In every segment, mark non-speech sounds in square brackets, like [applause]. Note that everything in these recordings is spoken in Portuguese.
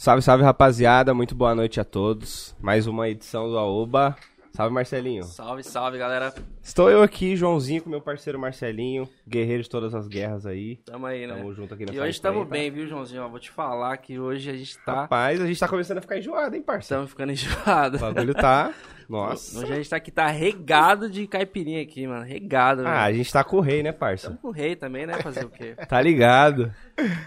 Salve, salve, rapaziada. Muito boa noite a todos. Mais uma edição do Aoba. Salve, Marcelinho. Salve, salve, galera. Estou eu aqui, Joãozinho, com meu parceiro Marcelinho, guerreiro de todas as guerras aí. Tamo aí, né? Tamo junto aqui nessa E hoje estamos empreita. bem, viu, Joãozinho? Ó, vou te falar que hoje a gente tá. Rapaz, a gente tá começando a ficar enjoado, hein, parceiro? Estamos ficando enjoado. O bagulho tá... [laughs] Nossa. Hoje a gente tá aqui, tá regado de caipirinha aqui, mano. Regado, Ah, a gente tá com o rei, né, parça? Tamo com o rei também, né? Fazer o quê? Tá ligado.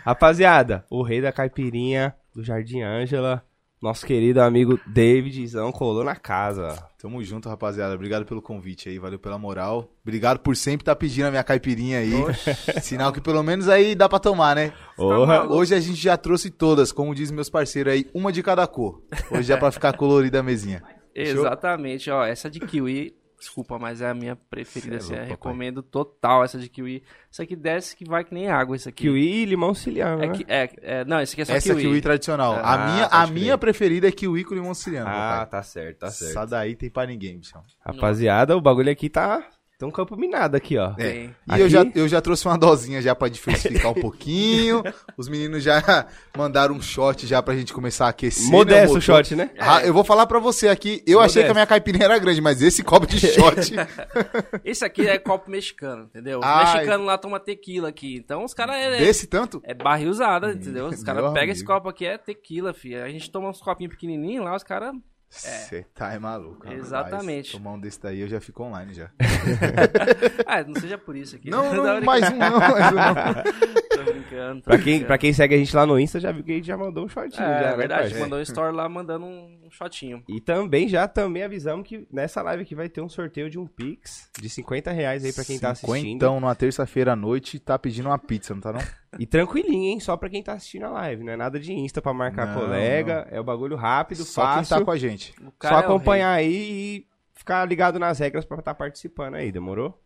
Rapaziada, o rei da caipirinha do Jardim Ângela, nosso querido amigo Davidzão colou na casa. Tamo junto, rapaziada. Obrigado pelo convite aí, valeu pela moral. Obrigado por sempre estar pedindo a minha caipirinha aí. [laughs] Sinal que pelo menos aí dá pra tomar, né? Porra. Hoje a gente já trouxe todas, como diz meus parceiros aí, uma de cada cor. Hoje já pra ficar colorida a mesinha. Fechou? Exatamente, ó. Essa de kiwi, desculpa, mas é a minha preferida. É assim, eu louco, papai. recomendo total essa de kiwi. Isso aqui desce que vai que nem água, isso aqui. Kiwi e limão ciliano, É, né? que- é, é, não, esse aqui é só Essa kiwi, kiwi. tradicional. Ah, a minha, a pode crer. minha preferida é kiwi com limão siciliano, Ah, papai. tá certo, tá certo. Essa daí tem pra ninguém, bichão. Rapaziada, o bagulho aqui tá... Tem um campo minado aqui, ó. É. E eu já, eu já trouxe uma dosinha já pra diversificar um pouquinho. [laughs] Os meninos já mandaram um shot já pra gente começar a aquecer. né, Modesto o motor. shot, né? Ah, eu vou falar pra você aqui, eu achei que a minha caipirinha era grande, mas esse copo de shot. [laughs] Esse aqui é copo mexicano, entendeu? Os Ai. mexicanos lá tomam tequila aqui. Então os caras é, desse tanto? é barril usada, entendeu? Os caras pegam esse copo aqui, é tequila, filho. A gente toma uns copinhos pequenininhos lá, os caras... Você tá é maluco. rapaz. Exatamente. Tomar um desse daí eu já fico online já. [laughs] Ah, não seja por isso aqui. Não, [laughs] Tô não, brincando, mais um não, mais um não. [laughs] Tô brincando. tô Pra quem, brincando. pra quem segue a gente lá no Insta, já viu que a gente já mandou um shortinho. É, já, é né, verdade, parceiro? mandou um story lá mandando um um shotinho. E também já também avisamos que nessa live aqui vai ter um sorteio de um Pix de 50 reais aí pra quem tá assistindo. Então, numa terça-feira à noite, tá pedindo uma pizza, não tá não? E tranquilinho, hein? Só pra quem tá assistindo a live. Não é nada de Insta pra marcar Não, colega. É o bagulho rápido, Só quem fácil. tá com a gente. Só é acompanhar aí e ficar ligado nas regras pra estar participando aí, demorou?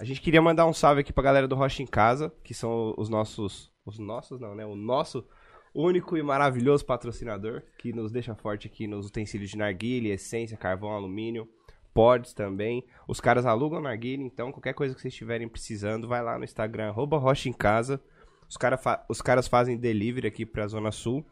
A gente queria mandar um salve aqui pra galera do Rocha em Casa, que são os nossos. Os nossos não, né? O nosso único e maravilhoso patrocinador, que nos deixa forte aqui nos utensílios de narguilha, essência, carvão, alumínio, pods também. Os caras alugam narguilha, então qualquer coisa que vocês estiverem precisando, vai lá no Instagram, arroba Rocha em Casa. Os, cara fa- os caras fazem delivery aqui pra Zona Sul.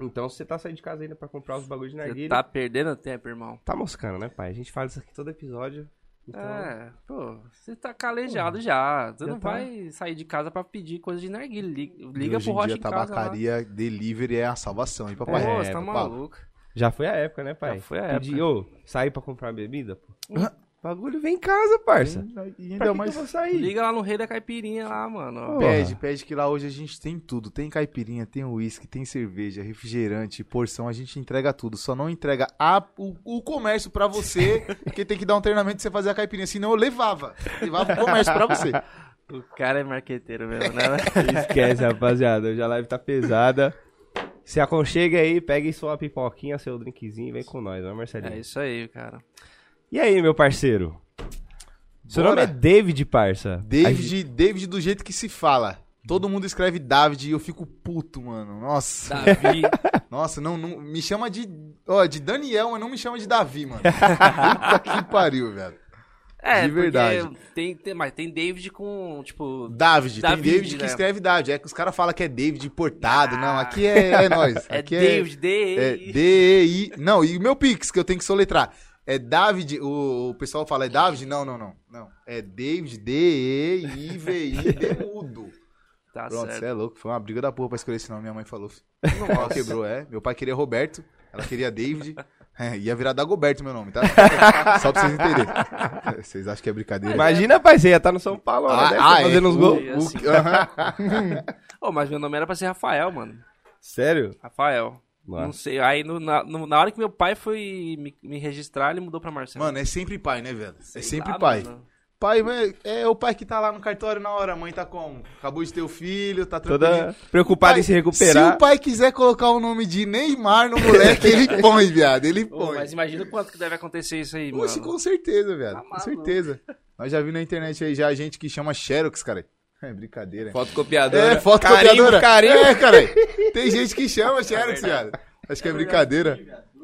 Então, se você tá saindo de casa ainda pra comprar os bagulhos de Você narguilha, tá perdendo tempo, irmão. Tá moscando, né, pai? A gente fala isso aqui todo episódio. Então, É, pô, você tá calejado já. Você já não tá. vai sair de casa pra pedir coisa de narguilha. Liga, pro Rocha dia, em casa lá. tabacaria, delivery é a salvação, hein, papai? Pô, É, você tá papai. maluco. já foi a época, né, pai? Já foi a época. ô, sair pra comprar bebida, pô. Bagulho vem em casa, parça. E Pra ainda que mais... que eu vou sair? Liga lá no Rei da Caipirinha lá, mano. Pede, pede que lá hoje a gente tem tudo. Tem caipirinha, tem uísque, tem cerveja, refrigerante, porção. A gente entrega tudo. Só não entrega a- o, o comércio pra você, [laughs] porque tem que dar um treinamento pra você fazer a caipirinha. Senão eu levava. Levava o comércio pra você. [laughs] O cara é marqueteiro mesmo, né? [laughs] Esquece, rapaziada. Hoje a live tá pesada. Se aconchega aí, pegue sua pipoquinha, seu drinkzinho e vem com nós, né, Marcelinho? é isso aí, cara. E aí, meu parceiro? Seu Bora. nome é David, parça. A gente- David, David do jeito que se fala. Todo mundo escreve David e eu fico puto, mano. Nossa. Davi. [laughs] Nossa, não, não me chama de, ó, de Daniel, mas não me chama de Davi, mano. Puta que pariu, velho. É, De verdade. porque Tem, tem, mas tem David com, tipo... David, David, tem David que né? escreve David. É que os caras falam que é David importado. Não, aqui é, é nós. [laughs] É Aqui David, É D. D-E-I. Não, e o meu Pix, que eu tenho que soletrar. É David, o, o pessoal fala é David? Não, não, não. Não. É David, D-E-I-V-I, D mudo. Tá Pronto, certo. você é louco. Foi uma briga da porra pra escolher esse nome. Minha mãe falou. Quebrou, é. Meu pai queria Roberto, ela queria David. É, ia virar Dagoberto meu nome, tá? Só pra vocês entenderem. [laughs] Vocês acham que é brincadeira? Imagina, pai, você ia estar no São Paulo, Ah, né? ah, é. fazendo uns O- gols. E o- assim. aham. [laughs] Ô, mas meu nome era pra ser Rafael, mano. Sério? Rafael. Nossa. Não sei. Aí no- na, no- na hora que meu pai foi me, me registrar, ele mudou pra Marcelo. Mano, é sempre pai, né, velho? É sempre lá, pai. mano. Pai é, é o pai que tá lá no cartório na hora. A mãe tá como? Acabou de ter o filho, tá. Toda preocupada em se Se recuperar. o pai quiser colocar o nome de Neymar no moleque, ele [laughs] põe, viado. Ele Ô, põe. mas imagina quanto que deve acontecer isso aí, Poxa, mano. com certeza, viado. Tá com certeza. Nós já vi na internet aí já gente que chama Xerox, cara. [laughs] É brincadeira. Fotocopiadora. É, fotocopiadora. Carimbo, carimbo. É, cara. Tem gente que chama Xerox, viado. Acho que é brincadeira.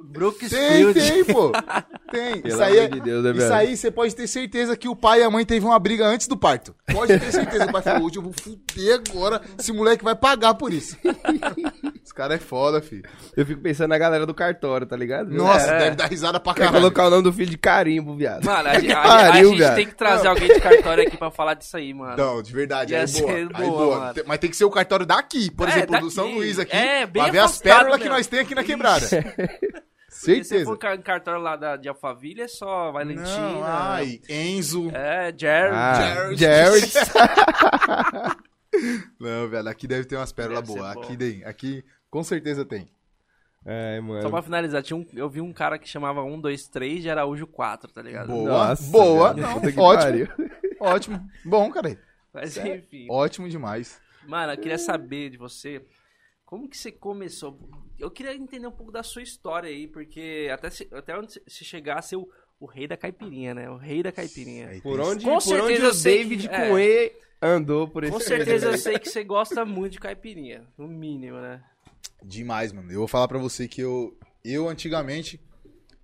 Brooks Tem, Field. tem, pô. [laughs] Tem. Pelo Isso aí, é, amor de Deus, né, isso aí você pode ter certeza que o pai e a mãe teve uma briga antes do parto. Pode ter certeza. O pai falou, hoje eu vou fuder agora. Esse moleque vai pagar por isso. [laughs] Esse cara é foda, filho. Eu fico pensando na galera do cartório, tá ligado? Nossa, É. deve dar risada pra Quer caralho. colocar o nome do filho de carimbo, viado. Mano, a, [laughs] gente- a- a gente viado. tem que trazer alguém de cartório aqui pra falar disso aí, mano. Não, de verdade, Ia aí boa. Aí boa, boa. mano. Tem- Mas tem que ser o cartório daqui. Por É, exemplo, daqui. do São Luís aqui. É, bem pra ver as pérolas que nós temos aqui na quebrada. Se você Certeza. for ca- em cartório lá da, de Alphaville, é só Valentina. Não, ai, Enzo. É, Jerry. Ah, Jared. Jared. [laughs] [laughs] Não, velho, aqui deve ter umas pérolas boas. Aqui tem, aqui com certeza tem. É, mano. Só pra finalizar, tinha um, eu vi um cara que chamava 1, 2, 3 de Araújo 4, tá ligado? Boa, Nossa, boa, não, ótimo, ótimo. Bom, cara, Mas enfim. ótimo demais. Mano, eu queria saber de você, como que você começou? Eu queria entender um pouco da sua história aí, porque até, se- até onde você chegar a ser o, o rei da caipirinha, né? O rei da caipirinha. Aí Por onde, Com por certeza onde eu o sei David que- com E andou por esse Com certeza eu sei que você gosta muito de caipirinha, no mínimo, né? Demais, mano. Eu vou falar pra você que eu, eu antigamente,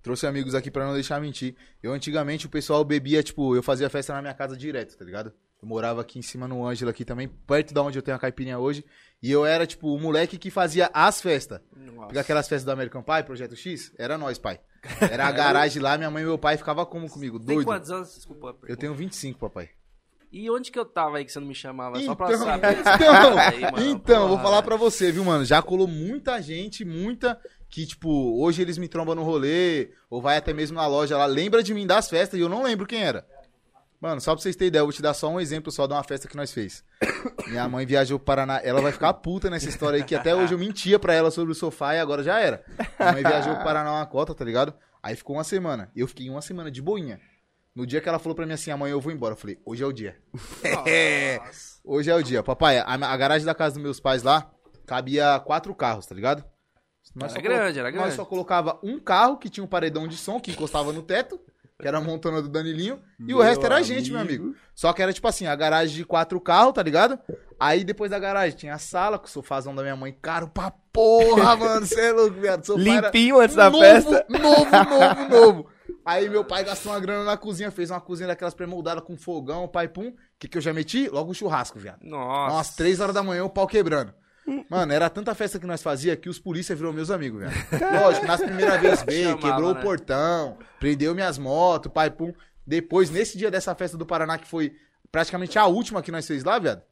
trouxe amigos aqui pra não deixar mentir. Eu antigamente, o pessoal bebia, tipo, eu fazia festa na minha casa direto, tá ligado? Eu morava aqui em cima no Ângelo aqui também, perto da onde eu tenho a caipirinha hoje. E eu era, tipo, o moleque que fazia as festas. Nossa. Aquelas festas do American Pie, Projeto X, era nós, pai. [laughs] Era a garagem lá, minha mãe e meu pai ficavam como comigo? Tem Doido. quantos anos? Desculpa. Eu tenho 25, papai. E onde que eu tava aí que você não me chamava? Só pra Então, saber. [laughs] então, Aí, mano, então, vou falar pra você, viu, mano? Já colou muita gente, muita que, tipo, hoje eles me trombam no rolê, ou vai até mesmo na loja lá, lembra de mim das festas e eu não lembro quem era. Mano, só pra vocês terem ideia, eu vou te dar só um exemplo só de uma festa que nós fez. [coughs] Minha mãe viajou pro Paraná, ela vai ficar puta nessa história aí, que até hoje eu mentia pra ela sobre o sofá e agora já era. Minha mãe viajou pro Paraná uma cota, tá ligado? Aí ficou uma semana. Eu fiquei uma semana de boinha. No dia que ela falou pra mim assim, amanhã eu vou embora, eu falei, hoje é o dia. [laughs] Hoje é o dia. Papai, a, a garagem da casa dos meus pais lá cabia quatro carros, tá ligado? Nós Era grande, era Nós grande. só colocava um carro que tinha um paredão de som que encostava no teto, que era a montona do Danilinho, e o resto era a gente, meu amigo. Só que era tipo assim, a garagem de quatro carros, tá ligado? Aí depois da garagem tinha a sala com o sofazão da minha mãe, caro pra porra, [laughs] mano, você é louco, viado. Sofá Limpinho antes da novo, festa. Novo, novo, [laughs] novo. Aí meu pai gastou uma grana na cozinha, fez uma cozinha daquelas pré-moldadas com fogão, pai pum. O que, que eu já meti? Logo o churrasco, viado. Nossa. Umas três horas da manhã, o pau quebrando. Mano, era tanta festa que nós fazia que os polícia virou meus amigos, velho. Lógico, nas primeiras vezes [laughs] veio, Chamava, quebrou né? o portão, prendeu minhas motos, pai pum. Depois, nesse dia dessa festa do Paraná, que foi praticamente a última que nós fez lá, viado,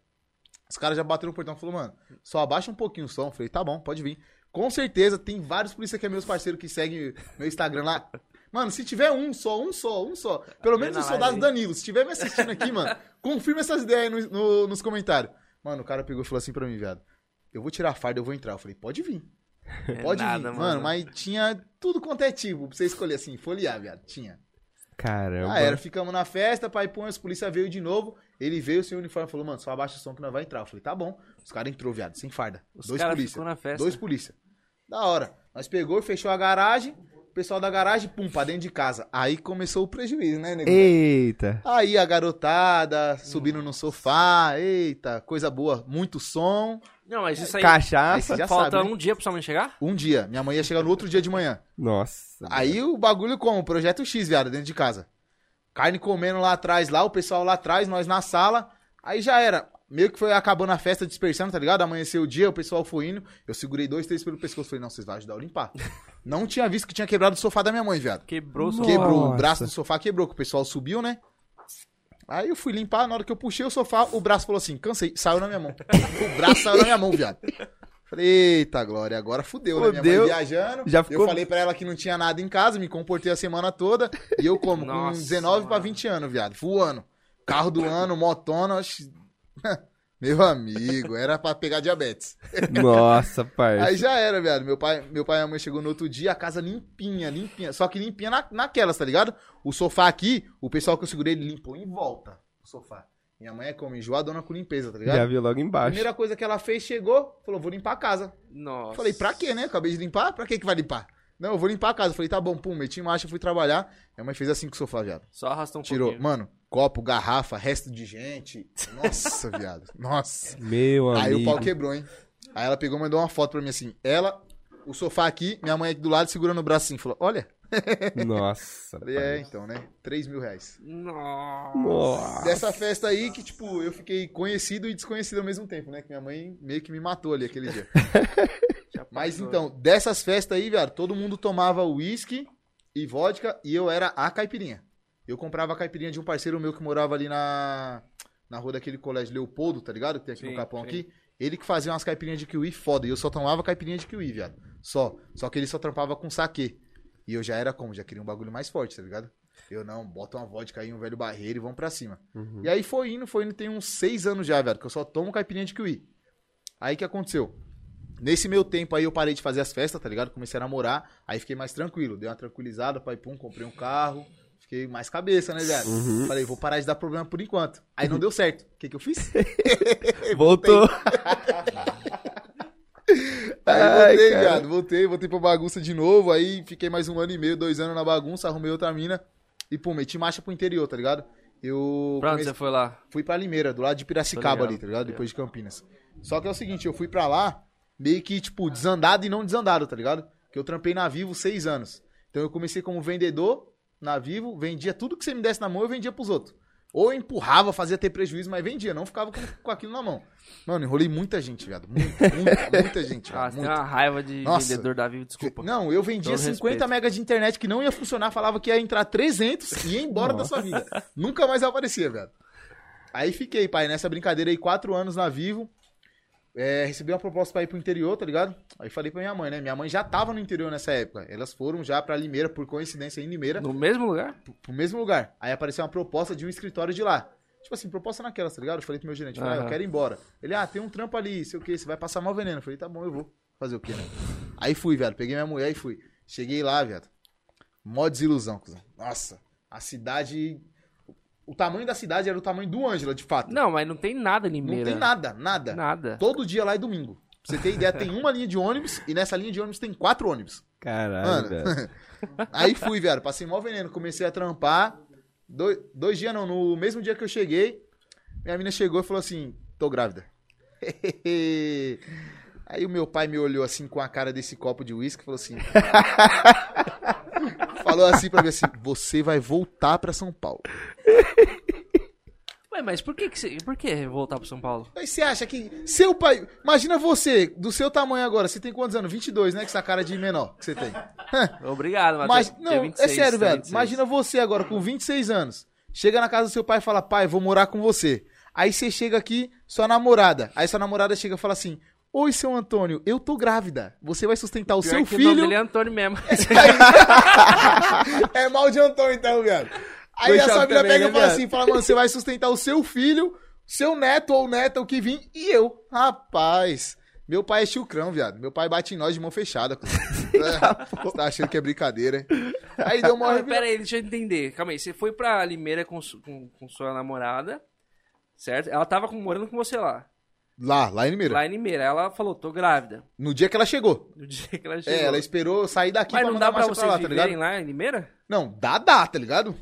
os caras já bateram no portão e falaram, mano, só abaixa um pouquinho o som. Eu falei, tá bom, pode vir. Com certeza, tem vários polícia que é meus parceiros que seguem meu Instagram lá. Mano, se tiver um só, um só, um só. Pelo menos o soldado aí. Danilo. Se estiver me assistindo aqui, mano, confirma essas ideias aí no- no- nos comentários. Mano, o cara pegou e falou assim pra mim, viado. Eu vou tirar a farda, eu vou entrar. Eu falei, pode vir. É [laughs] Pode nada, vir. Mano. mas tinha tudo quanto é tipo pra você escolher assim, folhear, viado. Tinha. Caramba. Ah, era, ficamos na festa, pai, põe, as polícia veio de novo. Ele veio sem uniforme falou, mano, só abaixa o som que nós vai entrar. Eu falei, tá bom. Os caras entrou, viado, sem farda. Os Dois caras polícia. ficou na festa. Dois polícia. Da hora. Nós pegou e fechou a garagem. Pessoal da garagem, pum, pra dentro de casa. Aí começou o prejuízo, né, nego? Eita. Aí a garotada subindo no sofá, eita, coisa boa, muito som. Não, mas isso aí. Cachaça. já falta sabe, né? um dia pra sua mãe chegar? Um dia, minha mãe ia chegar no outro dia de manhã. Nossa. Aí o bagulho como? Projeto X, viado, dentro de casa. Carne comendo lá atrás, lá, o pessoal lá atrás, nós na sala. Aí já era. Meio que foi acabando a festa, dispersando, tá ligado? Amanheceu o dia, o pessoal foi indo. Eu segurei dois, três pelo pescoço. Falei, não, vocês vão ajudar eu a limpar. [laughs] não tinha visto que tinha quebrado o sofá da minha mãe, viado. Quebrou o Nossa. Quebrou, o braço do sofá quebrou, que o pessoal subiu, né? Aí eu fui limpar, na hora que eu puxei o sofá, o braço falou assim, cansei, saiu na minha mão. O braço saiu na minha mão, viado. Falei, eita, Glória, agora fudeu, né? Minha Fudeu. mãe viajando. Já ficou- Eu falei pra ela que não tinha nada em casa, me comportei a semana toda. E eu como, com Nossa, 19 pra mano. 20 anos, viado, voando. Carro do ano, motona. [laughs] Meu amigo, era pra pegar diabetes. [laughs] Nossa, parça. Aí já era, viado. Meu pai, meu pai e a mãe chegou no outro dia, a casa limpinha, limpinha. Só que limpinha na, naquelas, tá ligado? O sofá aqui, o pessoal que eu segurei, ele limpou em volta o sofá. Minha mãe é como enjoadona com limpeza, tá ligado? Já viu logo embaixo. Primeira coisa que ela fez, chegou, falou, vou limpar a casa. Nossa. Falei, pra quê, né? Acabei de limpar, pra que que vai limpar? Não, eu vou limpar a casa. Falei, tá bom, pum, meti marcha, fui trabalhar. Minha mãe fez assim com o sofá, viado. Só arrastou um Tirou, pouquinho. mano, copo, garrafa, resto de gente. Nossa, [laughs] viado. Nossa. Meu amigo. Aí o pau quebrou, hein? Aí ela pegou e mandou uma foto pra mim assim. Ela, o sofá aqui, minha mãe aqui do lado segurando o braço assim, falou, olha. [laughs] Nossa. Falei, é, então, né? 3 mil reais. Nossa. Dessa festa aí que, tipo, eu fiquei conhecido e desconhecido ao mesmo tempo, né? Que minha mãe meio que me matou ali aquele dia. [laughs] Mas então, dessas festas aí, velho, todo mundo tomava uísque e vodka e eu era a caipirinha. Eu comprava a caipirinha de um parceiro meu que morava ali na, na rua daquele colégio Leopoldo, tá ligado? Que tem aqui Sim, no Capão sim. aqui. Ele que fazia umas caipirinhas de kiwi foda. E eu só tomava caipirinha de kiwi, viado. Só. Só que ele só trampava com saquê. E eu já era como? Já queria um bagulho mais forte, tá ligado? Eu não, bota uma vodka aí, um velho barreiro e vamos pra cima. Uhum. E aí foi indo, foi indo, tem uns seis anos já, velho, que eu só tomo caipirinha de kiwi. Aí o que aconteceu? Nesse meu tempo aí eu parei de fazer as festas, tá ligado? Comecei a namorar, aí fiquei mais tranquilo. Dei uma tranquilizada, pai, pum, comprei um carro. Fiquei mais cabeça, né, velho? Uhum. Falei, vou parar de dar problema por enquanto. Aí não [laughs] deu certo. O que que eu fiz? [laughs] Voltou. [laughs] Aí voltei, cara. viado. Voltei, voltei pra bagunça de novo. Aí fiquei mais um ano e meio, dois anos na bagunça, arrumei outra mina. E, pum, meti marcha pro interior, tá ligado? Eu Pra onde comecei- você foi lá? fui pra Limeira, do lado de Piracicaba ali, tá ligado? Depois de Campinas. Só que é o seguinte, eu fui pra lá meio que, tipo, desandado e não desandado, tá ligado? Que eu trampei na Vivo seis anos. Então eu comecei como vendedor na Vivo, vendia tudo que você me desse na mão, eu vendia pros outros. Ou eu empurrava, fazia ter prejuízo, mas vendia, não ficava com, com aquilo na mão. Mano, enrolei muita gente, viado. Muita, muita, [laughs] muita gente, Ah, tem muita. uma raiva de Nossa. vendedor da Vivo, desculpa. Não, eu vendia Todo 50 respeito. megas de internet que não ia funcionar, falava que ia entrar 300 e ia embora da sua vida. Nunca mais aparecia, velho. Aí fiquei, pai, nessa brincadeira aí, quatro anos na Vivo. É, recebi uma proposta pra ir pro interior, tá ligado? Aí falei pra minha mãe, né? Minha mãe já tava no interior nessa época. Elas foram já pra Limeira, por coincidência, em Limeira, No mesmo lugar? pro, pro mesmo lugar. Aí apareceu uma proposta de um escritório de lá. Tipo assim, proposta naquela, tá ligado? Eu falei pro meu gerente, falei, ah, eu quero ir embora. Ele, ah, tem um trampo ali, sei o que, você vai passar mal veneno. Eu falei, tá bom, eu vou. Fazer o quê, né? Aí fui, velho. Peguei minha mulher e fui. Cheguei lá, velho. Mó desilusão, cuzão. Nossa, a cidade. O tamanho da cidade era o tamanho do Ângela, de fato. Não, mas não tem nada em Não Limeira. tem nada, nada. Nada. Todo dia lá é domingo. Pra você ter ideia, tem uma linha de ônibus e nessa linha de ônibus tem quatro ônibus. Caralho, velho. [laughs] Aí fui, velho. Passei mó veneno. Comecei a trampar. Dois, dois dias não, no mesmo dia que eu cheguei, minha mina chegou e falou assim: tô grávida. [laughs] Aí o meu pai me olhou assim com a cara desse copo de uísque e falou assim. [laughs] falou assim pra mim assim: você vai voltar pra São Paulo. Ué, mas por que, que você. Por que voltar pro São Paulo? Aí você acha que seu pai. Imagina você, do seu tamanho agora. Você tem quantos anos? 22, né? Com essa cara de menor que você tem. [laughs] Obrigado, Mas, Matheus. não, Dia é 26, sério, tá velho. 26. Imagina você agora com 26 anos. Chega na casa do seu pai e fala, pai, vou morar com você. Aí você chega aqui, sua namorada. Aí sua namorada chega e fala assim: Oi, seu Antônio, eu tô grávida. Você vai sustentar o seu que O nome filho. dele é Antônio mesmo. [laughs] [laughs] é mal de Antônio, então, velho. Aí Foi a sua pega né, e fala viado? assim: fala, mano, você vai sustentar o seu filho, seu neto ou neta, o que vir, e eu. Rapaz. Meu pai é chucrão, viado. Meu pai bate em nós de mão fechada. [laughs] É, Você tá achando que é brincadeira, hein? Aí deu uma Não, revira- pera aí, deixa eu entender. Calma aí, você foi pra Limeira com, com, com sua namorada, certo? Ela tava com- morando com você lá. Lá, lá em Limeira. Lá em Limeira. Ela falou, tô grávida. No dia que ela chegou. No dia que ela chegou. É, ela esperou sair daqui Mas não mandar dá pra vocês lá, tá ligado? lá em Limeira? Não, dá, dá, tá ligado?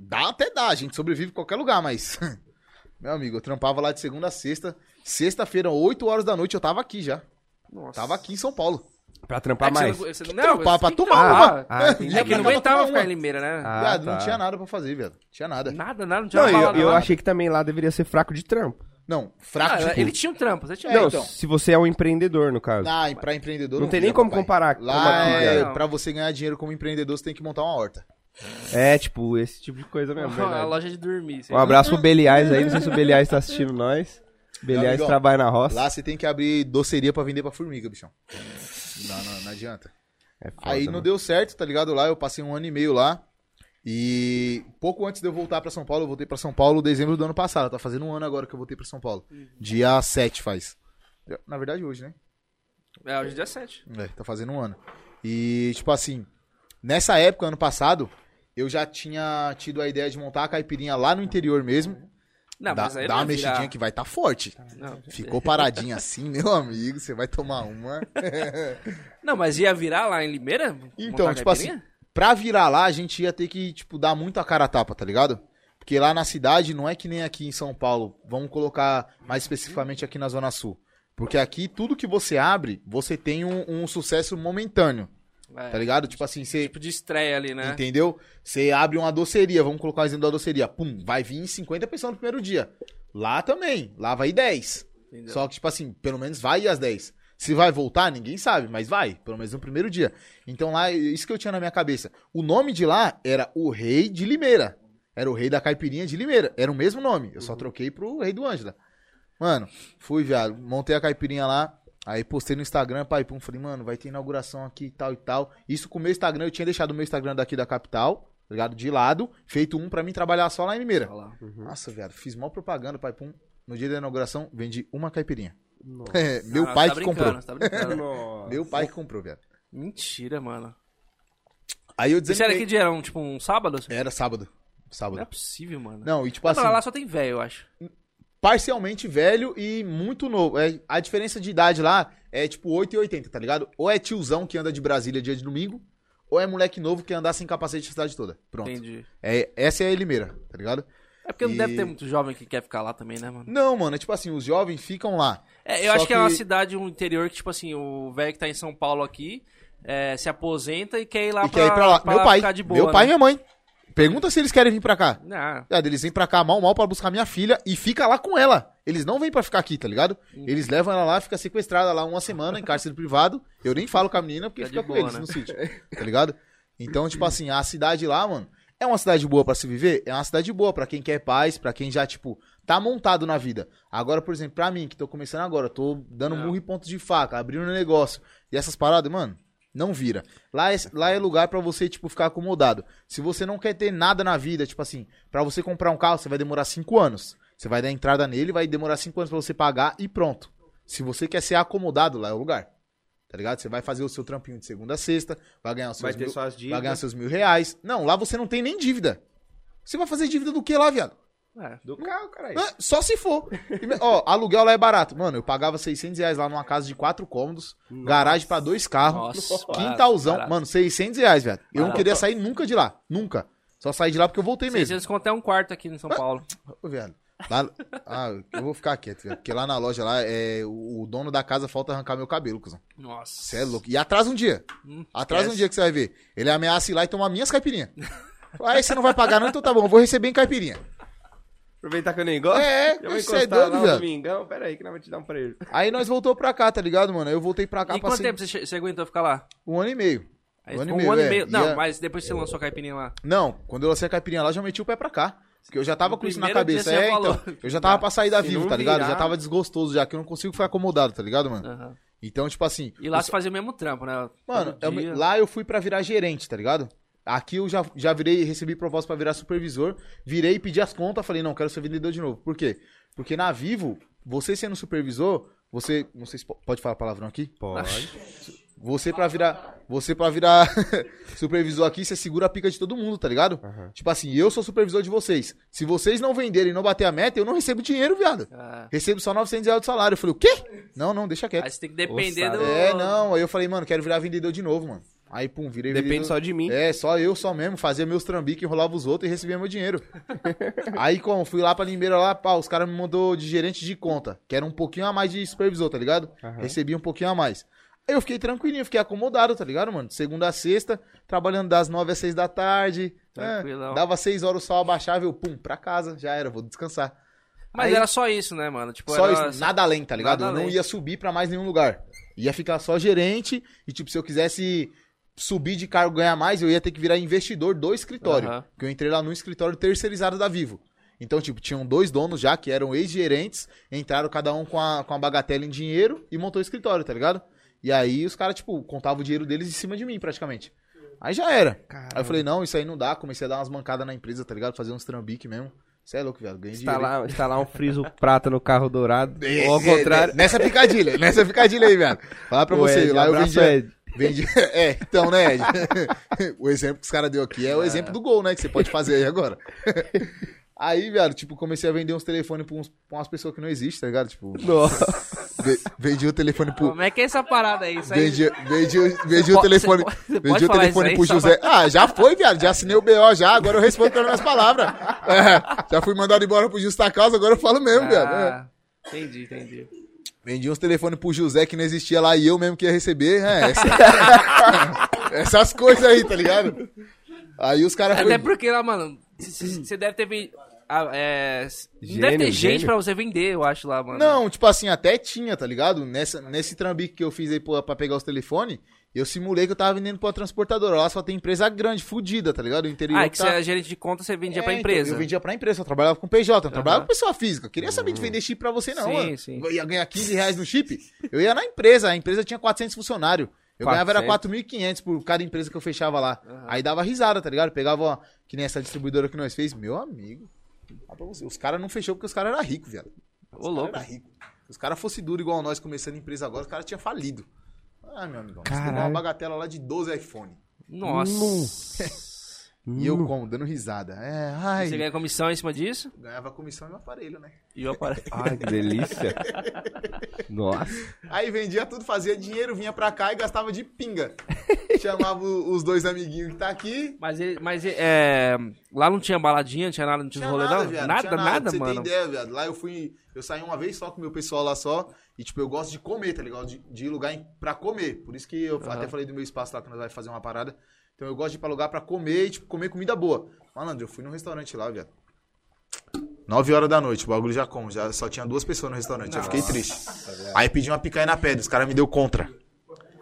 Dá até dá, a gente sobrevive em qualquer lugar, mas... [laughs] Meu amigo, eu trampava lá de segunda a sexta. Sexta-feira, 8 horas da noite, eu tava aqui já. Nossa. Tava aqui em São Paulo. Pra É trampar você mais. não- você não- trampar? Pra tomar. Ah, entendi. É que não Pra aguentava ficar em Limeira, né? Ah, viado, não tá. tinha nada pra fazer, viado. Tinha nada. Nada, nada, não tinha Não, eu, balada eu achei que também lá deveria ser fraco de trampo. Não, fraco, Ah, tipo... ele tinha um trampo, você tinha É, não, então. se você é um empreendedor, no caso. Ah, e pra empreendedor Não tem nem como papai. comparar Lá, é, pra você ganhar dinheiro como empreendedor, você tem que montar uma horta. É, tipo, esse tipo de coisa mesmo, [laughs] a verdade. loja de dormir. sei Um lá. abraço pro Beliais aí, não sei se o Beliais tá assistindo nós. Beliais amigão, trabalha na roça. Lá você tem que abrir doceria pra vender pra formiga, bichão. Não, não, não adianta. É foda, Aí não mano. deu certo, tá ligado? Lá eu passei um ano e meio lá. E pouco antes de eu voltar pra São Paulo, eu voltei pra São Paulo em dezembro do ano passado. Tá fazendo um ano agora que eu voltei pra São Paulo. Dia 7 faz. Na verdade, hoje, né? É, hoje é dia 7. É, tá fazendo um ano. E, tipo assim, nessa época, ano passado, eu já tinha tido a ideia de montar a caipirinha lá no interior mesmo. Não, dá dá uma virar- mexidinha que vai tá forte. Não. Ficou paradinha assim, meu amigo. Você vai tomar uma. [laughs] Não, mas ia virar lá em Limeira? Então, tipo assim? Pra virar lá, a gente ia ter que, tipo, dar muito a cara a tapa, tá ligado? Porque lá na cidade não é que nem aqui em São Paulo. Vamos colocar mais especificamente aqui na Zona Sul. Porque aqui, tudo que você abre, você tem um, um sucesso momentâneo, É, tá ligado? Tipo assim, você. Tipo de estreia ali, né? Entendeu? Você abre uma doceria, vamos colocar o exemplo da doceria. Pum, vai vir 50 pessoas no primeiro dia. Lá também, lá vai 10. Entendeu? Só que, tipo assim, pelo menos vai às 10. Se vai voltar, ninguém sabe, mas vai, pelo menos no primeiro dia. Então lá, isso que eu tinha na minha cabeça. O nome de lá era o Rei de Limeira. Era o Rei da Caipirinha de Limeira. Era o mesmo nome. Eu só troquei pro Rei do Ângela. Mano, fui, viado. Montei a caipirinha lá. Aí postei no Instagram, pai, pum, falei, mano, vai ter inauguração aqui e tal e tal. Isso com o meu Instagram, eu tinha deixado o meu Instagram daqui da capital, tá ligado? De lado, feito um pra mim trabalhar só lá em Limeira. Lá. Nossa, viado, fiz mal propaganda, pai, pum. No dia da inauguração, vendi uma caipirinha. É, meu Ah, pai tá que comprou. Tá. [laughs] Meu pai que comprou, viado. Mentira, mano. Aí eu Isso era que dia? Era um, tipo um sábado? assim? Era sábado. Não é Sábado. possível, mano. Não, e tipo Mas assim, lá só tem velho, eu acho. parcialmente velho e muito novo. É, a diferença de idade lá é tipo 8 e 80, tá ligado? Ou é tiozão que anda de Brasília dia de domingo, ou é moleque novo que anda sem capacete a cidade toda. Pronto. Entendi. É, essa é a Limeira, tá ligado? É porque não E- deve ter muito jovem que quer ficar lá também, né, mano? Não, mano, é tipo assim, os jovens ficam lá. É, eu Só acho que... é uma que- cidade, um interior que, tipo assim, o velho que tá em São Paulo aqui é, se aposenta e quer ir lá e quer ir pra lá. meu pai, boa, meu pai e né? minha mãe. Pergunta se eles querem vir pra cá. Não, É, eles vêm pra cá mal, mal pra buscar minha filha e fica lá com ela. Eles não vêm pra ficar aqui, tá ligado? Uhum. Eles levam ela lá, fica sequestrada lá uma semana em cárcere privado. Eu nem falo com a menina porque Tá fica com boa, eles né? no sítio, tá ligado? Então, tipo assim, a cidade lá, mano, é uma cidade boa pra se viver? É uma cidade boa pra quem quer paz, pra quem já, tipo, tá montado na vida. Agora, por exemplo, pra mim, que tô começando agora, tô dando Não. murro e ponto de faca, abrindo um negócio. E essas paradas, mano, não vira. Lá é, lá é lugar pra você, tipo, ficar acomodado. Se você não quer ter nada na vida, tipo assim, pra você comprar um carro, você vai demorar cinco anos. Você vai dar entrada nele, vai demorar cinco anos pra você pagar e pronto. Se você quer ser acomodado, lá é o lugar. Tá ligado? Você vai fazer o seu trampinho de segunda a sexta, vai ganhar os seus Vai mil, vai ganhar seus mil reais. Não, lá você não tem nem dívida. Você vai fazer dívida do que lá, viado? É. Do carro, caralho. Ah, Só se for. Ó, aluguel lá é barato. Mano, eu pagava 600 reais lá numa casa de quatro cômodos, garagem pra dois carros, Nossa, quintalzão. barato. Mano, 600 reais, velho. Eu não queria sair nunca de lá. Nunca. Só saí de lá porque eu voltei mesmo. Vocês contam até um quarto aqui em São Paulo. Ô, velho. Lá, ah, eu vou ficar quieto, velho. Porque lá na loja lá, é, o, o dono da casa falta arrancar meu cabelo, cuzão. Nossa. Você é louco. E atrasa um dia. Hum, Atrasa um dia que você vai ver. Ele ameaça ir lá e tomar minhas caipirinhas. Aí você não vai pagar não, então tá bom. Eu vou receber em caipirinha. Aproveitar que eu nem gosto. É, eu vou você é encostar doido, lá no domingão. Pera aí que nós vamos te dar um preço. [laughs] Aí nós voltou pra cá, tá ligado, mano? Eu voltei pra cá E quanto tempo você, você aguentou ficar lá? um ano e meio. Aí Um ano e meio, um ano é. e meio. E Não, mas depois você lançou a caipirinha lá. Não, quando eu lancei a caipirinha lá, já meti o pé pra cá. Porque eu já tava No com isso na cabeça. É, então. Eu já tava pra sair da vivo, tá ligado? virar- Já tava desgostoso já, que eu não consigo ficar acomodado, tá ligado, mano? Aham. Então, tipo assim. E lá eu você fazia o mesmo trampo, né? Mano, eu- lá eu fui pra virar gerente, tá ligado? Aqui eu já, já virei, recebi proposta pra virar supervisor, virei, pedi as contas, falei, não, quero ser vendedor de novo. Por quê? Porque na Vivo, você sendo supervisor, você, não sei se po- pode falar palavrão aqui? Pode. [laughs] Você pra virar, você para virar [laughs] supervisor aqui, você segura a pica de todo mundo, tá ligado? Tipo assim, eu sou supervisor de vocês. Se vocês não venderem e não bater a meta, eu não recebo dinheiro, viado. Ah, Recebo só 900 reais de salário. Eu falei, o quê? Não, não, deixa quieto. aí você tem que depender do. É, não. Aí eu falei, mano, quero virar vendedor de novo, mano. Aí, pum, virei Depende vendedor. só de mim. É, só eu, só mesmo. Fazia meus trambiques, enrolava os outros e recebia meu dinheiro. [laughs] Aí, como, fui lá pra Limeira lá, pá, os caras me mandou de gerente de conta, que era um pouquinho a mais de supervisor, tá ligado? Aham. Recebi um pouquinho a mais. Aí eu fiquei tranquilinho, fiquei acomodado, tá ligado, mano? Segunda a sexta, trabalhando das nove às seis da tarde. É, Tranquilão. dava seis horas o sol abaixava, eu, pum, pra casa, já era, vou descansar. Mas Aí- era só isso, né, mano? Tipo, Só era- isso, nada além, tá ligado? Eu não além. ia subir pra mais nenhum lugar. Ia ficar só gerente e, tipo, se eu quisesse subir de cargo ganhar mais, eu ia ter que virar investidor do escritório. Aham. Porque eu entrei lá no escritório terceirizado da Vivo. Então, tipo, tinham dois donos já que eram ex-gerentes, entraram cada um com a, com a bagatela em dinheiro e montou o escritório, tá ligado? E aí os caras, tipo, contavam o dinheiro deles em cima de mim, praticamente. Aí já era. Aí eu falei, não, isso aí não dá. Comecei a dar umas mancadas na empresa, tá ligado? Fazer uns trambique mesmo. Você é louco, velho. Ganhei dinheiro. Instalar, instalar um friso prata no carro dourado. [laughs] É, ou ao é, contrário. é, nessa picadilha, nessa picadilha aí, velho. Falar pra Ô, você, lá eu vendia, Ed. vendi. [laughs] É, então, né, Ed? [laughs] o exemplo que os caras deu aqui é o exemplo do gol, né? Que você pode fazer aí agora. [laughs] Aí, velho, tipo, comecei a vender uns telefones pra, uns, pra umas pessoas que não existem, tá ligado? Tipo, Nossa. ve- vendi o telefone pro. Como é que é essa parada aí? Isso aí... Vendi, vendi, o- vendi o telefone. pode- Vendi o telefone pro aí, só José. Ah, já foi, viado. Já assinei o BO já. Agora eu respondo pelas minhas palavras. É, já fui mandado embora por justa causa, agora eu falo mesmo, viado. É. Ah, entendi, entendi. Vendi uns telefones pro José que não existia lá e eu mesmo que ia receber. É, essa- [laughs] essas coisas aí, tá ligado? Aí os caras Até foi... porque lá, mano, você deve ter vendido. é, não Gênio, deve ter gente gênio. pra você vender, eu acho lá, mano. Não, tipo assim, até tinha, tá ligado? Nessa, nesse trambique que eu fiz aí pô, pra pegar os telefones, eu simulei que eu tava vendendo pra uma transportadora. Lá só tem empresa grande, fudida, tá ligado? O interior Ah, é que tá... você é gerente de conta, você vendia É, pra então, empresa. eu vendia pra empresa, eu trabalhava com PJ, eu trabalhava Aham. com pessoa física. Eu queria saber de vender chip pra você, não. Sim, mano. sim. Eu ia ganhar 15 reais no chip. Eu ia na empresa, a empresa tinha 400 funcionários. Eu ganhava era 4.500 por cada empresa que eu fechava lá. Aham. Aí dava risada, tá ligado? Pegava, ó, que nem essa distribuidora que nós fez. Meu amigo. Os caras não fechou porque os caras eram ricos, viado. Ô, louco. Era rico. Se os caras fossem duros igual nós começando empresa agora, os caras tinham falido. Ah, meu amigão. Você Caralho. uma bagatela lá de 12 iPhone. Nossa. E eu como, dando risada. É, ai. Você ganha comissão em cima disso? Ganhava comissão e um aparelho, né? E eu apare... [laughs] Ai, que delícia. Nossa. Aí vendia tudo, fazia dinheiro, vinha pra cá e gastava de pinga. [laughs] Chamava o- os dois amiguinhos que tá aqui. Mas, ele- mas é, lá não tinha baladinha, não tinha nada, não tinha, rolê, não? viado, nada, tinha nada, Pra você mano. ter ideia, viado. Lá eu fui. Eu saí uma vez só com o meu pessoal lá só. E, tipo, eu gosto de comer, tá ligado? De, de ir lugar em- pra comer. Por isso que eu até falei do meu espaço lá que nós vai fazer uma parada. Então eu gosto de ir pra lugar pra comer e, tipo, comer comida boa. Malandro, eu fui num restaurante lá, viado. 9 horas da noite, o bagulho já como. Já só tinha duas pessoas no restaurante. Eu fiquei triste. Aí pedi uma picanha na pedra, os caras me deu contra.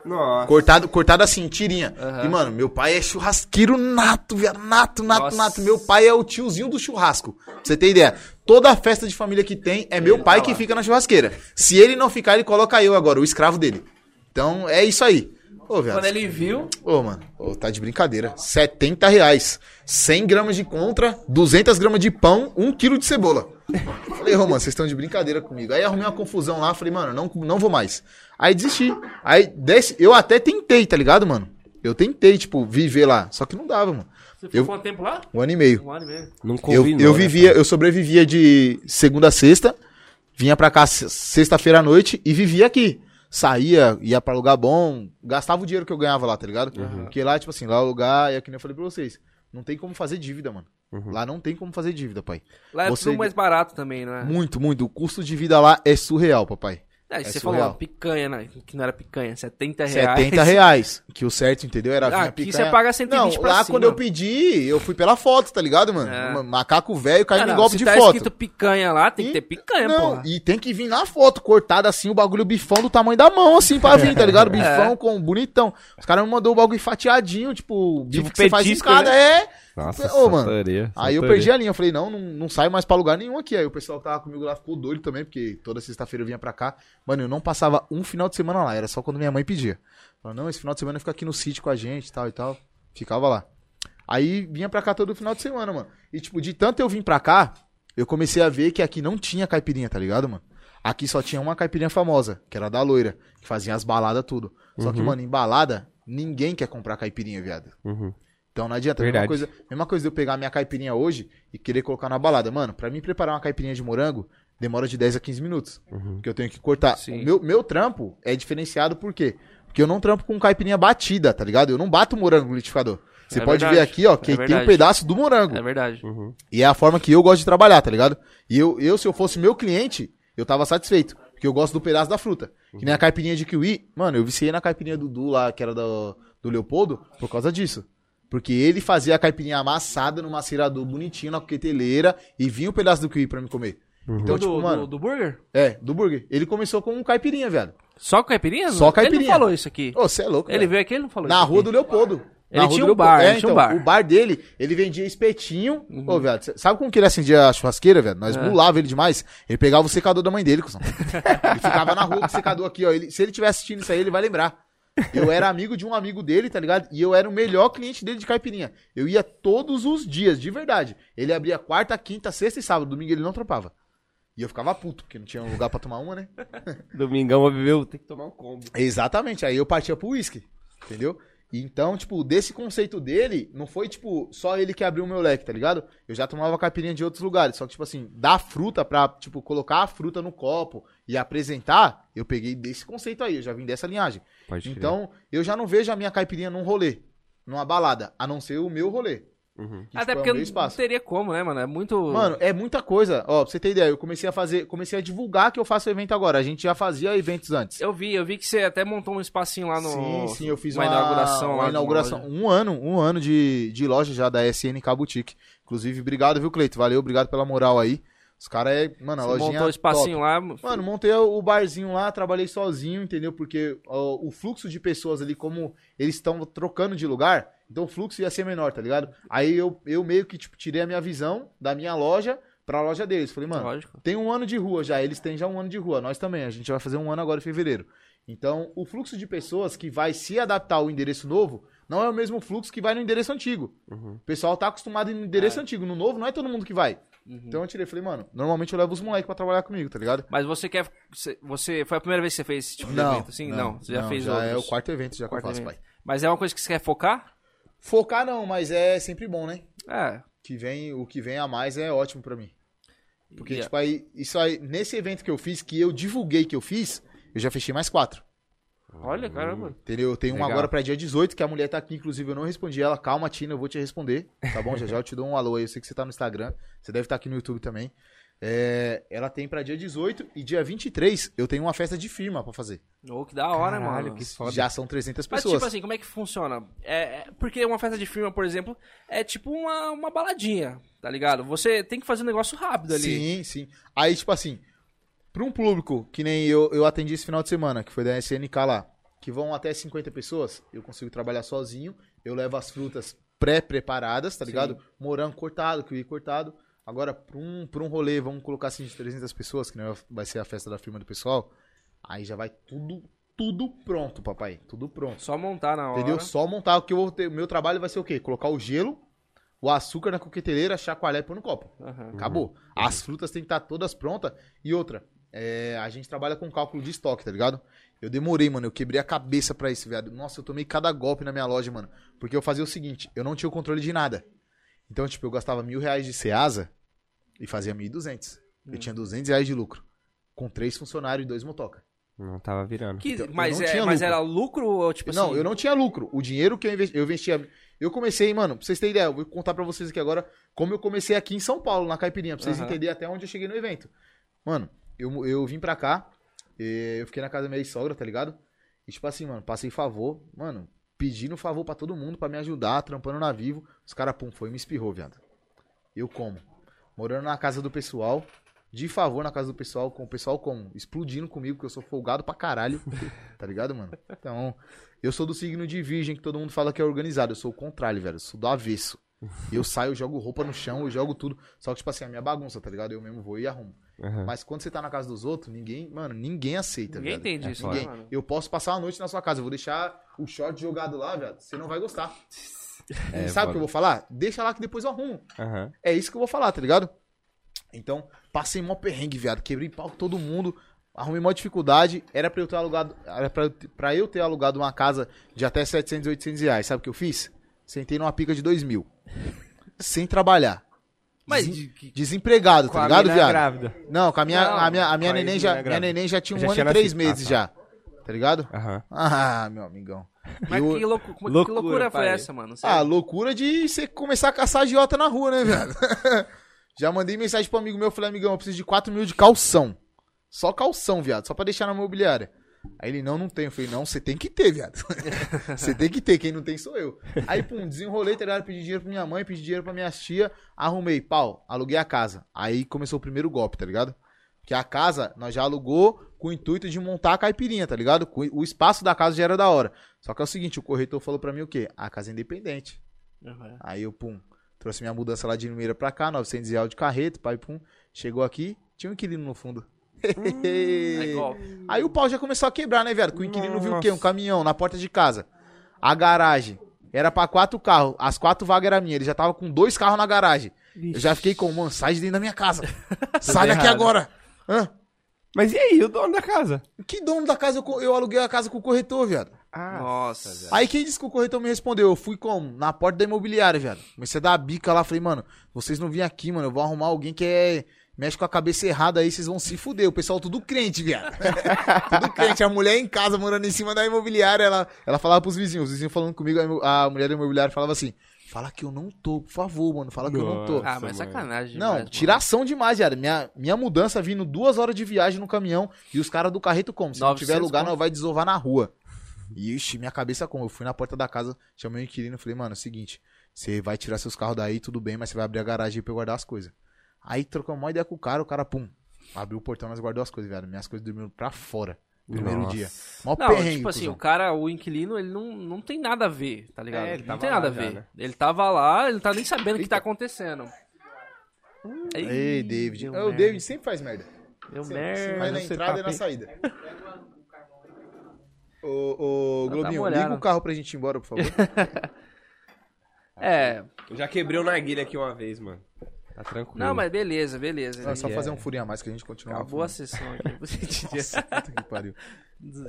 Nossa. Cortado, cortado assim, tirinha. E, mano, meu pai é churrasqueiro nato, viado. Nato, nato, Nossa. nato. Meu pai é o tiozinho do churrasco. Pra você ter ideia. Toda festa de família que tem é meu pai que fica na churrasqueira. Se ele não ficar, ele coloca eu agora, o escravo dele. Então, é isso aí. Ô. Quando ele viu, Ô, mano, ô, tá de brincadeira. 70 reais. 100 gramas de contra, 200 gramas de pão, 1 quilo de cebola. Falei, ô, mano, vocês estão de brincadeira comigo. Aí arrumei uma confusão lá, falei, mano, não, não vou mais. Aí desisti. Aí desse, eu até tentei, tá ligado, mano? Eu tentei, tipo, viver lá. Só que não dava, mano. Você ficou Eu- quanto tempo lá? Um ano e meio. Um ano e meio. Não Eu, combinou, eu né, vivia, eu sobrevivia de segunda a sexta, vinha pra cá se- sexta-feira à noite e vivia aqui. Saía, ia pra lugar bom, gastava o dinheiro que eu ganhava lá, tá ligado? Porque lá, tipo assim, lá o lugar, é que nem eu falei pra vocês, não tem como fazer dívida, mano. Lá não tem como fazer dívida, pai. Lá é Você- tudo mais barato também, não é? Muito, muito. O custo de vida lá é surreal, papai. É, é você surreal. falou, picanha, né? que não era picanha, 70 reais. 70 reais. Que o certo, entendeu? Era Ah, aqui picanha. você paga 120 Não, pra lá cima. quando eu pedi, eu fui pela foto, tá ligado, mano? É. Ma- Macaco velho caiu Ah, em golpe se de tá foto. escrito picanha lá, tem que ter picanha, Não, porra. e tem que vir na foto, cortada assim, o bagulho bifão do tamanho da mão, assim, pra vir, tá ligado? [laughs] Bifão com bonitão. Os caras me mandou o bagulho fatiadinho, tipo, bife Tipo que você faz em petisco, cada, é. Nossa, Ô, mano. santaria, Aí eu perdi a linha, eu falei, não, não, não saio mais pra lugar nenhum aqui. Aí o pessoal que tava comigo lá ficou doido também, porque toda sexta-feira eu vinha pra cá. Mano, eu não passava um final de semana lá, era só quando minha mãe pedia. Falei, não, esse final de semana fica aqui no sítio com a gente e tal e tal. Ficava lá. Aí vinha pra cá todo final de semana, mano. E tipo, de tanto eu vim pra cá, eu comecei a ver que aqui não tinha caipirinha, tá ligado, mano? Aqui só tinha uma caipirinha famosa, que era da loira, que fazia as baladas tudo. Só que, mano, em balada, ninguém quer comprar caipirinha, viado. Uhum. Então não adianta. Mesma Verdade. coisa, mesma coisa de eu pegar minha caipirinha hoje e querer colocar na balada. Mano, pra mim preparar uma caipirinha de morango, demora de 10 a 15 minutos. Porque eu tenho que cortar. Sim. Meu, meu trampo é diferenciado por quê? Porque eu não trampo com caipirinha batida, tá ligado? Eu não bato morango no liquidificador. Você É pode verdade. ver aqui, ó, É que tem um pedaço do morango. É verdade. Uhum. E é a forma que eu gosto de trabalhar, tá ligado? E eu, eu, se eu fosse meu cliente, eu tava satisfeito. Porque eu gosto do pedaço da fruta. Que nem a caipirinha de kiwi. Mano, eu viciei na caipirinha do Du lá, que era do, do Leopoldo, por causa disso. Porque ele fazia a caipirinha amassada numa cirador bonitinho na coqueteleira e vinha o pedaço do kiwi pra me comer. Então, do, tipo, do- mano. do burger? É, do burger. Ele começou com um caipirinha, velho. Só caipirinha? Só Ele caipirinha. não falou isso aqui. Ô, você é louco, Ele velho. veio aqui, ele não falou Na isso rua aqui. do Leopoldo. Ele Na rua tinha do um bar, ele É, tinha um então, bar. O bar dele, ele vendia espetinho. Ô, velho, sabe como que ele acendia a churrasqueira, velho? Nós Uhum. É. bulava ele demais. Ele pegava o secador da mãe dele, cuzão. ele ficava na rua com o secador aqui, ó. Ele- se ele estiver assistindo isso aí, ele vai lembrar. Eu era amigo de um amigo dele, tá ligado? E eu era o melhor cliente dele de caipirinha. Eu ia todos os dias, de verdade. Ele abria quarta, quinta, sexta e sábado. Domingo ele não trampava. E eu ficava puto, porque não tinha lugar pra tomar uma, né? [laughs] Domingão eu viveu, tem que tomar um combo. Exatamente, aí eu partia pro uísque, entendeu? E Então, tipo, desse conceito dele, não foi, tipo, só ele que abriu o meu leque, tá ligado? Eu já tomava caipirinha de outros lugares, só que, tipo assim, dar fruta pra, tipo, colocar a fruta no copo e apresentar, eu peguei desse conceito aí, eu já vim dessa linhagem. Pode crer. Então, eu já não vejo a minha caipirinha num rolê, numa balada, a não ser o meu rolê. Uhum. que, Até tipo, é porque não espaço. teria como, né, mano? É muito. Mano, é muita coisa. Ó, pra você ter ideia, eu comecei a fazer, comecei a divulgar que eu faço evento agora. A gente já fazia eventos antes. eu vi, eu vi que você até montou um espacinho lá no. Sim, sim, eu fiz uma uma, inauguração lá Uma uma inauguração. Um ano, um ano de, de loja já da SNK Boutique. Inclusive, obrigado, viu, Cleito? Valeu, obrigado pela moral aí. Os caras é, mano, a Você lojinha montou o espacinho top. lá. Mano, montei o barzinho lá, trabalhei sozinho, entendeu? Porque ó, o fluxo de pessoas ali, como eles estão trocando de lugar, então o fluxo ia ser menor, tá ligado? Aí eu, eu meio que, tipo, tirei a minha visão da minha loja pra loja deles. Falei, mano, Lógico. tem um ano de rua já, eles têm já um ano de rua, nós também, a gente vai fazer um ano agora em fevereiro. Então, o fluxo de pessoas que vai se adaptar ao endereço novo não é o mesmo fluxo que vai no endereço antigo. Uhum. O pessoal tá acostumado no endereço antigo, no novo não é todo mundo que vai. Uhum. Então eu tirei, falei, mano, normalmente eu levo os moleques pra trabalhar comigo, tá ligado? Mas você quer. você-. Foi a primeira vez que você fez esse tipo de evento, assim? Não, você já fez já outros. é o quarto evento já Quarto que eu faço, evento. pai. Mas é uma coisa que você quer focar? Focar não, mas é sempre bom, né? É. Que vem, o que vem a mais é ótimo pra mim. Porque, E- tipo, aí, isso aí, nesse evento que eu fiz, que eu divulguei que eu fiz, eu já fechei mais quatro. Olha, caramba. Entendeu? Eu tenho um agora pra dia 18, que a mulher tá aqui, inclusive eu não respondi ela. Calma, Tina, eu vou te responder, tá bom? já já eu te dou um alô aí, eu sei que você tá no Instagram, você deve estar aqui no YouTube também. É, ela tem pra dia 18 e dia 23 eu tenho uma festa de firma pra fazer. Ô, que da hora, Caralho, mano. que foda. Já são 300 Mas, pessoas. tipo assim, como é que funciona? É, é- porque uma festa de firma, por exemplo, é tipo uma, uma baladinha, tá ligado? Você tem que fazer um negócio rápido ali. Sim, sim. Aí, tipo assim, pra um público que nem eu, eu atendi esse final de semana, que foi da SNK lá, que vão até 50 pessoas, eu consigo trabalhar sozinho, eu levo as frutas pré-preparadas, tá ligado? Morango cortado, kiwi cortado. Agora, pra um, pra um rolê, vamos colocar assim, de 300 pessoas, que não vai ser a festa da firma do pessoal, aí já vai tudo, tudo pronto, papai. Tudo pronto. Só montar na hora. Entendeu? Só montar o que eu vou ter. O meu trabalho vai ser o quê? Colocar o gelo, o açúcar na coqueteleira, chacoalhar e pôr no copo. Aham. Acabou. As frutas têm que estar todas prontas. E outra, é, a gente trabalha com cálculo de estoque, tá ligado? Eu demorei, mano. Eu quebrei a cabeça pra isso, viado. Nossa, eu tomei cada golpe na minha loja, mano. Porque eu fazia o seguinte: eu não tinha o controle de nada. Então, tipo, eu gastava mil reais de Ceasa e fazia mil e duzentos. Eu tinha duzentos reais de lucro. Com três funcionários e dois motoca. Não tava virando. Que- Então, mas não é, tinha mas era lucro ou tipo não, assim? eu não tinha lucro. O dinheiro que eu investi, eu investia. Eu comecei, mano, pra vocês terem ideia, eu vou contar pra vocês aqui agora como eu comecei aqui em São Paulo, na Caipirinha, pra vocês Aham. entenderem até onde eu cheguei no evento. Mano, eu, eu vim pra cá, eu fiquei na casa da minha sogra, tá ligado? E tipo assim, mano, passei favor, mano, pedindo favor pra todo mundo pra me ajudar, trampando na Vivo. Os caras, pum, foi e me espirrou, viado. Eu como. Morando na casa do pessoal, de favor na casa do pessoal, com o pessoal como? Explodindo comigo, porque eu sou folgado pra caralho, [laughs] tá ligado, mano? Então, eu sou do signo de virgem, que todo mundo fala que é organizado. Eu sou o contrário, velho. Eu sou do avesso. Eu saio, eu jogo roupa no chão, eu jogo tudo. Só que, tipo assim, é a minha bagunça, tá ligado? Eu mesmo vou e arrumo. Aham. Mas quando você tá na casa dos outros, ninguém, mano, ninguém aceita, Ninguém velho. entende É isso, né, Ninguém. mano? Eu posso passar a noite na sua casa, eu vou deixar o short jogado lá, velho. Você não vai gostar. [laughs] É, Sabe o que eu vou falar? Deixa lá que depois eu arrumo. Aham. É isso que eu vou falar, tá ligado? Então, passei mó perrengue, viado. Quebrei pau com todo mundo. Arrumei mó dificuldade. Era pra eu ter alugado. Era pra, eu ter- pra eu ter alugado uma casa de até 700, 800 reais. Sabe o que eu fiz? Sentei numa pica de 2 mil. Sem trabalhar. Mas Desempregado, Com tá ligado, viado? grávida. Não, com a minha, Não, a minha, a minha neném já. Minha neném já tinha um Já ano e três nascido. meses Ah, já. Tá ligado? Aham. Ah, meu amigão. mas Eu- que, louco, que Loucura, loucura foi pai. essa, mano? Você- Ah, loucura de você começar a caçar agiota na rua, né, velho? [laughs] Já mandei mensagem pro amigo meu, falei, amigão, eu preciso de 4 mil de calção. Só calção, viado, só pra deixar na mobiliária. Aí ele, não, não tem. Eu falei, não, você tem que ter, viado. [laughs] Você tem que ter, quem não tem sou eu. Aí, pum, desenrolei, tá ligado? Pedi dinheiro pra minha mãe, pedi dinheiro pra minha tia, arrumei, pau, aluguei a casa. Aí começou o primeiro golpe, tá ligado? Que a casa nós já alugou com o intuito de montar a caipirinha, tá ligado? O espaço da casa já era da hora. Só que é o seguinte, o corretor falou pra mim o quê? A casa é independente. Aham. Aí eu, pum, trouxe minha mudança lá de Limeira pra cá, 900 reais de carreto, pai, pum. Chegou aqui, tinha um inquilino no fundo. Aí, golpe. [laughs] Aí o pau já começou a quebrar, né, velho? Que o inquilino viu o quê? Um Nossa. caminhão na porta de casa. A garagem. Era pra quatro carros. As quatro vagas eram minhas. Ele já tava com dois carros na garagem. Eu já fiquei com, mano, sai de dentro da minha casa. [laughs] sai daqui errado. agora. Hã? Mas e aí, o dono da casa? Que dono da casa eu, eu aluguei a casa com o corretor, viado? Ah, Nossa, velho. Aí quem disse que o corretor me respondeu? Eu fui como? Na porta da imobiliária, viado. Comecei a dar a bica lá, falei, mano, vocês não vêm aqui, mano. Eu vou arrumar alguém que é. Mexe com a cabeça errada aí, vocês vão se fuder. O pessoal tudo crente, viado. [laughs] tudo crente. A mulher em casa, morando em cima da imobiliária, ela, ela falava pros vizinhos. Os vizinhos falando comigo, a mulher da imobiliária falava assim: Fala que eu não tô, por favor, mano. Fala que eu não tô. Nossa. Ah, mas mano. sacanagem. Não, demais, mano. tiração demais, viado. Minha, minha mudança vindo duas horas de viagem no caminhão e os caras do carreto como? Se não 900 tiver lugar, nós vai desovar na rua. E, ixi, minha cabeça como? Eu fui na porta da casa, chamei o inquilino e falei, mano, é o seguinte, você vai tirar seus carros daí, tudo bem, mas você vai abrir a garagem aí pra eu guardar as coisas. Aí trocamos uma ideia com o cara, o cara, pum, abriu o portão, nós guardou as coisas, viado. Minhas coisas dormiram pra fora. Primeiro Nossa. dia. Mó Não, perrengue, tipo assim, cuzão. o cara, o inquilino, ele não, não tem nada a ver, tá ligado? É, ele não tem nada a lá já, ver. né? Ele tava lá, ele não tá nem sabendo o que tá acontecendo. Ei, David. deu É, o. David sempre faz merda. Deu Sempre, merda. Vai na entrada tá e na saída. Ô, ô Tá Globinho, liga o carro pra gente ir embora, por favor. [laughs] É, Eu já quebrei o narguilha aqui uma vez, mano. Tá tranquilo. não, mas beleza, beleza. Não, é só é. fazer um furinho a mais que a gente continua. Acabou a sessão aqui. Nossa, puta que pariu.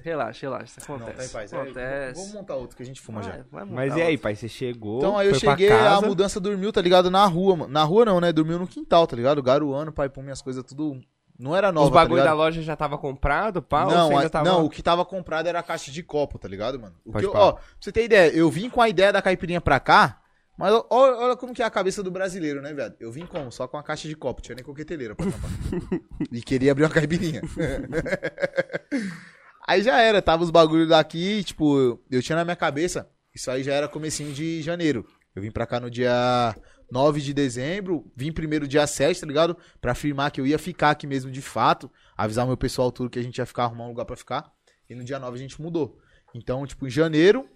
relaxa, relaxa, isso Não, tá em acontece. paz. É, acontece. Vamos montar outro que a gente fuma já. Vai montar Mas e aí, pai? Você chegou. Então aí eu cheguei, a mudança dormiu, tá ligado? Na rua, mano. Na rua não, né? Dormiu no quintal, tá ligado? Garuano, pai, pôr minhas coisas tudo. Não era nova, Os bagulho tá da loja já tava comprado, pá? Não, a- tava... não, o que tava comprado era a caixa de copo, tá ligado, mano? O Pode que eu- ó, pra você ter ideia, eu vim com a ideia da caipirinha pra cá, mas olha, olha como que é a cabeça do brasileiro, né, velho? Eu vim como? Só com a caixa de copo, tinha nem coqueteleira pra tampar. [laughs] e queria abrir uma caipirinha. [laughs] aí já era, tava os bagulhos daqui, tipo, eu, eu tinha na minha cabeça, isso aí já era comecinho de janeiro. Eu vim pra cá no dia 9 de dezembro, vim primeiro dia 7, tá ligado? Pra afirmar que eu ia ficar aqui mesmo de fato, avisar o meu pessoal tudo que a gente ia ficar, arrumar um lugar pra ficar. E no dia 9 a gente mudou. Então, tipo, em janeiro,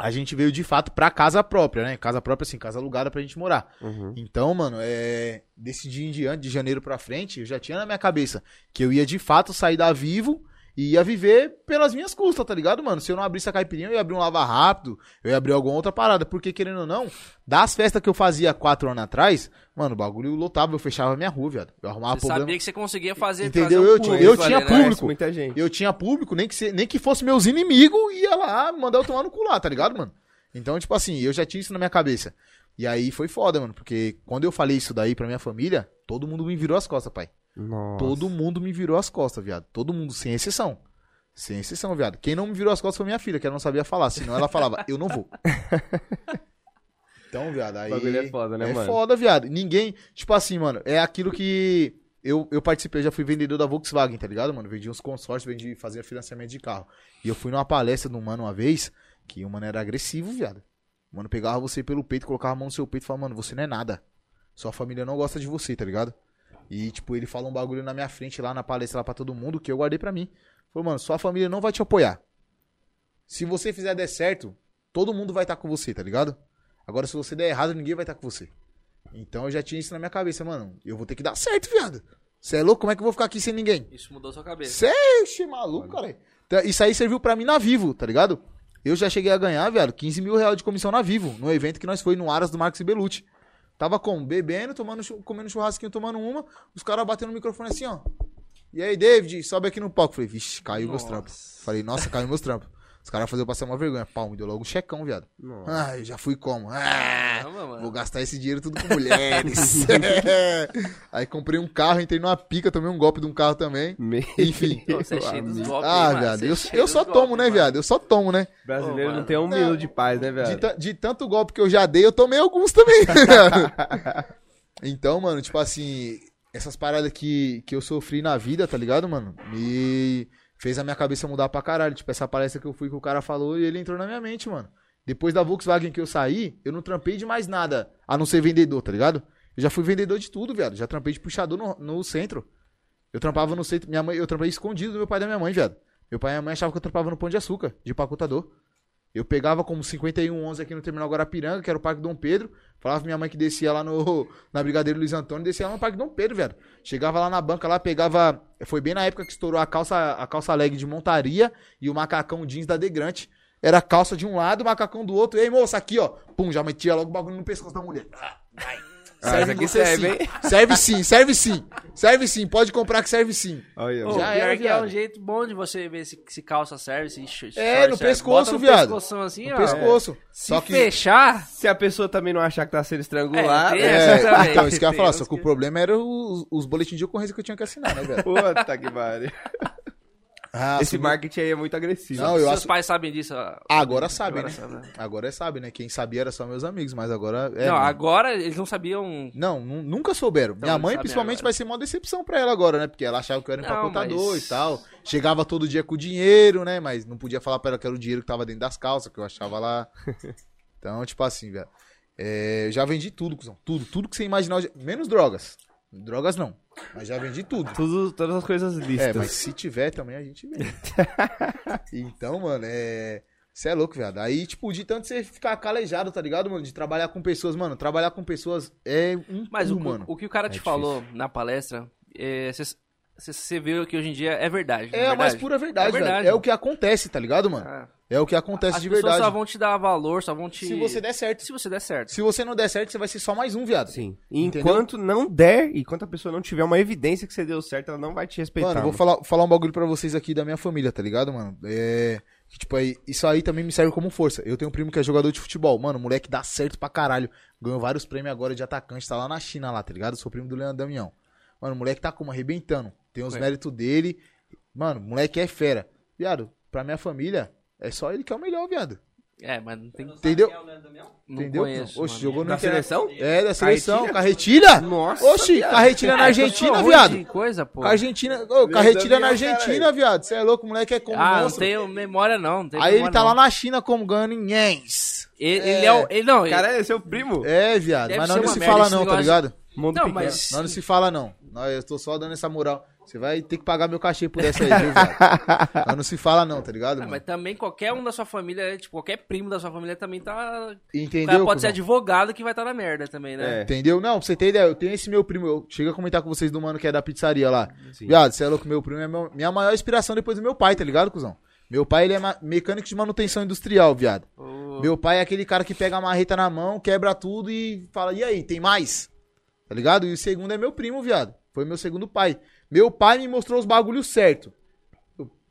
a gente veio de fato pra casa própria, né? Casa própria, assim, casa alugada pra gente morar. Uhum. Então, mano, é... desse dia em diante, de janeiro pra frente, eu já tinha na minha cabeça que eu ia de fato sair da Vivo e ia viver pelas minhas custas, tá ligado, mano? Se eu não abrisse a caipirinha, eu ia abrir um lava rápido, eu ia abrir alguma outra parada. Porque, querendo ou não, das festas que eu fazia quatro anos atrás, mano, o bagulho lotava, eu fechava a minha rua, viado. Eu arrumava Você problema. sabia que você conseguia fazer Entendeu? um Eu tinha- público eu tinha ali, né? público. Conhece muita gente. Eu tinha público, nem que, se- nem que fosse meus inimigos, ia lá mandar eu tomar no cu lá, tá ligado, mano? Então, tipo assim, eu já tinha isso na minha cabeça. E aí foi foda, mano, porque quando eu falei isso daí pra minha família, todo mundo me virou as costas, pai. Nossa. Todo mundo me virou as costas, viado. Todo mundo, sem exceção. Sem exceção, viado. Quem não me virou as costas foi minha filha, que ela não sabia falar. Senão ela falava, eu não vou. [laughs] Então, viado, aí. O bagulho é foda, né, é mano? foda, viado. Ninguém. Tipo assim, mano, é aquilo que. Eu, eu participei, eu já fui vendedor da Volkswagen, tá ligado, mano? Vendi uns consórcios, vendi, fazia financiamento de carro. E eu fui numa palestra de um mano uma vez, que o mano era agressivo, viado. O mano pegava você pelo peito, colocava a mão no seu peito e falava, mano, você não é nada. Sua família não gosta de você, tá ligado? E, tipo, ele falou um bagulho na minha frente lá na palestra lá pra todo mundo que eu guardei pra mim. Falou, mano, sua família não vai te apoiar. Se você fizer der certo, todo mundo vai estar com você, tá ligado? Agora, se você der errado, ninguém vai estar com você. Então eu já tinha isso na minha cabeça, mano. Eu vou ter que dar certo, viado. Você é louco? Como é que eu vou ficar aqui sem ninguém? Isso mudou sua cabeça. Cê é maluco, cara. Então, Isso aí serviu pra mim na Vivo, tá ligado? Eu já cheguei a ganhar, velho, 15 mil reais de comissão na Vivo, no evento que nós foi no Aras do Marcos e Belucci. Tava como? Bebendo, tomando, comendo churrasquinho, tomando uma, os caras batendo no microfone assim, ó. E aí, David, sobe aqui no palco. Falei, vixe, caiu meus Nossa. trampos. Falei, nossa, caiu meus trampos. Os caras faziam eu passar uma vergonha. Pau, me deu logo um checão, viado. Nossa. Ah, eu já fui como? Ah. Vou gastar esse dinheiro tudo com mulheres. [laughs] Aí comprei um carro, entrei numa pica, tomei um golpe de um carro também. Meu Enfim. É cheio dos amigo. golpes, Ah, mano? viado, é eu, eu só golpes, tomo, né, mano. viado? Eu só tomo, né? Brasileiro Ô, não tem um minuto de paz, né, De, velho? ta- de tanto golpe que eu já dei, eu tomei alguns também. [laughs] então, mano, tipo assim, essas paradas que, que eu sofri na vida, tá ligado, mano? Me fez a minha cabeça mudar pra caralho. Tipo, essa palestra que eu fui que o cara falou e ele entrou na minha mente, mano. Depois da Volkswagen que eu saí, eu não trampei de mais nada, a não ser vendedor, tá ligado? Eu já fui vendedor de tudo, viado. Já trampei de puxador no, no centro. Eu trampava no centro. Minha mãe, eu trampei escondido do meu pai e da minha mãe, viado. Meu pai e minha mãe achavam que eu trampava no Pão de Açúcar, de empacotador. Eu pegava como 5111 aqui no Terminal Guarapiranga, que era o Parque Dom Pedro. Falava pra minha mãe que descia lá no, [laughs] na Brigadeiro Luiz Antônio, descia lá no Parque Dom Pedro, velho. Chegava lá na banca, lá pegava. Foi bem na época que estourou a calça, a calça leg de montaria e o macacão jeans da Degrante. Era calça de um lado, macacão do outro. Ei, moça, aqui, ó. Pum, já metia logo o bagulho no pescoço da mulher. Ah, Ah, isso aqui serve, sim. hein? Serve sim, serve sim. Serve sim, pode comprar que serve sim. Olha, Pô, Já era, que é um jeito bom de você ver se, se calça serve, se short É, no serve. pescoço, Bota no viado. pescoção assim, No ó. pescoço. Se Só que. fechar, Se a pessoa também não achar que tá sendo estrangulada. É, É, então, isso que eu ia falar, só que o problema era os, os boletins de ocorrência que eu tinha que assinar, né, velho? Puta que pariu. Ah, Esse subiu- marketing aí é muito agressivo. Não, eu Seus acho- pais sabem disso? Agora sabem, Agora né? sabem, né? Agora é sabe, né? Quem sabia era só meus amigos, mas agora é. não, mano. agora eles não sabiam. Não, nu- nunca souberam. Minha eles mãe, sabem principalmente, agora. vai ser uma decepção pra ela agora, né? Porque ela achava que eu era empacotador mas- e tal. Chegava todo dia com dinheiro, né? Mas não podia falar pra ela que era o dinheiro que tava dentro das calças, que eu achava lá. [laughs] Então, tipo assim, velho. É, eu já vendi tudo, cuzão. Tudo, tudo que você imaginar. Menos drogas. Drogas não. Mas já vendi tudo. Tudo, todas as coisas listas. É, mas se tiver também a gente vende. [laughs] então, mano, é. Você é louco, viado. Aí, tipo, de tanto você ficar calejado, tá ligado, mano? De trabalhar com pessoas, mano. Trabalhar com pessoas é um Mas cu, o, mano. o que o cara te difícil. falou na palestra, você vê que hoje em dia é verdade. É a mais pura verdade, É verdade. velho. É o que acontece, tá ligado, mano? Ah, É o que acontece As de pessoas verdade. só vão te dar valor, só vão te. Se você der certo. Se você der certo. Se você não der certo, você vai ser só mais um, viado. Sim. Entendeu? enquanto não der, e enquanto a pessoa não tiver uma evidência que você deu certo, ela não vai te respeitar. Mano, eu vou falar, falar um bagulho pra vocês aqui da minha família, tá ligado, mano? É. que, Tipo, aí, isso aí também me serve como força. Eu tenho um primo que é jogador de futebol. Mano, moleque dá certo pra caralho. Ganhou vários prêmios agora de atacante. Tá lá na China, lá, tá ligado? Sou primo do Leandro Damião. Mano, o moleque tá como? Arrebentando. Tem os É. méritos dele. Mano, o moleque é fera. Viado, pra minha família, é só ele que é o melhor, viado. É, mas não tem. Entendeu? Não Entendeu? conheço. Oxe, mano. jogou no Da Inter- seleção? É, da seleção. Carretilha? Carretilha? Nossa, Oxi, viado. carretilha na É, Argentina, ruim viado. Coisa, pô. Argentina, carretilha na Argentina, viado. Você é louco, o moleque é como Ah, não tenho memória não. Aí ele tá não. lá na China como ganhando em yens. Ele, ele é o. Ele, não, ele- Cara, é seu primo. É, viado. Deve mas não se merda fala não, tá ligado? Mundo Não, pequeno. mas- não se fala não. Eu tô só dando essa moral. Você vai ter que pagar meu cachê por essa aí, viu, viado? Nós [laughs] não se fala não, tá ligado? Ah, mas também qualquer um da sua família, tipo, qualquer primo da sua família também tá. O Entendeu? cara pode ser cuzão? advogado que vai estar na merda também, né? É. Entendeu? Não, pra você ter ideia, eu tenho esse meu primo. Eu chego a comentar com vocês do mano que é da pizzaria lá. Sim. Viado, você é louco, meu primo é meu- minha maior inspiração depois do meu pai, tá ligado, cuzão? Meu pai, ele é mecânico de manutenção industrial, viado. Ô, Meu pai é aquele cara que pega a marreta na mão, quebra tudo e fala, e aí, tem mais? Tá ligado? E o segundo é meu primo, viado. Foi meu segundo pai. Meu pai me mostrou os bagulhos certo.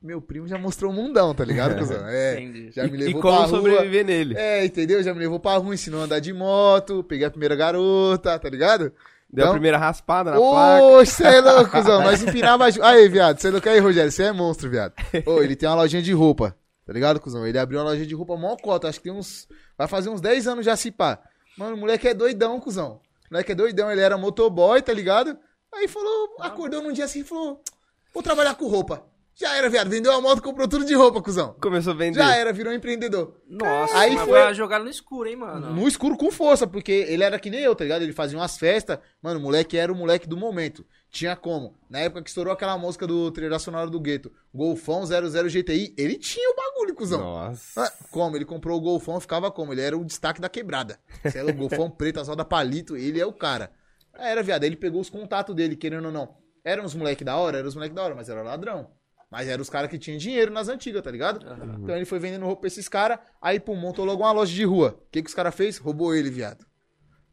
Meu primo já mostrou o mundão, tá ligado, [laughs] cuzão? É, Entendi. já me E- levou e como pra rua. sobreviver nele. É, entendeu? Já me levou pra rua, ensinou a andar de moto, peguei a primeira garota, tá ligado? Deu a Então- primeira raspada na placa. Ô, você é louco, cuzão. Nós [laughs] empinava. Aí, viado, você é louco aí, Rogério. Você é monstro, viado. Ô, ele tem uma lojinha de roupa. Tá ligado, cuzão? Ele abriu uma lojinha de roupa mó cota. Acho que tem uns. Vai fazer uns 10 anos já se pá. Mano, o moleque é doidão, cuzão. O moleque é doidão. Ele era motoboy, tá ligado? Aí falou, acordou num dia assim e falou: Vou trabalhar com roupa. Já era, viado. Vendeu a moto, comprou tudo de roupa, cuzão. Começou a vender. Já era, virou empreendedor. Nossa, Aí mas foi- jogar no escuro, hein, mano? No escuro com força, porque ele era que nem eu, tá ligado? Ele fazia umas festas. Mano, o moleque era o moleque do momento. Tinha como. Na época que estourou aquela música do trilha sonora do gueto, Golfão 00 GTI, ele tinha o bagulho, cuzão. Nossa. Ah, Como? Ele comprou o Golfão, ficava como? Ele era o destaque da quebrada. Se era o Golfão [laughs] preto, as rodas palito, ele é o cara. Era, viado. Aí Ele pegou os contatos dele, querendo ou não. Eram os moleque da hora, eram os moleque da hora, mas era ladrão. Mas eram os caras que tinham dinheiro nas antigas, tá ligado? Então ele foi vendendo roupa pra esses caras, aí pum, montou logo uma loja de rua. O que, que os caras fez? Roubou ele, viado.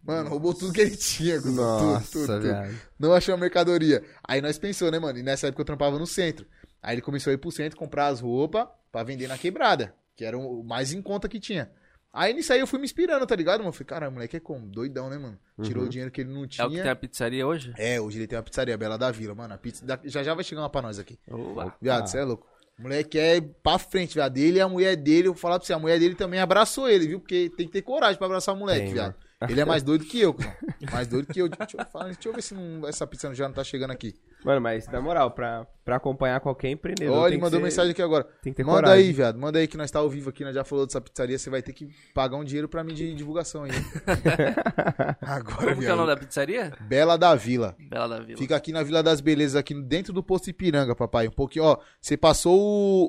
Mano, roubou tudo que ele tinha. Nossa, tudo, tudo, tudo. viado. Não achou a mercadoria. Aí nós pensou, né, mano? E nessa época eu trampava no centro. Aí ele começou a ir pro centro comprar as roupas pra vender na quebrada, que era o mais em conta que tinha. Aí nisso aí eu fui me inspirando, tá ligado, mano? Falei, cara, o moleque é como? Doidão, né, mano? Tirou o dinheiro que ele não É tinha. o que tem a pizzaria hoje? É, hoje ele tem uma pizzaria, Bela da Vila, mano. A pizza da- já já vai chegar uma pra nós aqui. Opa. Viado, você é louco. O moleque é pra frente, viado. Ele e a mulher dele, eu vou falar pra você, a mulher dele também abraçou ele, viu? Porque tem que ter coragem pra abraçar o moleque, Tem, viado. Ele é mais [laughs] doido que eu, cara. Mais doido que eu. Deixa eu, falar, deixa eu ver se não- essa pizza já não tá chegando aqui. Mano, mas na moral, pra, pra acompanhar qualquer empreendedor. Olha, ele mandou ser- mensagem aqui agora. Tem que ter Manda coragem. aí, viado. Manda aí que nós tá ao vivo aqui, nós já falou dessa pizzaria. Você vai ter que pagar um dinheiro pra mim de divulgação aí. [laughs] Agora, Como que é o nome viado. da pizzaria? Bela da Vila. Bela da Vila. Fica aqui na Vila das Belezas, aqui dentro do posto Ipiranga, papai. Um pouquinho, ó. Você passou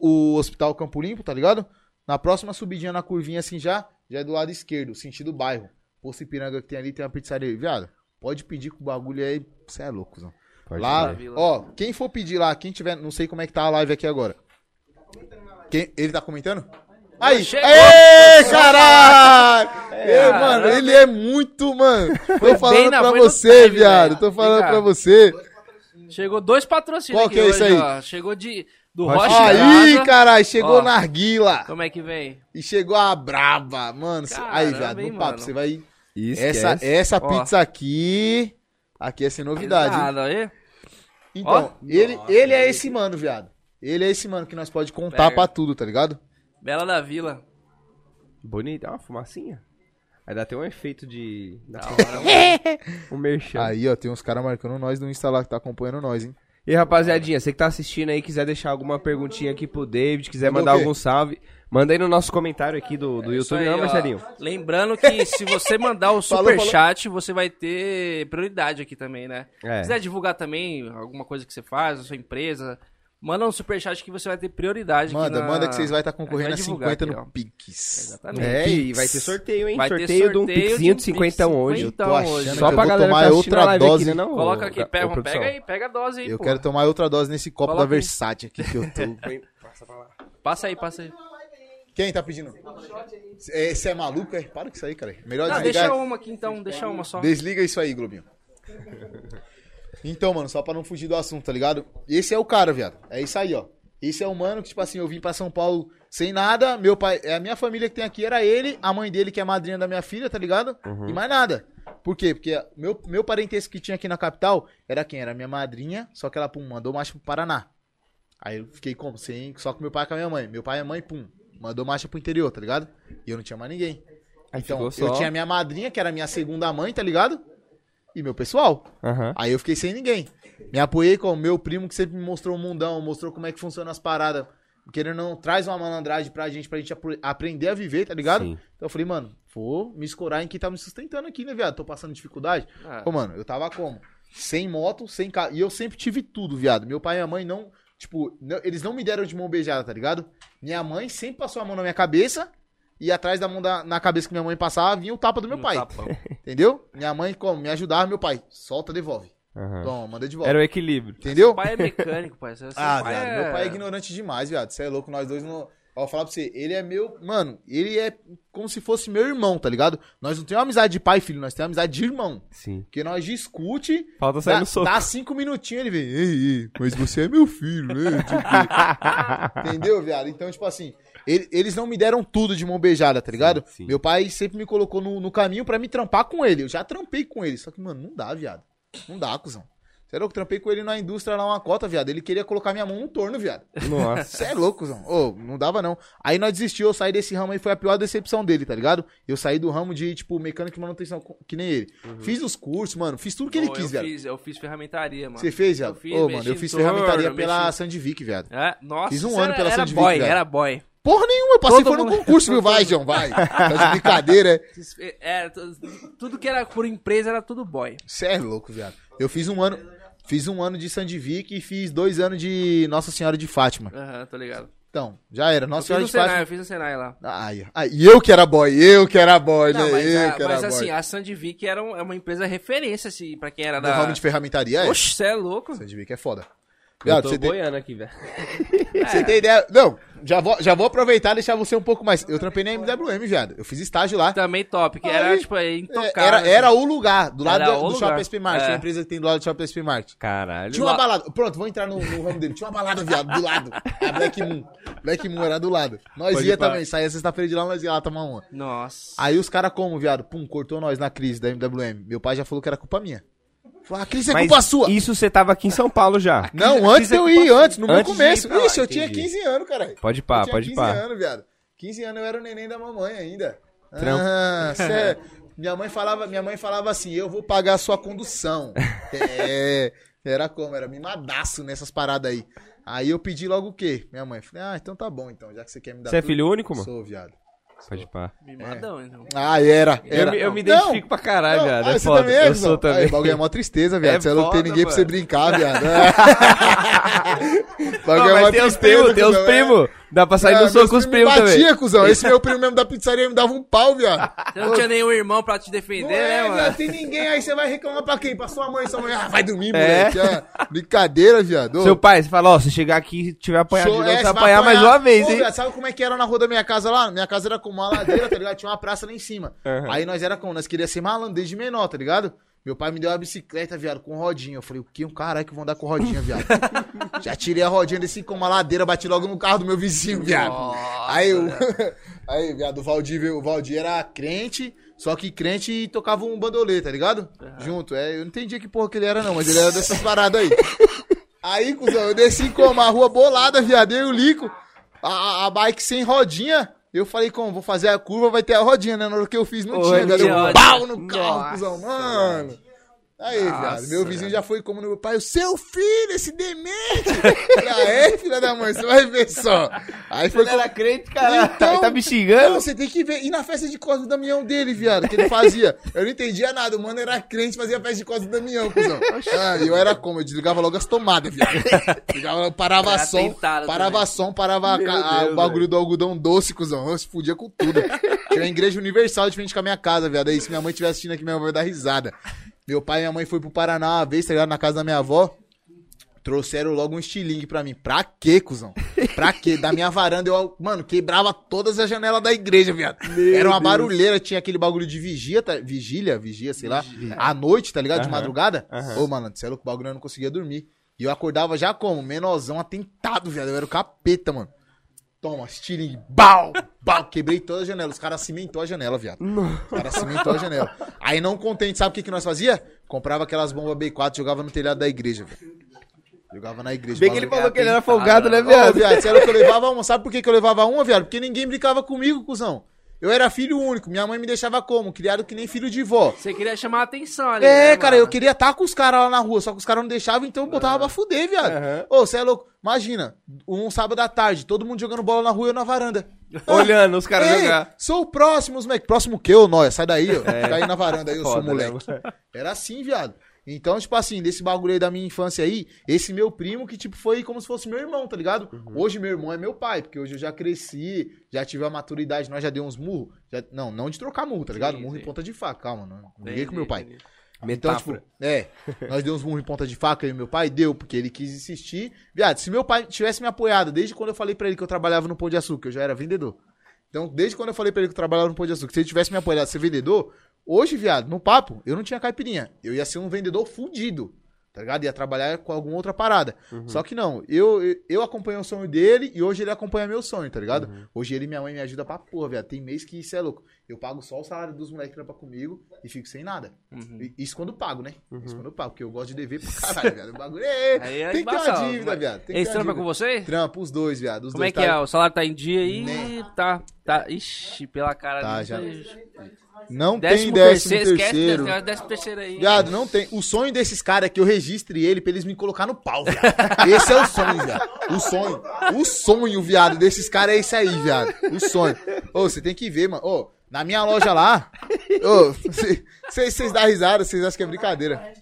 o, o Hospital Campo Limpo, tá ligado? Na próxima subidinha na curvinha assim já, já é do lado esquerdo, sentido bairro. Posto Ipiranga que tem ali, tem uma pizzaria. Viado, pode pedir que o bagulho aí. Você é louco, Zão. Pode Lá, ó, quem for pedir lá, quem tiver, não sei como é que tá a live aqui agora. Quem, ele tá comentando? Aí, Chegou, Ê, caralho! Ê, Caramba. mano, ele é muito, mano. Tô falando na- pra você, time, viado. velho. Tô falando pra você. Chegou dois patrocínios Qual aqui que é isso aí? ó. Chegou de do Rocha Rocha Aí, caralho, chegou Ó. na Arguila. Como é que vem? E chegou a braba, mano. cê- aí, Caramba, viado, no papo, mano. você vai. Esquece. Essa, essa Ó. pizza aqui. Aqui é sem novidade. Nada aí. Então, Ó. ele, ele é esse mano, viado. Ele é esse mano que nós pode contar Pega. pra tudo, tá ligado? Bela da Vila. Bonito, é uma fumacinha. Aí dá até um efeito de. Da hora, [laughs] um merchan. Aí, ó, tem uns caras marcando nós no Insta lá que tá acompanhando nós, hein? E rapaziadinha, você que tá assistindo aí, quiser deixar alguma perguntinha aqui pro David, quiser Mandou mandar algum salve, manda aí no nosso comentário aqui do, do Isso YouTube, aí, não, ó. Marcelinho? Lembrando que se você mandar o [laughs] superchat, você vai ter prioridade aqui também, né? É. Se quiser divulgar também alguma coisa que você faz, a sua empresa, manda um superchat que você vai ter prioridade aqui Manda, na- manda que vocês vão estar concorrendo vai a divulgar 50 aqui, no. Pix. Exatamente. É, e vai ter sorteio, hein? Vai ter sorteio de um sorteio pixinho de de um 50 hoje. pix Eu tô Então, achando Só eu pra vou galera tomar tá outra dose. aqui, né, não? Coloca ô, aqui, ô, pega, produção? pega aí, pega a dose aí, Eu pô. quero tomar outra dose nesse copo Coloca da. Versace aqui que eu tô. [laughs] Passa aí, passa aí. Quem tá pedindo? É, Você é maluco? É? Para com isso aí, cara. Melhor Não, desligar. deixa uma aqui então, deixa uma só. Desliga isso aí, Globinho. Então, mano, só pra não fugir do assunto, tá ligado? Esse é o cara, viado. É isso aí, ó. Esse é o mano que, tipo assim, eu vim pra São Paulo sem nada. Meu pai, é a minha família que tem aqui era ele, a mãe dele, que é a madrinha da minha filha, tá ligado? E mais nada. Por quê? Porque meu, meu parentesco que tinha aqui na capital era quem? Era minha madrinha, só que ela, pum, mandou marcha pro Paraná. Aí eu fiquei como? Sem, só com meu pai e com a minha mãe. Meu pai e a mãe, pum, mandou marcha pro interior, tá ligado? E eu não tinha mais ninguém. Aí Então, ficou eu tinha minha madrinha, que era minha segunda mãe, tá ligado? E meu pessoal. Aham. Aí eu fiquei sem ninguém. Me apoiei com o meu primo que sempre me mostrou o mundão, mostrou como é que funciona as paradas. Querendo ou não, traz uma malandragem pra gente, pra gente apro- aprender a viver, tá ligado? Sim. Então eu falei, mano, vou me escorar em quem tá me sustentando aqui, né, viado? Tô passando dificuldade. Ah, mano, eu tava como? Sem moto, sem carro. E eu sempre tive tudo, viado. Meu pai e minha mãe não. Tipo, não- eles não me deram de mão beijada, tá ligado? Minha mãe sempre passou a mão na minha cabeça. E atrás da mão da, na cabeça que minha mãe passava vinha o tapa do meu um pai. tapão. [laughs] Entendeu? Minha mãe, como? Me ajudava, meu pai. Solta, devolve. aham. Toma, manda de volta. Era o equilíbrio. Entendeu? Seu pai é mecânico, pai. Seu Ah, pai viado, meu pai é ignorante demais, viado. Você é louco, nós dois não. Ó, vou falar pra você, ele é meu. Mano, ele é como se fosse meu irmão, tá ligado? Nós não temos amizade de pai e filho, nós temos amizade de irmão. Sim. Porque nós discute, Falta sair dá, no soco. dá cinco minutinhos ele vem, ei, ei, mas você é meu filho, né? [laughs] Entendeu, viado? Então, tipo assim, ele- eles não me deram tudo de mão beijada, tá ligado? sim. Meu pai sempre me colocou no, no caminho pra me trampar com ele. Eu já trampei com ele, só que, mano, não dá, viado. Não dá, cuzão. Você é louco? Trampei com ele na indústria lá, uma cota, viado. Ele queria colocar minha mão no torno, viado. Nossa. Você é louco, Zão. Ô, não dava não. Aí nós desistiu, eu saí desse ramo aí, foi a pior decepção dele, tá ligado? Eu saí do ramo de, tipo, mecânico e manutenção, que nem ele. Fiz os cursos, mano, fiz tudo que ele Pô, quis, eu viado. Fiz, eu fiz ferramentaria, mano. Você fez, viado? Ô, mexi mano, eu fiz ferramentaria pela Sandvik, viado. É, nossa, Fiz um ano pela era Sandvik, boy, velho. era boy. Porra nenhuma, eu passei Todo foi no mundo- concurso, viu? Vai, João, vai. Tá de brincadeira, [laughs] é. É, tu- tudo que era por empresa era tudo boy. Você é louco, viado. Eu fiz um ano, fiz um ano de Sandvik e fiz dois anos de Nossa Senhora de Fátima. Aham, tô ligado. Então, já era. Eu Nossa fiz Senhora no de Senai, Fátima. eu fiz no Senai lá. Ai, ai, e eu que era boy, eu que era boy, Não, né? mas, eu a- que era mas boy. assim, a Sandvik era um- é uma empresa referência, assim, pra quem era No da... ramo de ferramentaria, é. Oxe, você é louco. Sandvik é foda. Eu Viado, tô você tem, boiando aqui, velho. [laughs] você tem ideia... Não, já vou, já vou aproveitar e deixar você um pouco mais. Eu trampei na MWM, viado. Eu fiz estágio lá. Também top, que era, Aí, tipo, é É, intocável. Era, assim. era o lugar, do lado Era do, o do lugar. Shopping SP Market. É. A empresa que tem do lado do Shopping SP Market. Caralho. Tinha uma balada. Pronto, vou entrar no, no ramo dele. Tinha uma balada, viado, do lado. A Black Moon. Black Moon era do lado. Nós Pode ia pá. também. Saía sexta-feira de lá, nós ia lá tomar uma. Nossa. Aí os caras como, viado? Pum, cortou nós na crise da MWM. Meu pai já falou que era culpa minha. Falou, a crise é Mas culpa sua. isso você tava aqui em São Paulo já. Não, antes de eu ir, antes, no meu Antes começo. lá, Ixi, eu tinha entendi. 15 anos, caralho. Pode pá, pode 15 pá. anos, viado. 15 anos eu era o neném da mamãe ainda. Trampo. Ah, [laughs] cê- minha mãe falava, minha mãe falava assim: "Eu vou pagar a sua condução". [laughs] é, era como, era mimadaço nessas paradas aí. Aí eu pedi logo o quê? Minha mãe, falei: "Ah, então tá bom então, já que você quer me dar Você é tudo." filho único, mano? Sou, viado. Pode pá. Mimadão, então. Ah, era. Eu era. me, eu me Não, identifico pra caralho, não, viado. ah, É você foda. também é, eu sou também. Aí, o bagulho é mó tristeza, [laughs] viado. É você não tem foda, ninguém pra você mano. brincar, viado. [laughs] Não, bagulho é mó tem os tristeza, primos, tem os é. primos. Dá pra sair Ah, no soco com os primos também. batia, cuzão. Esse [laughs] meu primo mesmo da pizzaria me dava um pau, viado. Você não tinha nenhum irmão pra te defender, Não né, é, mano? viado, tem ninguém. Aí você vai reclamar pra quem? Pra sua mãe. Sua mãe, ah, vai dormir, É. moleque. Ah, brincadeira, viado. Seu pai, você fala, ó, se chegar aqui e tiver apanhado de show- novo, é, você vai apanhar mais uma vez, hein? sabe como é que era na rua da minha casa lá? Minha casa era com uma ladeira, tá ligado? Tinha uma praça lá em cima. Uhum. Aí nós era como? Nós queríamos ser malandro desde menor, tá ligado? Meu pai me deu uma bicicleta, viado, com rodinha. Eu falei, o que? Um caralho que vou andar com rodinha, viado. [laughs] Já tirei a rodinha desse com uma ladeira, bati logo no carro do meu vizinho, viado. Aí eu. [laughs] Aí, viado, o Valdir, o Valdir era crente, só que crente e tocava um bandolê, tá ligado? Junto. É, eu não entendia que porra que ele era, não, mas ele era dessas paradas aí. Aí, cuzão, eu desci como? A rua bolada, viado. Eu e o Lico. A- a bike sem rodinha. Eu falei, como? Vou fazer a curva, vai ter a rodinha, né? Na hora que eu fiz, não Ô, tinha. Eu idiota. pau no carro, cuzão. Mano. Aí, viado. Meu vizinho já foi como no meu pai. O seu filho, esse demente. Falei, ah, é, filha da mãe? Você vai ver só. Aí foi Ele era crente, cara. Então, tá me xingando. Não, você tem que ver. E na festa de Cosme do Damião dele, viado, que ele fazia. Eu não entendia nada. O mano era crente, fazia festa de Cosme do Damião, cuzão. Ah, e eu era como? Eu desligava logo as tomadas, viado. Ligava, parava Era som, parava também. som, parava a o bagulho do algodão doce, cuzão. Eu se fudia com tudo. Tinha uma igreja universal de frente com a minha casa, viado. Aí se minha mãe estiver assistindo aqui, minha mãe vai dar risada. Meu pai e minha mãe foi pro Paraná uma vez, tá ligado? Na casa da minha avó. Trouxeram logo um estilingue pra mim. Pra quê, cuzão? Pra quê? Da minha varanda, eu, mano, quebrava todas as janelas da igreja, viado. Era uma barulheira, tinha aquele bagulho de vigia, tá? vigília, vigia, sei lá, à noite, tá ligado? De Aham, madrugada. aham. Ô, mano, você é louco, o bagulho eu não conseguia dormir. E eu acordava já como? Menorzão, atentado, viado. Eu era o capeta, mano. Toma, estilingue, bau, bau. Quebrei todas as janelas. Os caras cimentou a janela, viado. Os caras cimentou a janela. Aí não contente, sabe o que, que nós fazia? Comprava aquelas bombas B4 e jogava no telhado da igreja, velho. Jogava na igreja. Bem que ele falou que ele era folgado, né, Ô, viado? viado, sério que eu levava uma. Sabe por que, que eu levava uma, viado? Porque ninguém brincava comigo, cuzão. Eu era filho único. Minha mãe me deixava como? Criado que nem filho de vó. Você queria chamar a atenção ali. É, né, cara, mano? eu queria estar com os caras lá na rua, só que os caras não deixavam, então eu botava pra fuder, viado. Ô, você é louco. Imagina, um sábado à tarde, todo mundo jogando bola na rua e eu na varanda. [laughs] Olhando os caras Ei, jogar. Sou o próximo, os moleque. Próximo quê, ô Nóia? Sai daí, ó. [laughs] Aí na varanda aí, eu sou Foda, né, moleque. mano? Era assim, viado. Então, tipo assim, desse bagulho aí da minha infância aí, esse meu primo que, tipo, foi como se fosse meu irmão, tá ligado? Uhum. Hoje meu irmão é meu pai, porque hoje eu já cresci, já tive a maturidade, nós já deu uns murros. Já... Não, não de trocar murro, tá ligado? Sim, murro sim. em ponta de faca, calma, não. Liguei com meu pai. entendi. Então, Metáfora. tipo, é, nós demos murro em ponta de faca e meu pai deu, porque ele quis insistir. Viado, se meu pai tivesse me apoiado, desde quando eu falei pra ele que eu trabalhava no Pão de Açúcar, eu já era vendedor. Então, desde quando eu falei pra ele que eu trabalhava no Pão de Açúcar, se ele tivesse me apoiado a ser vendedor, hoje, viado, no papo, eu não tinha caipirinha. Eu ia ser um vendedor fudido, tá ligado? Ia trabalhar com alguma outra parada. Só que não, eu, eu, acompanho o sonho dele e hoje ele acompanha meu sonho, tá ligado? Hoje ele e minha mãe me ajudam pra porra, viado. Tem mês que isso é louco. Eu pago só o salário dos moleques que trampam comigo e fico sem nada. Uhum. Isso quando eu pago, né? Isso quando eu pago, porque eu gosto de dever pra caralho, viado. O bagulho é. [laughs] Aí é tem que ter uma dívida, viado. Tem que Eles trampam com você? Trampa, os dois, viado. Os Como é dois que é? tá- O salário tá em dia aí? Né. Tá, tá. Ixi, pela cara Tá, já. tá- Não Décimo tem décimo terceiro, terceiro. esquece décimo terceiro aí. Viado, não tem. O sonho desses caras é que eu registre ele pra eles me colocar no pau, viado. Esse é o sonho, viado. O sonho. O sonho, viado, desses caras é esse aí, viado. O sonho. Ô, você tem que ver, mano. Ô, na minha loja lá. Ô, vocês dão risada, vocês acham que é brincadeira.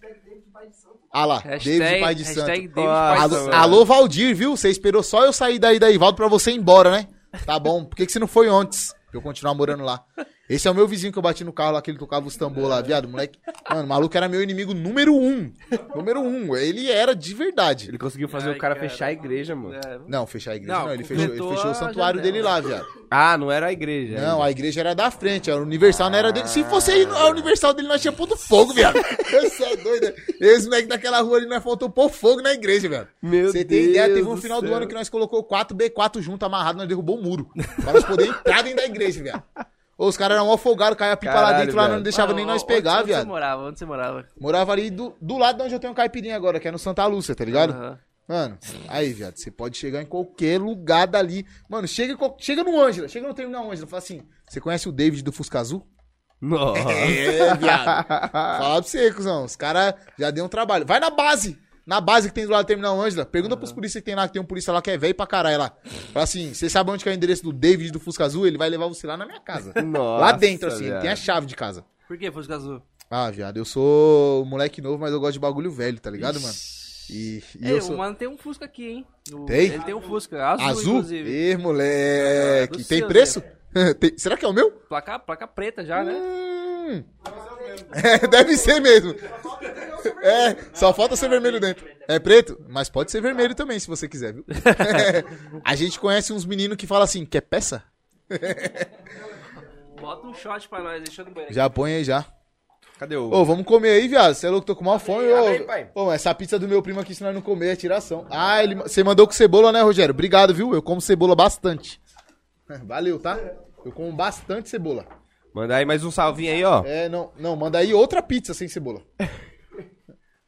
Ah lá, Hashtag, David Pai de Santo. David Pai de Santo. alô, Valdir, viu? Você esperou só eu sair daí da Ivaldo pra você ir embora, né? Tá bom. Por que, que você não foi antes? Pra eu continuar morando lá. Esse é o meu vizinho que eu bati no carro lá, que ele tocava os tambor lá, viado. Moleque. Mano, o maluco era meu inimigo número um. Número um. Ele era de verdade. Ele conseguiu fazer Ai, o cara cara. fechar a igreja, mano. É. Não, fechar a igreja Não, não. Ele fechou, ele fechou o a santuário dele lá, viado. Ah, não era a igreja. Não, ainda. a igreja era da frente, a Universal não era dele. Se fosse aí, a Universal dele, nós tinha ponto fogo, viado. [laughs] Você é doido. Esse moleque daquela rua ali, nós faltou pôr fogo na igreja, viado. Meu Você tem ideia, teve Deus um do final do céu. ano que nós colocou 4B4 junto, amarrado, nós derrubou o muro. Pra nós poder entrar dentro da igreja, viado. Ô, os caras eram mó folgados, caia a pipa lá Caralho, dentro, lá viado. não deixava Mano, nem nós onde- pegar, onde você viado. morava? Onde você morava? Morava ali do, do lado de onde eu tenho caipirinha agora, que é no Santa Lúcia, tá ligado? Aham. Mano, aí, viado, você pode chegar em qualquer lugar dali. Mano, chega, chega no Ângela, chega no terminal Ângela, fala assim, você conhece o David do Fusca Azul? Nossa. É, viado. Fala pra você, cuzão. Os caras já deu um trabalho. Vai na base. Na base que tem do lado do Terminal Ângela. Pergunta pros polícias que tem lá, que tem um polícia lá que é velho pra caralho lá. Fala assim, você sabe onde que é o endereço do David do Fusca Azul? Ele vai levar você lá na minha casa. [laughs] Nossa, lá dentro, assim. Ele tem a chave de casa. Por que Fusca Azul? Ah, viado, eu sou moleque novo, mas eu gosto de bagulho velho, tá ligado, mano? E, e Ei, eu o sou... mano tem um Fusca aqui, hein? O- Tem? Ele tem um Fusca azul, Azul? inclusive. Ê, moleque. Do tem preço? [laughs] Tem- Será que é o meu? Placa, placa preta já, né? Hum. É, [laughs] deve ser mesmo. É, só falta ser vermelho dentro. É preto? Mas pode ser vermelho também, se você quiser, viu? [laughs] A gente conhece uns meninos que falam assim, quer peça? [laughs] Bota um shot pra nós, deixa eu no banheiro. Já põe aí já. Cadê o... Ô, vamos comer aí, viado. Você é louco, tô com mal fome. Abre aí, Ô, pai. ô, essa pizza do meu primo aqui, se nós não comer, é tiração. Ah, ele, você mandou com cebola, né, Rogério? Obrigado, viu? Eu como cebola bastante. Valeu, tá? Eu como bastante cebola. Manda aí mais um salvinho aí, ó. É, não, não, manda aí outra pizza sem cebola. [laughs]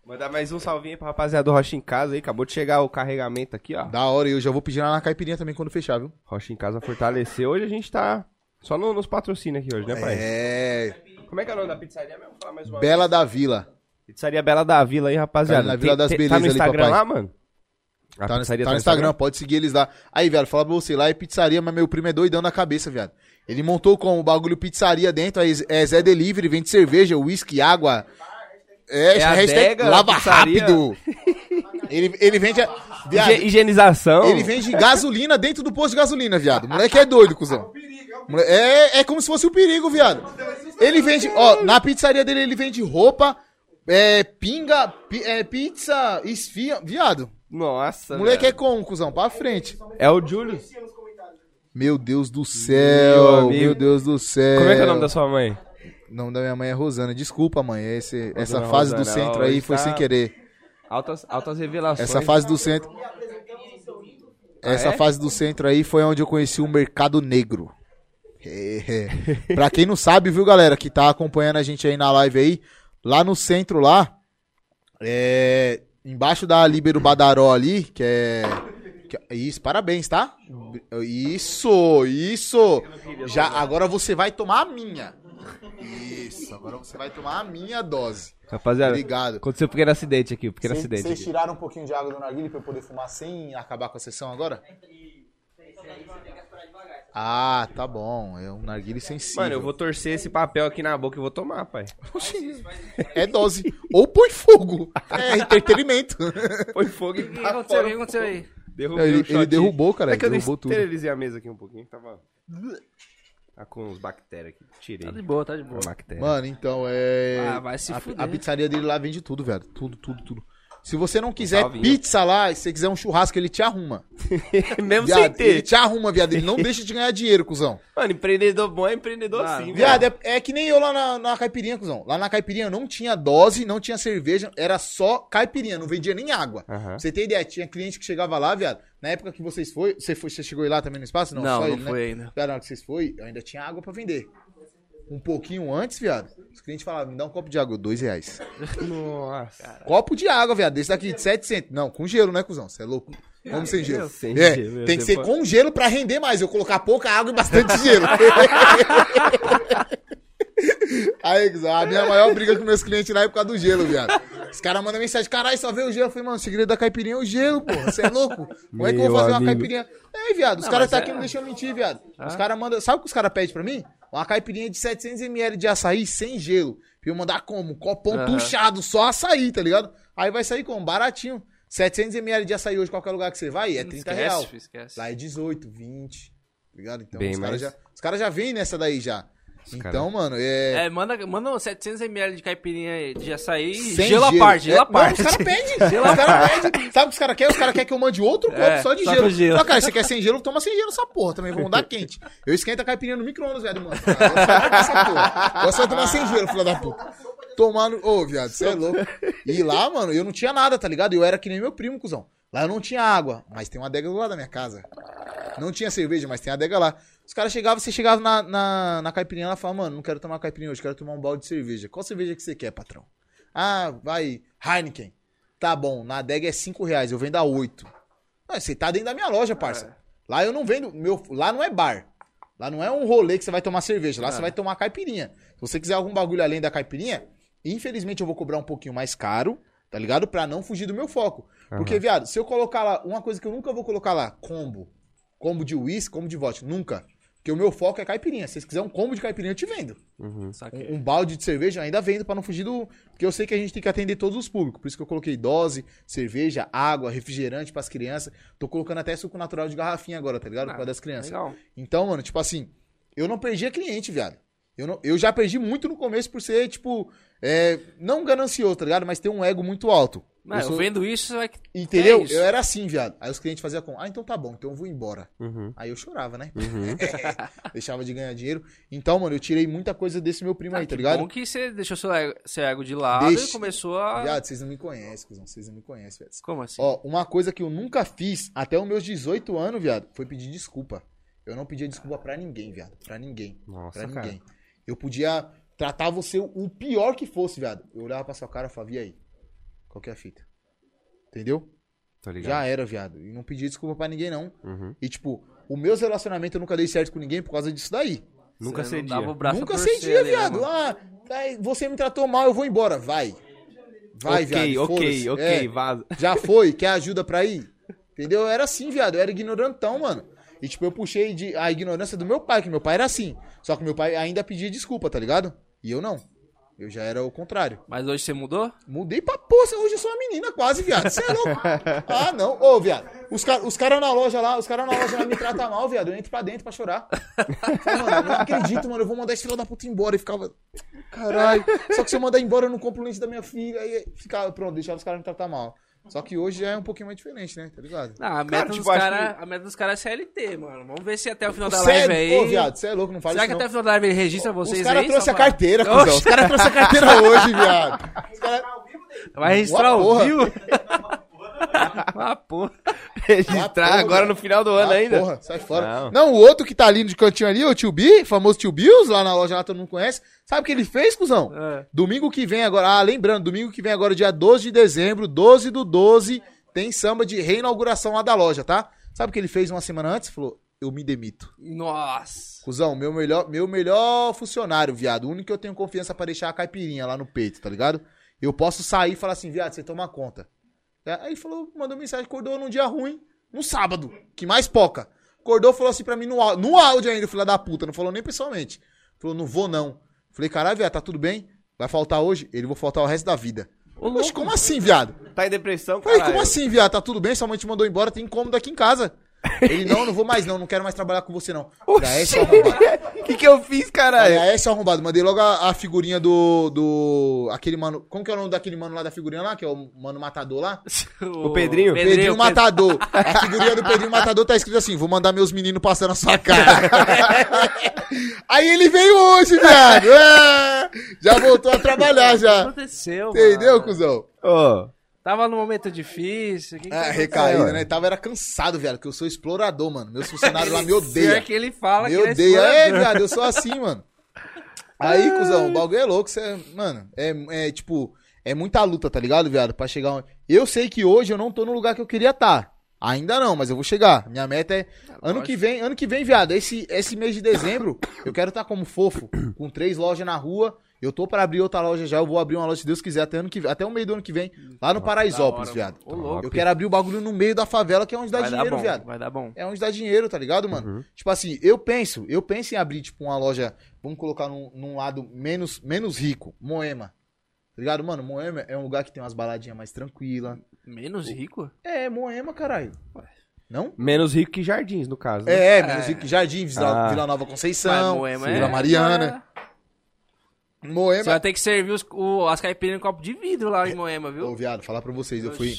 Mandar mais um salvinho aí pra rapaziada do Rocha em Casa aí. Acabou de chegar o carregamento aqui, ó. Da hora, e eu já vou pedir lá na caipirinha também quando fechar, viu? Rocha em Casa fortaleceu. Hoje a gente tá só no- nos patrocínios aqui hoje, né, pai? É. Como é que é o nome da pizzaria mesmo? Fala mais uma Bela da Vila. vez. Pizzaria Bela da Vila aí, rapaziada. Tá na Vila das Tá Belezas no ali, Instagram papai. lá, mano? Tá no, tá no Instagram, pode seguir eles lá. Aí, velho, fala pra você, lá é pizzaria, mas meu primo é doidão na cabeça, viado. Ele montou com o bagulho pizzaria dentro, aí é Zé Delivery, vende cerveja, uísque, água. É, É a hashtag lava pizzaria. rápido. ele, ele vende. a- viado, Higienização. ele vende gasolina dentro do posto de gasolina, viado. Moleque é doido, cuzão. É, é como se fosse o perigo, viado. Ele vende, ó, na pizzaria dele ele vende roupa, é, pinga, pi- é, pizza, esfia, viado. Nossa, moleque é velho. como, cuzão? Pra frente. É o Júlio. Meu Deus do céu, amigo. meu Deus do céu. Como é que é o nome da sua mãe? O nome da minha mãe é Rosana. Desculpa, mãe. Esse, essa fase do Rosana, centro ó, aí foi tá- sem querer. Altas, altas revelações. Essa fase do centro. Essa é? fase do centro aí foi onde eu conheci o mercado negro. É. [laughs] pra quem não sabe, viu, galera, que tá acompanhando a gente aí na live aí, lá no centro lá, é, embaixo da Libero Badaró ali, é, que é- isso, parabéns, tá? Isso, isso. Já agora você vai tomar a minha. Isso, agora você vai tomar a minha dose. Rapaziada, Obrigado. aconteceu um pequeno acidente aqui, um pequeno Cês- acidente. Vocês tiraram um pouquinho de água do narguilé pra eu poder fumar sem acabar com a sessão agora? Ah, tá bom. É um narguilé sensível. Mano, eu vou torcer esse papel aqui na boca e vou tomar, pai. É dose. Ou põe fogo. É entretenimento. Põe fogo e O que aconteceu? O que aconteceu aí? Derrubei Ele, ele derrubou, cara. É que eu derrubou tudo. esterilizei a mesa aqui um pouquinho, tava... Tá com uns bactérias aqui. Tirei. Tá de boa, tá de boa. Bactéria. Mano, então é. Ah, vai se a, fuder. a pizzaria dele lá vende tudo, velho. Tudo, tudo, tudo. Se você não quiser salvinho. pizza lá, se você quiser um churrasco, ele te arruma. [laughs] Mesmo sem Viado, ele ter. te arruma, viado. Ele não [laughs] deixa de ganhar dinheiro, cuzão. Mano, empreendedor bom é empreendedor Mano, assim, Viado, é, é que nem eu lá na, na caipirinha, cuzão. Lá na caipirinha não tinha dose, não tinha cerveja, era só caipirinha, não vendia nem água. Pra você ter ideia, tinha cliente que chegava lá, viado. Na época que vocês foi, você foi, você chegou aí lá também no espaço? Não, Não, só não ele, foi né? ainda. Viado, na hora que vocês foi, eu ainda tinha água pra vender. Um pouquinho antes, viado, os clientes falavam, me dá um copo de água, dois reais. [laughs] Nossa. Copo de água, viado, desse daqui de 700. Não, com gelo, né, cuzão? Você é louco? Como sem gelo? Sem é, gelo, tem que ser pode- com gelo pra render mais. Eu colocar pouca água e bastante [laughs] gelo. [laughs] Aí, cuzão, a minha maior briga com meus clientes lá é por causa do gelo, viado. Os caras mandam mensagem, caralho, só vê o gelo. Eu falei, mano, o segredo da caipirinha é o gelo, pô. Você é louco? Como é que eu vou fazer uma amigo. caipirinha? É, viado, os caras tá é- aqui não deixam eu mentir, viado. Os caras mandam. Sabe o que os caras pedem pra mim? Uma caipirinha de 700ml de açaí sem gelo. Pra eu mandar como? Um copão Aham. tuchado, só açaí, tá ligado? Aí vai sair como? Baratinho. 700ml de açaí hoje, qualquer lugar que você vai, é 30 esquece, real. esquece. Lá é 18, 20. tá Ligado? Então, Bem os caras mais. já, os caras já vêm nessa daí já. Cara- Então, mano, é. É, manda, manda uns 700ml de caipirinha de açaí e sem gelo à parte, gelo É, à parte. Não, os caras pedem. [laughs] os caras pedem. Sabe o que os caras querem? Os caras querem que eu mande outro copo É, só de só gelo. com gelo. Não, cara, você quer sem gelo, toma sem gelo essa porra também. Vamos dar quente. Eu esquento a caipirinha no micro-ondas, velho, mano. Cara, eu só essa porra. Eu só tomar sem gelo, filho da puta. Tomando. Ô, viado, você é louco. E lá, mano, eu não tinha nada, tá ligado? Eu era que nem meu primo, cuzão. Lá eu não tinha água, mas tem uma adega do lado da minha casa. Não tinha cerveja, mas tem adega lá. Os caras chegavam, você chegava na, na, na caipirinha lá e falava, mano, não quero tomar caipirinha hoje, quero tomar um balde de cerveja. Qual cerveja que você quer, patrão? Ah, vai, Heineken. Tá bom, na adega é 5 reais, eu vendo a 8. Ah, você tá dentro da minha loja, parça. Lá eu não vendo, meu, lá não é bar. Lá não é um rolê que você vai tomar cerveja, lá você vai tomar caipirinha. Se você quiser algum bagulho além da caipirinha, infelizmente eu vou cobrar um pouquinho mais caro, tá ligado? Pra não fugir do meu foco. Porque, viado, se eu colocar lá, uma coisa que eu nunca vou colocar lá, combo. Combo de uísque, combo de vodka, nunca. Porque o meu foco é caipirinha. Se vocês quiserem um combo de caipirinha, eu te vendo. Saquei. Um, um balde de cerveja eu ainda vendo pra não fugir do. Porque eu sei que a gente tem que atender todos os públicos. Por isso que eu coloquei dose, cerveja, água, refrigerante pras crianças. Tô colocando até suco natural de garrafinha agora, tá ligado? Ah, causa das crianças. Legal. Então, mano, tipo assim, eu não perdi a cliente, viado. Eu, não, eu já perdi muito no começo por ser, tipo, é, não ganancioso, tá ligado? Mas ter um ego muito alto. Mas Eu eu sou- vendo isso, você vai. Entendeu? É isso. eu era assim, viado. Aí os clientes faziam como? Ah, então tá bom, então eu vou embora. Uhum. Aí eu chorava, né? Uhum. [laughs] Deixava de ganhar dinheiro. Então, mano, eu tirei muita coisa desse meu primo aí, tá que ligado? bom que você deixou seu ego, seu ego de lado Deixa. e começou a. Viado, vocês não me conhecem, cuzão. Vocês não me conhecem, viado. Como assim? Ó, uma coisa que eu nunca fiz até os meus 18 anos, viado, foi pedir desculpa. Eu não pedia desculpa pra ninguém, viado. Pra ninguém. Nossa, Pra cara. ninguém. Eu podia tratar você o pior que fosse, viado. Eu olhava pra sua cara e falava, e aí? Qual que é a fita? Entendeu? Tá ligado? Já era, viado. E não pedi desculpa pra ninguém, não. Uhum. E, tipo, o meus relacionamentos eu nunca dei certo com ninguém por causa disso daí. Nunca Você cedia. dava o braço a nunca cedia, ali, né, viado. mano? ah, tá, você me tratou mal, eu vou embora. Vai. Vai, ok, viado. ok, foda-se. ok, É, vaza. já foi, quer ajuda pra ir? Entendeu? Eu era assim, viado. Eu era ignorantão, mano. E, tipo, eu puxei de, a ignorância do meu pai, que meu pai era assim. Só que meu pai ainda pedia desculpa, tá ligado? E eu não. Eu já era o contrário. Mas hoje você mudou? Mudei pra porra, hoje eu sou uma menina quase, viado. Você é louco? [laughs] Ah, não. Ô, viado, os caras os cara na loja lá, os caras na loja lá me tratam mal, viado. Eu entro pra dentro pra chorar. Falei, mano, eu não acredito, mano. Eu vou mandar esse filho da puta embora. E ficava. Caralho. Só que se eu mandar embora, eu não compro o leite da minha filha. Aí ficava, pronto, deixava os caras me tratar mal. Só que hoje já é um pouquinho mais diferente, né? Tá ligado? Não, a meta, Cara, dos tipo, cara, a meta dos caras é CLT, mano. Vamos ver se até o final da Sério? live aí. Ô, viado, você é louco, não fala Será isso que não. até o final da live ele registra vocês Os caras só a pra- carteira, cuzão. Os caras trouxeram a carteira [laughs] hoje, viado. Os caras... Vai registrar o porra. [laughs] [laughs] Ah, porra. Registrar porra, agora no final do ano Ah, ainda. Porra, sai fora. Não. Não. o outro que tá ali de cantinho ali, o tio B, famoso tio Bills, lá na loja lá todo mundo conhece. Sabe o que ele fez, cuzão? É. Domingo que vem agora, ah, lembrando, domingo que vem agora, dia 12 de dezembro, 12 do 12, tem samba de reinauguração lá da loja, tá? Sabe o que ele fez uma semana antes? Falou, eu me demito. Nossa. Cuzão, meu melhor, meu melhor funcionário, viado. O único que eu tenho confiança pra deixar a caipirinha lá no peito, tá ligado? Eu posso sair e falar assim, viado, você toma conta. É, Aí falou, mandou mensagem, acordou num dia ruim, no sábado, que mais poca. Acordou, falou assim pra mim no, áudio- no áudio ainda, filha da puta, não falou nem pessoalmente. Falou, não vou não. Falei, caralho, viado, tá tudo bem? Vai faltar hoje? Ele vou faltar o resto da vida. Ô, Oxe, como assim, viado? Tá em depressão, Falei, cara. como assim, viado? Tá tudo bem? Sua mãe te mandou embora, tem incômodo aqui em casa. Ele, não, não vou mais não, não quero mais trabalhar com você não. É. O [laughs] que, que eu fiz, caralho? aí, esse é arrombado. Mandei logo a, a figurinha do. do. aquele mano. Como que é o nome daquele mano lá da figurinha lá? Que é o mano matador lá? [laughs] O Pedrinho? Pedrinho, Matador. [laughs] A figurinha do Pedrinho Matador tá escrito assim: vou mandar meus meninos passar na sua cara. aí ele veio hoje, viado. É, já voltou a trabalhar O que já. aconteceu, Entendeu, mano? cuzão? Ô, Tava num momento difícil. Que que Ah, aconteceu? recaído, ué. né? Tava era cansado, viado, que eu sou explorador, mano. Meus funcionários lá me [laughs] Pior odeiam. que ele fala Me que odeia. É, explorador. viado, eu sou assim, mano. Aí, cuzão, o bagulho é louco. Cê, mano, é, é tipo, é muita luta, tá ligado, viado? Pra chegar onde. Eu sei que hoje eu não tô no lugar que eu queria estar. Ainda não, mas eu vou chegar. Minha meta é. Ano que vem, ano que vem, viado, esse, esse mês de dezembro, eu quero estar como fofo, com três lojas na rua. Eu tô pra abrir outra loja já, eu vou abrir uma loja, se Deus quiser, até, ano que, até o meio do ano que vem, lá no Paraisópolis, viado. Eu quero abrir o bagulho no meio da favela, que é onde dá Vai dar dinheiro, bom, viado. vai dar bom. É onde dá dinheiro, tá ligado, mano? Tipo assim, eu penso, eu penso em abrir, tipo, uma loja, vamos colocar num, num lado menos, menos rico, Moema. Tá ligado, mano? Moema é um lugar que tem umas baladinhas mais tranquilas. Menos rico? É, Moema, caralho. Não? menos rico que Jardins, no caso. né? É, menos rico que Jardim, Vila, Ah. Vila Nova Conceição, Moema Vila é- Mariana. Você Moema. vai ter que servir os, o- as caipirinhas em copo de vidro lá em Moema, viu? Ô, viado, falar pra vocês, eu fui,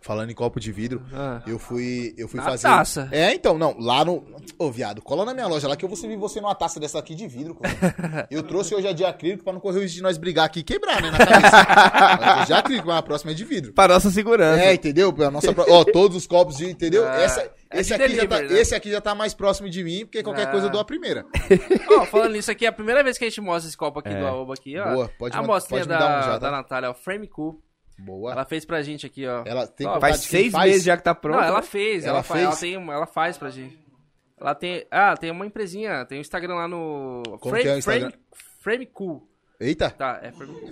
falando em copo de vidro, Ah. eu fui, eu fui Na fazer... taça. É, então, não, lá no... Ô, viado, cola na minha loja lá que eu vou servir você numa taça dessa aqui de vidro. cara. [laughs] Eu trouxe hoje a de acrílico pra não correr o risco de nós brigar aqui e quebrar, né, na cabeça. de acrílico, mas a próxima é de vidro. Pra nossa segurança. É, entendeu? A nossa, ó, todos os copos de, entendeu? Ah, Essa, é esse, aqui já tá, delivery, né? esse aqui já tá mais próximo de mim, porque qualquer Ah. coisa eu dou a primeira. [laughs] Ó, falando nisso aqui, é a primeira vez que a gente mostra esse copo aqui É. do Aoba aqui, ó. Boa, pode a mostrinha pode me da, dar um já, tá? da Natália, ó, Frame Cool. Boa. Ela fez pra gente aqui, ó. Ela tem Ó, Faz seis faz? meses já que tá pronto. Não, ela né? fez, ela, Ela faz, ela, fez? tem, ela faz pra gente. Ela tem. Ah, tem uma empresinha, tem um Instagram lá no. Como que é o Instagram? Frame, Frame Cool. Eita. Tá, é Frame Cool.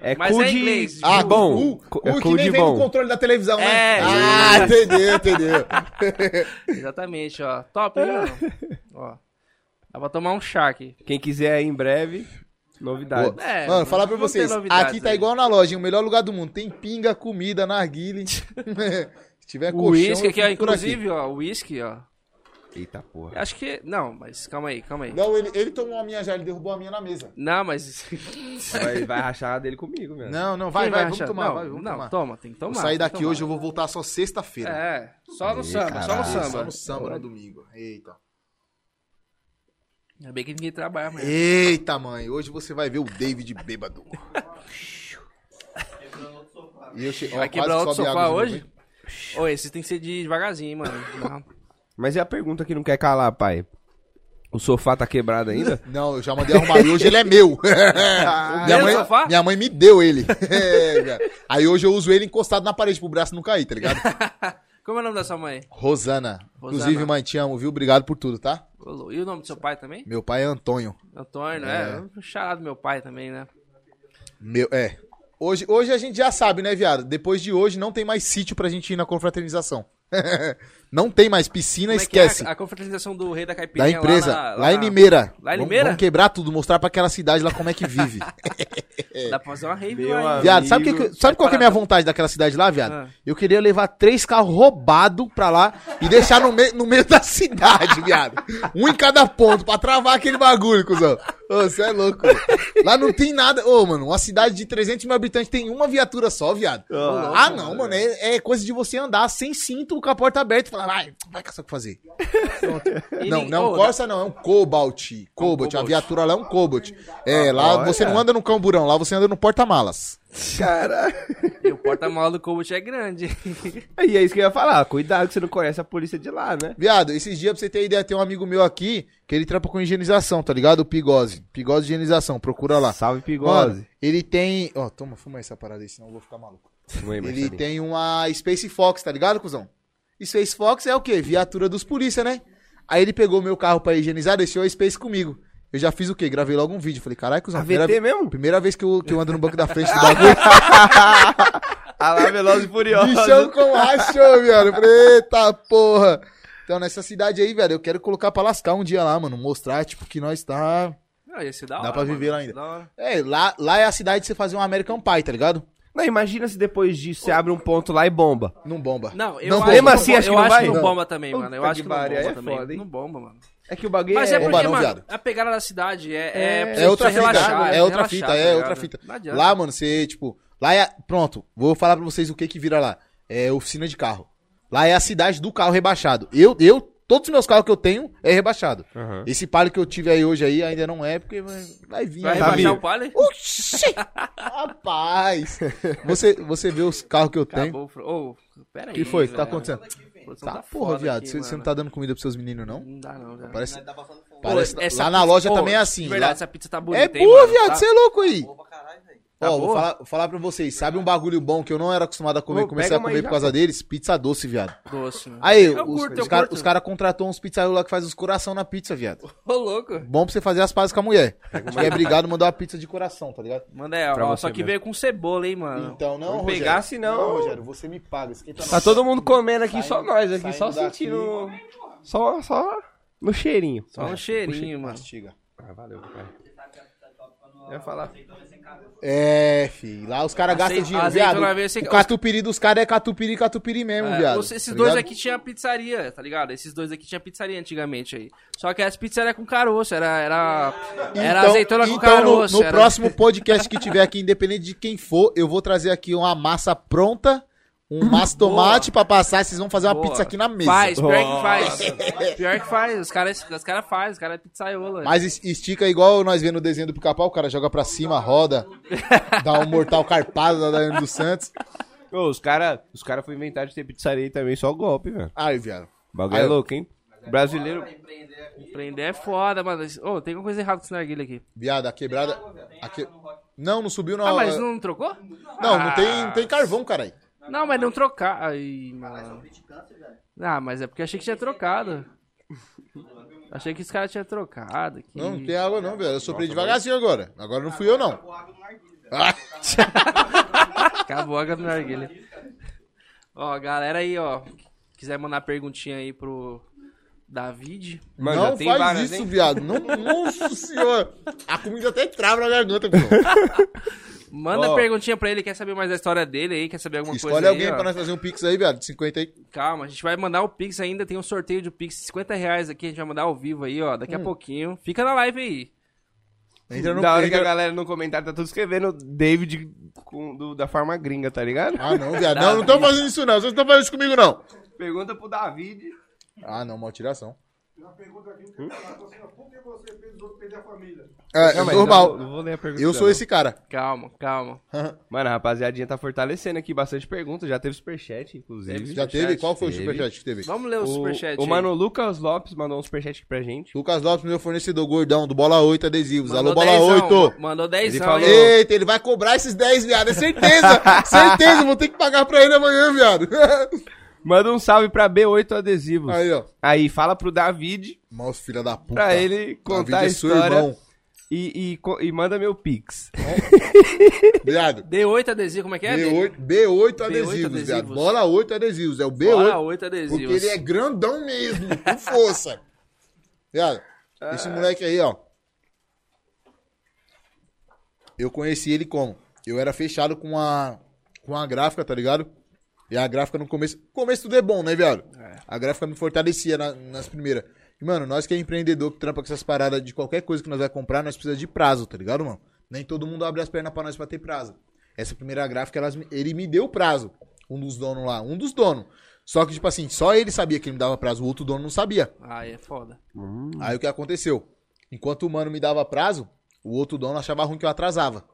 É Mas cool é de... inglês, Ah, Cool. bom. Cool, Co- cool é que cool nem de vem do bom. controle da televisão, né? É, ah, entendeu, entendeu. [laughs] Exatamente, ó. Top, hein? [laughs] Ó. Dá pra tomar um chá aqui. Quem quiser aí em breve, novidade. Pô, É, Mano, falar pra vocês, aqui tá aí. igual na loja, hein, o melhor lugar do mundo. Tem pinga, comida, narguile. [laughs] Se tiver O colchão, uísque aqui, ó, por aqui. inclusive, ó, o uísque, ó. Eita porra. Acho que. Não, mas calma aí, calma aí. Não, ele, ele tomou a minha já, ele derrubou a minha na mesa. Não, mas. Vai, vai rachar dele comigo, velho. Não, não, vai, Quem vai, vamos tomar, não, vai, vamos não, tomar. toma, tem que tomar. Vou sair daqui tomar. hoje, eu vou voltar só sexta-feira. É, só no Ih, samba, só no caralho, samba. Só no samba, no domingo. Eita. Ainda bem que ninguém trabalha, mas. Eita, mãe, hoje você vai ver o David bêbado. E eu che... Vai quebrar outro sofá hoje? Ô, esse tem que ser de devagarzinho, mano. [laughs] Não. Mas é a pergunta que não quer calar, pai. O sofá tá quebrado ainda? [laughs] Não, eu já mandei arrumar. E hoje ele é meu. [laughs] minha, mãe, sofá? minha mãe me deu ele. É. Aí hoje eu uso ele encostado na parede pro braço não cair, tá ligado? Como é o nome da sua mãe? Rosana. Rosana. Inclusive, mãe, te amo, viu? Obrigado por tudo, tá? E o nome do seu pai também? Meu pai é Antônio. Antônio, é. Um charado do meu pai também, né? Meu, é. Hoje, hoje a gente já sabe, né, viado? Depois de hoje não tem mais sítio pra gente ir na confraternização. [laughs] não tem mais piscina, Como é é esquece. a, a confraternização do Rei da Da Caipirinha empresa, lá, lá, na- em Limeira. Lá em Limeira? Vamos quebrar tudo, mostrar pra aquela cidade lá como é que vive. [laughs] Dá pra fazer uma rave Meu lá, amigo. viado, sabe, o que, sabe qual que é a minha vontade daquela cidade lá, viado? Ah. Eu queria levar três carros roubados pra lá e deixar no, meio no meio da cidade, viado. Um em cada ponto, pra travar aquele bagulho, cuzão. Ô, você é louco. Lá não tem nada. Ô, mano, uma cidade de 300 mil habitantes tem uma viatura só, viado. Ah, não, mano. É, é coisa de você andar sem cinto com a porta aberta e falar, vai, vai caçar o que fazer. Não, não, Ô, Corsa não, é um Cobalt. Cobalt, a Cobalt. viatura lá é um Cobalt. É, lá Olha. você não anda no camburão, lá você anda no porta-malas. Cara. E o porta-mala do Cobalt é grande. [laughs] E é isso que eu ia falar. Cuidado que você não conhece a polícia de lá, né? Viado, esses dias pra você ter ideia, tem um amigo meu aqui que ele trampa com higienização, tá ligado? O Pigose. Pigose higienização, procura lá. Salve, Mano, Pigose. ele tem. Ó, toma, fuma essa parada aí, senão eu vou ficar maluco. Aí, Ele tem uma Space Fox, tá ligado, cuzão? Space Fox é o quê? Viatura dos polícia, né? Aí ele pegou meu carro pra higienizar, deixou a Space comigo. Eu já fiz o quê? Gravei logo um vídeo. Falei, caralho, cuzão. A primeira- VT mesmo? Primeira vez que eu, que eu ando no banco da frente do [laughs] bagulho. Ah lá, Veloz e Furioso. Bichão com rachou, Falei, eita porra. Então, nessa cidade aí, velho, eu quero colocar pra lascar um dia lá, mano. Mostrar, tipo, que nós tá. Não, ia ser da Dá hora, pra viver mano. lá ainda. É, lá, lá é a cidade de você fazer um American Pie, tá ligado? Não, imagina se depois disso você abre um ponto lá e bomba. Não bomba. Não, eu Não acho. Mesmo assim, não, acho que eu não acho vai? que não Não. bomba também, mano. Eu Puta acho que que não pariu, bomba é também. foda, hein? Não bomba, mano. É que o bagulho Mas é bomba porque, não, mano, viado. a pegada da cidade é... É- É, É outra você fita, relaxar, é outra relaxar, fita, tá é outra fita. Lá, mano, você, tipo, lá é. Pronto, vou falar pra vocês o que que vira lá. É oficina de carro. Lá é a cidade do carro rebaixado. Eu, eu, todos os meus carros que eu tenho é rebaixado. Aham. Esse palio que eu tive aí hoje aí ainda não é, porque vai, vir. Vai. Tá rebaixar o palio? Oxi! Rapaz! Você, você vê os carros que eu tenho. Acabou. Fro- Ô, pera O aí, que foi? O que tá acontecendo? Tá, tá porra, viado. aqui, Você, você não tá dando comida pros seus meninos, não? Não dá não, velho. Parece. Tá passando fome. parece Pô, lá na loja também é assim. Verdade, lá- essa pizza tá É bonita, hein, boa, viado. Tá- Você é louco aí. Velho. Tá Ó, vou falar, vou falar pra vocês. Sabe um bagulho bom que eu não era acostumado a comer, Ô, comecei a comer por causa deles? Pizza doce, viado. Doce, né? Aí, Eu os, curto, os caras cara contratou uns pizzaiolo lá que faz os coração na pizza, viado. Ô, louco. Bom pra você fazer as pazes com a mulher. Se é brigado, mandar uma pizza de coração, tá ligado? Manda aí, ó. Só que mesmo. veio com cebola, hein, mano. Então, não, Rogério. pegar, senão- Não, Rogério, você me paga. Esquenta Tá não. todo mundo comendo aqui, Saindo- só nós aqui, só daqui. sentindo. Só, só no cheirinho. Só um cheirinho, mano. Mastiga. Ah, valeu, pai. Eu ia falar. É, fi. Lá os caras gastam dinheiro, azeitona viado. sem- O catupiry dos caras é catupiry, catupiry mesmo, É, viado. esses tá dois ligado? aqui tinha pizzaria, tá ligado? Esses dois aqui tinha pizzaria antigamente aí. Só que as pizzas eram com caroço, era, era, era Então- azeitona com então, no- caroço. No, era- próximo podcast que tiver aqui, independente de quem for, eu vou trazer aqui uma massa pronta, um massa tomate pra passar. e Vocês vão fazer uma Boa. pizza aqui na mesa. Faz, pior que faz. Pior que faz. Os caras os cara fazem, os caras é pizzaiolo. Mas es- estica igual nós vemos no desenho do pica-pau, o cara joga pra cima, roda, dá um mortal carpado da Daiane dos Santos. Ô, os caras os cara foi inventar de ter pizzaria aí também, só golpe, velho. Ai, viado. O bagulho é louco, hein? Brasileiro. Empreender é foda, mano. Ô, tem alguma coisa errada com esse narguilha aqui. Viado, a quebrada. a que- Não, não subiu não. Ah, mas não trocou? Não, não tem, não tem carvão, caralho. Não, mas não trocar. Ai, mano. Ah, mas é porque achei que tinha trocado. Achei que esse cara tinha trocado. aqui. Não, não tem água não, velho. Eu soprei devagarzinho agora. Agora não fui eu, não. Ah, Acabou a água do narguilha. [laughs] Ó, galera aí, ó. Quiser mandar perguntinha aí pro David. Mano, já não tem faz várias, isso, hein? viado. Não, nossa senhora. A comida até trava na garganta, pô. [laughs] Manda Ó. perguntinha pra ele, quer saber mais da história dele aí, quer saber alguma Escolhe coisa alguém aí, ó. pra nós fazer um pix aí, viado. de 50 aí. Calma, a gente vai mandar o Pix ainda, tem um sorteio de Pix, 50 reais aqui, a gente vai mandar ao vivo aí, ó, daqui a pouquinho. Fica na live aí. Entra no da hora que a galera no comentário tá tudo escrevendo David com- do- da forma gringa, tá ligado? Ah, não, viado. Não, não estão fazendo isso, não. Vocês não estão fazendo isso comigo, não. Pergunta pro David. Ah, não, uma tiração. Tem uma pergunta aqui que eu quero falar, assim, ó, por que você fez os outros perder a família? É, mas normal. Não, não vou ler a pergunta. Eu sou não. esse cara. Calma, calma. Mano, a rapaziadinha tá fortalecendo aqui bastante perguntas. Já teve superchat, inclusive. Já teve? Qual foi o Teve. superchat que teve? Vamos ler o, O, superchat o aí. mano Lucas Lopes mandou um superchat aqui pra gente. Lucas Lopes, meu fornecedor gordão, do Bola 8 Adesivos. Mandou Alô, Bola dezão, 8. Mandou 10 Ele falou- Eita, ele vai cobrar esses 10, viado. É certeza. [laughs] certeza, vou ter que pagar pra ele amanhã, viado. [laughs] Manda um salve pra B8 Adesivos. Aí, ó. Aí, fala pro David Mouse, filha da puta. pra ele contar David a é seu história irmão. e, e, e manda meu pix. Viado. [laughs] D8 adesivo, como é que é? B8, B8 adesivos, adesivos. viado. Bola 8 adesivos. É o B8. Bola 8 adesivos. Porque ele é grandão mesmo, com [laughs] força. Viado, esse moleque aí, ó. Eu conheci ele como? Eu era fechado com a, com a gráfica, tá ligado? E a gráfica no começo. começo tudo é bom, né, viado? A gráfica me fortalecia na- nas primeiras. E, mano, nós que é empreendedor, que trampa com essas paradas de qualquer coisa que nós vai comprar, nós precisamos de prazo, tá ligado, mano? Nem todo mundo abre as pernas pra nós pra ter prazo. Essa primeira gráfica, elas ele me deu prazo. Um dos donos lá. Um dos donos. Só que, tipo assim, só ele sabia que ele me dava prazo, o outro dono não sabia. Aí é foda. Aí o que aconteceu? Enquanto o mano me dava prazo, o outro dono achava ruim que eu atrasava.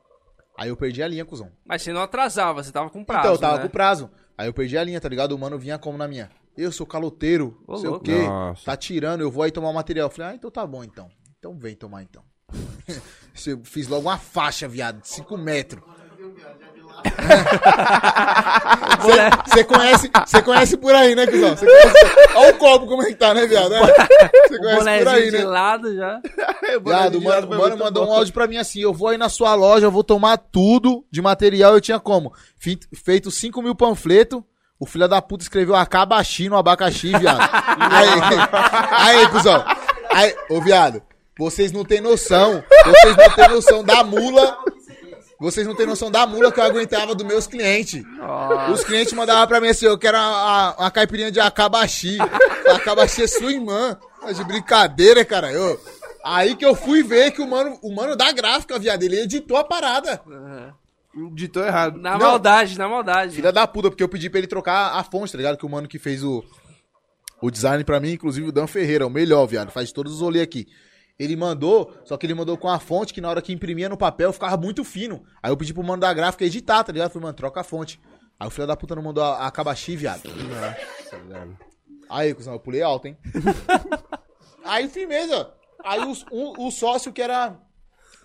Aí eu perdi a linha, cuzão. Mas você não atrasava, você tava com prazo, então, eu tava né? com prazo. Aí eu perdi a linha, tá ligado? O mano vinha como na minha. Eu sou caloteiro, Ô, sei o louco. quê. Nossa. Tá tirando, eu vou aí tomar o material. Eu falei, ah, então tá bom então. Então vem tomar então. [laughs] Eu Fiz logo uma faixa, viado, de 5 metros. [laughs] Você conhece, você conhece por aí, né, conhece- Olha o copo como é que tá, né, viado? Você O conhece por aí, de né? lado já. Viado, o mano, mano mandou um áudio pra mim assim: eu vou aí na sua loja, eu vou tomar tudo de material. Eu tinha como? Feito 5 mil panfletos. O filho da puta escreveu acabaxi no abacaxi, viado. [laughs] aí, aí, cuzão. Aí, ô, viado, vocês não tem noção. Vocês não tem noção da mula. Vocês não tem noção da mula que eu aguentava dos meus clientes. Os clientes mandavam pra mim assim, eu quero uma, uma caipirinha de acabaxi. Acabaxi é sua irmã. De brincadeira, cara. Eu, aí que eu fui ver que o mano, o mano da gráfica, viado, ele editou a parada. Ditou errado. Na Não. maldade, na maldade. Filha da puta, porque eu pedi pra ele trocar a fonte, tá ligado? Que o mano que fez o, o design pra mim, inclusive o Dan Ferreira, o melhor, viado. Faz todos os rolês aqui. Ele mandou, só que ele mandou com a fonte que na hora que imprimia no papel ficava muito fino. Aí eu pedi pro mano da gráfica editar, tá ligado? Eu falei, mano, troca a fonte. Aí o filho da puta não mandou a, a viado. Aí, cuzão, eu pulei alto, hein? [laughs] Aí, firmeza. Aí os- um- o sócio que era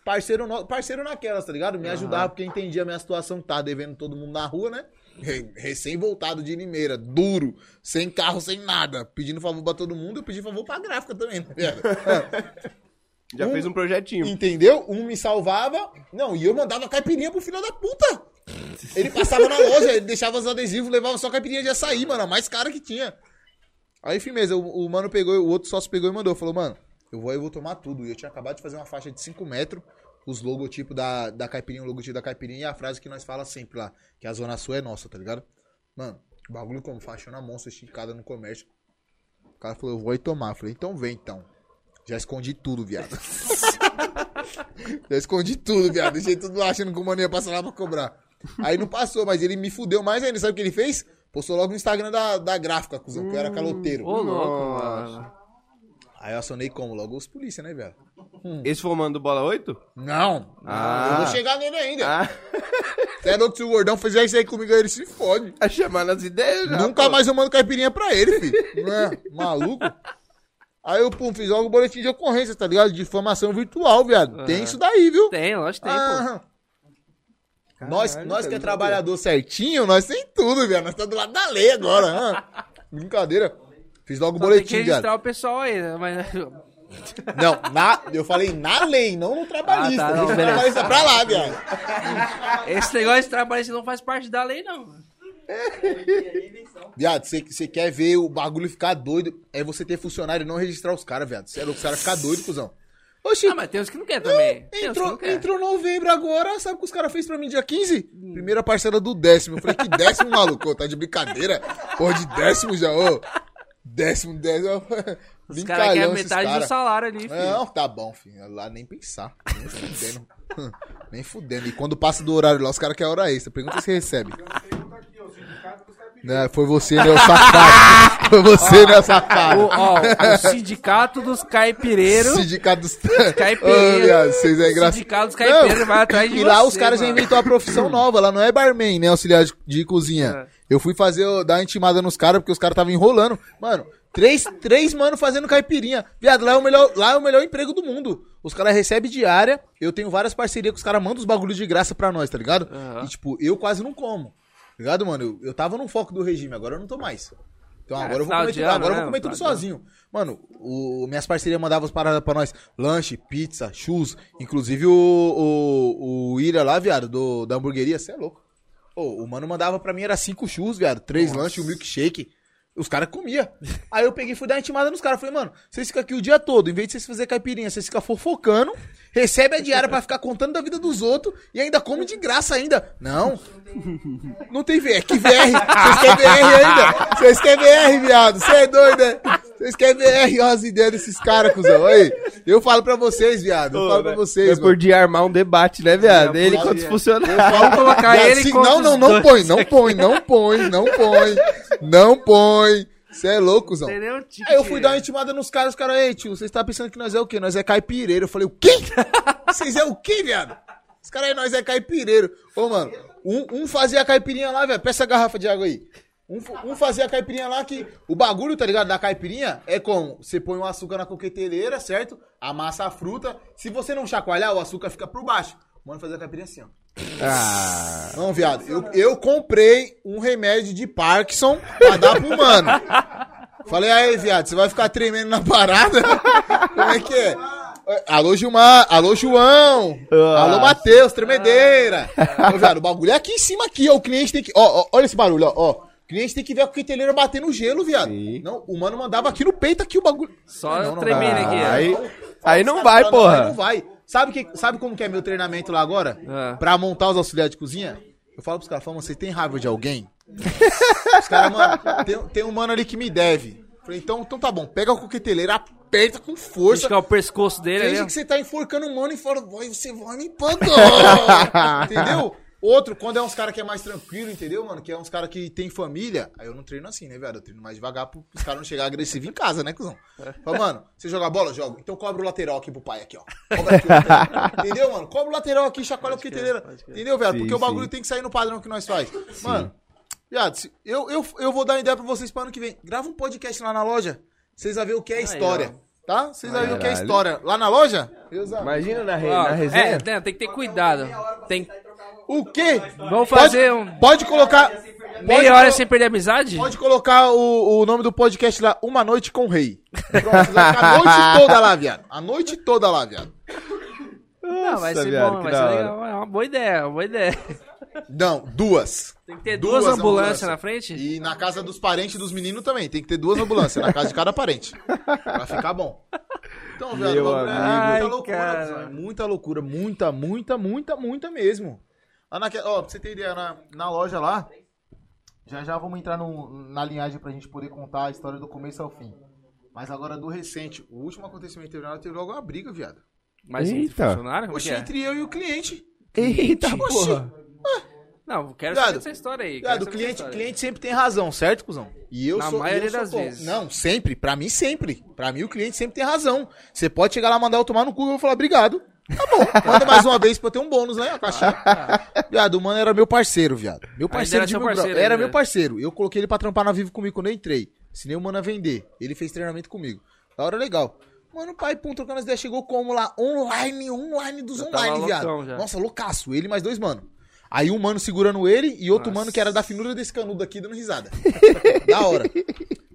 parceiro, no- parceiro naquelas, tá ligado? Me ajudava porque entendia a minha situação, que tava devendo todo mundo na rua, né? Re- Recém-voltado de Limeira, duro, sem carro, sem nada. Pedindo favor pra todo mundo, eu pedi favor pra gráfica também, né? [laughs] Já fez um projetinho. Entendeu? Um me salvava. Não, e eu mandava caipirinha pro filho da puta. Ele passava na loja, ele deixava os adesivos, levava só caipirinha de açaí, mano, a mais cara que tinha. Aí, firmeza, o, o mano pegou, o outro sócio pegou e mandou. Falou, mano, eu vou aí, eu vou tomar tudo. E eu tinha acabado de fazer uma faixa de 5 metros, os logotipos da, da caipirinha, o logotipo da caipirinha e a frase que nós fala sempre lá, que a Zona Sul é nossa, tá ligado? Mano, bagulho como faixa na monstro, esticada no comércio. O cara falou, eu vou aí tomar. Eu falei, então vem então. Já escondi tudo, viado. [laughs] Já escondi tudo, viado. Deixei tudo lá achando que o mano ia passar lá pra cobrar. Aí não passou, mas ele me fudeu mais ainda. Sabe o que ele fez? Postou logo no Instagram da, da gráfica, cuzão, que eu era caloteiro. Ô, louco, Nossa. mano. Aí eu acionei como? Logo os polícia, né, viado? Esse foi o mano do Bola 8? Não. Ah. Eu vou chegar nele ainda. Ah, [laughs] Você é louco se o gordão fizer isso aí comigo, aí ele se fode. tá chamando as ideias já. Nunca pô. mais eu mando caipirinha pra ele, filho. Não é? Maluco? Aí eu, pum, fiz logo o boletim de ocorrência, tá ligado? De difamação virtual, viado. Tem isso daí, viu? Tem, lógico que tem, pô. Aham. nós, Caralho, nós cara, que é trabalhador certinho, nós tem tudo, viado. Nós estamos do lado da lei agora. Brincadeira. Fiz logo o Só tem que boletim, registrar viado. o pessoal aí, né? Mas... Não, na, eu falei na lei, não no trabalhista. Ah, tá, não, trabalhista pra lá, viado. Esse negócio de trabalho não faz parte da lei, não. Viado, você quer ver o bagulho ficar doido, é você ter funcionário e não registrar os caras, viado. Sério, os caras ficam doidos, cuzão. Oxi, Ah, mas tem uns que não quer também. Que entrou, não quer. entrou novembro agora, sabe o que os caras fez pra mim dia 15? Primeira parcela do décimo. Eu falei, que décimo, maluco? Ô, Tá de brincadeira? Porra, de décimo já, ô. Décimo, décimo. Os caras querem metade cara. do salário ali, filho. Não, tá bom, filho. Lá nem pensar. Nem fudendo. [laughs] nem fudendo. E quando passa do horário lá, os caras querem hora extra. Pergunta se recebe. Pergunta aqui, ó, o sindicato dos caipirinhas. Né, foi você, né, o safado. [laughs] Foi você, né, safado. O, ó, o sindicato dos caipireiros. Sindicato dos. [laughs] Ô, viado, vocês é engraçado. Sindicato dos caipeiros Não, vai atrás de E lá você, os caras já inventou a profissão nova. Lá não é barman, né? Auxiliar de, de cozinha. É. Eu fui fazer, dar uma intimada nos caras, porque os caras estavam enrolando. Mano, três, três mano fazendo caipirinha. Viado, lá é o melhor, lá é o melhor emprego do mundo. Os caras recebem diária. Eu tenho várias parcerias que os caras mandam os bagulhos de graça pra nós, tá ligado? Aham. E tipo, eu quase não como. Ligado, mano? Eu, eu tava no foco do regime, agora eu não tô mais. Então É, agora eu vou tá comer tudo, agora eu né? vou comer tudo Tá sozinho. Mano, o, minhas parcerias mandavam as paradas pra nós. Lanche, pizza, churros. Inclusive o, o, o Ilha lá, viado, do, da hamburgueria, você é louco. Ô, o mano mandava pra mim, era cinco churros, viado. Três lanches, um milkshake. Os caras comiam. Aí eu peguei e fui dar uma intimada nos caras. Falei, mano, vocês ficam aqui o dia todo. Em vez de vocês fazer caipirinha, vocês ficam fofocando. Recebe a diária pra ficar contando da vida dos outros. E ainda come de graça ainda. Não. Não tem VR. Que VR? Vocês querem VR ainda? Vocês querem VR, viado? Você é doido, né? Vocês querem VR? Olha as ideias desses caras, cuzão. Aí, eu falo pra vocês, viado. Eu falo pra vocês, É por de armar um debate, né, viado? É, Ele por contra dia. os funcionários. Vamos colocar ele Não, não, não põe, não põe, não põe, não põe. Não põe. Você é louco, nem um tique. Aí eu fui dar uma intimada nos caras, os caras, ei, tio, vocês tá pensando que nós é o quê? Nós é caipireiro. Eu falei, o quê? Vocês é o quê, viado? Os caras aí, nós é caipireiro. Ô, mano, um, um fazia a caipirinha lá, velho. Peça a garrafa de água aí. Um, um fazia a caipirinha lá que. O bagulho, tá ligado? Da caipirinha é como? Você põe o açúcar na coqueteleira, certo? Amassa a fruta. Se você não chacoalhar, o açúcar fica por baixo. O mano fazia a caipirinha assim, ó. Ah, Não, viado, eu, eu comprei um remédio de Parkinson pra dar pro mano. Falei, aí, viado, você vai ficar tremendo na parada? Como é que é? Alô, Gilmar, alô, João, alô, Matheus, tremedeira. Ô, viado, o bagulho é aqui em cima, aqui, ó, o cliente tem que... Ó, ó, olha esse barulho, ó, ó. O cliente tem que ver a coqueteleira bater no gelo, viado. Sim. Não, o mano mandava aqui no peito, aqui o bagulho. Só Não, não tremendo dá. aqui. aí, ó. aí não vai, Aí não porra. vai. Sabe, que, sabe como que é meu treinamento lá agora? Ah. Pra montar os auxiliares de cozinha? Eu falo pros caras, falo, mano, você tem raiva de alguém? [laughs] os caras, mano, tem, tem um mano ali que me deve. Falei, então, então tá bom, pega a coqueteleira, aperta com força. Esticar o pescoço dele ali. que você tá enforcando o mano e fala, vai, você vai me pagar. [laughs] entendeu? Outro, quando é uns caras que é mais tranquilo, entendeu, mano? Que é uns caras que tem família. Aí eu não treino assim, né, velho? Eu treino mais devagar pros caras não chegar agressivo em casa, né, cuzão? Fala, mano, você joga bola? Jogo. Então cobra o lateral aqui pro pai, aqui, ó. Cobra aqui o lateral. entendeu, mano? Cobra o lateral aqui, chacoalha a coqueteleira. Entendeu, velho? Sim, Porque o bagulho sim. tem que sair no padrão que nós faz. Mano, viado, eu, eu, eu vou dar uma ideia pra vocês pro ano que vem. Grava um podcast lá na loja. Vocês vão ver o que é história. Tá? Vocês vão ver o que é história. Lá na loja? Exato. Imagina na, re- na resenha. É, né, tem que ter cuidado. Tem O quê? Vamos fazer um- Pode colocar. Pode, meia hora sem perder a amizade? Pode colocar o, o nome do podcast lá, Uma Noite com o Rei. Pronto, vai ficar a noite [laughs] toda lá, viado. A noite toda lá, viado. Não, vai Nossa, ser viado, bom, vai ser legal. É uma boa ideia, uma boa ideia. Não, duas. Tem que ter Duas duas, ambulâncias ambulâncias. na frente? E na casa dos parentes dos meninos também. Tem que ter duas ambulâncias na casa de cada parente. Pra ficar bom. Então, velho, Meu o bagulho é muita loucura, cara. pessoal, é muita loucura. Muita, muita, muita, muita mesmo. Lá na, ó, pra você ter ideia, na, na loja lá, já já vamos entrar no- na linhagem pra gente poder contar a história do começo ao fim. Mas agora do recente, o último acontecimento que teve lá, teve logo uma briga, viado. Mas entre Eita. funcionário? Como é Oxe, que é? entre eu e o cliente. Eita, Oxi. porra. Não, quero Viado, saber essa história aí. Viado, o cliente, cliente sempre tem razão, certo, cuzão? E eu Na sou, maioria eu sou das bom. vezes. Não, sempre. Pra mim, sempre. Pra mim, o cliente sempre tem razão. Você pode chegar lá, mandar eu tomar no cu e eu vou falar, obrigado. Tá bom, manda mais uma vez pra eu ter um bônus, né? A caixinha. viado, o mano era meu parceiro, viado. Meu parceiro era de mil parceiro. Era meu parceiro. Eu coloquei ele pra trampar na Vivo comigo quando eu entrei. Ensinei o mano a vender. Ele fez treinamento comigo. Da hora legal. Mano, pai, pum, trocando as ideias, chegou como lá? Online, online dos Já tava online, viado. loucão. Nossa, loucaço. Ele mais dois mano. Aí um mano segurando ele e outro mano que era da finura desse canudo aqui dando risada. [laughs] da hora.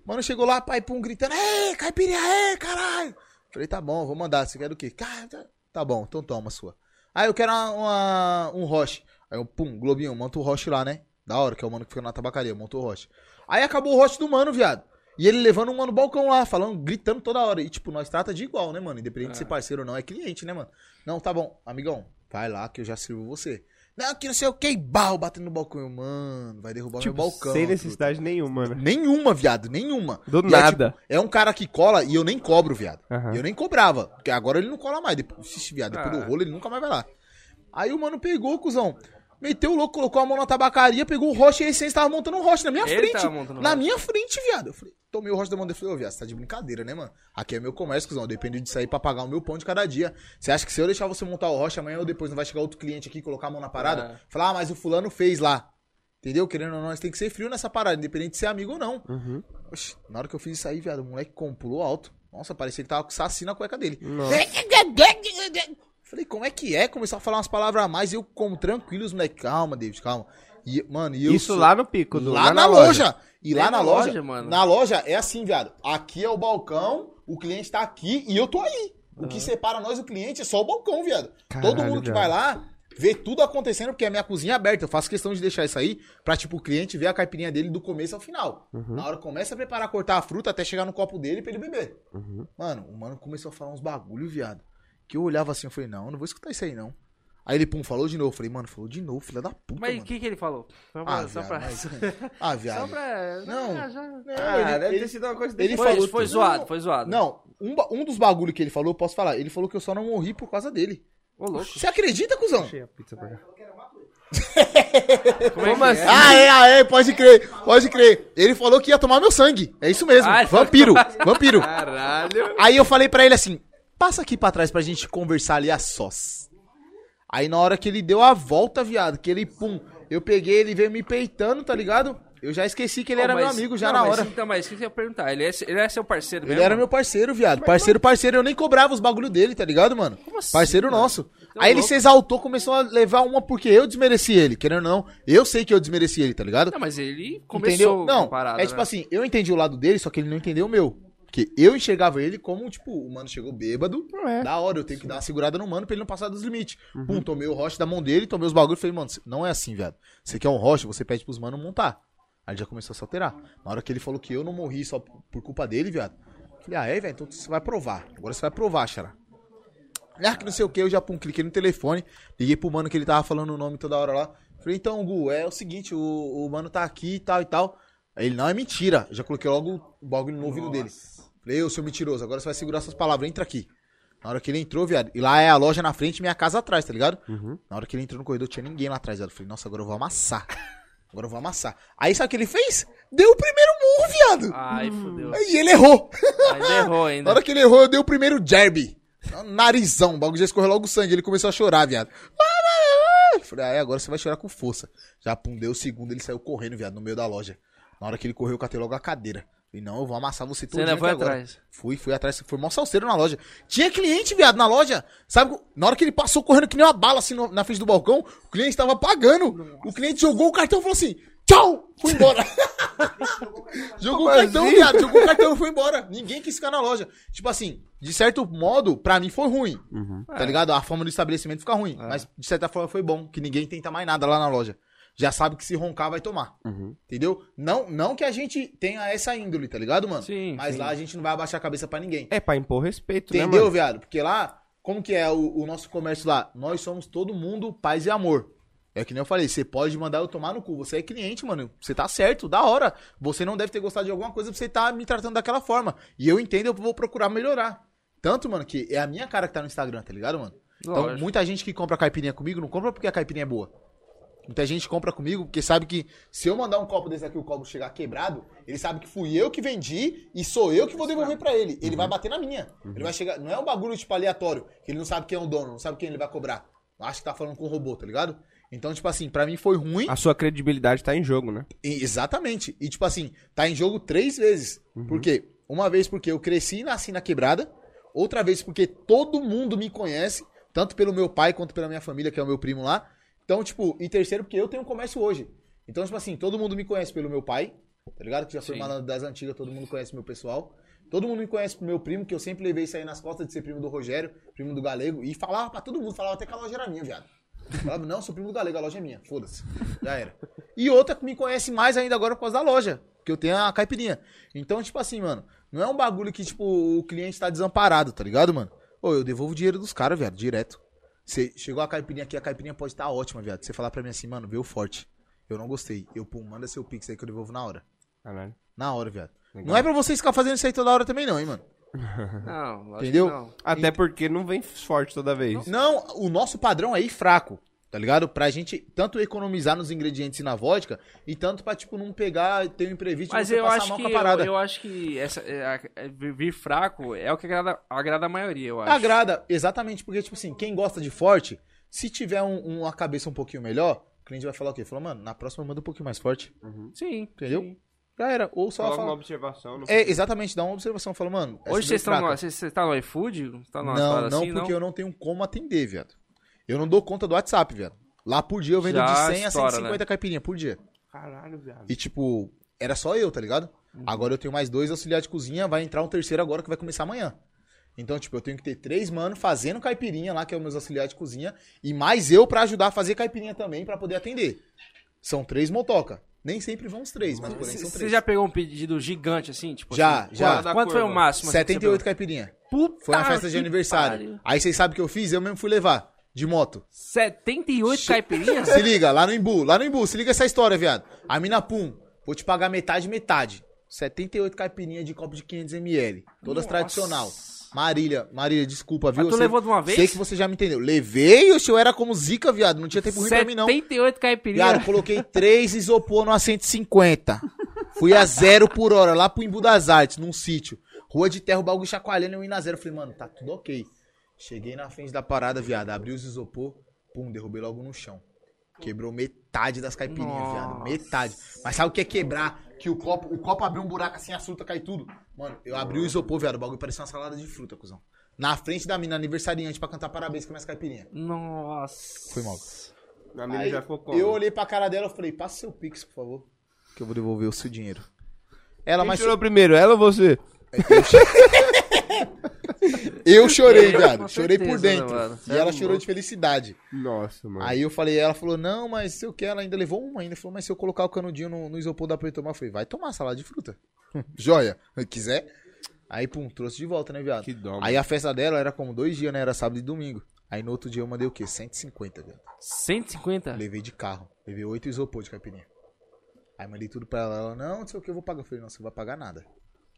Mano chegou lá, pai, pum, gritando, Ê, caipirinha, é, caralho. Falei, tá bom, vou mandar. Você quer do quê? Cara, tá- bom, então toma sua. Aí eu quero uma, uma- um roche. Aí eu, pum, Globinho, monta o roche lá, né? Da hora, que é o mano que fica na tabacaria, montou o roche. Aí acabou o roche do mano, viado. E ele levando um mano no balcão lá, falando, gritando toda hora. E, tipo, nós trata de igual, né, mano? Independente de ser parceiro ou não, é cliente, né, mano? Não, tá bom, amigão, vai lá que eu já sirvo você. Não, que não sei o que, barro batendo no balcão. Eu, mano, vai derrubar Tipo, meu balcão. sem necessidade nenhuma, né? Nenhuma, viado, nenhuma. Do E é, nada. tipo, é um cara que cola e eu nem cobro, viado. Aham. Eu nem cobrava. Porque agora ele não cola mais. Depois, viado, depois Ah. do rolo ele nunca mais vai lá. Aí o mano pegou, cuzão. Meteu o louco, colocou a mão na tabacaria, pegou o rocha e a essência tava montando um rocha na minha Ele frente. tava montando na rocha. minha frente, viado. Eu falei, tomei o rocha da mão dele. Falei, ô, viado, você tá de brincadeira, né, mano? Aqui é meu comércio, cuzão. Eu dependo disso aí pra pagar o meu pão de cada dia. Você acha que se eu deixar você montar o rocha, amanhã ou depois não vai chegar outro cliente aqui e colocar a mão na parada? É. Falar, ah, mas o fulano fez lá. Entendeu? Querendo ou não, nós tem que ser frio nessa parada, independente de ser amigo ou não. Uhum. Oxi, na hora que eu fiz isso aí, viado, o moleque com, pulou alto. Nossa, parecia que tava com saci na cueca dele. Falei, como é que é? Começou a falar umas palavras a mais e eu como tranquilo, os moleques, calma, David, calma. E, mano, e eu Isso sou- lá no pico, do, lá, na, loja. E lá Nem na, loja, loja, mano. na loja é assim, viado. Aqui é o balcão, o cliente tá aqui e eu tô aí. O que separa nós e o cliente é só o balcão, viado. Todo Caralho, mundo que viado. vai lá vê tudo acontecendo porque a minha cozinha é aberta. Eu faço questão de deixar isso aí pra, tipo, o cliente ver a caipirinha dele do começo ao final. Uhum. Na hora começa a preparar, cortar a fruta até chegar no copo dele pra ele beber. Uhum. Mano, o mano começou a falar uns bagulho, viado. Que eu olhava assim, eu falei, não, eu não vou escutar isso aí, não. Aí ele, pum, falou de novo. Eu falei, mano, falou de novo, filha da puta, Mas o que que ele falou? Só pra... Ah, só viado, pra... mas- [laughs] Ah, viado. Só pra... Não. Ah, já- Não, Ah, ele- deve ele- ter sido uma coisa ele desse Foi, falou foi tudo. zoado, Não, foi zoado. Não, um, um dos bagulho que ele falou, eu posso falar. Ele falou que eu só não morri por causa dele. Ô, louco. Você acredita, cuzão? Achei a pizza pra cá. [laughs] Como, é Como é? assim? Ah, é, ah, é, pode crer, pode crer. Ele falou que ia tomar meu sangue. É isso mesmo. Ah, falou vampiro, [laughs] vampiro. Caralho. Aí eu falei pra ele assim: passa aqui pra trás pra gente conversar ali a sós. Aí na hora que ele deu a volta, viado, que ele, pum, eu peguei, ele veio me peitando, tá ligado? Eu já esqueci que ele Pô, era meu mas- amigo já não, na mas hora. Então, mas o que eu ia perguntar? Ele é, ele é seu parceiro Ele mesmo? era meu parceiro, viado. Parceiro, parceiro. Eu nem cobrava os bagulho dele, tá ligado, mano? assim, parceiro cara? nosso. Então, Aí ele louco. se exaltou, começou a levar uma porque eu desmereci ele. Querendo ou não, eu sei que eu desmereci ele, tá ligado? Não, mas ele começou Entendeu? Não, a parada, é tipo né? assim, eu entendi o lado dele, só que ele não entendeu o meu. Porque eu enxergava ele como, tipo, o mano chegou bêbado, É. da hora, eu tenho que dar uma segurada no mano pra ele não passar dos limites. Pum, tomei o roche da mão dele, tomei os bagulhos e falei, mano, não é assim, viado. Você quer um roche, você pede pros manos montar. Aí ele já começou a se alterar. Na hora que ele falou que eu não morri só por culpa dele, viado. Falei, ah, é, velho, então você vai provar. Agora você vai provar, Xará. Ah, que não sei o que, eu já pum, cliquei no telefone, liguei pro mano que ele tava falando o nome toda hora lá. Falei, então, Gu, é o seguinte, o, o mano tá aqui e tal e tal. Aí ele, não, é mentira. Eu já coloquei logo o bagulho no ouvido dele. Falei, ô, seu mentiroso, agora você vai segurar suas palavras, entra aqui. Na hora que ele entrou, viado, e lá é a loja na frente e minha casa atrás, tá ligado? Na hora que ele entrou no corredor, tinha ninguém lá atrás, viado. Eu Falei, nossa, agora eu vou amassar. Agora eu vou amassar. Aí sabe o que ele fez? Deu o primeiro murro, viado. Ai, fodeu. Aí ele errou. Ainda errou [laughs] Na ainda. hora que ele errou, eu dei o primeiro derby. Narizão, o bagulho já escorreu logo o sangue. Ele começou a chorar, viado. Eu Falei, ah, é, agora você vai chorar com força. Já pum, deu o segundo, ele saiu correndo, viado, no meio da loja. Na hora que ele correu, eu catei logo a cadeira. Falei, não, eu vou amassar você todo Você ainda foi atrás. Fui, fui atrás. Foi mó salseiro na loja. Tinha cliente, viado, na loja. Sabe, na hora que ele passou correndo que nem uma bala assim no- na frente do balcão, o cliente tava pagando. O cliente jogou o cartão e falou assim: tchau! Fui embora. [laughs] jogou o cartão, viado. Jogou o cartão e foi embora. Ninguém quis ficar na loja. Tipo assim, de certo modo, pra mim foi ruim. Tá ligado? A forma do estabelecimento fica ruim. Mas de certa forma foi bom, que ninguém tenta mais nada lá na loja. Já sabe que se roncar vai tomar. Entendeu? Não, não que a gente tenha essa índole, tá ligado, mano? Sim, Mas sim. lá a gente não vai abaixar a cabeça pra ninguém. É pra impor respeito, né, Entendeu, viado? Porque lá, como que é o, o nosso comércio lá? Nós somos todo mundo paz e amor. É que nem eu falei, você pode mandar eu tomar no cu. Você é cliente, mano. Você tá certo, da hora. Você não deve ter gostado de alguma coisa pra você tá me tratando daquela forma. E eu entendo, eu vou procurar melhorar. Tanto, mano, que é a minha cara que tá no Instagram, tá ligado, mano? Então, Lógico. muita gente que compra caipirinha comigo não compra porque a caipirinha é boa. Muita gente compra comigo porque sabe que se eu mandar um copo desse aqui, o copo chegar quebrado, ele sabe que fui eu que vendi e sou eu que vou devolver pra ele. Ele vai bater na minha. Ele vai chegar. Não é um bagulho tipo aleatório, que ele não sabe quem é o dono, não sabe quem ele vai cobrar. Acho que tá falando com o robô, tá ligado? Então, tipo assim, pra mim foi ruim. A sua credibilidade tá em jogo, né? E- Exatamente. E, tipo assim, tá em jogo três vezes. Por quê? Uma vez porque eu cresci e nasci na quebrada. Outra vez porque todo mundo me conhece, tanto pelo meu pai quanto pela minha família, que é o meu primo lá. Então, tipo, e terceiro porque eu tenho um comércio hoje. Então, tipo assim, todo mundo me conhece pelo meu pai, tá ligado? Que já foi malandro das antigas, todo mundo conhece meu pessoal. Todo mundo me conhece pro meu primo, que eu sempre levei isso aí nas costas de ser primo do Rogério, primo do Galego. E falava pra todo mundo, falava até que a loja era minha, viado. Falava, não, sou primo do Galego, a loja é minha. Foda-se. Já era. E outra que me conhece mais ainda agora por causa da loja. Que eu tenho a caipirinha. Então, tipo assim, mano, não é um bagulho que, tipo, o cliente tá desamparado, tá ligado, mano? Ô, eu devolvo o dinheiro dos caras, viado, direto. Você chegou a caipirinha aqui, a caipirinha pode estar ótima, viado. Você falar pra mim assim, mano, veio forte. Eu não gostei. Eu, pum, manda seu pix aí que eu devolvo na hora. Caralho. Na hora, viado. Legal. Não é pra vocês ficar fazendo isso aí toda hora também, não, hein, mano. [laughs] Não, lógico Entendeu? que não. Até porque não vem forte toda vez. Não, o nosso padrão aí fraco. Tá ligado? Pra gente tanto economizar nos ingredientes e na vodka, e tanto pra, tipo, não pegar, ter um imprevisto Mas e você eu passar acho mal que com a eu, parada. eu acho que essa, é, a- é, vir fraco é o que agrada, agrada a maioria, eu acho. Agrada, exatamente, porque, tipo assim, quem gosta de forte, se tiver um- uma cabeça um pouquinho melhor, o cliente vai falar o quê? Falou, mano, na próxima manda um pouquinho mais forte. Sim. Entendeu? sim. Já era. Ou só Coloca uma fala. observação. No... É, exatamente, dá uma observação. Fala, mano. Hoje no, você, você tá no iFood? Tá Não, não, assim, porque não? eu não tenho como atender, viado. Eu não dou conta do WhatsApp, viado. Lá por dia eu vendo Já de 100 a estoura, 150 né? caipirinha por dia. Caralho, viado. E tipo, era só eu, tá ligado? Uhum. Agora eu tenho mais dois auxiliares de cozinha, vai entrar um terceiro agora que vai começar amanhã. Então, tipo, eu tenho que ter três mano fazendo caipirinha lá, que é os meus auxiliares de cozinha, e mais eu pra ajudar a fazer caipirinha também pra poder atender. São três motoca. Nem sempre vão os três, mas porém são Você três. já pegou um pedido gigante assim? Tipo, Já, assim, já. Quanto, foi o máximo? assim, que você 78 pegou? caipirinha. Puta Foi uma festa de aniversário. pariu. Aí vocês sabem o que eu fiz? Eu mesmo fui levar, de moto. 78 caipirinhas? Se liga, lá no Imbu, lá no Imbu, se liga essa história, viado. A mina, pum, vou te pagar metade, metade. 78 caipirinhas de copo de 500ml. Todas Nossa. tradicional. Marília, Marília, desculpa, viu? Mas tu Sei- levou de uma vez? Sei que você já me entendeu. Levei, o senhor era como zica, viado. Não tinha tempo ruim pra mim, não. 78 caipirinhas. Viado, coloquei três isopor no A150. Fui a zero por hora, lá pro Imbu das Artes, num sítio. Rua de terra, o bagulho chacoalhando, eu ia na zero. Falei, mano, tá tudo ok. Cheguei na frente da parada, viado. Abri os isopor, pum, derrubei logo no chão. Quebrou metade das caipirinhas, Nossa. viado. Metade. Mas sabe o que é quebrar? Que o copo, o copo abriu um buraco assim, a fruta cai tudo. Mano, eu abri o isopor, viado. O bagulho parecia uma salada de fruta, cuzão. Na frente da mina aniversariante pra cantar parabéns com minhas caipirinhas. Nossa. Foi mal. A mina Aí, já ficou como? eu olhei pra cara dela e falei, passa seu pix, por favor. Que eu vou devolver o seu dinheiro. Ela, Quem mas chorou primeiro, ela ou você? [laughs] eu chorei, Eu, viado. Chorei certeza, por dentro. mano. E é ela chorou de felicidade. Nossa, mano. Aí eu falei, ela falou, não, mas se eu quero, ela ainda levou uma ainda. Falou, mas se eu colocar o canudinho no, no isopor dá pra eu tomar? Eu falei, vai tomar salada de fruta. [laughs] Joia. Se quiser. Aí, pum, trouxe de volta, né, viado? Que dó, Aí a festa dela era como dois dias, né? Era sábado e domingo. Aí no outro dia eu mandei o quê? 150, viado. 150? Levei de carro. Levei oito isopor de caipirinha. Aí mandei tudo pra ela. Ela, não, não sei o que, eu vou pagar. Eu falei, não, você não vai pagar nada.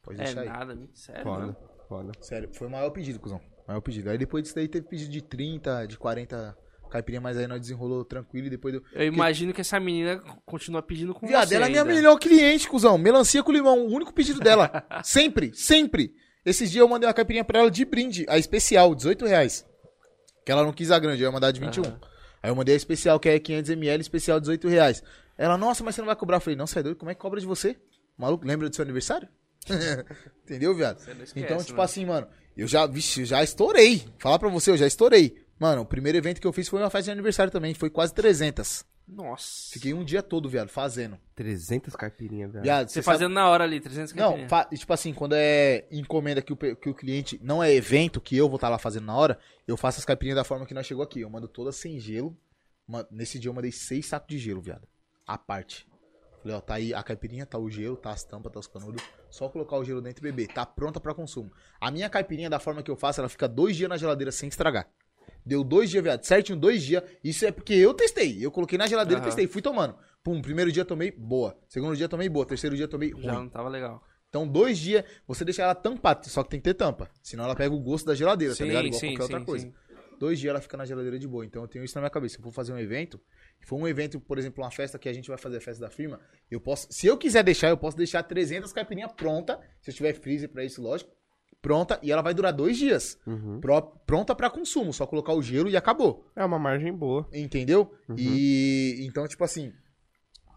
Pode É deixar aí. nada, sério. Foda, mano. Foda. Sério, foi o maior pedido, cuzão. Maior pedido. Aí depois disso daí teve pedido de 30, de 40 caipirinha, mas aí nós desenrolou tranquilo e depois deu. Eu imagino que essa menina continua pedindo com Viado, você ela é minha melhor cliente, cuzão. Melancia com limão, o único pedido dela. [laughs] sempre, sempre. Esses dias eu mandei uma caipirinha pra ela de brinde, a especial, 18 reais. Que ela não quis a grande, eu ia mandar de 21. Aí eu mandei a especial, que é 500ml, especial 18 reais. Ela, nossa, mas você não vai cobrar? Eu falei, não, sai doido, como é que cobra de você? Maluco, lembra do seu aniversário? [laughs] Entendeu, viado? não esquece, então, tipo né? assim, mano, eu já, vixe, eu já estourei. Falar pra você, eu já estourei. Mano, o primeiro evento que eu fiz foi uma festa de aniversário também, foi quase 300. Nossa. Fiquei um dia todo, viado, fazendo. 300 caipirinhas, velho. Viado, Você sabe- fazendo na hora ali, 300 Não, caipirinhas. fa- tipo assim, quando é encomenda que o, que o cliente não é evento, que eu vou estar lá fazendo na hora, eu faço as caipirinhas da forma que nós chegou aqui. Eu mando todas sem gelo. Ma- Nesse dia eu mandei seis sacos de gelo, viado. A parte. Falei, ó, tá aí a caipirinha, tá o gelo, tá as tampas, tá os canudos. Só colocar o gelo dentro e beber. Tá pronta pra consumo. A minha caipirinha, da forma que eu faço, ela fica dois dias na geladeira sem estragar. Deu dois dias, viado. Certinho, dois dias. Isso é porque eu testei. Eu coloquei na geladeira e Aham. testei. Fui tomando. Pum, primeiro dia tomei boa. Segundo dia tomei boa. Terceiro dia tomei ruim. Já não tava legal. Então, dois dias, você deixa ela tampada, só que tem que ter tampa. Senão ela pega o gosto da geladeira, tá ligado? Igual qualquer outra coisa. Dois dias ela fica na geladeira de boa. Então eu tenho isso na minha cabeça. Se eu for fazer um evento, for um evento, por exemplo, uma festa que a gente vai fazer a festa da firma, eu posso, se eu quiser deixar, eu posso deixar 300 caipirinhas pronta, se eu tiver freezer pra isso, lógico, pronta, e ela vai durar dois dias. Uhum. Pró- pronta pra consumo, só colocar o gelo e acabou. É uma margem boa. Entendeu? E então, tipo assim,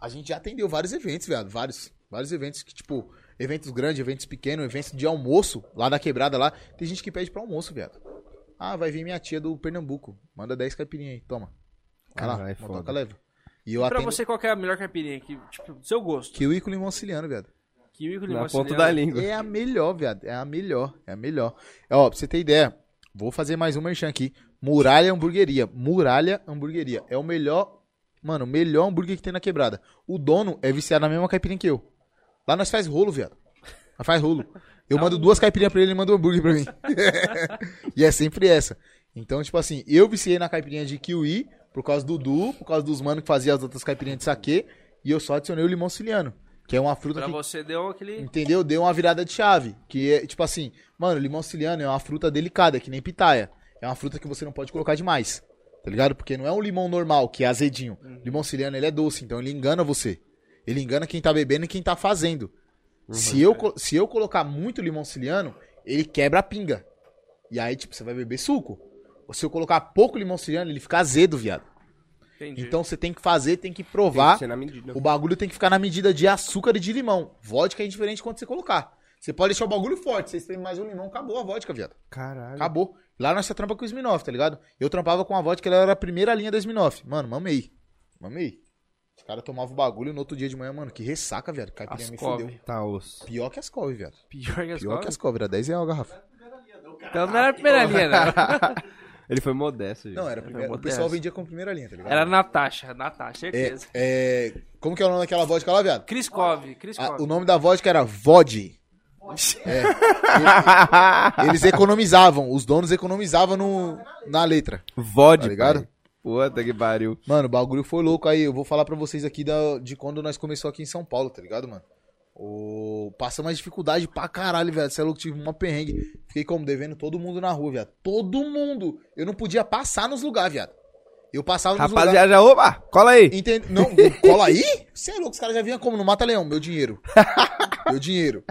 a gente já atendeu vários eventos, viado. Vários. Vários eventos que, tipo, eventos grandes, eventos pequenos, eventos de almoço, lá da quebrada lá. Tem gente que pede pra almoço, viado. Ah, vai vir minha tia do Pernambuco. Manda 10 caipirinhas aí, toma. Lá, Caralho, motoca leva. E eu E pra atendo você, qual que é a melhor caipirinha? Que, tipo, do seu gosto. kiwi com limão siciliano, viado. Kiwi com Na limão ponta siciliano. da língua. É a melhor, viado. É a melhor. É a melhor. Ó, pra você ter ideia, vou fazer mais um merchan aqui. Muralha Hamburgueria. Muralha Hamburgueria. É o melhor, mano, o melhor hambúrguer que tem na quebrada. O dono é viciado na mesma caipirinha que eu. Lá nós faz rolo, viado. Nós faz rolo. Eu mando duas caipirinhas pra ele e ele manda um hambúrguer pra mim. [laughs] e é sempre essa. Então, tipo assim, eu viciei na caipirinha de kiwi por causa do Du, por causa dos manos que faziam as outras caipirinhas de saquê. E eu só adicionei o limão siciliano. Que é uma fruta Pra que você deu aquele... Entendeu? Deu uma virada de chave. Que é, tipo assim, mano, limão siciliano é uma fruta delicada, que nem pitaia. É uma fruta que você não pode colocar demais. Tá ligado? Porque não é um limão normal, que é azedinho. Limão siciliano, ele é doce, então ele engana você. Ele engana quem tá bebendo e quem tá fazendo. Se, eu, se eu colocar muito limão siciliano, ele quebra a pinga. E aí, tipo, você vai beber suco. Se eu colocar pouco limão siciliano, ele fica azedo, viado. Entendi. Então você tem que fazer, tem que Tem provar. que ser na medida. O bagulho tem que ficar na medida de açúcar e de limão. Vodka é indiferente quando você colocar. Você pode deixar o bagulho forte. Vocês têm mais um limão, acabou a vodka, viado. Caralho. Acabou. Lá nós trampa com o Sminoff, tá ligado? Eu trampava com a vodka, ela era a primeira linha da Sminoff. Mano, mamei. Mamei. Os caras tomavam o bagulho no outro dia de manhã, mano. Que ressaca, viado. Caipirinha me fudeu. Tá osso. Pior que as couve, viado. Pior que as Pior que as couve. Era 10 reais a garrafa. Então não era a primeira linha, não. [laughs] Ele foi modesto, gente. Não, era a primeira. O pessoal vendia como primeira linha, tá ligado? Era Natasha, Natasha, É, certeza. é, como que é o nome daquela vodka lá, viado? Kriskov, Kriskov. Ah, o nome da vodka era Vod. É. Ele- Eles economizavam, os donos economizavam no, na letra. Vod, Tá ligado? pai. Puta que pariu. Mano, o bagulho foi louco aí. Eu vou falar pra vocês aqui da- de quando nós começamos aqui em São Paulo, tá ligado, mano? O... Passamos mais dificuldade pra caralho, velho. Você é louco, tive uma perrengue. Fiquei como devendo todo mundo na rua, viado. Todo mundo. Eu não podia passar nos lugares, viado. Eu passava nos lugares. Rapaziada, já, opa, cola aí. Entende? Não, cola aí? Você é louco, os caras já vinham como? No Mata Leão, meu dinheiro. [laughs] meu dinheiro.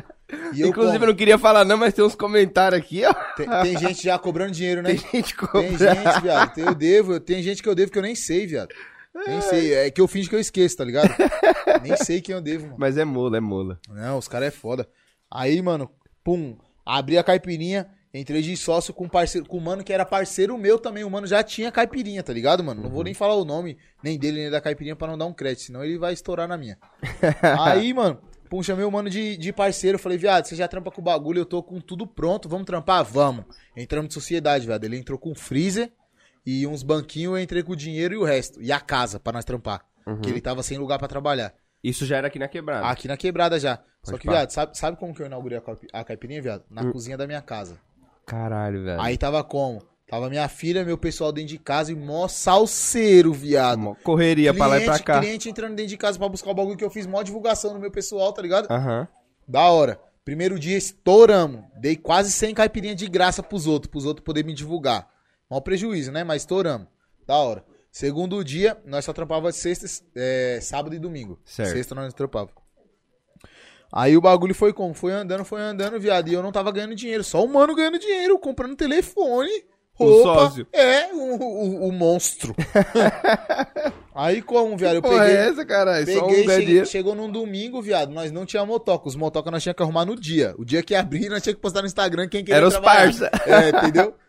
Eu Inclusive, eu como? não queria falar não, mas tem uns comentários aqui, ó. Tem, tem gente já cobrando dinheiro, né? [laughs] Tem gente Tem cobrando. gente, viado. Eu devo, tem gente que eu devo que eu nem sei, viado. Nem sei. É que eu finge que eu esqueço, tá ligado? [laughs] nem sei quem eu devo, mano. Mas é mola, é mola. Não, os caras é foda. Aí, mano, pum, abri a caipirinha, entrei de sócio com um parceiro, com um mano que era parceiro meu também. O mano já tinha caipirinha, tá ligado, mano? Não vou nem falar o nome, nem dele, nem da caipirinha pra não dar um crédito, senão ele vai estourar na minha. [laughs] Aí, mano, pum, chamei o mano de, de parceiro. Falei, viado, você já trampa com o bagulho, eu tô com tudo pronto, vamos trampar? Vamos. Entramos de sociedade, viado. Ele entrou com freezer e uns banquinhos, eu entrei com o dinheiro e o resto. E a casa pra nós trampar. Que ele tava sem lugar pra trabalhar. Isso já era aqui na quebrada. Aqui na quebrada já. Só Pode que, pá. viado, sabe, sabe como que eu inaugurei a, caipi- a caipirinha, viado? Na cozinha da minha casa. Caralho, velho. Aí tava como? Tava minha filha, meu pessoal dentro de casa e mó salseiro, viado. Mó Correria pra lá e pra cá. cliente entrando dentro de casa pra buscar o bagulho que eu fiz, mó divulgação no meu pessoal, tá ligado? Aham. Da hora. Primeiro dia estouramos. Dei quase 100 caipirinhas de graça pros outros, pros outros poderem me divulgar. Mó prejuízo, né? Mas estouramos. Da hora. Segundo dia, nós só trampava sexta, é, sábado e domingo. Certo. Sexta nós trampava. Aí o bagulho foi como? Foi andando, foi andando, viado. E eu não tava ganhando dinheiro. Só o mano ganhando dinheiro, comprando telefone, O roupa. sócio. É, o, o- o monstro. [laughs] Aí como, viado? Eu Porra, peguei. é essa, caralho? Só um Peguei, cheguei- dinheiro. chegou num domingo, viado. Nós não tinha motoca. Os motoca nós tinha que arrumar no dia. O dia que abrir, nós tinha que postar no Instagram quem queria Era os parça. É, entendeu? [laughs]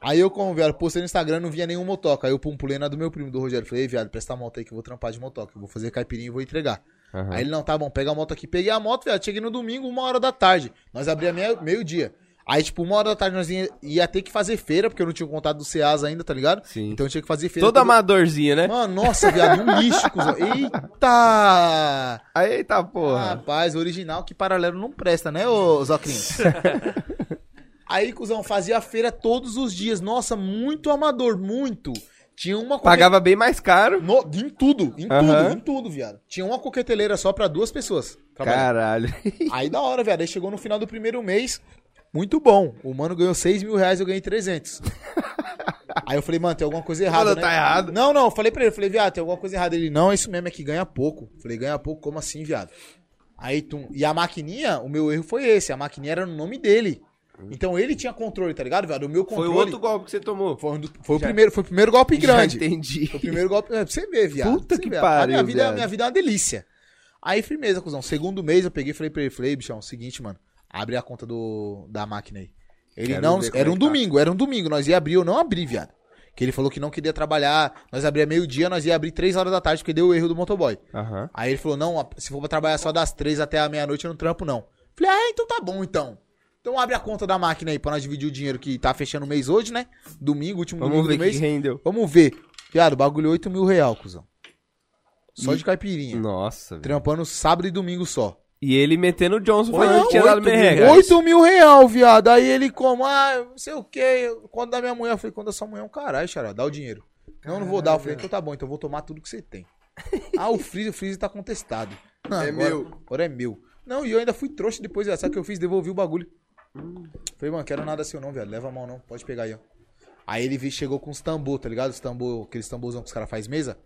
Aí eu, como, viado, postei no Instagram, não via nenhum motoca. Aí eu pum, pulei na do meu primo, do Rogério. Falei, Ei, viado, presta a moto aí que eu vou trampar de motoca. Eu vou fazer caipirinha e vou entregar. Aham. Aí ele, não, tá bom, pega a moto aqui. Peguei a moto, viado. Cheguei no domingo, uma hora da tarde. Nós abria meio- meio-dia. Aí, tipo, uma hora da tarde nós ia, ia ter que fazer feira, porque eu não tinha contato do Ceasa ainda, tá ligado? Sim. Então eu tinha que fazer feira. Todo todo- amadorzinho, né? Mano, nossa, viado, um lixo, cuzão. [laughs] Eita! Eita porra. Rapaz, original, que paralelo não presta, né, ô Zocrinho? [laughs] Aí, cuzão, fazia feira todos os dias. Nossa, muito amador, muito. Tinha uma coque- Pagava bem mais caro. No- em tudo, em Aham. tudo, em tudo, viado. Tinha uma coqueteleira só pra duas pessoas. Caralho. [laughs] Aí da hora, viado. Aí chegou no final do primeiro mês. Muito bom. O mano ganhou 6 mil reais, eu ganhei 300. [laughs] Aí eu falei, mano, tem alguma coisa errada, Mano, né? tá errado. Não, não, eu falei pra ele, eu falei, viado, tem alguma coisa errada. Ele, não, é isso mesmo, é que ganha pouco. Eu falei, ganha pouco, como assim, viado? Aí, tu... e a maquininha, o meu erro foi esse, a maquininha era no nome dele. Então ele tinha controle, tá ligado, viado? O meu Foi controle... o outro golpe que você tomou. Foi, um do- foi o primeiro, foi o primeiro golpe grande. Já entendi. Foi o primeiro golpe. É, pra você ver, viado. Puta que ver. pariu, A minha vida, viado. a minha vida é uma delícia. Aí, firmeza, cuzão. Segundo mês eu peguei e falei pra ele, falei, bichão, seguinte, mano. Abre a conta do, da máquina aí. Ele Quero não. Era é um tá. domingo, era um domingo. Nós ia abrir, eu não abri, viado. Que ele falou que não queria trabalhar. Nós abria meio-dia, nós ia abrir três horas da tarde, porque deu o erro do motoboy. Aham. Aí ele falou, não, se for pra trabalhar só das três até a meia-noite, eu não trampo, não. Falei, ah, então tá bom, então. Então abre a conta da máquina aí pra nós dividir o dinheiro que tá fechando o mês hoje, né? Domingo, último Vamos domingo ver do o mês. que rendeu. Vamos ver. Viado, bagulho 8 mil real, cuzão. Só E- de caipirinha. Nossa, velho. Trampando sábado e domingo só. E ele metendo o Johnson falando que tinha dado 8 mil, merreca. 8 mil real, viado. Aí ele como, ah, não sei o que. Quando da minha mulher, eu falei, quando da sua mulher é um caralho, xará, dá o dinheiro. Não, não vou dar. Eu falei, então tá bom, então eu vou tomar tudo que você tem. [laughs] ah, o freezer, o freezer tá contestado. Não, É agora- meu. Agora é meu. Não, e eu ainda fui trouxa depois. Sabe o que eu fiz? Devolvi o bagulho. Falei, mano, quero nada seu não, viado. Leva a mão não. Pode pegar aí, ó. Aí ele vi- chegou com os tambor, tá ligado? Os tambor, aqueles tamborzão que os caras fazem mesa.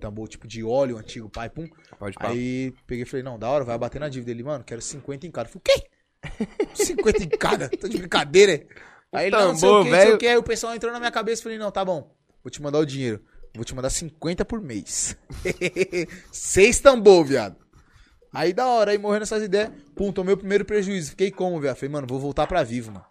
Tambor tipo de óleo, antigo, pai, pum. Pode pá. Aí peguei e falei, não, da hora, vai bater na dívida. Ele, mano, quero 50 em cada. Eu falei, o quê? [laughs] 50 em cada? Tô de brincadeira. é? Aí ele, não, não sei o tambor, quê, sei o velho. quê. Aí o pessoal entrou na minha cabeça e falei, não, tá bom, vou te mandar o dinheiro. Vou te mandar 50 por mês. [laughs] Seis tambor, viado. Aí da hora, aí morrendo essas ideias, pum, tomei o primeiro prejuízo. Fiquei como, viado? Falei, mano, vou voltar pra vivo, mano.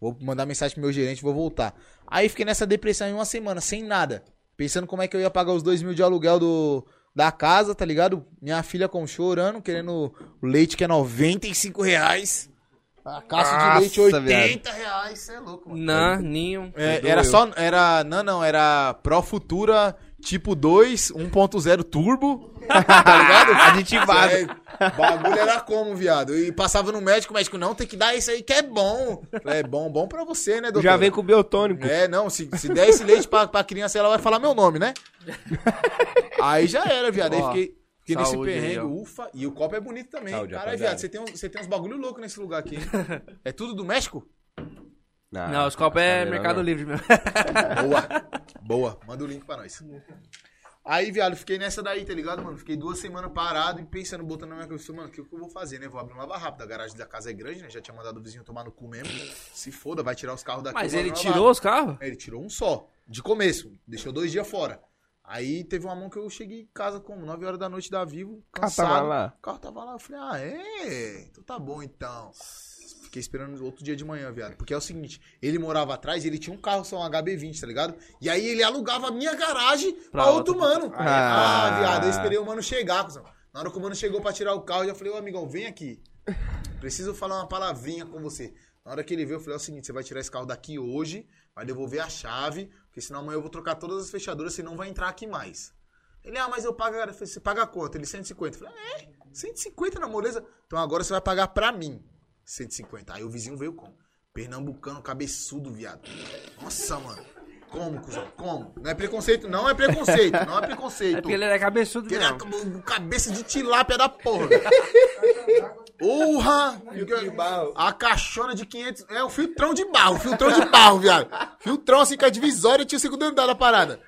Vou mandar mensagem pro meu gerente, vou voltar. Aí fiquei nessa depressão em uma semana, sem nada. Pensando como é que eu ia pagar os dois mil de aluguel do, da casa, tá ligado? Minha filha com chorando, querendo o leite que é 95 reais. A caixa de leite Nossa, 80 reais, cê é louco, mano. Nan, ninho. É, Doeu. era só. Era. Não, não, era Pro Futura tipo 2, 1.0 turbo. [laughs] Tá ligado? Aditivado. É, bagulho era como, viado? E passava no médico, o médico, não, tem que dar isso aí que é bom. É bom, bom pra você, né, doutor? Já vem com o biotônico. É, não, se, se der esse leite pra, pra criança, ela vai falar meu nome, né? [laughs] Aí já era, viado. Aí fiquei, fiquei nesse saúde aí, perrengue, ó. ufa. E o copo é bonito também. Saúde, Caralho, viado, você tem, uns- você tem uns bagulho louco nesse lugar aqui, hein? [laughs] É tudo do México? Não, os copos é Mercado não. Livre mesmo. Boa. [laughs] Boa. Manda o link pra nós. Aí, viado, fiquei nessa daí, tá ligado, mano? Fiquei duas semanas parado e pensando, botando na minha cabeça, mano, o que, que eu vou fazer, né? Vou abrir uma lava rápida. A garagem da casa é grande, né? Já tinha mandado o vizinho tomar no cu mesmo. Se foda, vai tirar os carros daqui. Mas ele tirou os carros? É, Ele tirou um só, de começo. Deixou dois dias fora. Aí teve uma mão que eu cheguei em casa como 9 horas da noite da Vivo, carro cansado. tava lá? O carro tava lá. Eu falei, ah, é? Então tá bom, então. Fiquei esperando outro dia de manhã, viado. Porque é o seguinte, ele morava atrás ele tinha um carro só, um HB20, tá ligado? E aí ele alugava a minha garagem pra, Pra outro mano. Ah. Ah, viado, eu esperei o mano chegar, cuzão. Na hora que o mano chegou pra tirar o carro, eu já falei, ô amigão, vem aqui. Preciso falar uma palavrinha com você. Na hora que ele veio, eu falei, é o seguinte, você vai tirar esse carro daqui hoje, vai devolver a chave, porque senão amanhã eu vou trocar todas as fechaduras, você não vai entrar aqui mais. Ele, ah, mas eu pago, você paga quanto? Ele, 150. Eu falei, é, 150 na moleza? Então agora você vai pagar pra mim 150. Aí o vizinho veio como? Pernambucano, cabeçudo, viado. Nossa, mano. Como, cuzão? Como? Não é preconceito, não é preconceito, não é preconceito. É porque ele é cabeçudo Porque ele mesmo. é com cabeça de tilápia da porra. Porra! A caixona de 500... É o filtrão de barro, filtrão de barro, viado. Filtrão assim com a divisória tinha o segundo andar da parada.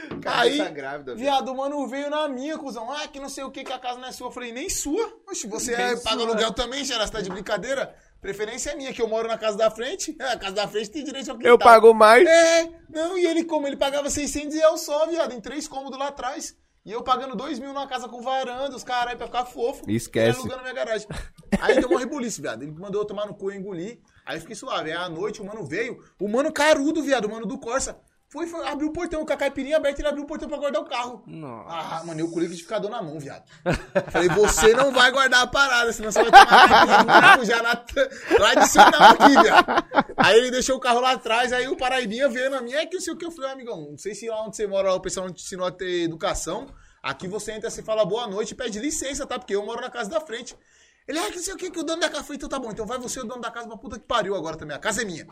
[laughs] Aí, grávida, viado, o mano veio na minha, cuzão. Ah, que não sei o que, que a casa não é sua. Eu falei, nem sua. Oxe, você é, paga aluguel também, Xera, você tá de brincadeira? Preferência é minha, que eu moro na casa da frente. É, [laughs] a casa da frente tem direito ao quintal. Eu pago mais. É, não, e ele como? Ele pagava 600 e eu só, viado, em três cômodos lá atrás. E eu pagando 2 mil numa casa com varanda, os caralho, pra ficar fofo. Esquece. Alugando minha garagem. Aí deu uma rebuliço, viado. Ele mandou eu tomar no cu e engolir. Aí eu fiquei suave. Aí à noite o mano veio. O mano carudo, viado, o mano do Corsa. Foi, foi abriu o portão com a caipirinha aberta ele abriu o portão pra guardar o carro. Nossa. Ah, mano, eu com o liquidificador na mão, viado. Falei, você não vai guardar a parada, senão você vai tomar já na tradicional aqui, viado. Aí ele deixou o carro lá atrás, aí o Paraibinha veio na minha, é que não sei o que eu falei, amigão, não sei se lá onde você mora, o pessoal não te ensinou a ter educação. Aqui você entra, você fala boa noite e pede licença, tá? Porque eu moro na casa da frente. Ele, ah, que sei o que, que o dono da casa. Falei, então tá bom, então vai você, o dono da casa, pra puta que pariu agora também. A casa é minha.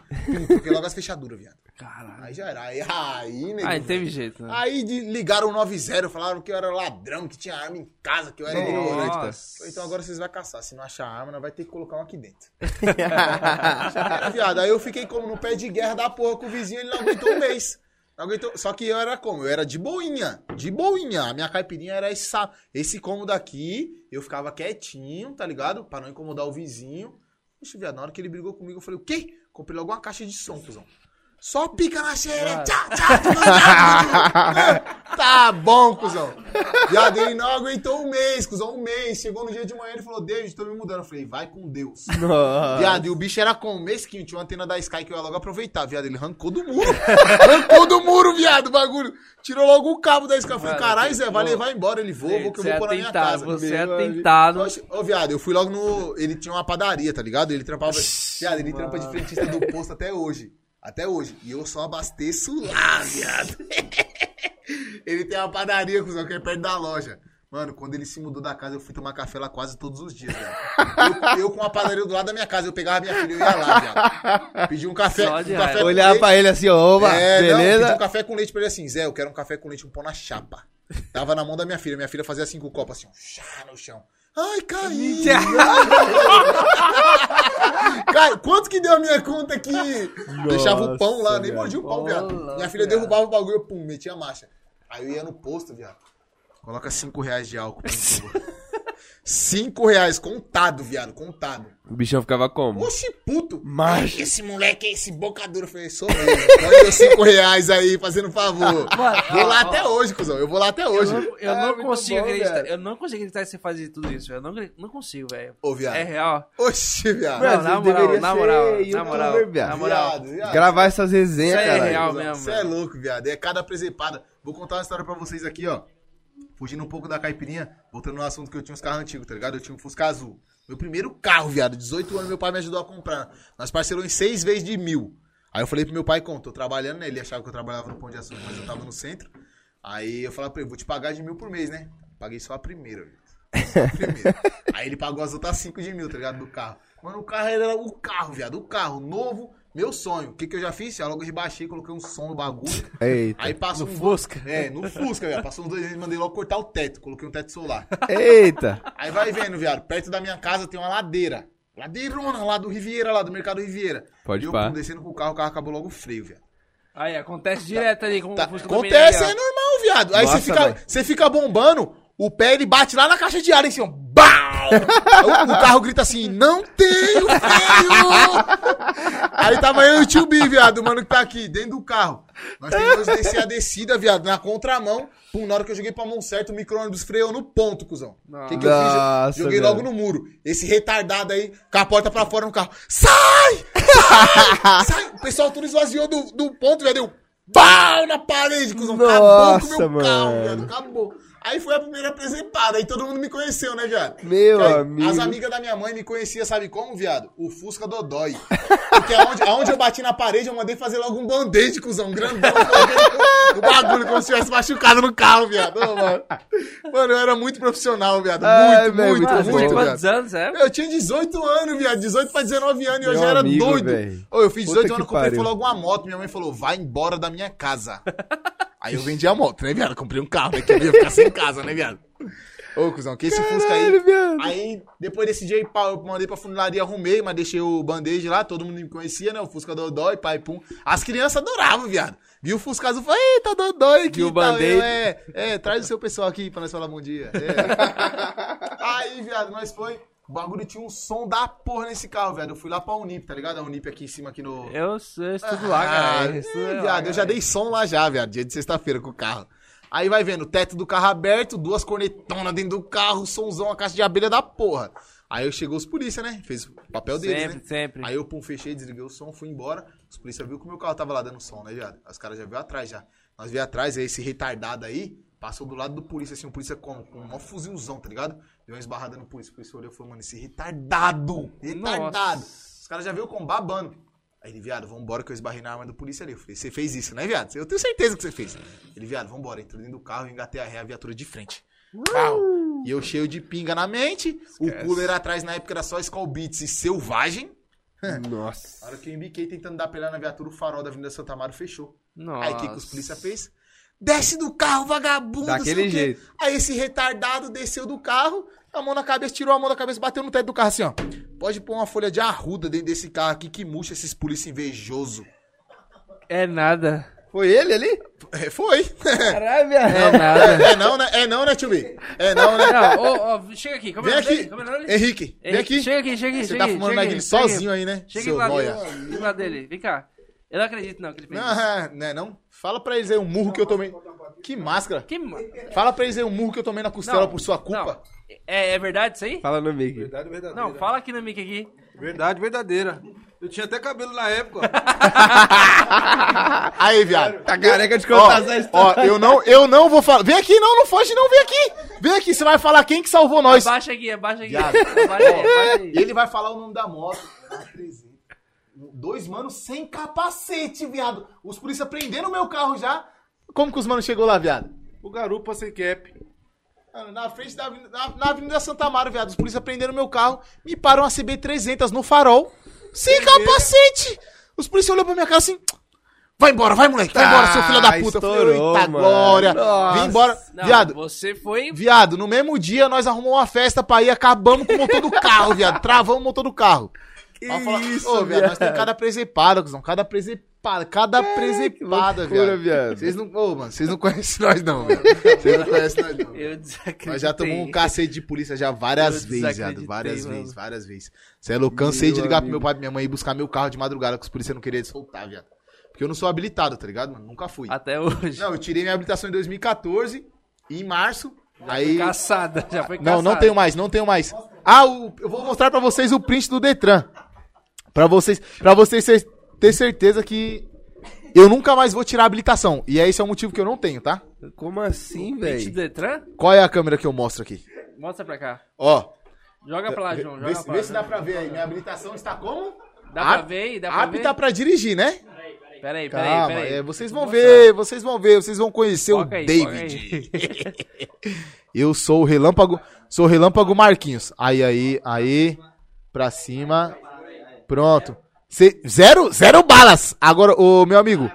Porque logo as fechaduras, viado. Caralho. Aí já era. Aí, aí, nego, Ah, não teve jeito, né? Aí de- ligaram o 90, falaram que eu era ladrão, que tinha arma em casa, que eu era ignorante. tá? Falei, Então agora vocês vão caçar. Se não achar arma, nós vai ter que colocar um aqui dentro. [laughs] Já era, viado. Aí eu fiquei como no pé de guerra da porra com o vizinho, ele não aguentou um mês. Aguentou. Só que eu era como? Eu era de boinha. De boinha. A minha caipirinha era essa, esse cômodo aqui. Eu ficava quietinho, tá ligado? Pra não incomodar o vizinho. Puxa, viado, na hora que ele brigou comigo, eu falei, o quê? Comprei logo uma caixa de som, cuzão. Só pica na xereca. Tá bom, cuzão. Viado, ele não aguentou um mês, cuzão, um mês. Chegou no dia de manhã, ele falou, David, tô me mudando. Eu falei, vai com Deus. Viado, e o bicho era com mesquinho, tinha uma antena da Sky que eu ia logo aproveitar, viado. Ele arrancou do muro. [laughs] arrancou do muro, viado, o bagulho. Tirou logo o cabo da Sky. Eu falei, caralho, Zé, vai levar embora. Ele voa, vou que eu vou é pôr na minha casa. você é. Oxe, Ô, viado, eu fui logo no. Ele tinha uma padaria, tá ligado? Ele trampava. Viado, ele trampa de frentista do posto até hoje. Até hoje. E eu só abasteço lá, viado. [laughs] ele tem uma padaria, cuzão, que é perto da loja. Mano, quando ele se mudou da casa, eu fui tomar café lá quase todos os dias, viado. Eu, eu com a padaria do lado da minha casa, eu pegava minha filha e eu ia lá, viado. Pedi um café. Um café Olhar leite. pra ele assim, ó, oba, É, não, beleza? pedi um café com leite pra ele assim, Zé, eu quero um café com leite, um pão na chapa. Tava na mão da minha filha, minha filha fazia assim com o copo, assim, ó, chá no chão. Ai, caí! Cara, [laughs] quanto que deu a minha conta aqui? Deixava o pão lá, nem mordia o pão, viado. Nossa, minha filha derrubava o bagulho, pum, metia a marcha. Aí eu ia no posto, viado. Coloca 5 reais de álcool por favor. [laughs] 5 reais, contado, viado, contado. O bichão ficava como? Oxi, puto. Macho. Esse moleque é esse boca dura. Eu falei, sou eu. Põe meus 5 reais aí, fazendo favor. [laughs] Vou lá ó, até hoje, cuzão. Eu vou lá até Eu hoje. não, eu Ah, não consigo bom, acreditar. velho. Eu não consigo acreditar que você fazia tudo isso, velho. Eu não, não consigo, velho. Ô, viado. É real. Oxi, viado. Não, Mano, na moral, na moral, na moral, na moral. Gravar essas resenhas, Isso aí é cara. real mesmo, Você é louco, viado. É cada presepada. Vou contar uma história pra vocês aqui, ó. Fugindo um pouco da caipirinha, voltando no assunto que eu tinha uns carros antigos, tá ligado? Eu tinha um Fusca Azul. Meu primeiro carro, viado. 18 anos, meu pai me ajudou a comprar. Nós parcelou em seis vezes de mil. Aí eu falei pro meu pai, como, tô trabalhando, né? Ele achava que eu trabalhava no Pão de Açúcar, mas eu tava no centro. Aí eu falei pra ele, vou te pagar de mil por mês, né? Paguei só a primeira, viado. Só a primeira. [laughs] Aí ele pagou as outras 5 de mil, tá ligado? Do carro. Mano, o carro era o carro, viado. O carro novo, meu sonho. O que que eu já fiz? Eu logo rebaixei, coloquei um som no bagulho. Eita. Aí passou No um Fusca? É, no Fusca, viado. Passou uns dois meses, mandei logo cortar o teto. Coloquei um teto solar. Eita. Aí vai vendo, viado. Perto da minha casa tem uma ladeira. Ladeirona lá do Riviera, lá do Mercado Riviera. Pode e eu pá. descendo com o carro, o carro acabou logo o freio, viado. Aí, acontece direto ali com Tá, o Fusca do Acontece, é Mineiro. normal, viado. Aí Nossa, você fica, velho. você fica bombando, o pé ele bate lá na caixa de ar em cima. Bau! o, o carro grita assim, não tenho freio! Aí tava eu e o tio B, viado, o mano que tá aqui, dentro do carro. Nós tentamos descer a descida, viado, na contramão. Pum, na hora que eu joguei pra mão certa, o micro-ônibus freou no ponto, cuzão. O que, que eu Nossa, fiz? Joguei velho. logo no muro. Esse retardado aí, com a porta pra fora no carro. Sai! Sai! Sai! O pessoal tudo esvaziou do, do ponto, velho. Deu pau na parede, cuzão. Acabou com o Nossa, meu carro, mano. viado. Acabou. Aí foi a primeira presepada. Aí todo mundo me conheceu, né, viado? Meu Aí, amigo. As amigas da minha mãe me conheciam, sabe como, viado? O Fusca Dodói. Porque aonde, aonde eu bati na parede, eu mandei fazer logo um band-aid, cuzão, grandão. o bagulho, como se tivesse machucado no carro, viado. Ô, mano. mano, eu era muito profissional, viado. Ai, Muito, velho, muito, muito Mano, muito, quantos anos, é? Eu tinha 18 anos, viado. 18 pra 19 anos e eu já era amigo, doido. Ô, eu fiz Puta 18 que anos, comprei pariu. foi logo uma moto. Minha mãe falou, vai embora da minha casa. Aí eu vendi a moto, né, viado? Comprei um carro, né? Que eu ia ficar sem casa, né, viado? Ô, cuzão, que esse Fusca aí. Caralho, viado. Aí, depois desse dia, aí, pá, eu mandei pra funilaria, arrumei, mas deixei o band-aid lá, todo mundo me conhecia, né? O Fusca Dodói, pai, pum. As crianças adoravam, viado. Viu o Fusca azul, falou, eita, Dodói aqui. Viu o? Eu, É, é, traz o seu pessoal aqui pra nós falar bom dia. É. [laughs] aí, viado, nós foi. O bagulho tinha um som da porra nesse carro, velho. Eu fui lá pra Unip, tá ligado? A Unip aqui em cima, aqui no. Eu, eu estudo lá, Ah, cara. Eu é, estudo lá, viado, eu já dei som lá já, viado. Dia de sexta-feira com o carro. Aí vai vendo, teto do carro aberto, duas cornetonas dentro do carro, somzão, a caixa de abelha da porra. Aí chegou os polícia, né? Fez o papel deles, Sempre, né? sempre. Aí eu, pum, fechei, desliguei o som, fui embora. Os polícia viu que o meu carro tava lá dando som, né, viado? Os caras já viu atrás já. Nós veio atrás, aí esse retardado aí, passou do lado do polícia, assim, um polícia com, com um maior fuzilzão, tá ligado? Deu uma esbarrada no polícia. O polícia olhou e falou, mano, esse retardado, retardado. Os caras já viu como babando. Aí ele, viado, vambora que eu esbarrei na arma do polícia ali. Eu falei, você fez isso, né, viado? Eu tenho certeza que você fez. Ele, viado, vambora. Entrou dentro do carro e engatei a ré, a viatura de frente. Pau. E eu cheio de pinga na mente. O cooler atrás na época era só Skull Beats e Selvagem. Nossa. Na hora que eu embiquei tentando dar pelha na viatura, o farol da Avenida Santa Amaro fechou. Nossa. Aí o que, que os polícia fez? Desce do carro, vagabundo. Daquele sei o quê. jeito. Aí esse retardado desceu do carro, a mão na cabeça, tirou a mão da cabeça, bateu no teto do carro assim, ó. Pode pôr uma folha de arruda dentro desse carro aqui que murcha esses polícia invejoso. É nada. Foi ele ali? É, foi. Caralho, [laughs] viado. É nada. É não, né? É não, né, tio B? É não, né? Não, ô, ô, chega aqui. Como é Vem nome aqui. dele? Como é nome dele? Henrique, vem Henrique, aqui. Chega aqui, chega aqui. Você chega tá aqui, fumando chega aqui, chega sozinho aí, né? Chega seu aqui lá noia. dele. Chega lá dele. Vem cá. Eu não acredito não que ele fez Não, isso. é, né, não? Fala pra eles aí o murro que eu tomei. Que máscara. Que... ma- Fala pra eles aí o murro que eu tomei na costela Não, por sua culpa. não. É, é verdade isso aí? Fala no mic. Verdade verdadeira. Não, fala aqui no mic aqui. Verdade verdadeira. Eu tinha até cabelo na época. ó. [laughs] Aí, viado. Tá careca de Ó, contar essa história. ó, eu não, eu não vou falar. Vem aqui, não, não foge, não, vem aqui. Vem aqui, você vai falar quem que salvou nós. Abaixa aqui, abaixa aqui. Viado. Abaixa aí, abaixa aí. E ele vai falar o nome da moto. Era 300. Dois manos sem capacete, viado. Os polícia prendendo o meu carro já. Como que os manos chegou lá, viado? O garupa sem cap. Mano, Na frente da avenida, na, na Avenida Santa Amaro, viado. Os polícia prenderam meu carro, me param a CB300 no farol, sem capacete. Os polícia olhou pra minha cara assim, vai embora, vai moleque, vai embora, seu filho da Ah, puta. Estourou, eita mano. glória, Nossa. vim embora. Não, viado, você foi... viado, no mesmo dia nós arrumamos uma festa pra ir, acabamos com o motor do carro, viado, travamos o motor do carro. Falar- isso, Ô, viado, nós temos cada presepada, cuzão. Cada presepada, cada presepada, loucura, viado. Vocês não, ô, mano, vocês não conhecem nós, não, velho. [laughs] Vocês não conhecem nós, não. Eu desacreditei. Nós já tomamos um cacete de polícia já várias Eu vezes, viado. Várias mano. vezes, várias vezes. Você é louco, cansei de Meu ligar pro amigo. meu pai e pra minha mãe e buscar meu carro de madrugada, que os polícias não queriam soltar, viado. Porque eu não sou habilitado, tá ligado, mano? Nunca fui. Até hoje. Não, eu tirei minha habilitação em 2014, em março. Foi Aí. caçada, já foi Não, caçada. não tenho mais, não tenho mais. Ah, o- eu vou mostrar pra vocês o print do Detran. Pra vocês, pra vocês ter- ter certeza que eu nunca mais vou tirar a habilitação. E esse é o motivo que eu não tenho, tá? Como assim, velho? Detran? Qual é a câmera que eu mostro aqui? Mostra pra cá. Ó, Joga pra lá, João. Joga vê, se- pra vê lá. se dá pra ver aí. Minha habilitação está como? Dá pra Ap- ver aí? Dá pra ver? Apta pra dirigir, né? Peraí, peraí, Calma, peraí. é, vocês vão ver, vocês vão ver, vocês vão conhecer Foca o aí, David. [laughs] Eu sou o Relâmpago, sou o Relâmpago Marquinhos. Aí, aí, aí, pra cima. Pronto. Cê- zero, zero balas. Agora, ô meu amigo,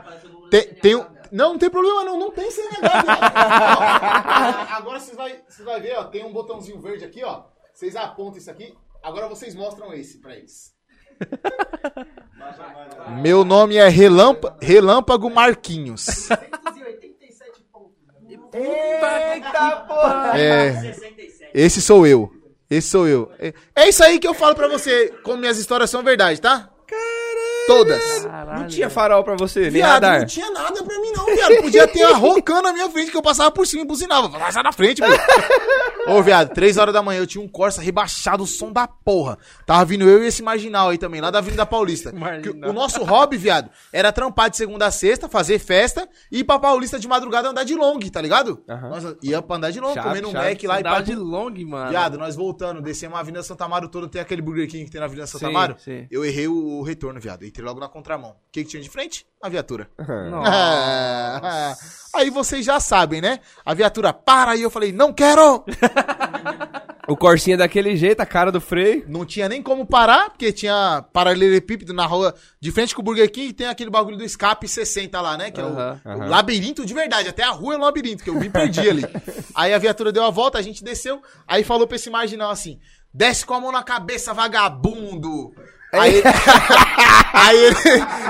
tem, tem um... Não, não tem problema não, não tem CNH. [laughs] Ó, Agora vocês vai, vocês vai ver, ó, tem um botãozinho verde aqui, ó. Vocês apontam isso aqui. Agora vocês mostram esse pra eles. Meu nome é Relâmpago, Relâmpago Marquinhos. Eita porra! É. Esse sou eu. Esse sou eu. É, é isso aí que eu falo pra você, como minhas histórias são verdade, tá? Todas. Não tinha farol pra você, nem Viado, radar. não tinha nada pra mim não, viado. Podia ter a rocando na minha frente que eu passava por cima e buzinava. Vai sai na frente, mano. Ô, viado, três horas da manhã eu tinha um Corsa rebaixado, o som da porra. Tava vindo eu e esse marginal aí também, lá da Avenida Paulista. Marginal. O nosso hobby, viado, era trampar de segunda a sexta, fazer festa e ir pra Paulista de madrugada andar de long, tá ligado? Aham. Nós ia pra andar de long, Chave, comendo um chave. Mac lá e pá. de long, mano. Viado, nós voltando, descemos a Avenida Santa Amaro toda, tem aquele Burger King que tem na Avenida Santa Sim, Amaro. sim. Eu errei o, o retorno, viado. Entrei logo na contramão. O que, que tinha de frente? A viatura. Nossa. [laughs] Aí vocês já sabem, né? A viatura para e eu falei, não quero! O Corsinha daquele jeito, a cara do freio. Não tinha nem como parar, porque tinha paralelepípedo na rua de frente com o Burger King e tem aquele bagulho do escape 60 lá, né? Que é o, o labirinto de verdade. Até a rua é um labirinto, que eu me perdi ali. Aí a viatura deu a volta, a gente desceu, aí falou pra esse marginal assim: desce com a mão na cabeça, vagabundo! Aí, [laughs] aí ele,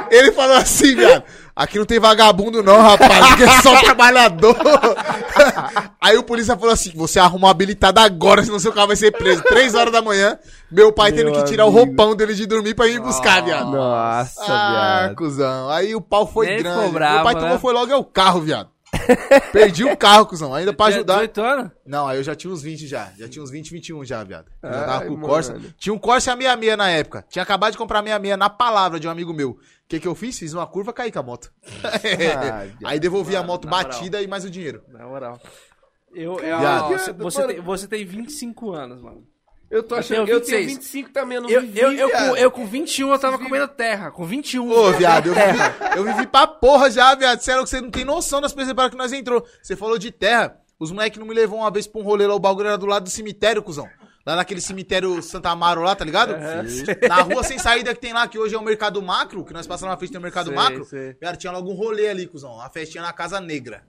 ele falou assim, viado. Aqui não tem vagabundo, não, rapaz. Aqui é só trabalhador. [laughs] Aí o polícia falou assim: você arruma uma habilitada agora, senão seu carro vai ser preso. Três horas da manhã, meu pai Meu tendo que tirar o amigo. roupão dele de dormir pra ir me buscar, viado. Nossa, Ah, viado. cuzão. Aí o pau foi Nem grande. bravo, meu pai né? tomou foi logo é o carro, viado. [laughs] Perdi o carro, cuzão. Ainda pra Tinha ajudar. 18 anos? Não, aí eu já tinha uns 20 já. Já tinha uns 20, 21 já, viado. Eu já Ai, tava com o mano. Corsa. Tinha um Corsa 66 na época. Tinha acabado de comprar 66 na palavra de um amigo meu. O que que eu fiz? Fiz uma curva, caí com a moto. [laughs] viado. aí devolvi a moto na moral. batida e mais o dinheiro. Na moral. Eu, eu, Viado. você, você, Mano. tem, você tem 25 anos, mano. Eu tô achando Eu que eu tenho tenho 26. 25 também, eu não Eu, vivi, eu, eu, com, eu com 21 eu tava comendo terra. Com 21. Ô, viado, eu vivi, eu vivi pra porra já, viado. Sério que você não tem noção das presepadas que nós entrou. Você falou de terra. Os moleques não me levou uma vez pra um rolê lá, o bagulho era do lado do cemitério, cuzão. Lá naquele cemitério Santa Amaro lá, tá ligado? Na rua sem saída que tem lá, que hoje é o Mercado Macro, que nós passamos na frente tem o Mercado Sei, Macro. sei. Viado, tinha logo um rolê ali, cuzão. Uma festinha na Casa Negra.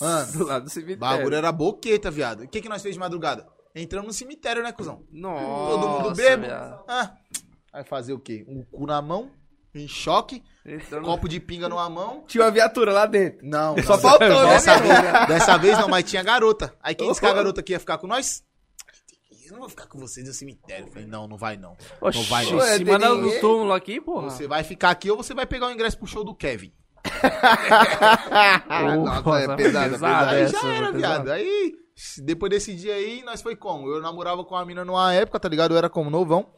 Mano, Do lado do o cemitério. bagulho era boqueta, viado. O que, que nós fez de madrugada? Entramos no cemitério, né, cuzão? Nossa, Todo mundo bebo. Ah, vai fazer o quê? Um cu na mão, em choque, Então, copo de pinga numa mão. Tinha uma viatura lá dentro. Não, Só não, faltou, né, dessa vez, dessa vez não, mas tinha garota. Aí quem disse que a garota que ia ficar com nós? Eu não vou ficar com vocês no cemitério. Eu falei, não, não vai não. Oxi, não vai não. Ué, do ninguém? túmulo aqui, porra. Você vai ficar aqui ou você vai pegar o ingresso pro show do Kevin. [laughs] [laughs] Nossa, é pesado, é pesado. Aí já era, pesado. viado. Aí, depois desse dia aí, nós foi como? Eu namorava com a mina numa época, tá ligado? Eu era como novão.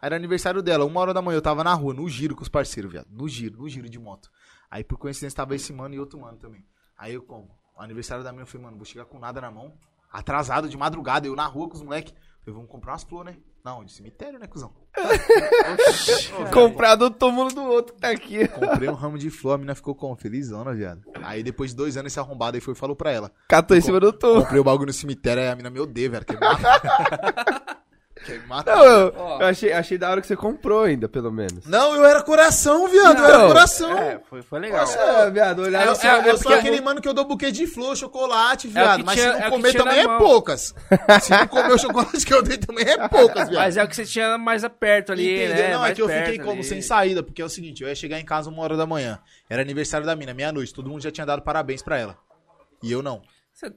Era aniversário dela, uma hora da manhã, eu tava na rua, no giro com os parceiros, viado. No giro, no giro de moto. Aí, por coincidência, tava esse mano e outro mano também. Aí eu como? O aniversário da minha, eu falei, mano, vou chegar com nada na mão. Atrasado, de madrugada, eu na rua com os moleques. Falei, vamos comprar umas flores, né? Não, de cemitério, né, cuzão? [laughs] Comprar do túmulo do outro que tá aqui. Comprei um ramo de flor, a mina ficou como? Felizona, viado. Aí depois de dois anos esse arrombado aí foi e falou pra ela. Catou em cima do túmulo. Comprei o bagulho no cemitério, aí a mina me odeia, velho. quer [laughs] me matar. Quer me matar. Não, eu, Ó. eu achei, achei da hora que você comprou ainda, pelo menos. Não, eu era coração, viado. Eu era Não. coração. É, foi, foi legal. É, viado, olhar É, seu... é, eu é sou aquele mano que eu dou buquê de flor, chocolate, viado. que mas tinha- se é não comer também é poucas. se não comer o chocolate que eu dei também é poucas, viado. Mas é o que você tinha mais perto ali, Entendeu? né? Não, é mais que eu fiquei como? ali. Sem saída, porque é o seguinte, eu ia chegar em casa uma hora da manhã. Era aniversário da mina, meia-noite. Todo mundo já tinha dado parabéns pra ela. E eu não.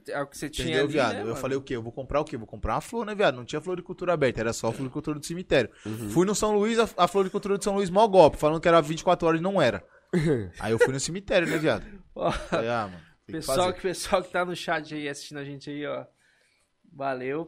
Você- É o que você tinha Entendeu, ali, viado? né, eu mano? falei o quê? Eu vou comprar o quê? Vou comprar uma flor, né, viado? Não tinha floricultura aberta, era só floricultura do cemitério. Uhum. Fui no São Luís, a, a floricultura de São Luís, mó golpe, falando que era 24 horas e não era. [laughs] Aí eu fui no cemitério, né, viado? Falei, ah, mano. Que pessoal, fazer. que, pessoal que tá no chat aí, assistindo a gente aí, ó. Valeu.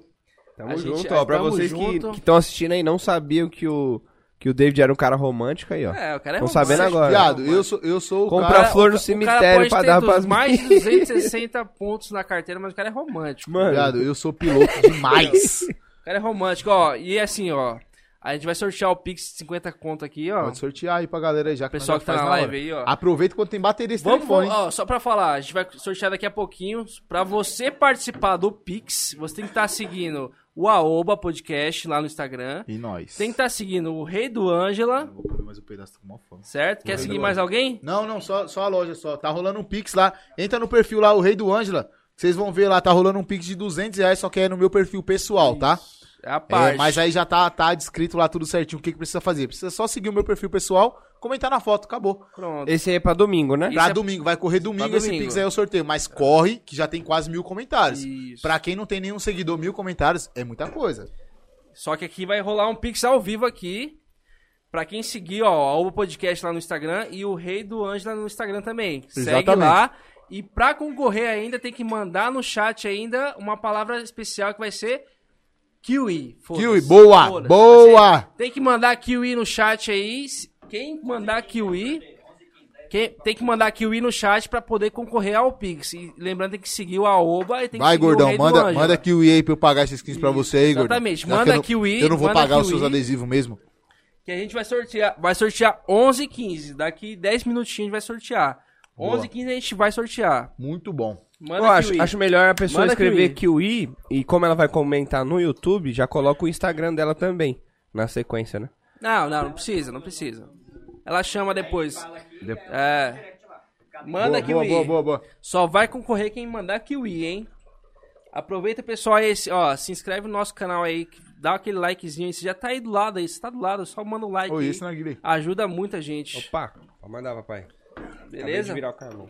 Tamo A gente- junto, ó. Pra vocês que junto. estão assistindo aí e não sabiam que o, que o David era um cara romântico aí, ó. É, o cara é Tão romântico. sabendo agora. Viado, eu sou, eu sou o Compra cara... flor no cemitério pra dar pras mais de 260 pontos na carteira, mas o cara é romântico. Mano, Viado, eu sou piloto demais. [laughs] O cara é romântico, ó. E assim, ó. A gente vai sortear o Pix de 50 conto aqui, ó. Pode sortear aí pra galera aí, já que Pessoal que tá faz na hora. live aí, ó. Aproveita quando tem bateria esse Vamos, telefone. ó, só pra falar, a gente vai sortear daqui a pouquinho. Pra você participar do Pix, você tem que estar seguindo o Aoba Podcast lá no Instagram. E nós. Tem que estar seguindo o Rei do Ângela, Vou comer mais um pedaço, tô com fome. certo? Quer seguir mais alguém? Não, não, só, só a loja só. Tá rolando um Pix lá. Entra no perfil lá, o Rei do Ângela. Vocês vão ver lá, tá rolando um Pix de 200 reais, só que é no meu perfil pessoal, tá? É a parte. É, mas aí já tá, tá descrito lá tudo certinho o que, que precisa fazer. Precisa só seguir o meu perfil pessoal, comentar na foto, acabou. Pronto. esse aí é pra domingo, né? Pra é- domingo, vai correr domingo Pra esse domingo. Pix aí é o sorteio. Mas corre, que já tem quase mil comentários. Isso. Pra quem não tem nenhum seguidor, mil comentários é muita coisa. Só que aqui vai rolar um Pix ao vivo aqui. Pra quem seguir, ó, o podcast lá no Instagram e o Rei do Ângela no Instagram também. Segue Exatamente. lá. E pra concorrer ainda, tem que mandar no chat ainda uma palavra especial que vai ser Kiwi. Kiwi, boa, boa. Tem que mandar Kiwi no chat aí. Quem mandar Kiwi... Quem, tem que mandar Kiwi no chat pra poder concorrer ao Pix. E lembrando, tem que seguir o Aoba e tem que Vai, seguir o gordão, Rei do manda, Ângela. manda kiwi aí pra eu pagar esses skins pra você aí, gordão. Exatamente, Já manda que eu não- kiwi, Eu não vou manda pagar os kiwi. seus adesivos mesmo. Que a gente vai sortear. Vai sortear 11 e 15. Daqui 10 minutinhos a gente vai sortear. 11 e 15 a gente vai sortear. Muito bom. Manda Eu acho, Kiwi. acho melhor a pessoa Manda escrever Kiwi e como ela vai comentar no YouTube, já coloca o Instagram dela também, na sequência, né? Não, não, não precisa, não precisa. Ela chama depois. De- É. Manda boa, Kiwi. boa, boa, boa. Só vai concorrer quem mandar Kiwi, hein? Aproveita, pessoal, esse, ó, se inscreve no nosso canal aí, dá aquele likezinho aí. Você já tá aí do lado aí, você tá do lado, só manda um like Oi, aí. esse não é Guilherme. Ajuda muita gente. Opa, pode mandar, papai. Acabei de Beleza? virar o carvão.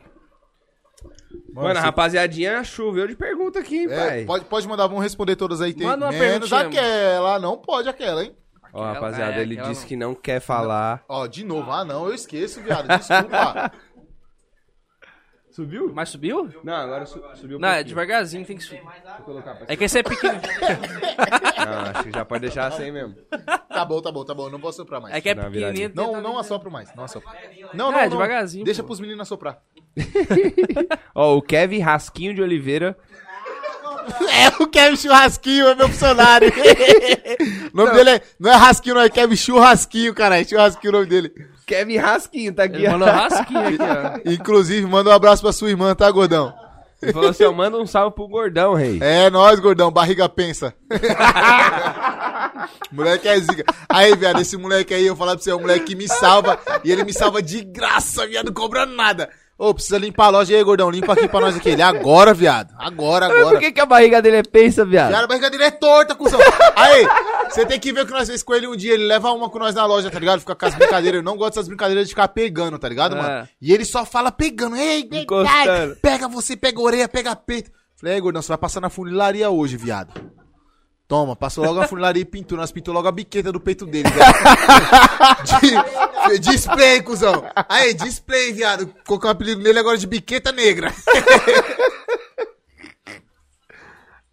Mano, Mano, a você- rapaziadinha choveu de pergunta aqui, hein, É, pai. pode, pode mandar, vamos responder todas aí. Tem Manda uma menos aquela. Não pode aquela, hein? Ó, rapaziada, é, ele disse não. que não quer falar. Ó, de novo. Ah, não, eu esqueço, viado. Desculpa. [laughs] Subiu? Mas subiu? Não, agora su- subiu um Não, é pouquinho. devagarzinho, tem que subir. Vou colocar pra É que esse é pequeno. [laughs] Não, acho que já pode deixar assim mesmo. tá bom, tá bom, tá bom. Não vou soprar mais. É que é Não, pequenininho. Não, não assopro mais. Não assopro. Não, não, É, não. devagarzinho, Deixa pô. pros meninos assoprar. [laughs] Ó, o Kevin Rasquinho de Oliveira. É o Kevin Churrasquinho, é meu funcionário. [laughs] o nome dele é, não é Rasquinho, não é Kevin Churrasquinho, caralho. Churrasquinho é o nome dele. Kevin Rasquinho, tá aqui. Ele mandou rasquinho aqui, ó. [laughs] Inclusive, manda um abraço pra sua irmã, tá, gordão? Ele falou assim, ó, manda um salve pro gordão, rei. É nóis, gordão, barriga pensa. [laughs] moleque é zica. Aí, viado, esse moleque aí, eu falar pra você, é um moleque que me salva. E ele me salva de graça, viado, não cobra nada. Ô, precisa limpar a loja aí, gordão. Limpa aqui pra nós aqui. Ele, agora, viado. Agora, Mas agora. por que, que a barriga dele é pensa, viado? Viado, a barriga dele é torta, cuzão. Aí, você tem que ver o que nós fez com ele um dia. Ele leva uma com nós na loja, tá ligado? Fica com as brincadeiras. Eu não gosto dessas brincadeiras de ficar pegando, tá ligado, É. mano? E ele só fala pegando. Ei, Encostando. pega você, pega orelha, pega peito. Falei, aí, gordão, você vai passar na funilaria hoje, viado. Toma, passou logo a funilaria e pintou. Nós pintou logo a biqueta do peito dele, viado. [laughs] De- display, cuzão. Aí, display, viado. Colocou o apelido nele agora de biqueta negra. [laughs]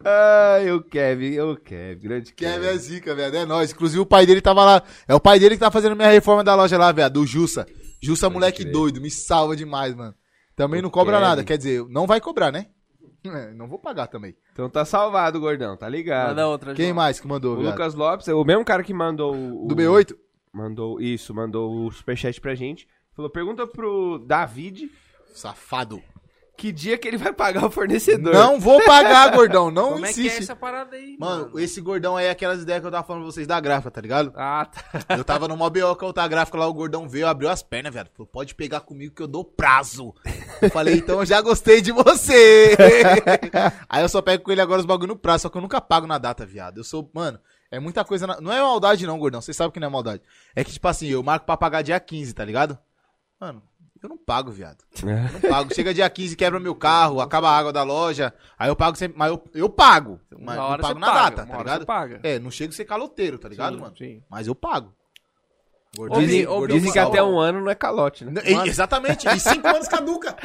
Ai, o Kevin, o Kevin, grande Kevin Kevin. é zica, velho. É nóis. Inclusive o pai dele tava lá. É o pai dele que tá fazendo minha reforma da loja lá, velho. Do Jussa. Jussa, moleque crer. doido. Me salva demais, mano. Também O não cobra Kevin. nada. Quer dizer, não vai cobrar, né? [laughs] É, não vou pagar também. Então tá salvado, gordão, tá ligado? Manda outra, Quem João. mais que mandou, O? Lucas Lopes, o mesmo cara que mandou o... Do B8? Mandou, isso, mandou o superchat pra gente. Falou, pergunta pro David Safado. Que dia que ele vai pagar o fornecedor? Não vou pagar, [laughs] gordão. Não Como é que é insiste. essa parada aí, Mano, esse gordão aí é aquelas ideias que eu tava falando pra vocês da gráfica, tá ligado? Ah, tá. Eu tava no Mobio com a outra gráfica lá, o gordão veio, abriu as pernas, velho. Falou, pode pegar comigo que eu dou prazo. Eu falei, então eu já gostei de você. [laughs] Aí eu só pego com ele agora os bagulho no prazo, só que eu nunca pago na data, viado. Eu sou, mano, é muita coisa. na- Não é maldade, não, gordão. Vocês sabem que não é maldade. É que, tipo assim, eu marco pra pagar dia 15, tá ligado? Mano, eu não pago, viado. [laughs] Eu não pago. Chega dia 15, quebra meu carro, acaba a água da loja. Aí eu pago sempre. Mas eu, eu pago. Mas Uma não pago na paga, data, tá ligado? paga. É, não chego a ser caloteiro, tá ligado, Sim, mano? sim. Mas eu pago. Ô, Dizem, Bi, dizem que fala- até um ano não é calote, né? E- Exatamente, e cinco anos caduca.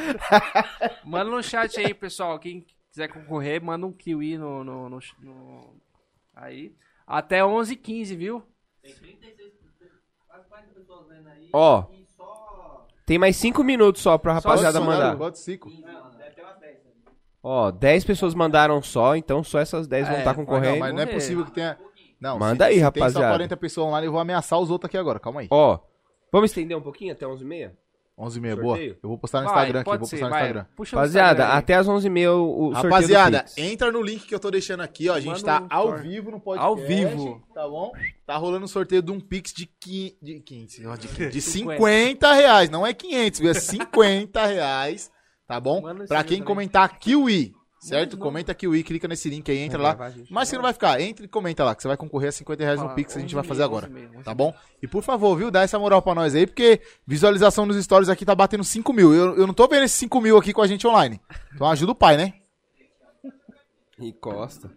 [laughs] Manda no chat aí, pessoal. Quem quiser concorrer, manda um kiwi no. no, no- no- Aí. Até 11h15, viu? Ó, tem mais cinco minutos só pra rapaziada cinco, mandar. Bota cinco. Ó, 10 pessoas mandaram só, então só essas 10 vão É, estar Não, concorrendo. mas não é possível que tenha. Não, Manda se- aí, se Tem rapaziada. só 40 pessoas online, eu vou ameaçar os outros aqui agora. Calma aí. Ó, vamos estender um pouquinho até 11h30? 11 e meia, boa. Eu vou postar no Vai, Instagram aqui, vou ser, postar no vai. Instagram. Puxa no Rapaziada, Instagram até as 11h30 o, o sorteio Rapaziada, entra no link que eu tô deixando aqui, ó. A gente Manda tá ao story. vivo no podcast. Ao vivo. Tá bom? Tá rolando um sorteio de um Pix de, qui... de 15, ó, de, de [laughs] 50. 50 reais. Não é 500, viu? É 50 reais. Tá bom? Manda Pra quem também. comentar Kiwi, certo? Comenta Kiwi, clica nesse link aí, entra lá. gravar, gente. Mas você não vai ficar, entre e comenta lá, que você vai concorrer a 50 reais no Pix que a gente 11 vai fazer agora. 11 11 Tá bom? E por favor, viu? Dá essa moral pra nós aí, porque visualização nos stories aqui tá batendo 5 mil. Eu, eu não tô vendo esses 5 mil aqui com a gente online. Então ajuda o pai, né? E Costa.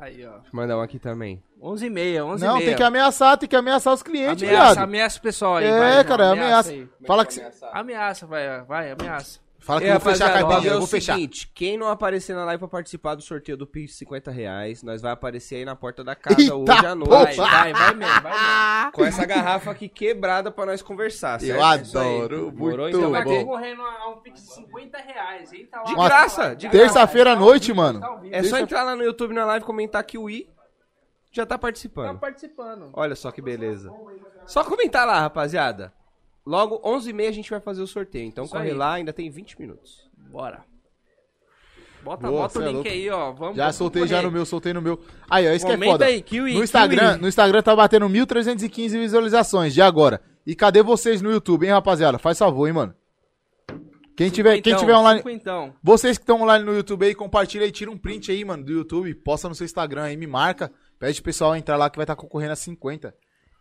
Aí, ó. Deixa eu mandar um aqui também. 11h30, 11h30. Não, tem que ameaçar, tem que ameaçar os clientes, Ameaça, viado. ameaça o pessoal aí. É, vai, cara, ameaça ameaça. Fala que, Ameaça, vai, vai, ameaça. Fala que E, eu vou fechar a caipirinha, eu é vou o fechar. seguinte, quem não aparecer na live pra participar do sorteio do Pix de 50 reais, nós vai aparecer aí na porta da casa Eita hoje à noite. Vai, vai, vai mesmo, vai mesmo. Com essa garrafa aqui quebrada pra nós conversar, certo? Eu É adoro, muito Então bom. concorrendo a um pix de 50 reais. Entra lá. De graça, de graça. Terça-feira à noite, mano. Tá vivo. É só entrar lá no YouTube na live, comentar que o I já tá Tá participando. participando. Olha só que beleza. Só comentar lá, rapaziada. Logo, 11h30 a gente vai fazer o sorteio. Então Isso corre aí. lá, ainda tem 20 minutos. Bora. Bota, Boa, bota o é link louco. aí, ó. Vamos, Já vamos soltei já no meu, soltei no meu. Aí, ó, isso que é foda. aí, Kiwi, no Instagram, Kiwi. no Instagram tá batendo 1.315 visualizações de agora. E cadê vocês no YouTube, hein, rapaziada? Faz favor, hein, mano. Quem tiver, quem tiver online, cinquentão. vocês que estão online no YouTube aí, compartilha aí, tira um print aí, mano, do YouTube, posta no seu Instagram aí, me marca, pede pro pessoal entrar lá que vai estar concorrendo a 50.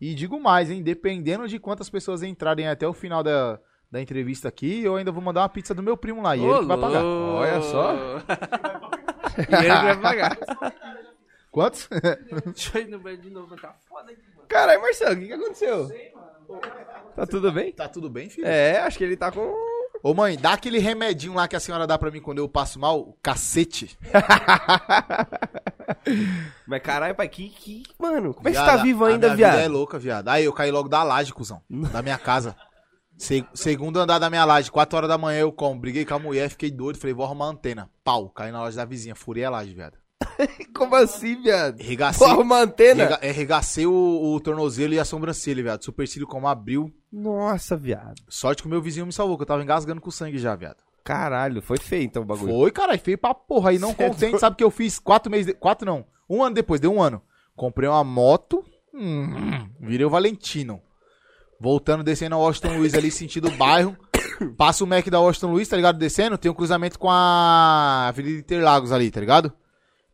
E digo mais, hein, dependendo de quantas pessoas entrarem até o final da, da entrevista aqui, eu ainda vou mandar uma pizza do meu primo lá, e ele que vai pagar. Olha só. [laughs] e ele que vai pagar. Quantos? Deixa eu ir no banheiro de novo, tá foda aqui, mano. Caralho, Marcelo, o que, que aconteceu? Tá tudo bem? tá tudo bem, filho? É, acho que ele tá com. Ô mãe, dá aquele remedinho lá que a senhora dá pra mim quando eu passo mal, o cacete. [laughs] [laughs] Mas caralho, pai, que. que... Mano, como é que você tá vivo a ainda, minha viado? vida é louca, viado. Aí eu caí logo da laje, cuzão, da minha casa. Se- segundo andar da minha laje, 4 horas da manhã eu como. Briguei com a mulher, fiquei doido, falei, vou arrumar antena. Pau, caí na loja da vizinha, furei a laje, viado. [laughs] Como assim, viado? Regacei, Porra, uma antena? rega, é, regacei o, o tornozelo e a sobrancelha, viado. Supercílio como abriu. Nossa, viado. Sorte que o meu vizinho me salvou, que eu tava engasgando com sangue já, viado. Caralho, foi feio então o bagulho. Foi, cara, feio pra porra. Aí não Cê é contente, sabe o que eu fiz quatro meses. de- Quatro não. Um ano depois, deu um ano. Comprei uma moto. Hum, virei o Valentino. Voltando, descendo a Washington Luiz ali, sentido bairro. [coughs] Passa o Mac da Washington Luiz, tá ligado? Descendo, tem um cruzamento com a Avenida Interlagos ali, tá ligado?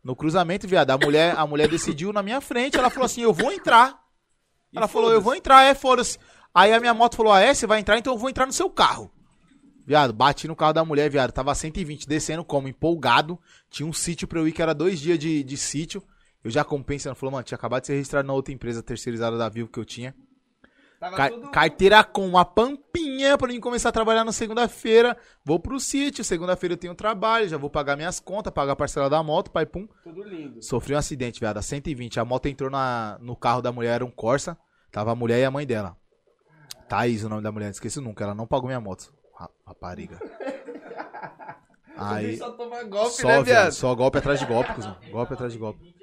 No cruzamento, viado, a mulher, a mulher decidiu na minha frente. Ela falou assim: Eu vou entrar. Ela falou: Eu vou entrar, é, foda-se. Aí a minha moto falou: Ah, é? Você vai entrar? Então eu vou entrar no seu carro. Viado, bati no carro da mulher, viado. Tava 120, descendo como? Empolgado. Tinha um sítio pra eu ir, que era dois dias de, de sítio. Eu já como pensando, falou, mano, tinha acabado de ser registrado na outra empresa terceirizada da Vivo que eu tinha. Car- tudo- Carteira com uma pampinha pra mim começar a trabalhar na segunda-feira. Vou pro sítio, segunda-feira eu tenho trabalho, já vou pagar minhas contas, pagar a parcela da moto, pai pum. Tudo lindo. Sofri um acidente, viado, a 120. A moto entrou na, no carro da mulher, era um Corsa. Tava a mulher e a mãe dela. Thaís, o nome da mulher, não esqueço nunca. Ela não pagou minha moto. Ra- Rapariga. Aí. Só toma golpe, Só, né, viado, só golpe atrás de golpe, cuzão. Golpe atrás de golpe.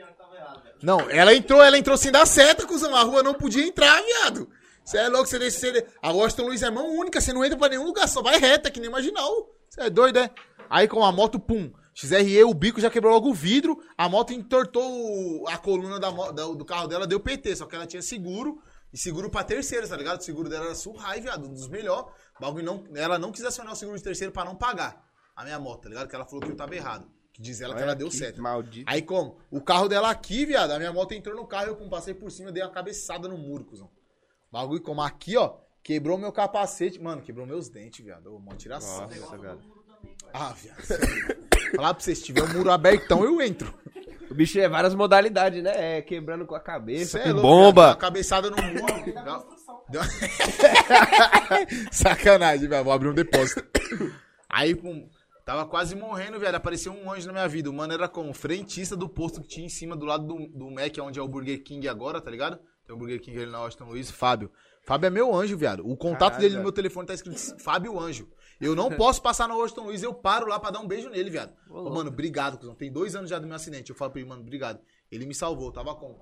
Não, ela entrou, ela entrou sem dar seta, cuzão. A rua não podia entrar, viado. Você é louco, você desce. Você... A Washington Luiz é mão única, você não entra pra nenhum lugar, só vai reta, que nem marginal. Você é doido, é? Aí com a moto, pum. XRE, o bico já quebrou logo o vidro. A moto entortou a coluna da- do carro dela, deu PT. Só que ela tinha seguro. E seguro pra terceiros, tá ligado? O seguro dela era surrai, viado. Um dos melhores. Bagulho não, ela não quis acionar o seguro de terceiro pra não pagar a minha moto, tá ligado? Que ela falou que eu tava errado. Que diz ela que ela deu certo. Maldito. Aí como? O carro dela aqui, viado, a minha moto entrou no carro, eu pum, passei por cima, dei uma cabeçada no muro, cuzão. Bagulho como aqui, ó, quebrou meu capacete. Mano, quebrou meus dentes, viado. Ô, mó tiração. Nossa, cara. Ah, viado. sério. Falar pra vocês, se tiver um muro abertão, eu entro. O bicho é várias modalidades, né? É quebrando com a cabeça, Cê com é louco, bomba. uma cabeçada no muro. Deu- [laughs] Sacanagem, velho. Vou abrir um depósito. Aí, pum, tava quase morrendo, velho. Apareceu um anjo na minha vida. O mano era como frentista do posto que tinha em cima do lado do, do Mac, onde é o Burger King agora, tá ligado? Tem o Burger King ali na Washington Luiz, Fábio. Fábio é meu anjo, viado. O contato Caralho, dele no meu telefone tá escrito Fábio Anjo. Eu não [laughs] posso passar na Washington Luiz, eu paro lá pra dar um beijo nele, viado. Ô, mano, obrigado, cuzão. Tem dois anos já do meu acidente. Eu falo pra ele, mano, obrigado. Ele me salvou, tava com.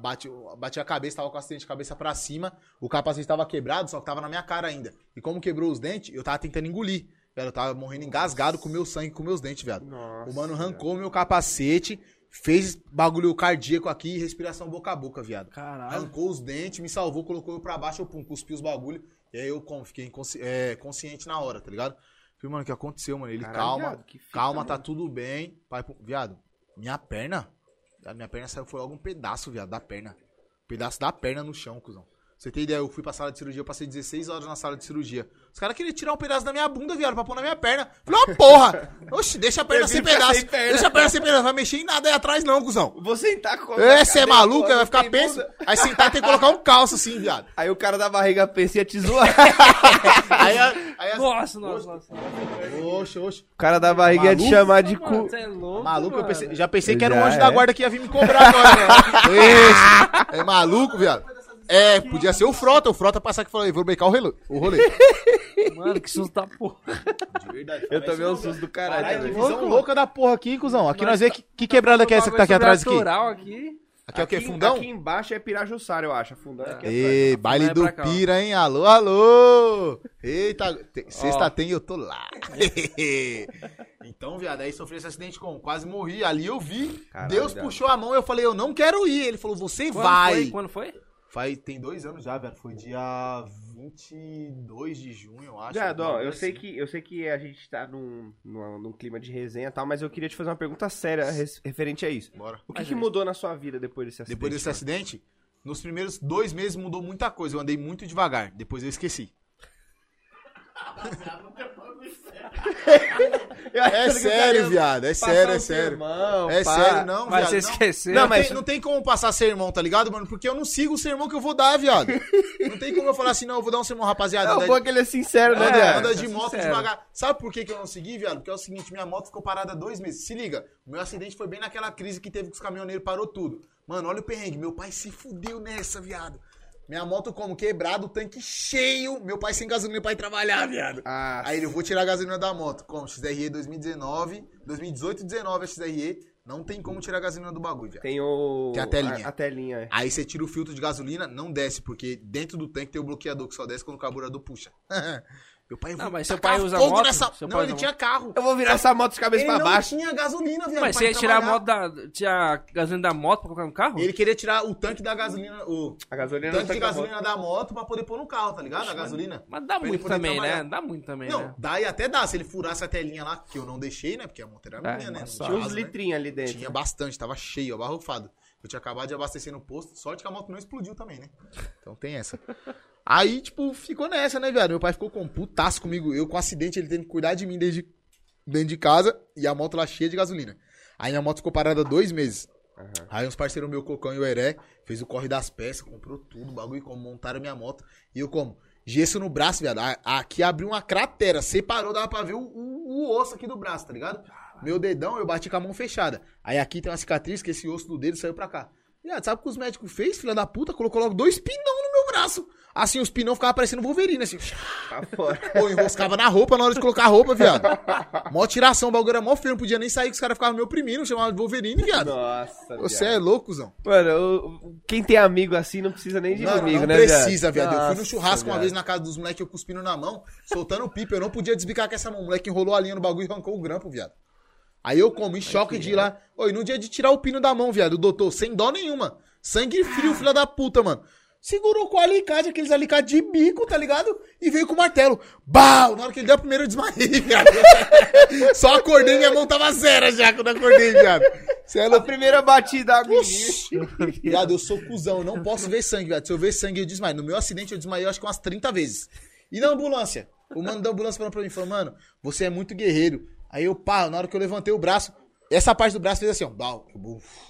Bate, bati a cabeça, tava com o acidente de cabeça pra cima. O capacete tava quebrado, só que tava na minha cara ainda. E como quebrou os dentes, eu tava tentando engolir. Velho, eu tava morrendo engasgado com meu sangue, com meus dentes, viado. Nossa, o mano arrancou meu capacete, fez bagulho cardíaco aqui, respiração boca a boca, viado. Caralho. Arrancou os dentes, me salvou, colocou eu pra baixo, eu pum, cuspi os bagulho. E aí eu como, fiquei inconsci- é, consciente na hora, tá ligado? Falei, mano, o que aconteceu, mano? Ele, Caralho, calma, viado, fita, calma, tá mano. tudo bem. Pai, viado, minha perna, minha perna saiu, foi logo um pedaço, viado, da perna. pedaço da perna no chão, cuzão. Você tem ideia, eu fui pra sala de cirurgia, eu passei 16 horas na sala de cirurgia. Os caras queriam tirar um pedaço da minha bunda, viado, pra pôr na minha perna. Falei, ó, porra! Oxi, deixa a perna sem pedaço. sem perna. Deixa a perna sem pedaço, não vai mexer em nada aí atrás não, cuzão. Vou sentar com Ê, você é maluco, Aí vai ficar penso. Aí sentar tem que colocar um calço assim, viado. Aí o cara da barriga pensa ia te zoar. [laughs] Aí, a- aí a- Nossa, nossa, nossa. Oxe, oxe. O cara da barriga ia te Maluco? chamar de Mano, cu. você é louco, Maluco, eu mano. pensei- já pensei que era um Já anjo da é. guarda que ia vir me cobrar agora, [laughs] velho. Esse, É maluco, viado. É, podia ser o Frota. O Frota passar aqui e falar, "Ei, vou brecar o rolê. O [laughs] rolê. Mano, que susto da porra. De verdade. Eu tomei um susto do caralho. Caralho, também. visão louca da porra aqui, cuzão. Aqui nós vê que, que quebrada que é essa que tá aqui atrás aqui. Aqui. Aqui é o quê? Fundão? Aqui embaixo é Pirajussara, eu acho. Fundão é aqui Ei, atrás. baile do. Pira, hein? Alô, alô! Eita, sexta tem e eu tô lá. [laughs] então, viado, aí sofri esse acidente como? Quase morri. Ali eu vi. Caralho, Deus viado. puxou a mão eu falei, eu não quero ir. Ele falou, você Quando vai. foi? Quando foi? Faz, tem dois anos já, velho. Foi dia 22 de junho, eu acho. Viado, ó, eu coisa sei, assim. que, eu sei que a gente tá num, num, num clima de resenha e tal, mas eu queria te fazer uma pergunta séria referente a isso. Bora. O que, que mudou na sua vida depois desse acidente? Depois desse mano? acidente, nos primeiros dois meses mudou muita coisa. Eu andei muito devagar. Depois eu esqueci. [laughs] É sério, viado. É sério, é sério. É sério, não, Mas viado. você não. esqueceu. Não, Não, mas não tem como passar sermão, tá ligado, mano? Porque eu não sigo o sermão que eu vou dar, viado. Não tem como eu falar assim, não, eu vou dar um sermão, rapaziada. Não, bom é que ele é sincero, né, anda, viado? anda de é moto sincero. devagar. Sabe por que, que eu não segui, viado? Porque é o seguinte, minha moto ficou parada dois meses. Se liga, o meu acidente foi bem naquela crise que teve com os caminhoneiros, parou tudo. Mano, olha o perrengue. Meu pai se fudeu nessa, viado. Minha moto como? Quebrado, o tanque cheio. Meu pai sem gasolina pra ir trabalhar, viado. Ah, Aí ele, eu vou tirar a gasolina da moto. Como? XRE 2019, 2018 e 19 a XRE. Não tem como tirar a gasolina do bagulho, viado. tem o... Tem a telinha. A, a telinha, é. Aí você tira o filtro de gasolina, não desce, porque dentro do tanque tem o bloqueador que só desce quando o carburador puxa. [laughs] Meu pai, Não, mas seu pai usa fogo moto? nessa... Seu Não, pai ele usa tinha carro. Eu vou virar essa moto de cabeça Ele pra não baixo. tinha gasolina, viado. Mas você ia ir tirar a moto da. Tirar a gasolina da moto pra colocar no carro? Ele queria tirar o tanque da gasolina, o A gasolina tanque não de gasolina da moto pra poder pôr no carro, tá ligado? A gasolina. Mas dá Pra ele muito também, trabalhar. né? Dá muito também, Não, né? dá e até dá. Se ele furasse a telinha lá, que eu não deixei, né? Porque a moto era É, minha, né? mas Não Tinha uns né? litrinhos ali dentro. Tinha bastante, tava cheio, abarrofado. Eu tinha acabado de abastecer no posto, sorte que a moto não explodiu também, né? Então tem essa. Aí, tipo, ficou nessa, né, velho? Meu pai ficou com um putaço comigo. Eu com acidente, ele tendo que cuidar de mim desde dentro de casa e a moto lá cheia de gasolina. Aí minha moto ficou parada dois meses. Aí uns parceiros meu, Cocão e o Heré, fez o corre das peças, comprou tudo, bagulho, como montaram minha moto. E eu como? Gesso no braço, viado. Aqui abriu uma cratera, separou, dava pra ver o, o- o osso aqui do braço, tá ligado? Meu dedão, eu bati com a mão fechada. Aí aqui tem uma cicatriz que esse osso do dedo saiu pra cá. Viado, sabe o que os médicos fez, filha da puta? Colocou logo dois pinão no meu braço. Assim, os pinão ficavam parecendo Wolverine, assim. Tá. Pô, enroscava na roupa na hora de colocar a roupa, viado. Mó tiração, o bagulho era mó feio, não podia nem sair, que os caras ficavam me oprimindo, chamavam de Wolverine, viado. Nossa, Você viado. é louco, Zão. Mano, eu- quem tem amigo assim não precisa nem de Mano, amigo, não né, precisa, viado. Eu fui no Nossa, churrasco uma viado. vez na casa dos moleques, eu cuspindo na mão, soltando pipa. Eu não podia desbicar com essa mão. O moleque enrolou a linha no bagulho e arrancou o grampo, viado. Aí eu comi choque de ir lá. Oi, no dia de tirar o pino da mão, viado, o doutor, sem dó nenhuma. Sangue frio, filha da puta, mano. Segurou com o alicate, aqueles alicates de bico, tá ligado? E veio com o martelo. Bau! Na hora que ele deu a primeira, eu desmaiei, [laughs] viado. Só acordei, minha mão tava zero já quando acordei, viado. Você é A primeira batida. Viado, eu sou cuzão, eu não posso ver sangue, viado. Se eu ver sangue, eu desmaio. No meu acidente, eu desmaiei, eu acho que umas 30 vezes. E na ambulância? O mano da ambulância falando pra mim, falou, mano, você é muito guerreiro. Aí eu, pá, na hora que eu levantei o braço, essa parte do braço fez assim, ó. Bau.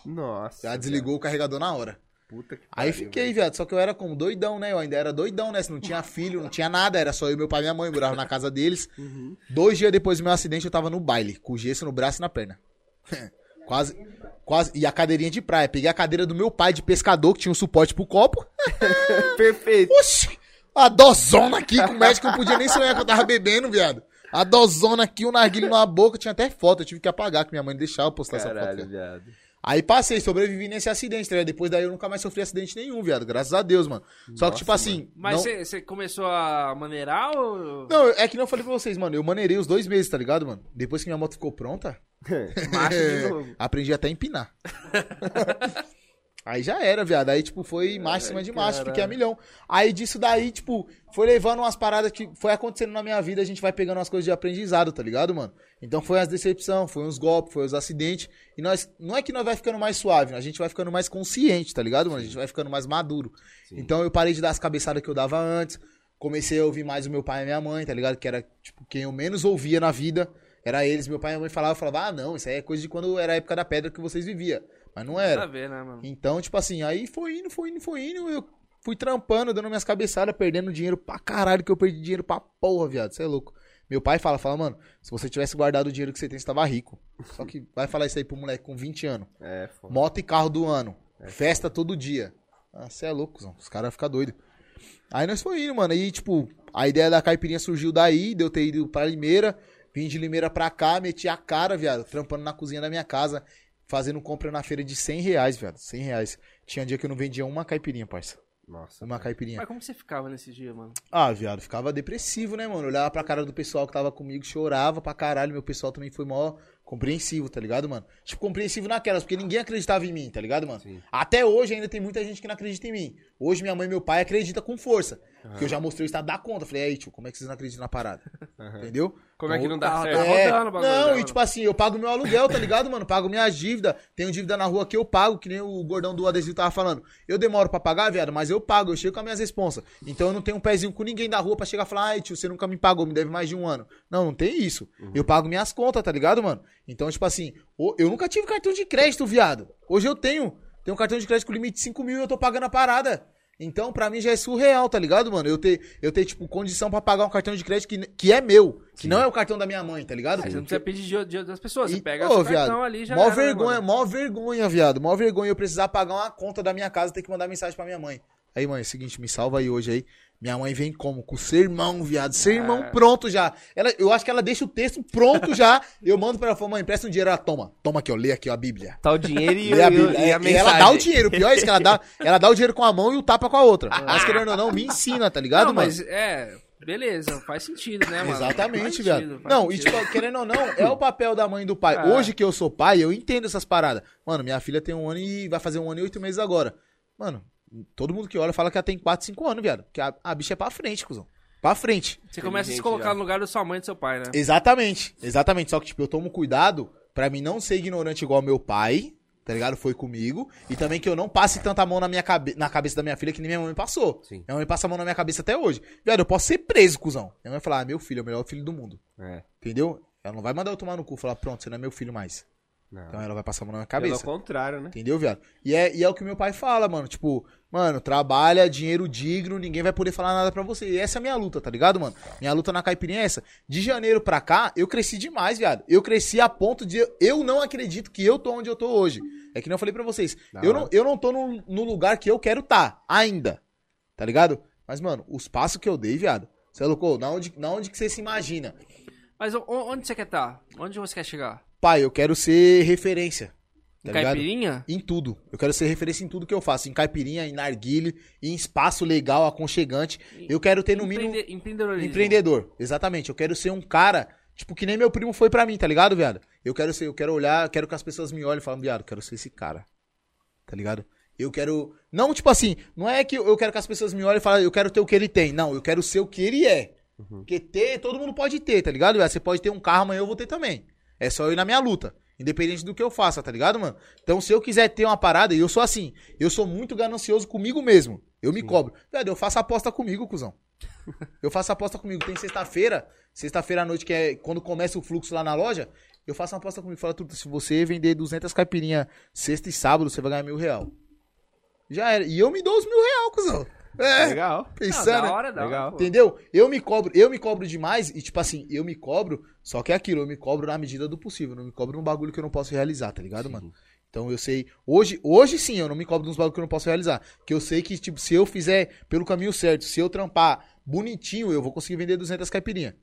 Nossa. Já desligou o carregador na hora. Puta que Aí pariu, fiquei, viado. Só que eu era como doidão, né? Eu ainda era doidão, né? Se não tinha filho, não tinha nada. Era só eu, meu pai e minha mãe. Morava na casa deles. Dois dias depois do meu acidente, eu tava no baile. Com gesso no braço e na perna. [laughs] quase, quase. E a cadeirinha de praia. Peguei a cadeira do meu pai de pescador, que tinha um suporte pro copo. [laughs] Perfeito. Oxi! A dozona aqui, com o médico não podia nem sonhar que eu tava bebendo, viado. A dozona aqui, o narguilho na boca. Tinha até foto. Eu tive que apagar, que minha mãe deixava eu postar essa foto. Caralho, viado. Aí passei, sobrevivi nesse acidente, tá ligado? Depois daí eu nunca mais sofri acidente nenhum, viado. Graças a Deus, mano. Só que, tipo assim. Mas não... você você começou a maneirar ou. Não, é que não falei pra vocês, mano. Eu maneirei os dois meses, tá ligado, mano? Depois que minha moto ficou pronta, [laughs] Macho de [laughs] novo. aprendi até a empinar. [laughs] Aí já era, viado. Aí, tipo, foi cima de macho, fiquei a milhão. Aí disso daí, tipo, foi levando umas paradas que foi acontecendo na minha vida, a gente vai pegando umas coisas de aprendizado, tá ligado, mano? Então foi as decepções, foi uns golpes, foi os acidentes. E nós, não é que nós vai ficando mais suave, a gente vai ficando mais consciente, tá ligado, mano? A gente vai ficando mais maduro. Então eu parei de dar as cabeçadas que eu dava antes. Comecei a ouvir mais o meu pai e a minha mãe, tá ligado? Que era, tipo, quem eu menos ouvia na vida. Era eles, meu pai e minha mãe falavam, eu falava, ah, não, isso aí é coisa de quando era a época da pedra que vocês viviam. Mas não era. Nada a ver, né, mano? Então, tipo assim, aí foi indo, foi indo, foi indo. Eu fui trampando, dando minhas cabeçadas, perdendo dinheiro pra caralho, que eu perdi dinheiro pra porra, viado. Você é louco. Meu pai fala, fala, mano, se você tivesse guardado o dinheiro que você tem, você tava rico. Só que vai falar isso aí pro moleque com 20 anos. É, foda. Moto e carro do ano. Festa todo dia. Ah, você é louco, Zão. os caras ficam doidos. Aí nós foi indo, mano. Aí, tipo, a ideia da caipirinha surgiu daí, de eu ter ido pra Limeira. Vim de Limeira pra cá, meti a cara, viado, trampando na cozinha da minha casa, fazendo compra na feira de 100 reais, viado. 100 reais. Tinha dia que eu não vendia uma caipirinha, parça. Nossa. Uma caipirinha. Mas como você ficava nesse dia, mano? Ah, viado, ficava depressivo, né, mano? Olhava pra cara do pessoal que tava comigo, chorava pra caralho. Meu pessoal também foi mó compreensivo, tá ligado, mano? Tipo, compreensivo naquelas, porque ninguém acreditava em mim, tá ligado, mano? Sim. Até hoje ainda tem muita gente que não acredita em mim. Hoje minha mãe e meu pai acreditam com força. Porque eu já mostrei o estado da conta. Falei, aí, tio, como é que vocês não acreditam na parada? [laughs] Entendeu? Como é que não dá Tá- certo? tá É, rodando o bagulho não, dela, e tipo assim, eu pago meu aluguel, tá ligado, mano? Pago minhas dívidas. Tenho dívida na rua que eu pago, que nem o gordão do adesivo tava falando. Eu demoro pra pagar, viado, mas eu pago, eu chego com as minhas responsas. Então eu não tenho um pezinho com ninguém da rua pra chegar e falar, ai, tio, você nunca me pagou, me deve mais de um ano. Não, não tem isso. Eu pago minhas contas, tá ligado, mano? Então, tipo assim, o- eu nunca tive cartão de crédito, viado. Hoje eu tenho. Tenho um cartão de crédito com limite de 5 mil e eu tô pagando a parada. Então, pra mim já é surreal, tá ligado, mano? Eu ter, eu ter tipo, condição pra pagar um cartão de crédito que, que é meu, que não é o cartão da minha mãe, tá ligado? Você não precisa pedir dinheiro dinheiro das pessoas. Você E- pega viado, cartão ali já Mó era, né, vergonha, mano? mó vergonha, viado. Mó vergonha eu precisar pagar uma conta da minha casa, ter que mandar mensagem pra minha mãe. Aí, mãe, é o seguinte, me salva aí hoje aí. Minha mãe vem como? Com sermão, viado. Sermão Ah. pronto já. Ela, eu acho que ela deixa o texto pronto já. [laughs] Eu mando pra ela, falo, mãe, empresta um dinheiro. Ela toma. Toma aqui, ó. Lê aqui, ó, a Bíblia. Tá o dinheiro e, Lê a e- Bíblia. e a É, e ela dá o dinheiro. O pior é isso que ela dá. [laughs] Ela dá o dinheiro com a mão e o tapa com a outra. Mas querendo ou não, me ensina, tá ligado, Não, mano? mas é, beleza, faz sentido, né, mano? Exatamente, Faz sentido, faz Não, e tipo, querendo ou não, é o papel da mãe e do pai. Ah. Hoje que eu sou pai, eu entendo essas paradas. Mano, minha filha tem um ano e vai fazer um ano e oito meses agora. Mano, todo mundo que olha fala que ela tem quatro, cinco anos, viado. Porque a, a bicha é pra frente, cuzão. Pra frente. Você começa a se colocar já. no lugar da sua mãe e do seu pai, né? Exatamente. Exatamente. Só que, tipo, eu tomo cuidado pra mim não ser ignorante igual meu pai, tá ligado? Foi comigo. E também que eu não passe tanta mão na, minha cabe na cabeça da minha filha que nem minha mãe passou. Sim. Minha mãe passa a mão na minha cabeça até hoje. Viado, eu posso ser preso, cuzão. Minha mãe vai falar, ah, meu filho é o melhor filho do mundo. É. Entendeu? Ela não vai mandar eu tomar no cu e falar, pronto, você não é meu filho mais. Não. Então ela vai passar a mão na minha Pelo cabeça. contrário, né? Entendeu, viado? E é, e é o que meu pai fala, mano. Tipo, mano, trabalha, dinheiro digno, ninguém vai poder falar nada pra você. E essa é a minha luta, tá ligado, mano? Minha luta na caipirinha é essa. De janeiro pra cá, eu cresci demais, viado. Eu cresci a ponto de. Eu não acredito que eu tô onde eu tô hoje. É que nem eu falei pra vocês. Da Eu não, eu não tô no, no lugar que eu quero tá, ainda. Tá ligado? Mas, mano, os passos que eu dei, viado. Você é louco? Na onde, na onde que você se imagina? Mas onde você quer estar? Onde você quer chegar? Pai, eu quero ser referência. Em Tá ligado? Caipirinha? Em tudo. Eu quero ser referência em tudo que eu faço. Em caipirinha, em narguile, em espaço legal, aconchegante. Eu quero ter no mínimo. Empreende- Empreendedorismo. Empreendedor, exatamente. Eu quero ser um cara, tipo, que nem meu primo foi pra mim, tá ligado, viado? Eu quero ser, eu quero olhar, eu quero que as pessoas me olhem e falem, viado, eu quero ser esse cara. Tá ligado? Eu quero. Não, tipo assim, não é que eu quero que as pessoas me olhem e falem, eu quero ter o que ele tem. Não, eu quero ser o que ele é. Porque ter, todo mundo pode ter, tá ligado, viado? Você pode ter um carro, amanhã eu vou ter também. É só eu ir na minha luta. Independente do que eu faça, tá ligado, mano? Então, se eu quiser ter uma parada, e eu sou assim, eu sou muito ganancioso comigo mesmo. Eu me cobro. Viado, eu faço aposta comigo, cuzão. [laughs] Eu faço aposta comigo. Tem sexta-feira, sexta-feira à noite, que é quando começa o fluxo lá na loja, eu faço uma aposta comigo. Fala, tudo, se você vender 200 caipirinha sexta e sábado, você vai ganhar mil real. Já era. E eu me dou os mil real, cuzão. É, Legal. Pensando. da né? hora, da Legal. hora. Entendeu? Eu me cobro, eu me cobro demais e tipo assim, eu me cobro, só que é aquilo, eu me cobro na medida do possível, eu não me cobro num bagulho que eu não posso realizar, tá ligado, mano? Então eu sei, hoje, hoje sim, eu não me cobro nos bagulhos que eu não posso realizar, que eu sei que tipo, se eu fizer pelo caminho certo, se eu trampar bonitinho, eu vou conseguir vender 200 caipirinha.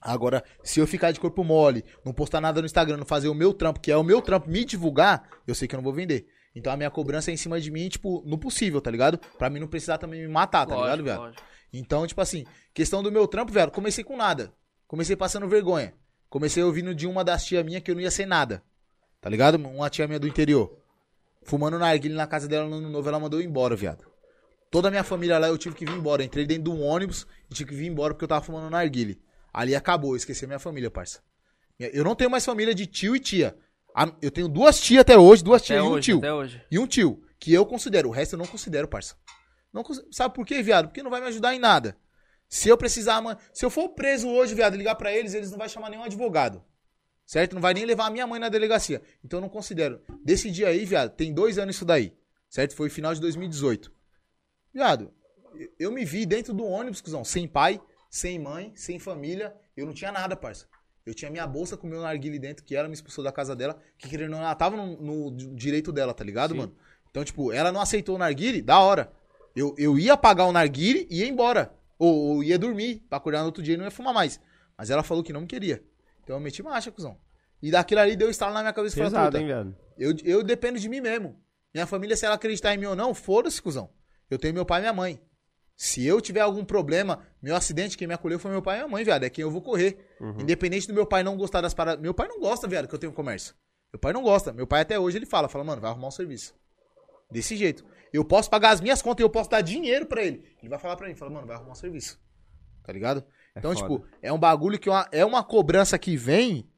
Agora, se eu ficar de corpo mole, não postar nada no Instagram, não fazer o meu trampo, que é o meu trampo, me divulgar, eu sei que eu não vou vender. Então a minha cobrança é em cima de mim, tipo, no possível, tá ligado? Pra mim não precisar também me matar, tá ligado, Lógico, viado? lógico. Então, tipo assim, questão do meu trampo, velho, comecei com nada. Comecei passando vergonha. Comecei ouvindo de uma das tia minha que eu não ia ser nada. Tá ligado? Uma tia minha do interior. Fumando narguilha na casa dela no ano novo, ela mandou eu embora, viado. Toda a minha família lá eu tive que vir embora. Entrei dentro de um ônibus e tive que vir embora porque eu tava fumando narguilha. Ali acabou, eu esqueci a minha família, parça. Eu não tenho mais família de tio e tia. A- Eu tenho duas tias até hoje, duas tias Até e um hoje, tio. até hoje. E um tio, que eu considero. O resto eu não considero, parça. Não cons- Sabe por quê, viado? Porque não vai me ajudar em nada. Se eu precisar, mano. Se eu for preso hoje, viado, e ligar pra eles, eles não vão chamar nenhum advogado. Certo? Não vai nem levar a minha mãe na delegacia. Então eu não considero. Desse dia aí, viado, tem dois anos isso daí. Certo? Foi final de 2018. Viado, eu- eu me vi dentro do ônibus, cuzão, sem pai, sem mãe, sem família. Eu não tinha nada, parça. Eu tinha minha bolsa com o meu narguile dentro, que ela me expulsou da casa dela, que querendo ela tava no, no direito dela, tá ligado, mano? Então, tipo, ela não aceitou o narguile, da hora. Eu, eu ia pagar o narguile e ia embora. Ou, ou ia dormir, pra acordar no outro dia e não ia fumar mais. Mas ela falou que não me queria. Então eu meti marcha, cuzão. E daquilo ali deu estalo na minha cabeça e falei, Pesado, puta, hein, viado? eu, eu dependo de mim mesmo. Minha família, se ela acreditar em mim ou não, foda-se, cuzão. Eu tenho meu pai e minha mãe. Se eu tiver algum problema, meu acidente, quem me acolheu foi meu pai e minha mãe, viado. É quem eu vou correr. Independente do meu pai não gostar das paradas. Meu pai não gosta, viado, que eu tenho comércio. Meu pai não gosta. Meu pai até hoje ele fala, fala, mano, vai arrumar um serviço. Desse jeito. Eu posso pagar as minhas contas e eu posso dar dinheiro pra ele. Ele vai falar pra mim, fala, mano, vai arrumar um serviço. Tá ligado? então, foda. tipo, é um bagulho que é uma, é uma cobrança que vem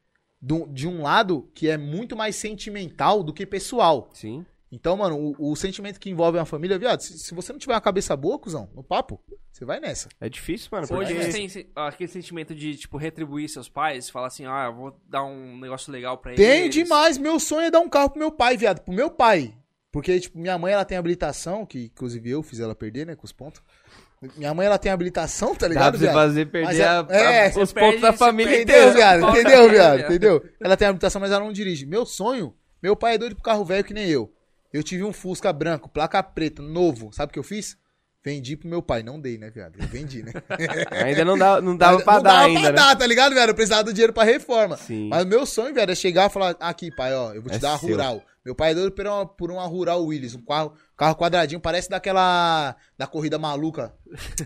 do- de um lado que é muito mais sentimental do que pessoal. Sim. Então, mano, o, o sentimento que envolve uma família, viado, se, se você não tiver uma cabeça boa, cuzão, no papo, você vai nessa. É difícil, mano. Hoje Porque... você tem se- aquele sentimento de, tipo, retribuir seus pais, falar assim, ah, eu vou dar um negócio legal pra Tem eles. demais. Meu sonho é dar um carro pro meu pai, viado. Pro meu pai. Porque, tipo, minha mãe, ela tem habilitação, que inclusive eu fiz ela perder, né, com os pontos. Minha mãe, ela tem habilitação, tá Dá ligado, pra você viado? fazer perder Mas é- a- a- é, os pontos perde- da família perde- Entendeu, inteira. viado? Entendeu, viado. Entendeu? Ela tem habilitação, mas ela não dirige. Meu sonho, meu pai é doido pro carro velho que nem eu. Eu tive um Fusca branco, placa preta, novo. Sabe o que eu fiz? Vendi pro meu pai. Não dei, né, viado? Eu vendi, né? [laughs] Ainda não, dá, não dava Mas pra não dar dava ainda, pra né? dar, tá ligado, velho? Eu precisava do dinheiro pra reforma. Sim. Mas o meu sonho, velho, é chegar e falar: aqui, pai, ó, eu vou te É dar a rural. Meu pai é doido por uma, por uma rural Willis, um carro, carro quadradinho, parece daquela. da corrida maluca.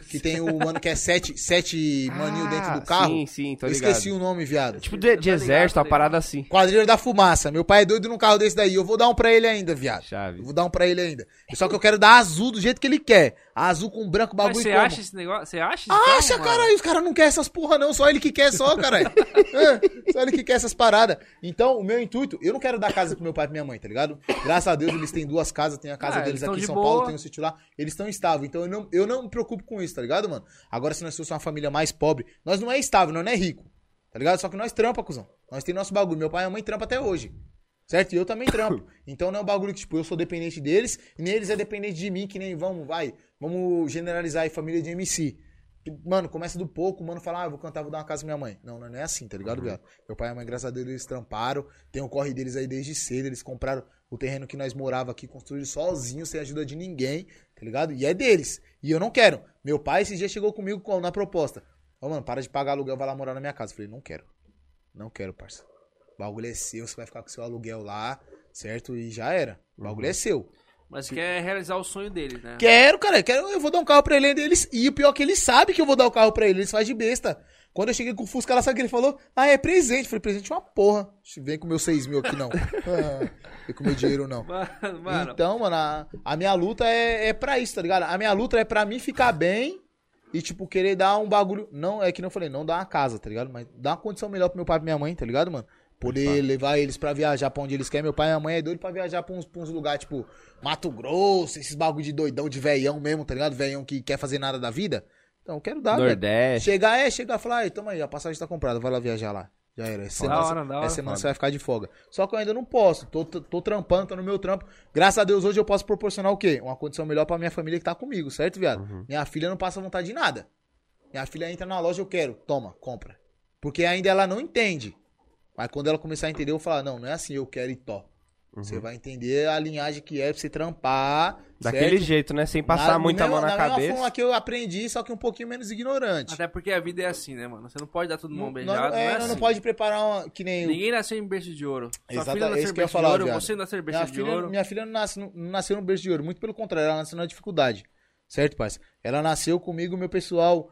Que tem o mano que é sete, sete maninho dentro do carro. Ah, Sim, sim, tô eu ligado. esqueci o nome, viado. Tipo de, de ligado, exército, tô uma ligado. parada assim. Quadrilha da fumaça. Meu pai é doido num carro desse daí. Eu vou dar um pra ele ainda, viado. Chave. Eu vou dar um pra ele ainda. Só que eu quero dar azul do jeito que ele quer. Azul com branco, Mas bagulho você acha esse negócio? Você acha? esse Acha, carro, mano? caralho, os caras não querem essas porra, não. Só ele que quer, só, caralho. [laughs] É, só ele que quer essas paradas. Então, o meu intuito, eu não quero dar casa pro meu pai e pra minha mãe, tá ligado? Graças a Deus, eles têm duas casas, tem a casa Ah, deles eles tão aqui em São boa. Paulo, tem o sítio lá. Eles estão estáveis. Então, eu não, eu não me preocupo com isso, tá ligado, mano? Agora, se nós fosse uma família mais pobre, nós não é estável, nós não é rico. Tá ligado? Só que nós trampa, cuzão. Nós tem nosso bagulho. Meu pai e minha mãe trampa até hoje. Certo? E eu também trampo. [coughs] Então não é um bagulho que, tipo, eu sou dependente deles, e nem eles é dependente de mim, que nem vamos, vai, vamos generalizar aí família de MC. Mano, começa do pouco, o mano fala, ah, eu vou cantar, vou dar uma casa pra minha mãe. Não, não é assim, tá ligado, viado? Meu pai e minha mãe, graças a Deus, eles tramparam. Tem o corre deles aí desde cedo. Eles compraram o terreno que nós morava aqui, construíram sozinhos, sem ajuda de ninguém, tá ligado? E é deles. E eu não quero. Meu pai esse dia chegou comigo com- na proposta. Ô, mano, para de pagar aluguel, vai lá morar na minha casa. Eu falei, não quero. Não quero, parça. O bagulho é seu, você vai ficar com seu aluguel lá, certo? E já era. O bagulho é seu. Mas quer realizar o sonho dele, né? Quero, cara, quero, eu vou dar um carro pra ele ainda. Eles, e o pior é que ele sabe que eu vou dar o carro pra ele, eles fazem de besta. Quando eu cheguei com o Fusca, ela sabe o que ele falou? Ah, é presente. Eu falei, presente é uma porra. Vem com meus 6 mil aqui, não. [laughs] Ah, vem com meu dinheiro, não. [laughs] Mano, mano, Então, mano, a, a minha luta é, é pra isso, tá ligado? A minha luta é pra mim ficar bem e, tipo, querer dar um bagulho. Não, é que não falei, não dar uma casa, tá ligado? Mas dar uma condição melhor pro meu pai e pra minha mãe, tá ligado, mano? Poder levar eles pra viajar pra onde eles querem. Meu pai e minha mãe é doido pra viajar pra uns, pra uns lugares, tipo, Mato Grosso, esses bagulho de doidão, de veião mesmo, tá ligado? Veião que quer fazer nada da vida. Então, eu quero dar, velho. Nordeste. Chegar, é, chegar e falar, aí, toma aí, a passagem tá comprada, vai lá viajar lá. Já era. Essa semana, hora, da hora. essa semana você vai ficar de folga. Só que eu ainda não posso. Tô, tô, tô trampando, tô no meu trampo. Graças a Deus, hoje eu posso proporcionar o quê? Uma condição melhor pra minha família que tá comigo, certo, viado? Minha filha não passa vontade de nada. Minha filha entra na loja, eu quero. Toma, compra. Porque ainda ela não entende. Mas quando ela começar a entender, eu vou falar, não, não é assim, eu quero e to. Você vai entender a linhagem que é pra você trampar. Daquele certo? jeito, né? Sem passar Na- muita mesma- mão na, mesma cabeça. forma que eu aprendi, só que um pouquinho menos ignorante. até porque a vida é assim, né, mano? Você não pode dar tudo mão Não, beijada, não, não, é, é nós assim. não pode preparar uma, que nem... Ninguém nasceu em berço de ouro. Sua Exata- filha é nasceu isso em que eu ia berço falar, de ouro, você nasceu em berço Minha de filha, ouro. minha filha não, nasce, não nasceu no berço de ouro, muito pelo contrário, ela nasceu na dificuldade. Certo, parça? Ela nasceu comigo, meu pessoal,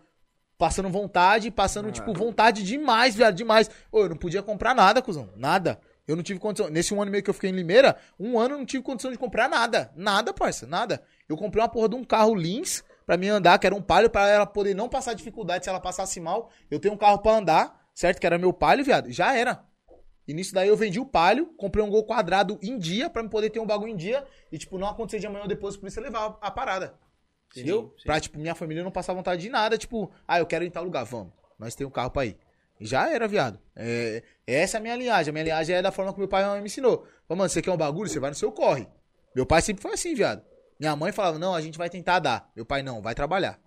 passando vontade, passando, tipo, vontade demais, viado, demais. Ô, eu não podia comprar nada, cuzão, nada. Eu não tive condição. Nesse um ano e meio que eu fiquei em Limeira, um ano eu não tive condição de comprar nada. Nada, parça, nada. Eu comprei uma porra de um carro Lins pra mim andar, que era um palio, pra ela poder não passar dificuldade se ela passasse mal. Eu tenho um carro pra andar, certo? Que era meu palio, viado. Já era. E nisso daí eu vendi o palio, comprei um gol quadrado em dia pra me poder ter um bagulho em dia e, tipo, não acontecer de amanhã ou depois, por isso eu levar a parada. Entendeu? Sim, sim. Pra, tipo, minha família não passar vontade de nada, tipo, ah, eu quero ir em tal lugar, vamos. Nós temos um carro pra ir. E Já era, viado. É, essa é a minha linhagem. A minha linhagem é da forma que meu pai me ensinou. Falou, mano, você quer um bagulho? Você vai no seu corre. Meu pai sempre foi assim, viado. Minha mãe falava, não, a gente vai tentar dar. Meu pai, não, vai trabalhar.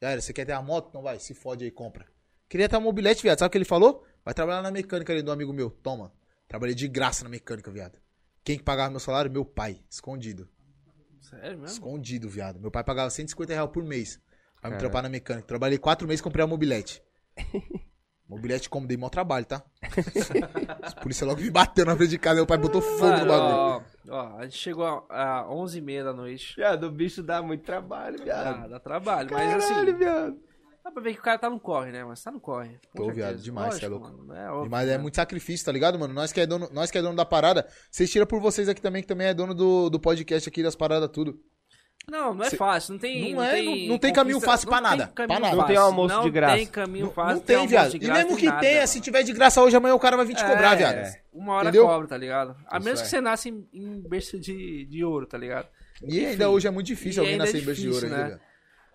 Já era, você quer ter a moto? Então vai, se fode aí, compra. Queria ter um mobilete, viado. Sabe o que ele falou? Vai trabalhar na mecânica ali do amigo meu. Toma. Trabalhei de graça na mecânica, viado. Quem que pagava meu salário? Meu pai. Escondido. Sério mesmo? Escondido, viado. Meu pai pagava 150 reais por mês pra me Caraca. trampar na mecânica. Trabalhei quatro meses e comprei a mobilete. [laughs] mobilete como? Dei mó trabalho, tá? [laughs] Os polícia logo me bateu na frente de casa. Meu pai botou fogo Mano, no bagulho. ó, ó, a gente chegou a, a 11h30 da noite. Viado, o bicho dá muito trabalho, Dá, viado. dá trabalho, mas Caralho, assim, viado. Dá pra ver que o cara tá no corre, né? Mas tá no corre. certeza. viado, demais, cê é louco. mano, é óbvio, Mas é né? muito sacrifício, tá ligado, mano? Nós que é dono, nós que é dono da parada, vocês tiram por vocês aqui também, que também é dono do, do podcast aqui, das paradas, tudo. Não, não é Cê- fácil, não tem. Não é, tem não- não tem caminho fácil pra não nada, pra nada. Não tem almoço não de graça. tem caminho Não, fácil. não tem, viado. de E mesmo que nada. tenha, se tiver de graça hoje, amanhã o cara vai vir te cobrar, É, viado. Uma hora Entendeu? cobra, tá ligado? A menos é. que você nasce em, em berço de, de ouro, tá ligado? E ainda hoje é muito difícil alguém ainda nascer é em berço de ouro ainda, né?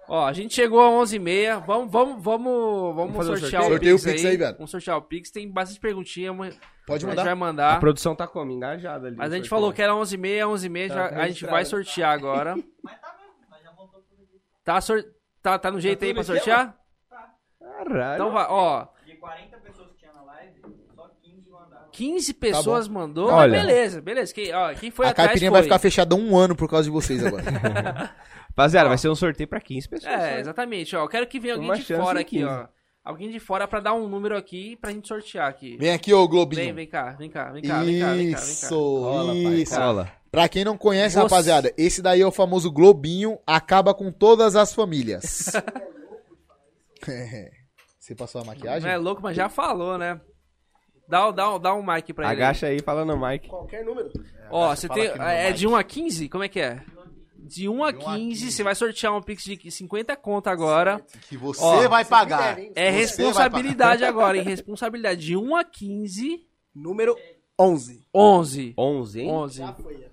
Ó, a gente chegou a 11h30. Vamos, vamos, vamos, vamos fazer o sortear sorteio? o Sorteia o Pix, Pix aí. aí, viado. Vamos sortear o Pix. Tem bastante perguntinha. mas Pode a gente mandar. vai A mandar. produção tá como? Engajada ali. Mas a gente falou que era 11h30, 11h30. Tá já- a gente vai sortear agora. [laughs] Tá, sor... tá, tá no jeito aí pra tudo aqui, sortear? Caralho. Então vai, ó. De 40 pessoas que tinha na live, só 15 mandaram. 15 pessoas mandou. Olha. Beleza, beleza. Quem, ó, quem foi A atrás caipirinha foi. vai ficar fechada um ano por causa de vocês agora. [laughs] Rapaziada, vai ser um sorteio pra 15 pessoas. É, só. exatamente. Ó, eu quero que venha alguém Uma de fora aqui, 15. ó. Alguém de fora pra dar um número aqui pra gente sortear aqui. Vem aqui, ô Globinho. Vem, vem cá, vem cá, vem cá, vem cá, vem cá. Isso, isso. Pra quem não conhece, Você- rapaziada, esse daí é o famoso Globinho, acaba com todas as famílias. É. [laughs] [laughs] Você passou a maquiagem? Não é louco, mas já falou, né? Dá, o- dá, dá um mic pra ele. Agacha aí, fala no mic. Qualquer número. Ó, você tem. É mic. de 1 a 15? Como é que é? De 1 a 15, você vai sortear um Pix de 50 conto agora. Que você Ó, vai pagar. É Você responsabilidade agora, hein? Responsabilidade. De 1 a 15, Número 11. 11. 11, hein? 11.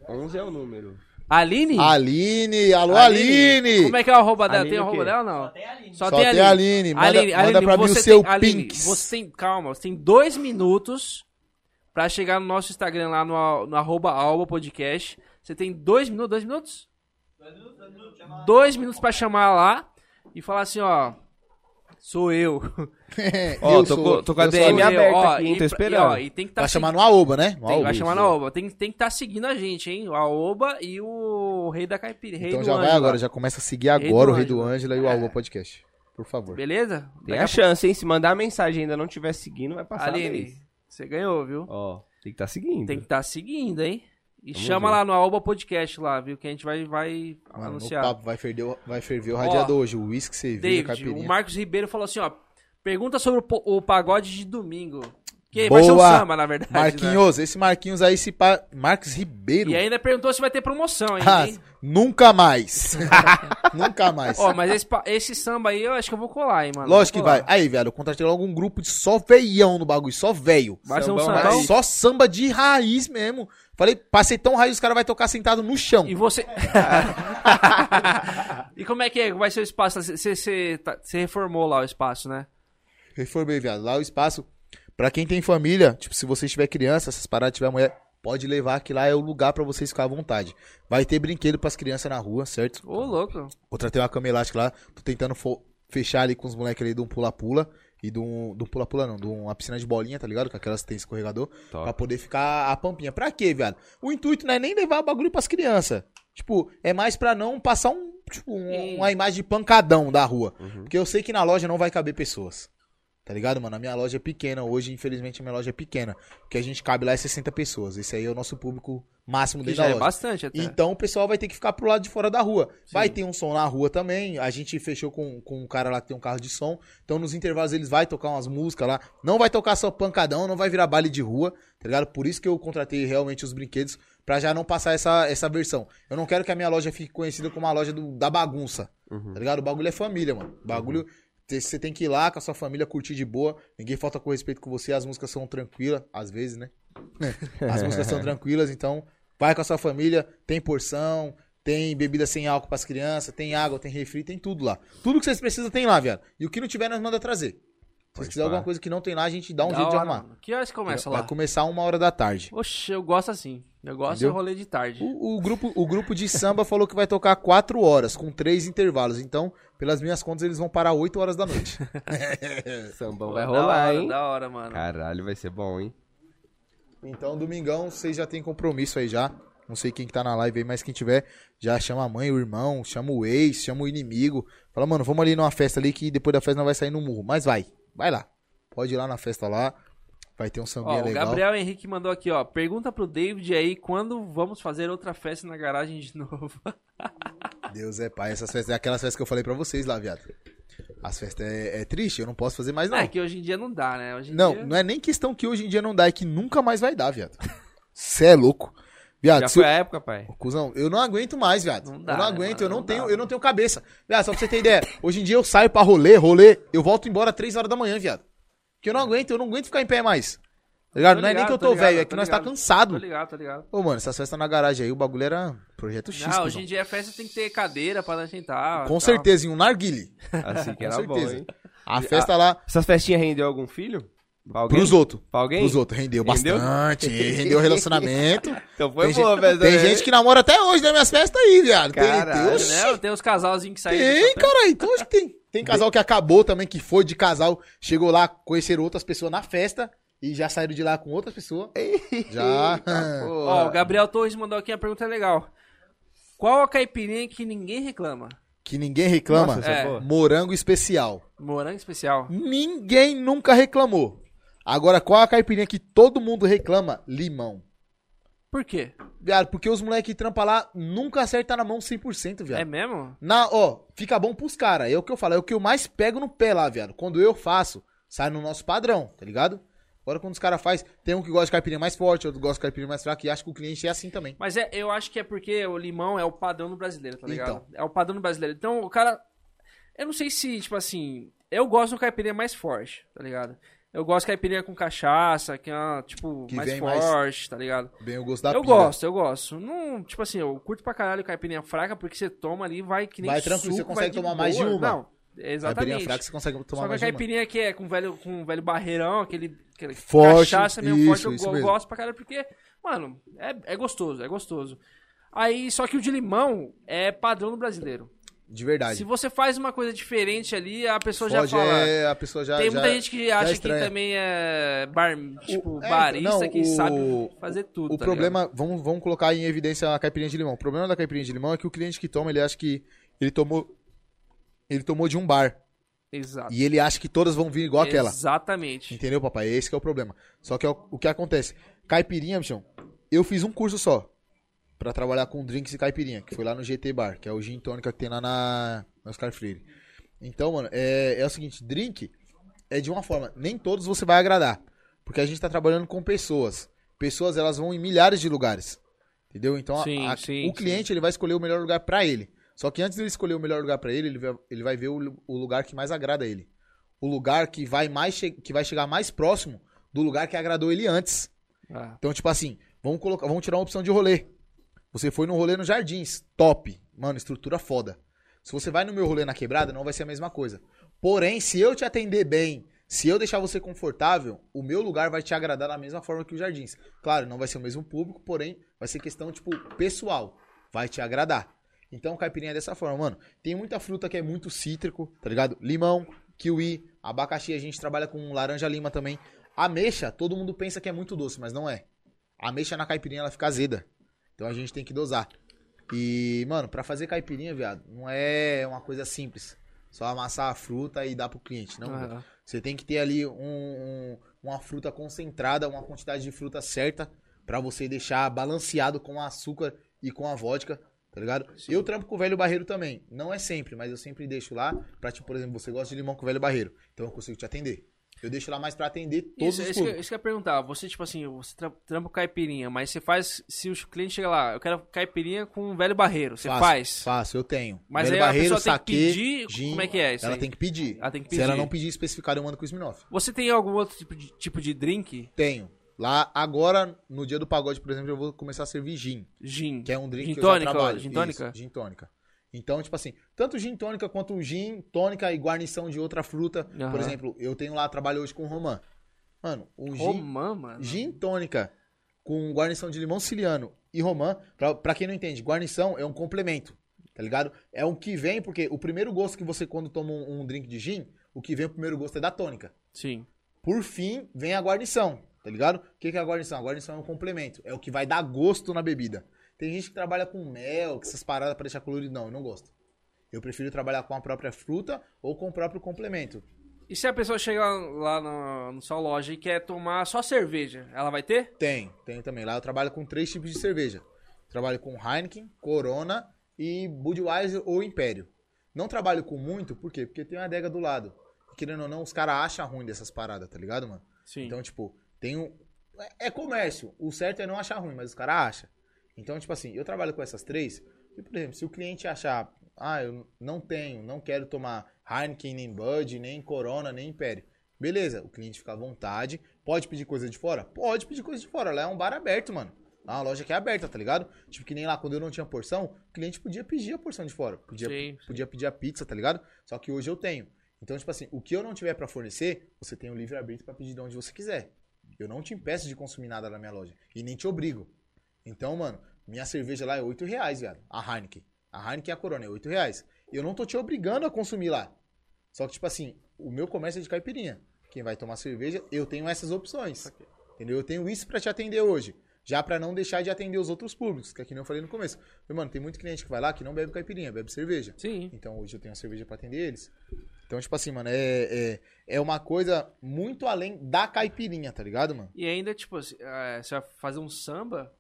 11 é o número. Aline? Aline, alô Aline! Como é que é o arroba dela? Aline tem o arroba dela ou não? Tem a Aline. Só, Só tem a a Aline. Aline. Manda- manda pra mim o você seu tem, Aline, Pinks. você tem, calma, você tem dois minutos pra chegar no nosso Instagram lá no, no arroba Alba Podcast. Você tem dois minutos, dois minutos? Dois minutos pra chamar lá e falar assim, ó, Sou eu. [laughs] Ó, Eu tô, sou- com- tô com a DM aberta Ó, aqui, hein? e Tô esperando. E, ó, e tem que tá Vai chamar no Aoba, né? No Tem, Aoba. vai chamar na Oba. Tem, tem que estar seguindo a gente, hein? A Oba e o Rei da Caipira. Rei Então do já vai agora, já começa a seguir Rei agora o Rei do Ângela. E o Aoba Podcast. Por favor. Beleza? Tem Daqui a chance, hein? Se mandar a mensagem e ainda não estiver seguindo, vai passar Aline, você ganhou, viu? Ó, tem que estar seguindo. Tem que estar seguindo, hein? E Vamos chama ver. lá no Aoba Podcast lá, viu? Que a gente vai, vai Mano, anunciar. papo vai ferver, o- vai ferver o radiador hoje. O uísque, cerveja, David, o Marcos Ribeiro falou assim, ó. Pergunta sobre o, o pagode de domingo. Que vai ser Boa! samba, na verdade. né? Marquinhos, esse Marquinhos aí, se pá... Marcos Ribeiro. E ainda perguntou se vai ter promoção, hein? Ah, nunca mais. [laughs] nunca mais. Ó, mas esse, pa- esse samba aí eu acho que eu vou colar, hein, mano. Lógico que vai. Aí, velho, eu contratei logo um grupo de só veião no bagulho, só veio. Vai ser um Sambão sambão. raiz. Só samba de raiz mesmo. Falei, passei tão raiz, os caras vão tocar sentado no chão. E você. [laughs] e como é que é? vai ser o espaço? Você- Você você tá- você reformou lá o espaço, né? Reformei, viado. Lá o espaço, pra quem tem família, tipo, se você tiver criança, essas paradas tiver mulher, pode levar que lá é o lugar pra vocês ficar à vontade. Vai ter brinquedo pras crianças na rua, certo? Ô, louco. Outra tem uma cama elástica lá. Tô tentando fechar ali com os moleques ali de um pula-pula. E de um, de pula-pula não, de uma piscina de bolinha, tá ligado? Com aquelas que tem escorregador. Top. Pra poder ficar a pampinha. Pra quê, viado? O intuito não é nem levar bagulho pras crianças. Tipo, é mais pra não passar um, tipo, um- uma imagem de pancadão da rua. Porque eu sei que na loja não vai caber pessoas. Tá ligado, mano? A minha loja é pequena. Hoje, infelizmente, a minha loja é pequena. O que a gente cabe lá é 60 pessoas. Esse aí é o nosso público máximo dentro da é loja. bastante até. Então o pessoal vai ter que ficar pro lado de fora da rua. Vai ter um som na rua também. A gente fechou com, com um cara lá que tem um carro de som. Então nos intervalos eles vai tocar umas músicas lá. Não vai tocar só pancadão, não vai virar baile de rua, tá ligado? Por isso que eu contratei realmente os brinquedos pra já não passar essa, essa versão. Eu não quero que a minha loja fique conhecida como a loja do- da bagunça, tá ligado? O bagulho é família, mano. O bagulho te- você tem que ir lá com a sua família curtir de boa. Ninguém falta com respeito com você. As músicas são tranquilas, às vezes, né? As músicas são tranquilas, então vai com a sua família, tem porção, tem bebida sem álcool pras crianças, tem água, tem refri, tem tudo lá. Tudo que vocês precisam tem lá, viado. E o que não tiver, nós manda trazer. Se Pode quiser pá. alguma coisa que não tem lá, a gente dá um Da jeito de hora, arrumar. mano. Que horas começa Vai lá? começar uma hora da tarde. Oxe, eu gosto assim. Eu gosto Entendeu? de rolê de tarde. O, o grupo, o grupo de samba [laughs] falou que vai tocar quatro horas, com três intervalos. Então, pelas minhas contas, eles vão parar 8 horas da noite. [laughs] Sambão vai da rolar, hora, hein? Da hora, mano. Caralho, vai ser bom, hein? Então, domingão, vocês já tem compromisso aí já. Não sei quem que tá na live aí, mas quem tiver, já chama a mãe, o irmão, chama o ex, chama o inimigo. Fala, mano, vamos ali numa festa ali que depois da festa não vai sair no murro. Mas vai, vai lá. Pode ir lá na festa lá. Vai ter um Ó, sambinha o legal. Gabriel Henrique mandou aqui, ó. Pergunta pro David aí quando vamos fazer outra festa na garagem de novo. [laughs] Deus é pai. Essas festas é aquelas festas que eu falei pra vocês lá, viado. As festas é, é triste, eu não posso fazer mais não. É que hoje em dia não dá, né? Não, dia... não é nem questão que hoje em dia não dá, é que nunca mais vai dar, viado. Cê é louco. Viado, Já foi eu- a época, pai. Cuzão, eu não aguento mais, viado. Não dá, eu não né, aguento, mano? eu não, Não tenho, dá, eu não tenho cabeça. Viado, só pra você ter ideia, hoje em dia eu saio pra rolê, rolê, eu volto embora 3 horas da manhã, viado. Porque eu não aguento, eu não aguento ficar em pé mais. Tá ligado? Tô não é nem que eu tô tô ligado, velho, é que nós tá cansado. Tô ligado, tô ligado. Ô, mano, essas festas na garagem aí, o bagulho era projeto X, Não, cuzão. hoje em dia a festa tem que ter cadeira pra nós sentar. Com tal. certeza, em um narguile. Assim que Com era certeza. bom, hein? A festa lá, Essas festinhas rendeu algum filho? Pra alguém? pros outros. Pra alguém? Pros outros, rendeu, Rendeu? bastante, [laughs] rendeu relacionamento. Então foi tem boa, velho. tem gente que namora até hoje nas minhas festas aí, viado. Tem- Caralho, tem, oxi, Né? Tem uns casalzinhos que saíram. Tem, festa. cara, então acho que tem. Tem casal que acabou também, que foi de casal, chegou lá, conheceram outras pessoas na festa e já saíram de lá com outras pessoas. [laughs] Já. Ó, o Gabriel Torres mandou aqui uma pergunta legal. Qual a caipirinha que ninguém reclama? que ninguém reclama. Nossa, é É. Morango especial. Morango especial. Ninguém nunca reclamou. Agora, qual a caipirinha que todo mundo reclama? Limão. Por quê? Viado, porque os moleques que trampam lá nunca acertam na mão 100%, viado. É mesmo? Na, ó, fica bom pros caras. É o que eu falo, é o que eu mais pego no pé lá, viado. Quando eu faço, sai no nosso padrão, tá ligado? Agora quando os caras fazem, tem um que gosta de caipirinha mais forte, outro gosta de caipirinha mais fraca, e acho que o cliente é assim também. Mas é, eu acho que é porque o limão é o padrão do brasileiro, tá ligado? Então. É o padrão do brasileiro. Então, o cara. Eu não sei se, tipo assim. Eu gosto de uma caipirinha mais forte, tá ligado? Eu gosto de caipirinha com cachaça, que é uma, tipo, Que mais vem mais- forte, tá ligado? Bem o gosto da eu pira. gosto, eu gosto. Não, tipo assim, eu curto pra caralho caipirinha fraca, porque você toma ali vai que nem Vai tranquilo, você suco, consegue vai de tomar mais de uma. Não, Caipirinha exatamente. fraca você consegue tomar Só que a mais de uma. caipirinha que é com velho, com velho barreirão, aquele, aquele Forte, cachaça mesmo isso, forte, eu, mesmo. gosto pra caralho, porque, mano, é, é gostoso, é gostoso. Aí, só que o de limão é padrão do brasileiro. De verdade. Se você faz uma coisa diferente ali, a pessoa já fala. é, a pessoa já. Tem já- muita gente que acha que também é bar, tipo, é, barista não, que o- sabe fazer tudo. O tá problema, vamos, vamos colocar em evidência a caipirinha de limão. O problema da caipirinha de limão é que o cliente que toma, ele acha que ele tomou ele tomou de um bar? Exato. e ele acha que todas vão vir igual aquela. Exatamente. Entendeu, papai? Esse que é o problema. Só que é o, o que acontece? Caipirinha, bichão, eu fiz um curso só pra trabalhar com drinks e caipirinha, que foi lá no GT Bar, que é o gin tônica que tem lá na, na Oscar Freire. Então, mano, é, é o seguinte, drink é de uma forma, nem todos você vai agradar, porque a gente tá trabalhando com pessoas. Pessoas, elas vão em milhares de lugares. Entendeu? Então, a- Sim, a- sim, o cliente, ele vai escolher o melhor lugar pra ele. Só que antes dele escolher o melhor lugar pra ele, ele vai, ele vai ver o, o lugar que mais agrada a ele. O lugar que vai mais que vai chegar mais próximo do lugar que agradou ele antes. Ah, Então, tipo assim, vamos colocar, vamos tirar uma opção de rolê. Você foi no rolê no Jardins, top. Mano, estrutura foda. Se você vai no meu rolê na quebrada, não vai ser a mesma coisa. Porém, se eu te atender bem, se eu deixar você confortável, o meu lugar vai te agradar da mesma forma que o Jardins. Claro, não vai ser o mesmo público, porém, vai ser questão, tipo, pessoal. Vai te agradar. Então, caipirinha é dessa forma, mano. Tem muita fruta que é muito cítrico, tá ligado? Limão, kiwi, abacaxi, a gente trabalha com laranja lima também. Ameixa, todo mundo pensa que é muito doce, mas não é. A ameixa na caipirinha, ela fica azeda. Então a gente tem que dosar. E, mano, pra fazer caipirinha, viado, não é uma coisa simples. Só amassar a fruta e dar pro cliente. Não, Você tem que ter ali um- um- uma fruta concentrada, uma quantidade de fruta certa pra você deixar balanceado com o açúcar e com a vodka, tá ligado? Eu trampo com o velho barreiro também. Não é sempre, mas eu sempre deixo lá pra, tipo, por exemplo, você gosta de limão com o velho barreiro. Então eu consigo te atender. Eu deixo lá mais pra atender todos Isso, os isso, que, públicos. isso que eu ia perguntar. Você, tipo assim, você tra- trampa caipirinha, mas você faz. Se o cliente chega lá, eu quero caipirinha com um velho barreiro. Você Faço, faz? Faço, eu tenho. Mas velho aí a barreiro, pessoa tem saquê, que pedir. gin, como é que é isso? Ela aí? tem que pedir. Ela tem que Se ela pedir. não pedir especificado, eu mando com o Smirnoff. Você tem algum outro tipo de, tipo de drink? Tenho. Lá, agora, no dia do pagode, por exemplo, eu vou começar a servir gin. Gin. Que é um drink Gin que eu já tônica, trabalho. gin tônica? Isso, gin tônica. Então, tipo assim, tanto gin tônica quanto gin tônica e guarnição de outra fruta. Aham. Por exemplo, eu tenho lá, trabalho hoje com romã. Mano, o gin, Romã, mano. gin tônica com guarnição de limão siciliano e romã, pra, pra quem não entende, guarnição é um complemento, tá ligado? É um que vem, porque o primeiro gosto que você, quando toma um, um drink de gin, o que vem o primeiro gosto é da tônica. Sim. Por fim, vem a guarnição, tá ligado? O que que é a guarnição? A guarnição é um complemento, é o que vai dar gosto na bebida. Tem gente que trabalha com mel, com essas paradas pra deixar colorido. Não, eu não gosto. Eu prefiro trabalhar com a própria fruta ou com o próprio complemento. E se a pessoa chega lá no, no sua loja e quer tomar só cerveja, ela vai ter? Tem, tem também. Lá eu trabalho com três tipos de cerveja. Trabalho com Heineken, Corona e Budweiser ou Império. Não trabalho com muito, por quê? Porque tem uma adega do lado. E, Querendo ou não, os caras acham ruim dessas paradas, tá ligado, mano? Sim. Então, tipo, tem um. É, é comércio. O certo é não achar ruim, mas os caras acham. Então, tipo assim, eu trabalho com essas três. E, por exemplo, se o cliente achar, ah, eu não tenho, não quero tomar Heineken, nem Bud, nem Corona, nem Império. Beleza, o cliente fica à vontade. Pode pedir coisa de fora? Pode pedir coisa de fora. Lá é um bar aberto, mano. Lá é uma loja que é aberta, tá ligado? Tipo, que nem lá, quando eu não tinha porção, o cliente podia pedir a porção de fora. Podia, Sim, sim. podia pedir a pizza, tá ligado? Só que hoje eu tenho. Então, tipo assim, o que eu não tiver pra fornecer, você tem o livre-arbítrio pra pedir de onde você quiser. Eu não te impeço de consumir nada na minha loja. E nem te obrigo. Então, mano, minha cerveja lá é 8 reais, viado. A Heineken. A Heineken e a Corona é 8 reais. Eu não tô te obrigando a consumir lá. Só que, tipo assim, o meu comércio é de caipirinha. Quem vai tomar cerveja, eu tenho essas opções. Entendeu? Eu tenho isso pra te atender hoje. Já pra não deixar de atender os outros públicos, que é que nem eu falei no começo. Falei, Mano, tem muito cliente que vai lá que não bebe caipirinha, bebe cerveja. Sim. Então hoje eu tenho a cerveja pra atender eles. Então, tipo assim, mano, é, é, é uma coisa muito além da caipirinha, tá ligado, mano? E ainda, tipo, assim, é, você vai fazer um samba.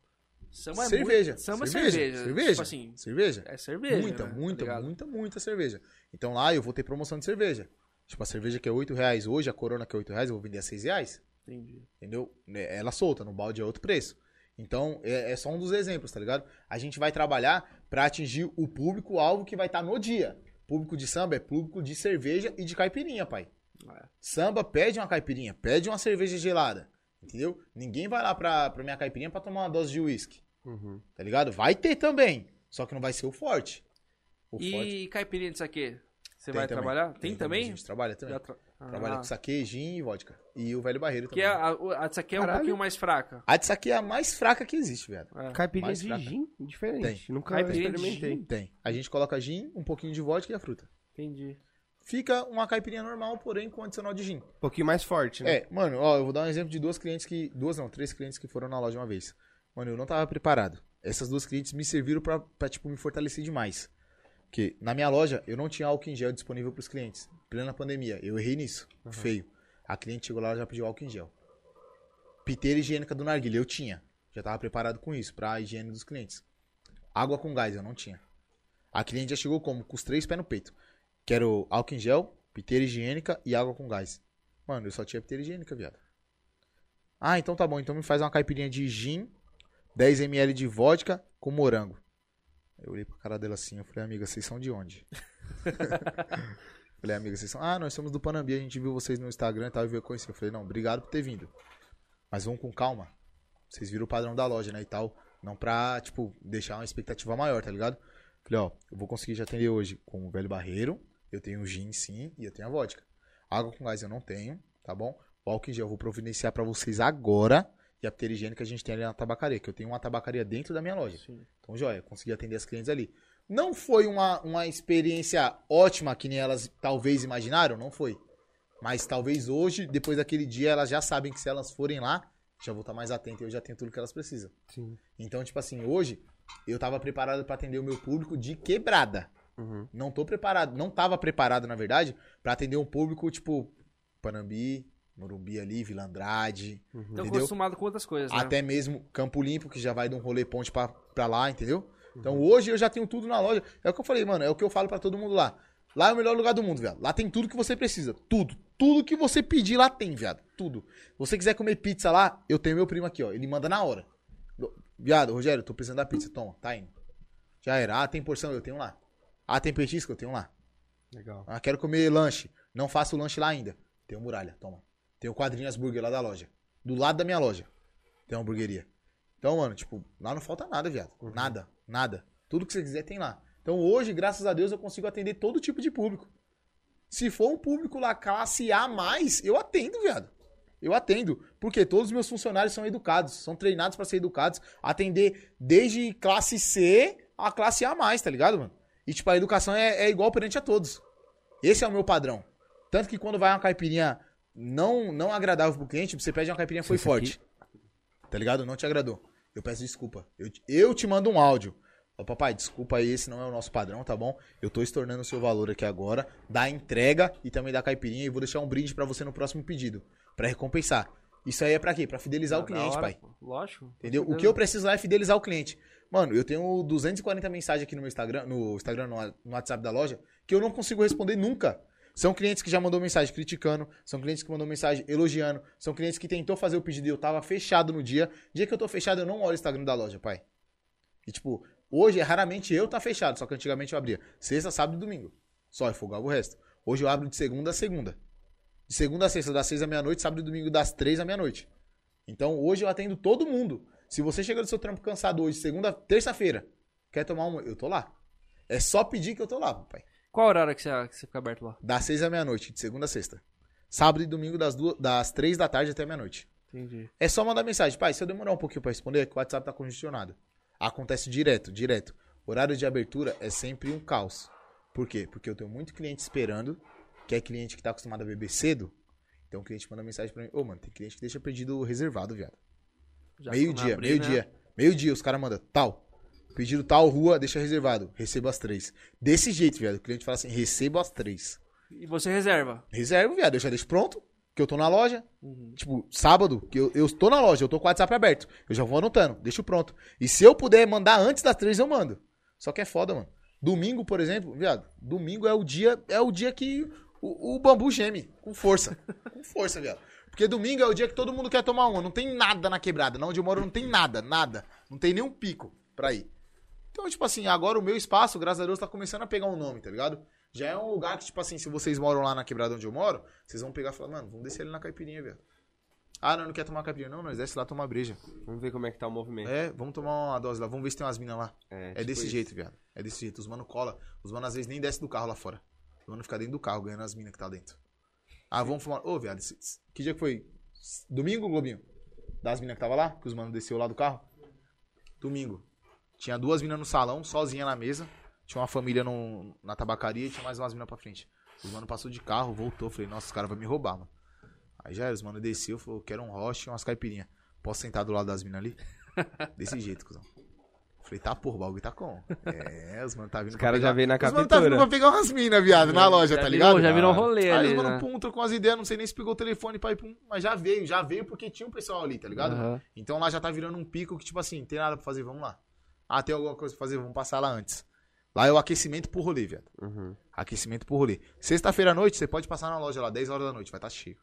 Samba cerveja. é muito. Samba é cerveja. cerveja. Cerveja. Tipo assim, cerveja. é cerveja. muita, né? Tá muita, ligado? muita, muita cerveja. Então lá eu vou ter promoção de cerveja. Tipo, a cerveja que é 8 reais hoje, a Corona que é 8 reais, eu vou vender a 6 reais. Entendi. Entendeu? É, Ela solta, no balde é outro preço. Então, é, é só um dos exemplos, tá ligado? A gente vai trabalhar pra atingir o público-alvo que vai estar no dia. Público de samba é público de cerveja e de caipirinha, pai. É. Samba pede uma caipirinha, pede uma cerveja gelada. Entendeu? Ninguém vai lá pra, pra minha caipirinha pra tomar uma dose de uísque. Uhum. Tá ligado? Vai ter também. Só que não vai ser o forte. O forte E caipirinha de saquê? Você tem vai também. trabalhar? Tem, A também? gente trabalha também. Tra- Trabalha com saque, gin e vodka. E o velho barreiro Que também. a, a, a de saque é um Caralho. pouquinho mais fraca. A de saque é a mais fraca que existe, velho. É. Caipirinha Mais de fraca. gin, diferente. Nunca Caipirinha de experimentei. gin? Tem. A gente coloca gin, um pouquinho de vodka e a fruta. Entendi. Fica uma caipirinha normal, porém com adicional de gin. Um pouquinho mais forte, né? É, mano, ó, eu vou dar um exemplo de duas clientes que. Duas não, três clientes que foram na loja uma vez. Mano, eu não tava preparado. Essas duas clientes me serviram pra, pra tipo, me fortalecer demais. Porque na minha loja eu não tinha álcool em gel disponível pros clientes. Plena pandemia. Eu errei nisso. Feio. A cliente chegou lá e já pediu álcool em gel. Piteira higiênica do narguilha, eu tinha. Já tava preparado com isso, pra higiene dos clientes. Água com gás, eu não tinha. A cliente já chegou como? Com os três pés no peito. Quero álcool em gel, piteira higiênica e água com gás. Mano, eu só tinha piteira higiênica, viado. Ah, então tá bom. Então me faz uma caipirinha de gin, 10ml de vodka com morango. Eu olhei pra cara dela assim, eu falei, amiga, vocês são de onde? [laughs] falei, amiga, vocês são... Ah, nós somos do Panambi, a gente viu vocês no Instagram e tal, e veio conhecer. Eu falei, não, obrigado por ter vindo. Mas vamos com calma. Vocês viram o padrão da loja, né, e tal. Não pra, tipo, deixar uma expectativa maior, tá ligado? Falei, ó, eu vou conseguir te atender hoje com o velho barreiro. Eu tenho gin, sim, e eu tenho a vodka. Água com gás eu não tenho, tá bom? O álcool em gel eu vou providenciar pra vocês agora. E a higiênica a gente tem ali na tabacaria, que eu tenho uma tabacaria dentro da minha loja. Então, joia, consegui atender as clientes ali. Não foi uma, uma experiência ótima, que nem elas talvez imaginaram, não foi. Mas talvez hoje, depois daquele dia, elas já sabem que se elas forem lá, já vou estar mais atento e eu já tenho tudo que elas precisam. Sim. Então, tipo assim, hoje eu tava preparado pra atender o meu público de quebrada. Uhum. Não tô preparado, não tava preparado, na verdade, pra atender um público tipo Panambi, Morumbi ali, Vila Andrade, Tô entendeu? acostumado com outras coisas, né? Até mesmo Campo Limpo, que já vai de um rolê ponte pra, pra lá, entendeu? Então hoje eu já tenho tudo na loja. É o que eu falei, mano, é o que eu falo pra todo mundo lá. Lá é o melhor lugar do mundo, viado. Lá tem tudo que você precisa. Tudo. Tudo que você pedir lá tem, viado. Tudo. Se você quiser comer pizza lá, eu tenho meu primo aqui, ó. Ele manda na hora. Do- Viado, Rogério, tô precisando da pizza. Toma, tá indo. Já era. Ah, tem porção, eu tenho lá. Ah, tem petisco, eu tenho lá. Legal. Ah, quero comer lanche. Não faço lanche lá ainda. Tem o Muralha, toma. Tem o Quadrinhas Burger lá da loja. Do lado da minha loja. Tem uma hamburgueria. Então, mano, tipo, lá não falta nada, viado. Nada, nada. Tudo que você quiser tem lá. Então, hoje, graças a Deus, eu consigo atender todo tipo de público. Se for um público lá classe A+, eu atendo, viado. Eu atendo. Porque todos os meus funcionários são educados. São treinados pra ser educados. Atender desde classe C a classe A+, tá ligado, mano? E, tipo, a educação é, é igual perante a todos. Esse é o meu padrão. Tanto que quando vai uma caipirinha não, não agradável pro cliente, você pede uma caipirinha foi Esse forte. Tá ligado? Não te agradou. Eu peço desculpa. Eu, te- eu te mando um áudio. Ó, papai, desculpa aí, esse não é o nosso padrão, tá bom? Eu tô estornando o seu valor aqui agora, da entrega e também da caipirinha e vou deixar um brinde pra você no próximo pedido, Pra recompensar. Isso aí é pra quê? Pra fidelizar o Da cliente, hora, pai. pô. Lógico. Entendeu? O que eu preciso lá é fidelizar o cliente. Mano, eu tenho 240 mensagens aqui no meu Instagram, no Instagram, no, WhatsApp da loja, que eu não consigo responder nunca. São clientes que já mandou mensagem criticando, são clientes que mandou mensagem elogiando, são clientes que tentou fazer o pedido e eu tava fechado no dia. Dia que eu tô fechado, eu não olho o Instagram da loja, pai. E tipo, hoje é raramente eu tá fechado, só que antigamente eu abria sexta, sábado e domingo. Só eu folgava o resto. Hoje eu abro de segunda a segunda. De segunda a sexta, das seis à meia-noite, sábado e domingo, das três à meia-noite. Então hoje eu atendo todo mundo. Se você chega do seu trampo cansado hoje, segunda, terça-feira, quer tomar uma, eu tô lá. É só pedir que eu tô lá, papai. Qual horário que você, que você fica aberto lá? Das seis à meia-noite, de segunda a sexta. Sábado e domingo, das, duas, das três da tarde até meia-noite. Entendi. É só mandar mensagem. Pai, se eu demorar um pouquinho pra responder, é que o WhatsApp tá congestionado. Acontece direto, direto. Horário de abertura é sempre um caos. Por quê? Porque eu tenho muito cliente esperando, que é cliente que tá acostumado a beber cedo. Então o cliente manda mensagem pra mim. Ô, mano, tem cliente que deixa pedido reservado, viado. Meio-dia, meio-dia. né? Meio-dia, os caras mandam tal. Pedido tal rua, deixa reservado. Recebo às três. Desse jeito, viado. O cliente fala assim: recebo às três. E você reserva. Reservo, viado. Eu já deixo pronto. Que eu tô na loja. Uhum. Tipo, sábado, que eu, eu tô na loja, eu tô com o WhatsApp aberto. Eu já vou anotando, deixo pronto. E se eu puder mandar antes das três, eu mando. Só que é foda, mano. Domingo, por exemplo, viado, domingo é o dia, é o dia que o, o bambu geme. Com força. com força, viado. Porque domingo é o dia que todo mundo quer tomar uma. Não tem nada na quebrada. Na onde eu moro não tem nada, nada. Não tem nenhum pico pra ir. Então, tipo assim, agora o meu espaço, graças a Deus, tá começando a pegar um nome, tá ligado? Já é um lugar que, tipo assim, se vocês moram lá na quebrada onde eu moro, vocês vão pegar e falar, mano, vamos descer ali na caipirinha, velho. Ah, não, não quer tomar caipirinha. Não, nós desce lá tomar breja. Vamos ver como é que tá o movimento. É, vamos tomar uma dose lá. Vamos ver se tem umas minas lá. É, É, tipo desse isso. jeito, viado. É desse jeito. Os mano cola. Os mano às vezes nem desce do carro lá fora. Os mano fica dentro do carro ganhando as minas que tá dentro. Ah, vamos fumar. Ô, viado, esse- esse- que dia que foi? Domingo, Globinho? Das minas que tava lá? Que os manos desceu lá do carro? Domingo. Tinha duas minas no salão, sozinha na mesa. Tinha uma família no- na tabacaria e tinha mais umas minas pra frente. Os mano passou de carro, voltou. Falei, nossa, os caras vão me roubar, mano. Aí já era, os mano desceu, falou, quero um roche e umas caipirinhas. Posso sentar do lado das minas ali? [laughs] Desse jeito, cuzão. Falei, tá porra, o bagulho tá como? É, os mano tá vindo Os caras já veio na Os mano tá vindo captura. pra pegar umas minas, viado, na loja, já tá virou, ligado? já virou um rolê Aí ali, os mano, né? pum, trocou umas ideias, não sei nem se pegou o telefone pra ir, pum, mas já veio, já veio porque tinha um pessoal ali, tá ligado? Aham. Então lá já tá virando um pico que, tipo assim, tem nada pra fazer, vamos lá. Ah, tem alguma coisa pra fazer, vamos passar lá antes. Lá é o aquecimento pro rolê, viado. Uhum. Aquecimento pro rolê. Sexta-feira à noite, você pode passar na loja lá, 10 horas da noite, vai estar cheio.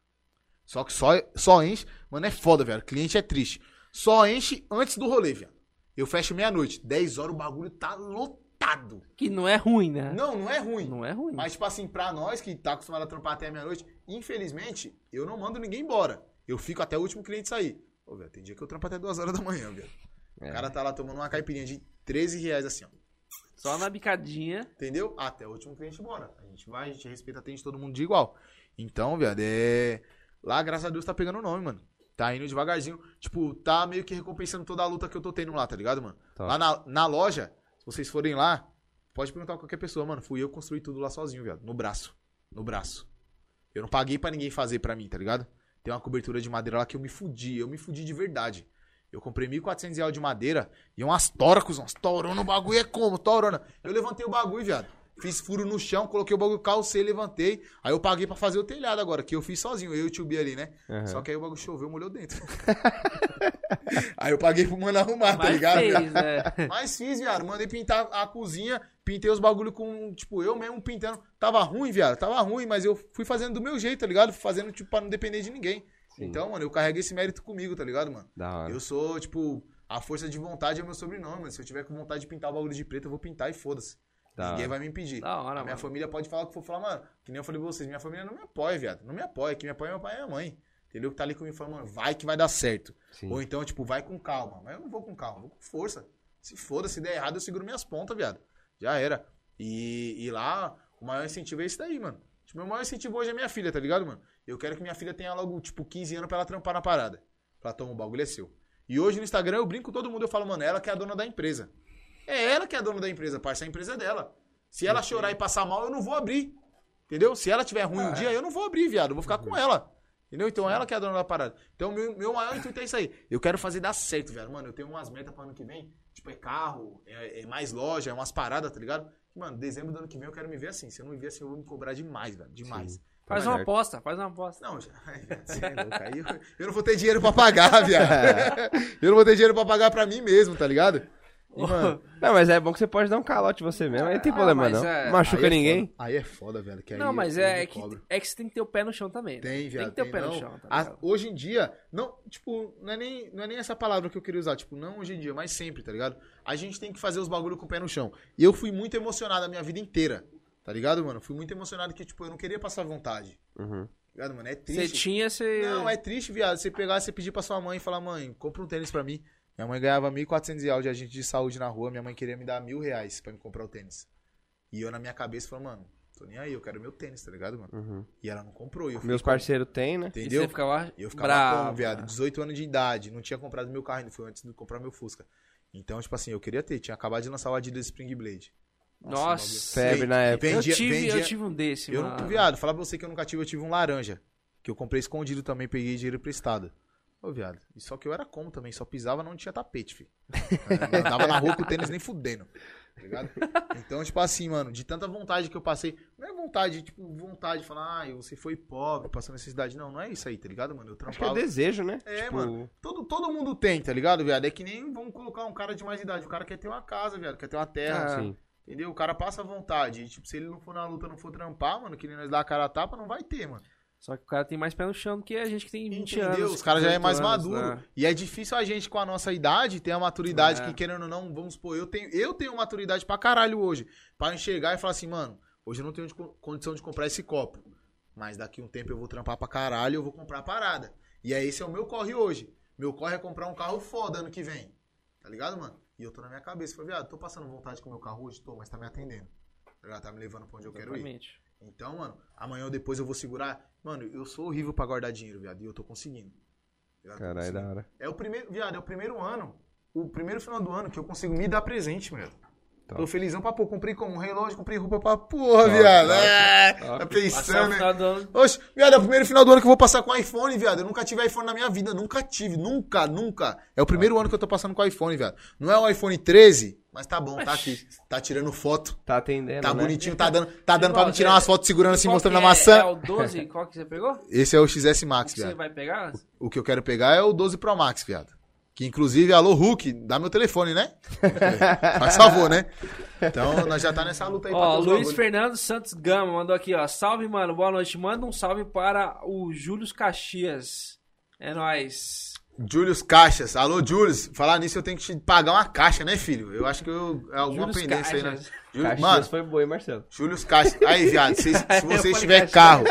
Só que só, só enche, mano, é foda, velho. Cliente é triste. Só enche antes do rolê, velho. Eu fecho meia-noite, 10 horas o bagulho tá lotado. Que não é ruim, né? Não, não é ruim. Não é ruim. Mas, tipo assim, pra nós que tá acostumado a trampar até meia-noite, infelizmente, eu não mando ninguém embora. Eu fico até o último cliente sair. Ô, velho, tem dia que eu trampo até duas horas da manhã, velho. É. O cara tá lá tomando uma caipirinha de 13 reais assim, ó. Só na bicadinha. Entendeu? Até o último cliente embora. A gente vai, a gente respeita, atende todo mundo de igual. Então, viado, é. Lá, graças a Deus, tá pegando o nome, mano. Tá indo devagarzinho. Tipo, tá meio que recompensando toda a luta que eu tô tendo lá, tá ligado, mano? Top. Lá na, na loja, se vocês forem lá, pode perguntar pra qualquer pessoa, mano. Fui eu que construí tudo lá sozinho, viado. No braço. No braço. Eu não paguei pra ninguém fazer pra mim, tá ligado? Tem uma cobertura de madeira lá que eu me fudi. Eu me fudi de verdade. Eu comprei 1.400 reais de madeira e umas tora, cuzão. Umas torona, o bagulho é como? Torona. Eu levantei o bagulho, viado. Fiz furo no chão, coloquei o bagulho, calcei, levantei. Aí eu paguei pra fazer o telhado agora, que eu fiz sozinho, eu e o tio B ali, né? Aham. Só que aí o bagulho choveu, molhou dentro. [laughs] aí eu paguei pro mano arrumar, tá Mas ligado? fez, né? [laughs] Mas fiz, viado. Mandei pintar a cozinha, pintei os bagulho com, tipo, eu mesmo pintando. Tava ruim, viado. Tava ruim, mas eu fui fazendo do meu jeito, tá ligado? Fui fazendo, tipo, pra não depender de ninguém. Sim. Então, mano, eu carrego esse mérito comigo, tá ligado, mano? Da hora. Eu sou, tipo, a força de vontade é meu sobrenome, mano. Se eu tiver com vontade de pintar o bagulho de preto, eu vou pintar e foda-se. Da Ninguém vai me impedir. Da hora, a minha mano. família pode falar o que for falar, mano. Que nem eu falei pra vocês, minha família não me apoia, viado. Não me apoia. Quem me apoia é meu pai e minha mãe. Entendeu? Que tá ali comigo falando, mano, vai que vai dar certo. Sim. Ou então, tipo, vai com calma. Mas eu não vou com calma, vou com força. Se foda, se der errado, eu seguro minhas pontas, viado. Já era. E, e lá, o maior incentivo é esse daí, mano. Tipo, meu maior incentivo hoje é minha filha, tá ligado, mano? Eu quero que minha filha tenha logo, tipo, 15 anos pra ela trampar na parada. Pra tomar o bagulho é seu. E hoje no Instagram eu brinco com todo mundo, eu falo, mano, ela que é a dona da empresa. É ela que é a dona da empresa, parça, a empresa é dela. Se ela chorar e passar mal, eu não vou abrir. Entendeu? Se ela tiver ruim um dia, eu não vou abrir, viado. Eu vou ficar com ela. Entendeu? Então ela que é a dona da parada. Então meu, meu maior intuito é isso aí. Eu quero fazer dar certo, velho. Mano, eu tenho umas metas pro ano que vem. Tipo, é carro, é, é mais loja, é umas paradas, tá ligado? Mano, dezembro do ano que vem eu quero me ver assim. Se eu não me ver assim, eu vou me cobrar demais, velho. Demais. Sim. Faz Tá uma aposta, faz uma aposta. Não, já. [laughs] [laughs] É eu, eu não vou ter dinheiro pra [laughs] pagar, viado. eu não vou ter dinheiro pra pagar pra mim mesmo, tá ligado? E, mano, [laughs] Não, mas é bom que você pode dar um calote você mesmo. Aí não tem Ah, problema, mas não. é- Machuca aí é ninguém. foda. Aí é foda, velho. Que aí Não, mas é que, é que você tem que ter o pé no chão também. né? Tem, viado. Tem que ter o pé não. no chão, tá A- ligado? hoje em dia, não, tipo, não é, nem, não é nem essa palavra que eu queria usar, tipo, não hoje em dia, mas sempre, tá ligado? A gente tem que fazer os bagulho com o pé no chão. E eu fui muito emocionado a minha vida inteira, tá ligado, mano? Fui muito emocionado que, tipo, eu não queria passar vontade, Uhum. tá ligado, mano? É Você triste. tinha, você. Não, é triste, viado. Você pegar, você pedir pra sua mãe e falar, mãe, compra um tênis pra mim. Minha mãe ganhava 1.400 reais de agente de saúde na rua, minha mãe queria me dar mil reais pra me comprar o tênis. E eu na minha cabeça falei, mano, tô nem aí, eu quero meu tênis, tá ligado, mano? Uhum. E ela não comprou. E eu Meus parceiros têm, né? E Entendeu? você ficava E eu ficava bravo. como, viado? 18 anos de idade, não tinha comprado meu carro ainda, foi antes de comprar meu Fusca. Então, tipo assim, eu queria ter, tinha acabado de lançar o Adidas Spring Blade. Nossa. Febre na época. Eu Vendia, tive, vendia- eu tive um desse, Eu mano. não, viado, falar pra você que eu nunca tive, eu tive um laranja. Que eu comprei escondido também, peguei dinheiro emprestado. Ô, viado. E só que eu era como também, só pisava não tinha tapete, filho. Eu Andava na rua com o tênis nem fudendo. Tá ligado? Então, tipo assim, mano, de tanta vontade que eu passei. Não é vontade, tipo, vontade de falar, ah, você foi pobre, passou necessidade. Não, não é isso aí, tá ligado, mano? Eu Acho que é trampava. desejo, né? É, Tipo, mano. Todo, todo mundo tem, tá ligado, viado? É que nem vamos colocar um cara de mais idade. O cara quer ter uma casa, viado, quer ter uma terra. Ah, Sim. Entendeu? O cara passa vontade. E, tipo, se ele não for na luta, não for trampar, mano, que nem nós dá a cara a tapa, não vai ter, mano. Só que o cara tem mais pé no chão do que a gente que tem 20 Entendeu? anos. Os caras já é 18 mais anos, maduro. né? E é difícil a gente, com a nossa idade, ter a maturidade É. que, querendo ou não, vamos supor, eu tenho, eu tenho maturidade pra caralho hoje. Pra enxergar e falar assim, mano, hoje eu não tenho de co- condição de comprar esse copo. Mas daqui um tempo eu vou trampar pra caralho e eu vou comprar a parada. E aí esse é o meu corre hoje. Meu corre é comprar um carro foda ano que vem. Tá ligado, mano? E eu tô na minha cabeça. Falei, viado, tô passando vontade com o meu carro hoje? Tô, mas tá me atendendo. Tá? Tá me levando pra onde eu quero ir. Então, mano, amanhã ou depois eu vou segurar. Mano, eu sou horrível pra guardar dinheiro, viado, e eu tô conseguindo. Caralho, conseguindo. da hora. É o primeiro, viado, é o primeiro ano, o primeiro final do ano que eu consigo me dar presente, meu. Top. Tô felizão pra pô, comprei como um relógio, comprei roupa pra porra, viado. É, tá o pensando, né? ano. Oxe, viado, é o primeiro final do ano que eu vou passar com iPhone, viado. Eu nunca tive iPhone na minha vida, nunca tive, nunca, nunca. É o primeiro ano que eu tô passando com iPhone, viado. Não é o iPhone 13, mas tá bom, tá aqui. Tá tirando foto, Tá atendendo, tá né? bonitinho, tá dando, tá dando pra me tirar que é? umas fotos segurando assim, mostrando que a é? maçã. É o 12? Qual que você pegou? Esse é o XS O Max, que você viado. vai pegar? O que eu quero pegar é o 12 Pro Max, viado. Que inclusive, alô Hulk, dá meu telefone, né? Faz favor, né? Então, nós já tá nessa luta aí Ó, Luiz. Fernando Santos Gama mandou aqui, ó. Salve, mano. Boa noite. Manda um salve para o Júlio Caxias. É nóis. Julius Caixas. Alô, Julius. Falar nisso, eu tenho que te pagar uma caixa, né, filho? Eu acho que eu, é alguma Július pendência aí, né? Caixas. Júlio- Caxias Mano, foi boa, hein, Marcelo? Julius Caixas. Aí, viado, se, [laughs] se falei tiver Caxias. carro,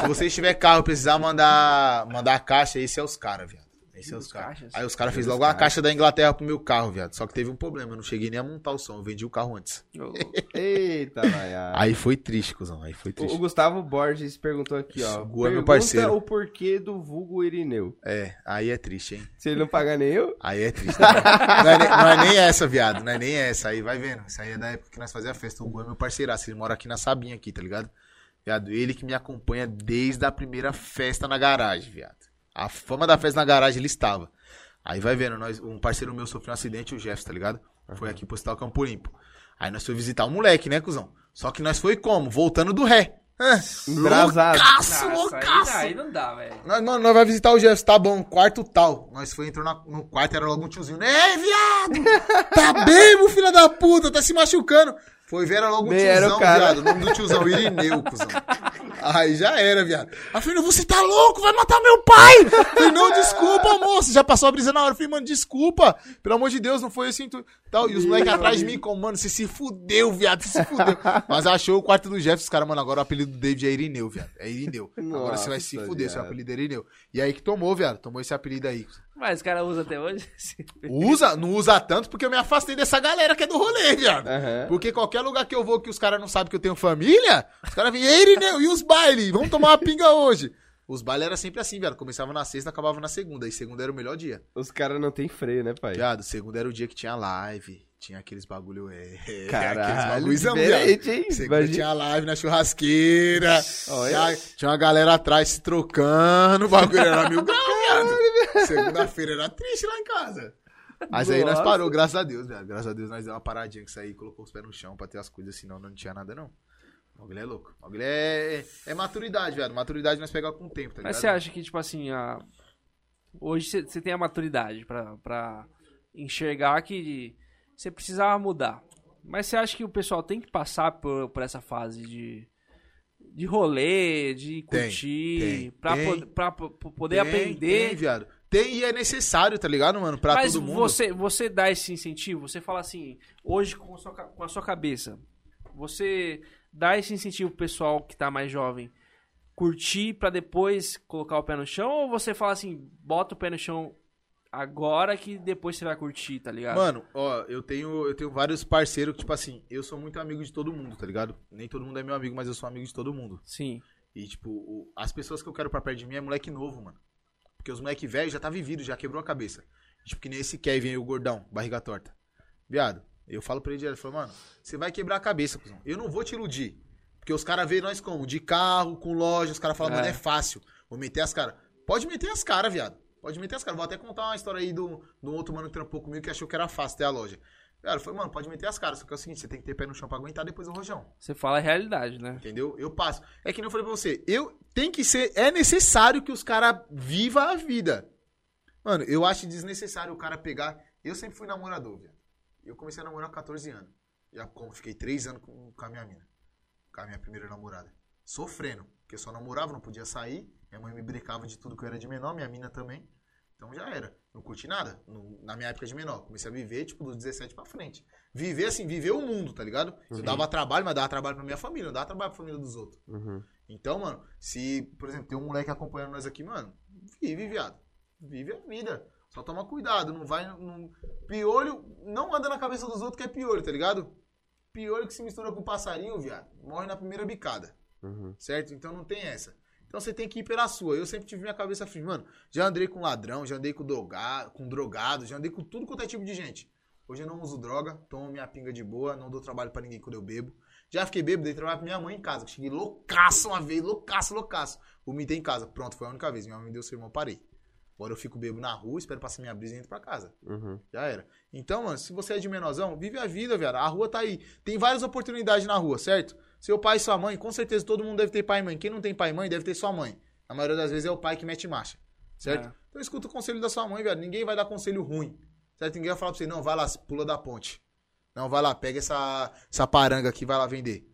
se vocês tiver carro e precisar mandar, mandar a caixa, esse é os caras, viado. Esse é os caras. Aí os caras fez logo uma caixa da Inglaterra pro meu carro, viado. Só que teve um problema, eu não cheguei nem a montar o som, eu vendi o carro antes. [laughs] Eita, Maia. Aí foi triste, cuzão, aí foi triste. o Gustavo Borges perguntou aqui, ó. É meu Pergunta parceiro. o porquê do vulgo Irineu. É, aí é triste, hein? Se ele não pagar nem eu, Aí é triste. Não é, nem, não é nem essa, viado. Não é nem essa. Aí vai vendo. Isso aí é da época que nós fazia a festa. O Gu é meu parceiraço. Ele mora aqui na Sabinha, aqui, tá ligado? Viado, ele que me acompanha desde a primeira festa na garagem, viado. A fama da festa na garagem ele estava. Aí vai vendo, nós, um parceiro meu sofreu um acidente, o Jefferson, tá ligado? Foi aqui pro Hospital Campo Limpo. Aí nós foi visitar o moleque, né, cuzão? Só que nós foi como? Voltando do ré. Loucaço, Nossa, aí, loucaço. aí não dá, velho. Nós, mano, nós vai visitar o Jefferson, tá bom, quarto tal. Nós foi, entrou na- no quarto, era logo um tiozinho. Ei, viado! [laughs] Tá bem, meu filho da puta, tá se machucando. Foi ver, era logo um Nem era tiozão, o viado. O nome do tiozão, Irineu, cuzão. Aí já era, viado. Aí falei, você tá louco, vai matar meu pai! Falei, não, desculpa, moço. Já passou a brisa na hora. Falei, mano, desculpa. Pelo amor de Deus, não foi assim. Tu... Tal. E os moleques atrás de mim, como, mano, você se fudeu, viado, você se fudeu. Mas achou o quarto do Jefferson, cara, mano, agora o apelido do David é Irineu, viado. É Irineu. Agora você vai se Nossa, fuder, seu apelido é Irineu. E aí que tomou, viado. Tomou esse apelido aí. Mas o cara usa até hoje. [laughs] Usa, não usa tanto porque eu me afastei dessa galera que é do rolê, viado. Aham. Porque qualquer lugar que eu vou que os caras não sabem que eu tenho família, os caras vêm, ei, Irineu, e os bailes? Vamos tomar uma pinga hoje. Os bailes era sempre assim, viado. Começava na sexta, acabava na segunda. E segunda era o melhor dia. Os caras não tem freio, né, pai? Viado, segunda era o dia que tinha live. Tinha aqueles bagulho, é. [laughs] aqueles Caralho, bagulhozão, diferente, viado. hein? Segunda Imagina. tinha live na churrasqueira. Olha. Tinha, tinha uma galera atrás se trocando. O bagulho era mil graus, viado. Segunda-feira era triste lá em casa. Mas aí nós Nossa. parou, graças a Deus, velho. Graças a Deus nós deu uma paradinha com isso aí, colocou os pés no chão pra ter as coisas, senão não tinha nada, não. O bagulho é louco. O bagulho é, é maturidade, velho. Maturidade nós pegamos com o tempo, tá ligado? Mas você acha que, tipo assim, a... hoje você- tem a maturidade pra, pra enxergar que você precisava mudar. Mas você acha que o pessoal tem que passar por, por essa fase de, de rolê, de Tem, curtir, tem, pra, tem. po- pra po- poder Tem, aprender? Tem, viado. Tem e é necessário, tá ligado, mano? Pra Mas todo mundo. você, você dá esse incentivo, você fala assim, hoje com a sua, com a sua cabeça, você dá esse incentivo pro pessoal que tá mais jovem curtir pra depois colocar o pé no chão ou você fala assim, bota o pé no chão agora que depois você vai curtir, tá ligado? Mano, ó, eu tenho, eu tenho vários parceiros que, tipo assim, eu sou muito amigo de todo mundo, tá ligado? Nem todo mundo é meu amigo, mas eu sou amigo de todo mundo. Sim. E, tipo, as pessoas que eu quero pra perto de mim é moleque novo, mano. Porque os moleque velho já tá vivido, já quebrou a cabeça. Tipo, que nem esse Kevin aí, o gordão, barriga torta. Viado, eu falo pra ele direto, falo, mano, você vai quebrar a cabeça, cuzão. Eu não vou te iludir. Porque os caras veem nós como? De carro, com loja, os caras falam, É. mano, é fácil. Vou meter as caras. Pode meter as caras, viado. Pode meter as caras. Vou até contar uma história aí do, do outro mano que trampou comigo que achou que era fácil ter a loja. Cara, eu falei, mano, pode meter as caras. Só que é o seguinte, você tem que ter pé no chão pra aguentar depois o rojão. Você fala a realidade, né? Entendeu? Eu passo. É que nem eu falei pra você, eu tem que ser, é necessário que os caras vivam a vida. Mano, eu acho desnecessário o cara pegar. Eu sempre fui namorador, velho. Eu comecei a namorar com 14 anos. Já como fiquei 3 anos com, com a minha mina. Com a minha primeira namorada. Sofrendo. Porque eu só namorava, não podia sair. Minha mãe me brincava de tudo que eu era de menor, minha mina também. Então já era. Não curti nada. Na minha época de menor. Comecei a viver, tipo, dos 17 pra frente. Viver assim, viver o mundo, tá ligado? Eu dava trabalho, mas dava trabalho pra minha família, não dava trabalho pra família dos outros. Uhum. Então, mano, se, por exemplo, tem um moleque acompanhando nós aqui, mano, vive, viado. Vive a vida. Só toma cuidado, não vai. Não... Piolho, não anda na cabeça dos outros que é piolho, tá ligado? Piolho que se mistura com passarinho, viado, morre na primeira bicada. Uhum. certo? Então não tem essa. Então você tem que ir pela sua. Eu sempre tive minha cabeça firme. Mano, já andei com ladrão, já andei com drogado, com drogado, já andei com tudo quanto é tipo de gente. Hoje eu não uso droga, tomo minha pinga de boa, não dou trabalho pra ninguém quando eu bebo. Já fiquei bêbado, dei trabalho pra minha mãe em casa. Cheguei loucaço uma vez, loucaço, loucaço. Vomitei em casa. Pronto, foi a única vez. Minha mãe me deu seu irmão, parei. Agora eu fico bebo na rua, espero passar minha brisa e entro pra casa. Uhum. Já era. Então, mano, se você é de menorzão, vive a vida, velho. A rua tá aí. Tem várias oportunidades na rua, certo? Seu pai e sua mãe, com certeza todo mundo deve ter pai e mãe. Quem não tem pai e mãe, deve ter sua mãe. A maioria das vezes é o pai que mete marcha, certo? É. Então escuta o conselho da sua mãe, velho. Ninguém vai dar conselho ruim, certo? Ninguém vai falar pra você, não, vai lá, pula da ponte. Não, vai lá, pega essa, essa paranga aqui, vai lá vender.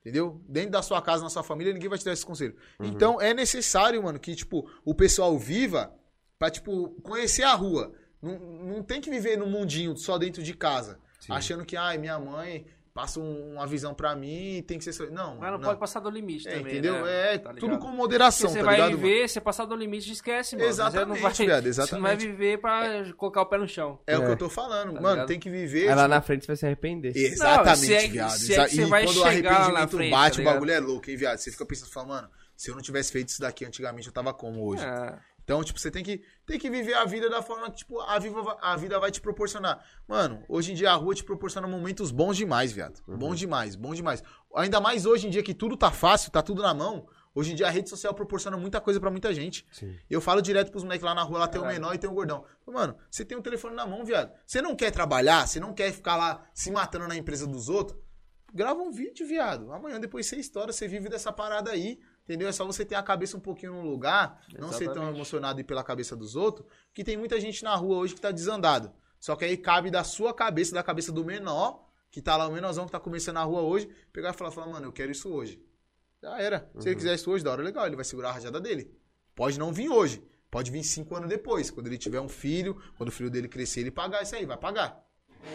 Entendeu? Dentro da sua casa, na sua família, ninguém vai te dar esse conselho. Então é necessário, mano, que, tipo, o pessoal viva pra, tipo, conhecer a rua. Não, não tem que viver num mundinho só dentro de casa. Sim. Achando que, ai, minha mãe passa um- uma visão pra mim e tem que ser. Não, Mas não, não. pode passar do limite É, também, entendeu? né? É, Tá tudo com Porque moderação, você tá vai ligado? mano? viver, você passar do limite, esquece, mano. Exatamente, você não vai, viado, [laughs] Você não vai exatamente. viver pra colocar o pé no chão. É, o que É. eu tô falando. Tá Mano, ligado? tem que viver. Aí lá tipo, na frente você vai se arrepender. Exatamente, se é viado. se é que você e vai quando o chegar lá na arrependimento frente, bate, tá o ligado? bagulho é louco, hein, viado? Você fica pensando, fala, mano, se eu não tivesse feito isso daqui antigamente, eu tava como hoje? É. Então, tipo, você tem que, tem que viver a vida da forma que, tipo, a, viva, va- a vida vai te proporcionar. Mano, hoje em dia a rua te proporciona momentos bons demais, viado. Bons demais, bons demais. Ainda mais hoje em dia que tudo tá fácil, tá tudo na mão. Hoje em dia a rede social proporciona muita coisa pra muita gente. Sim. Eu falo direto pros moleques lá na rua, lá tem o Caralho. menor e tem o gordão. Mano, você tem o telefone na mão, viado. Você não quer trabalhar, você não quer ficar lá se matando na empresa dos outros. Grava um vídeo, viado. Amanhã depois você estoura, você vive dessa parada aí. Entendeu? É só você ter a cabeça um pouquinho no lugar, não ser tão Exatamente. emocionado e pela cabeça dos outros, que tem muita gente na rua hoje que tá desandado. Só que aí cabe da sua cabeça, da cabeça do menor, que tá lá, o menorzão que tá começando na rua hoje, pegar e falar, falar, mano, eu quero isso hoje. Já era. Se ele quiser isso hoje, da hora legal, ele vai segurar a rajada dele. Pode não vir hoje. Pode vir cinco anos depois, quando ele tiver um filho, quando o filho dele crescer, ele pagar isso aí, vai pagar.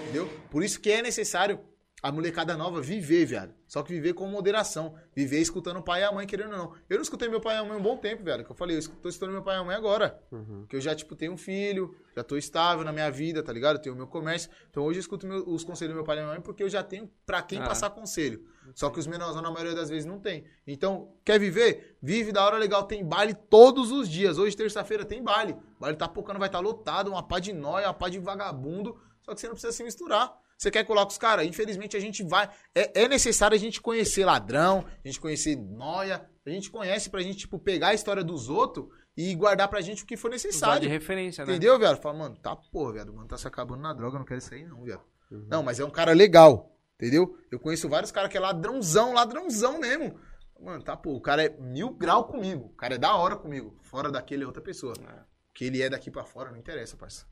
Entendeu? Por isso que é necessário a molecada nova viver, viado. Só que viver com moderação. Viver escutando o pai e a mãe, querendo ou não. Eu não escutei meu pai e a mãe um bom tempo, velho. Que eu falei, eu tô escutando meu pai e a mãe agora. Porque eu já, tipo, tenho um filho, já tô estável na minha vida, tá ligado? Eu tenho o meu comércio. Então hoje eu escuto meu- os conselhos do meu pai e da minha mãe porque eu já tenho pra quem Ah. passar conselho. Só que os menorzão, na maioria das vezes, não tem. Então, quer viver? Vive da hora legal. Tem baile todos os dias. Hoje, terça-feira, tem baile. O baile tá pocando, vai estar lotado. Uma pá de nóia, uma pá de vagabundo. Só que você não precisa se misturar. Você quer colar com os caras? Infelizmente, a gente vai. É, é necessário a gente conhecer ladrão, a gente conhecer nóia. A gente conhece pra gente, tipo, pegar a história dos outros e guardar pra gente o que for Usar de necessário. referência, né? Entendeu, viado? Fala, mano, tá porra, viado. Mano, tá se acabando na droga, não quero isso aí, não, viado. Não, mas é um cara legal. Entendeu? Eu conheço vários caras que é ladrãozão, ladrãozão mesmo. Mano, tá, pô, o cara é mil grau comigo. O cara é da hora comigo. Fora daquele é outra pessoa. O que ele é daqui pra fora não interessa, parça.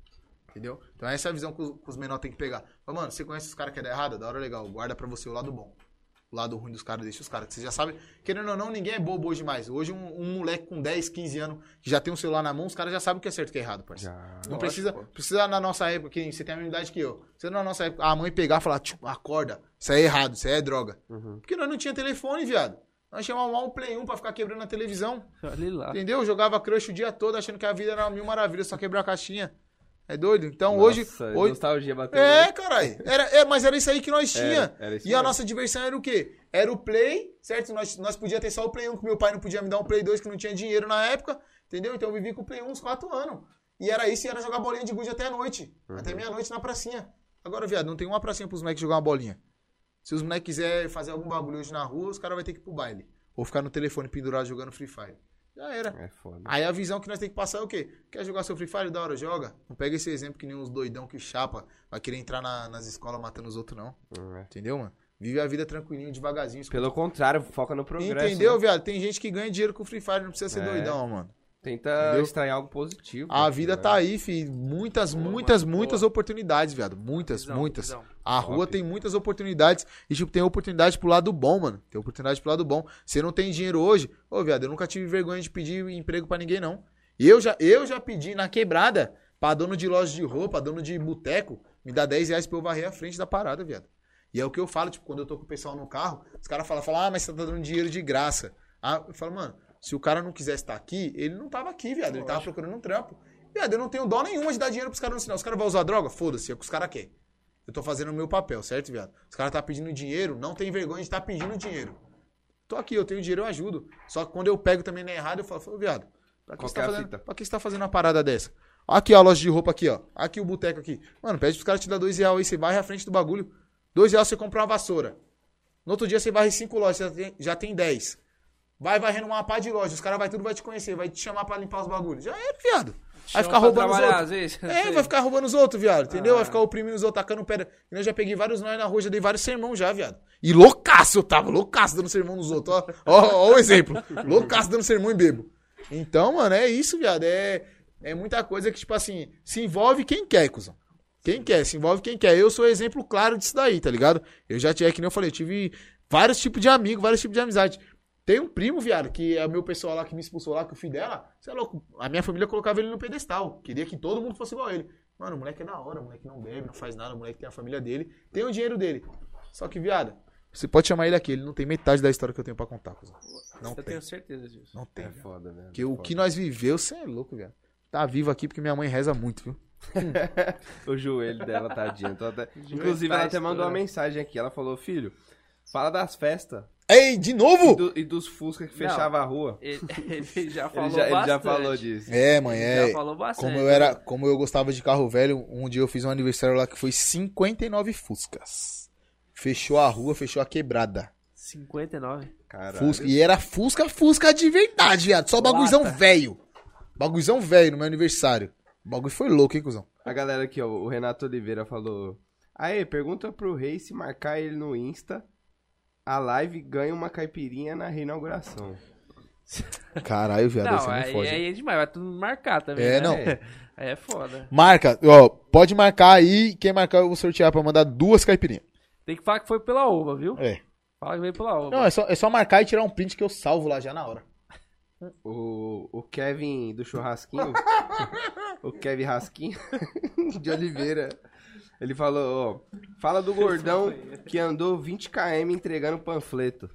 Entendeu? Então essa é a visão que os, que os menores têm que pegar. Fala, mano, você conhece os caras que é da errada? Da hora legal. Guarda pra você o lado bom. O lado ruim dos caras, deixa os caras. que Você já sabe, querendo ou não, ninguém é bobo hoje mais. Hoje um, um moleque com 10, 15 anos que já tem um celular na mão, os caras já sabem o que é certo e o que é errado, parceiro. Já. Não Lógico, precisa, pô. precisa na nossa época, que você tem a mesma idade que eu. Precisa na nossa época, a mãe pegar e falar, tipo, acorda, isso é errado, isso aí é droga. Uhum. Porque nós não tinha telefone, viado. Nós chamávamos um Play 1 pra ficar quebrando a televisão. Olha lá. Entendeu? Jogava crush o dia todo achando que a vida era mil maravilhas, só quebrar a caixinha. É doido? Então hoje. Nossa, hoje... nostalgia bateu. É, caralho. Era, é, mas era isso aí que nós tinha. Era, era isso e a mesmo. nossa diversão era o quê? Era o Play, certo? Nós, nós podíamos ter só o Play 1, que meu pai não podia me dar um Play 2, que não tinha dinheiro na época. Entendeu? Então eu vivi com o Play 1 uns 4 anos. E era isso, e era jogar bolinha de gude até a noite. Uhum. Até meia-noite na pracinha. Agora, viado, não tem uma pracinha pros moleques jogar uma bolinha. Se os moleques quiserem fazer algum bagulho hoje na rua, os caras vão ter que ir pro baile. Ou ficar no telefone pendurado jogando Free Fire. Já era. É foda. Aí a visão que nós temos que passar é o quê? Quer jogar seu Free Fire? Da hora, joga. Não pega esse exemplo que nem uns doidão que chapa, vai querer entrar na- nas escolas matando os outros, não. É. Entendeu, mano? Vive a vida tranquilinho, devagarzinho. Pelo contrário, foca no progresso. Entendeu, né? viado? Tem gente que ganha dinheiro com o Free Fire, não precisa ser É. doidão, mano. Tenta Entendeu? extrair algo positivo. A vida né? tá aí, fi. Muitas, Boa, muitas, mano, muitas boa. oportunidades, viado. Muitas, Visão, muitas. visão. A Top. rua tem muitas oportunidades e, tipo, tem oportunidade pro lado bom, mano. Tem oportunidade pro lado bom. Você não tem dinheiro hoje. Ô, viado, eu nunca tive vergonha de pedir emprego pra ninguém, não. Eu já, eu já pedi na quebrada pra dono de loja de roupa, dono de boteco, me dá 10 reais pra eu varrer a frente da parada, viado. E é o que eu falo, tipo, quando eu tô com o pessoal no carro, os caras falam, falam, ah, mas você tá dando dinheiro de graça. Ah, eu falo, mano, se o cara não quisesse estar aqui, ele não tava aqui, viado. Ele tava procurando um trampo. Viado, eu não tenho dó nenhuma de dar dinheiro pros caras no sinal. Os caras vão usar droga? Foda-se, é o que os caras querem. Eu tô fazendo o meu papel, certo, viado? Os caras tá pedindo dinheiro, não tem vergonha de estar pedindo dinheiro. Tô aqui, eu tenho dinheiro, eu ajudo. Só que quando eu pego também na errado, eu falo, viado, pra que, você é tá a fazendo, pra que você tá fazendo uma parada dessa? Aqui, ó, a loja de roupa aqui, ó. Aqui o boteco aqui. Mano, pede pros caras te dar dois reais aí, você varre à frente do bagulho. Dois reais você compra uma vassoura. No outro dia você varre cinco lojas, já tem, já tem dez. Vai varrendo uma pá de loja, os caras vai tudo vai te conhecer, vai te chamar pra limpar os bagulhos. Já é, viado. Vai ficar roubando os outros. às vezes. É, vai ficar roubando os outros, viado, entendeu? Ah. Vai ficar oprimindo os outros, tacando pedra. Eu já peguei vários nós na rua, já dei vários sermão já, viado. E loucaço eu tava, loucaço dando sermão nos outros, ó. Ó, ó o exemplo. [laughs] Loucaço dando sermão e bebo. Então, mano, é isso, viado. É, é muita coisa que, tipo assim, se envolve quem quer, cuzão. Quem quer, se envolve quem quer. Eu sou exemplo claro disso daí, tá ligado? Eu já tinha, que nem eu falei, eu tive vários tipos de amigos, vários tipos de amizade. Tem um primo, viado, que é o meu pessoal lá que me expulsou lá, que o filho dela, você é louco. A minha família colocava ele no pedestal. Queria que todo mundo fosse igual a ele. Mano, o moleque é da hora, o moleque não bebe, não faz nada, o moleque tem a família dele, tem o dinheiro dele. Só que, viado, você pode chamar ele aqui, ele não tem metade da história que eu tenho pra contar, cuzão. Não Eu tem. tenho certeza disso. Não tem. É viado. foda, velho. Porque o Foda. que nós viveu, você é louco, viado. Tá vivo aqui porque minha mãe reza muito, viu? [laughs] O joelho dela, tadinha. Então, até- Inclusive, ela até mandou uma mensagem aqui. Ela falou, filho, fala das festas Ei, de e, novo? do- e dos Fusca que fechava a rua. Ele, ele [laughs] já falou Ele já, ele já bastante. falou disso. É, mãe, Ele é. Já falou bastante. Como eu era, como eu gostava de carro velho, um dia eu fiz um aniversário lá que foi 59 Fuscas. Fechou a rua, fechou a quebrada. 59. Caralho. Fusca. E era Fusca, Fusca de verdade, viado. Só bagulhozão Lata. velho. Bagulhozão velho no meu aniversário. O bagulho foi louco, hein, cuzão? A galera aqui, ó, o Renato Oliveira falou... Aê, pergunta pro Rei se marcar ele no Insta, a live ganha uma caipirinha na reinauguração. [laughs] Caralho, viado, Não, você não aí, foge. aí é demais. Vai tudo marcar também. É, né? não. [laughs] Aí é foda. Marca, ó, pode marcar aí. Quem marcar eu vou sortear pra mandar duas caipirinhas. Tem que falar que foi pela ova, viu? É. Fala que veio pela ova. Não, é só, é só marcar e tirar um print que eu salvo lá já na hora. O, o Kevin do churrasquinho, [laughs] o Kevin Rasquinho de Oliveira, ele falou, ó, fala do [laughs] gordão que andou 20 km entregando panfleto.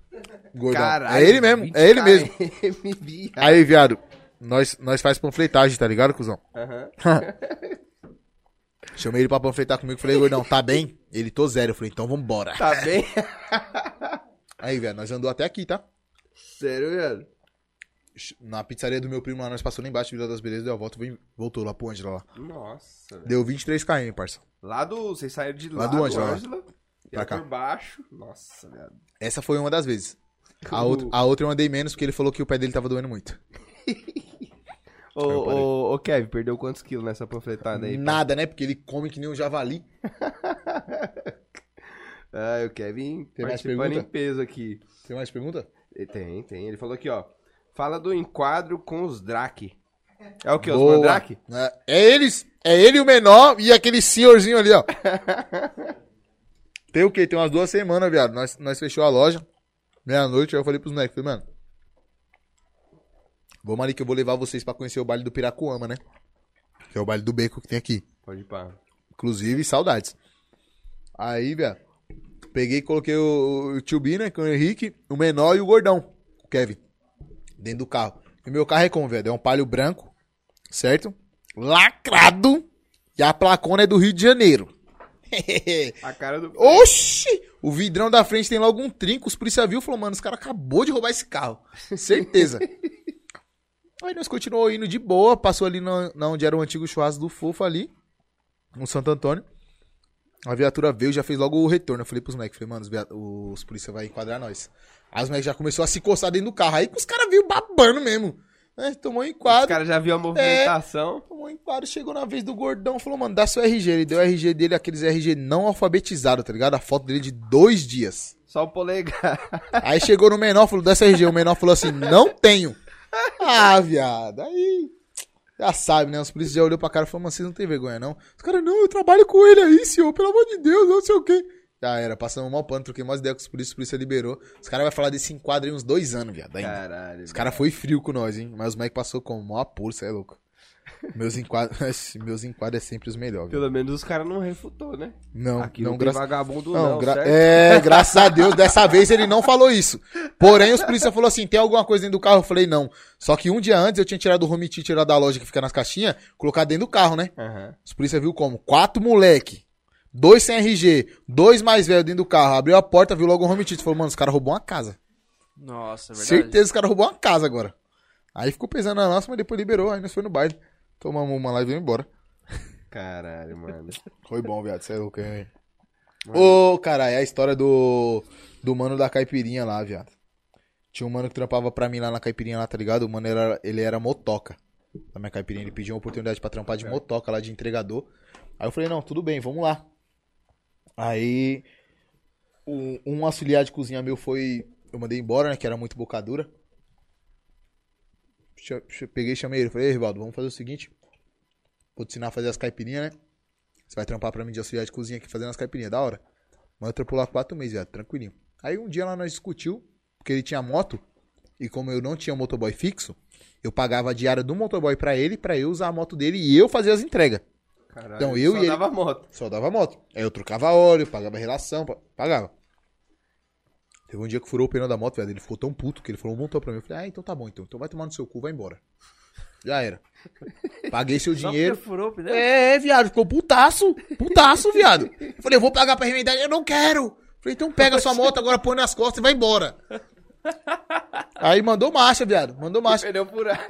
Gordão. Caralho, é ele mesmo, 20 é ele mesmo. [laughs] viado. Aí, viado, nós, nós faz panfletagem, tá ligado, cuzão? Aham. [laughs] Chamei ele pra panfletar comigo, falei, gordão, tá bem? Ele, tô zero. Eu falei, então vambora. Tá bem? Aí, velho, nós andou até aqui, tá? Sério, velho? Na pizzaria do meu primo lá, nós passou lá embaixo, Vila das Belezas, deu a volta, veio- voltou lá pro Ângela lá. Nossa. Deu 23 km, parça. Lá do, vocês saíram de lá, Lá do Ângela, lá. Ângela, Pra cá. por baixo. Nossa, velho. Essa foi uma das vezes. A outra, a outra eu andei menos porque ele falou que o pé dele tava doendo muito. [laughs] Ô, ô, ô, Kevin, perdeu quantos quilos nessa panfletada aí? Nada, né? Porque ele come que nem um javali. [laughs] Ah, o Kevin Tem mais pergunta? em peso aqui. Tem mais pergunta? Tem, tem. Ele falou aqui, ó. Fala do enquadro com os Drake. É o que? Os Boa. Mandrake? É, é eles, é ele o menor e aquele senhorzinho ali, ó. [laughs] Tem o quê? Tem umas duas semanas, viado. Nós, nós fechou a loja. Meia-noite, aí eu falei pros moleques, falei, mano. Vamos ali que eu vou levar vocês pra conhecer o baile do Piracuama, né? Que é o baile do beco que tem aqui. Pode ir pá. Inclusive, saudades. Aí, velho, peguei e coloquei o, o tio B, né, com o Henrique, o menor e o gordão, o Kevin, dentro do carro. E meu carro é como, velho? É um palio branco, certo? Lacrado. E a placona é do Rio de Janeiro. [laughs] A cara do. Oxi! O vidrão da frente tem logo um trinco. Os polícia viu e falou, mano, os caras acabou de roubar esse carro. [laughs] Certeza. Aí nós continuamos indo de boa. Passou ali na, na onde era o antigo churrasco do Fofo ali. No Santo Antônio. A viatura veio já fez logo o retorno. Eu falei pros moleques, falei, mano, os, os polícia vai enquadrar nós. Aí os moleques já começou a se coçar dentro do carro. Aí que os caras viram babando mesmo. É, tomou um Os enquadro. caras já viu a movimentação. Tomou enquadro, chegou na vez do gordão, falou, mano, dá seu RG. Ele deu o RG dele, aqueles RG não alfabetizado, tá ligado? A foto dele de dois dias. Só o polegar. Aí chegou no menor, falou, dá seu RG. O menor falou assim, não tenho. [laughs] Ah, viado, aí... Já sabe, né? Os polícias já olhou pra cara e falou, mano, vocês não tem vergonha, não? Os caras, não, eu trabalho com ele aí, senhor, pelo amor de Deus, não sei o quê. Já era, passamos mal pano, troquei mais ideia com os polícias, a polícia liberou. Os caras vão falar desse enquadro aí uns dois anos, viado, ainda. Caralho. Os caras foi frio com nós, hein? Mas os moleques passou como? Mó apuro, cê é louco. Meus enquadros, [laughs] meus enquadros é sempre os melhores. viu? Pelo menos os caras não refutou, né? Não, Aqui não, não, tem graças vagabundo não, não, gra- certo? É, graças a Deus, dessa vez ele não falou isso. Porém, os polícia falou assim: tem alguma coisa dentro do carro? Eu falei, não. Só que um dia antes eu tinha tirado o home theater lá da loja que fica nas caixinhas, colocar dentro do carro, né? Aham. Os polícia viu como? Quatro moleque, dois sem RG, dois mais velhos dentro do carro. Abriu a porta, viu logo o home theater. Falou, mano, os caras roubou uma casa. Nossa, é verdade. Certeza que os caras roubou uma casa agora. Aí ficou pesando na nossa, mas depois liberou. Aí nós foi no baile. Tomamos uma lá e veio embora. Caralho, mano. Foi bom, viado. Você é louco, hein? Ô, caralho, é a história do, do mano da caipirinha lá, viado. Tinha um mano que trampava pra mim lá na caipirinha lá, tá ligado? O mano era, ele era motoca. Na minha caipirinha, ele pediu uma oportunidade pra trampar de motoca lá, de entregador. Aí eu falei, não, tudo bem, vamos lá. Aí, um, um auxiliar de cozinha meu foi... Eu mandei embora, né, que era muito bocadura. Peguei e chamei ele. Falei, ei, Rivaldo, vamos fazer o seguinte. Vou te ensinar a fazer as caipirinhas, né? Você vai trampar pra mim de auxiliar de cozinha aqui fazendo as caipirinhas, da hora. Mas eu trampo lá quatro meses, viado, tranquilinho. Aí um dia lá nós discutiu, porque ele tinha moto, e como eu não tinha motoboy fixo, eu pagava a diária do motoboy pra ele, pra eu usar a moto dele e eu fazer as entregas. Caralho. Então, eu só e ele- dava moto. Só dava moto. Aí eu trocava óleo, pagava relação, pa- pagava. Teve um dia que furou o pneu da moto, velho. Ele ficou tão puto que ele falou, montou pra mim. Eu falei, ah, então tá bom, então. Então vai tomar no seu cu, vai embora. Já era. [laughs] Paguei seu dinheiro. furou o pneu? É, viado, ficou putaço. Putaço, viado. Eu falei, eu vou pagar pra remendar. Eu não quero. Falei, então pega sua moto, agora põe nas costas e vai embora. Aí mandou marcha, viado. Mandou marcha. Pneu furado.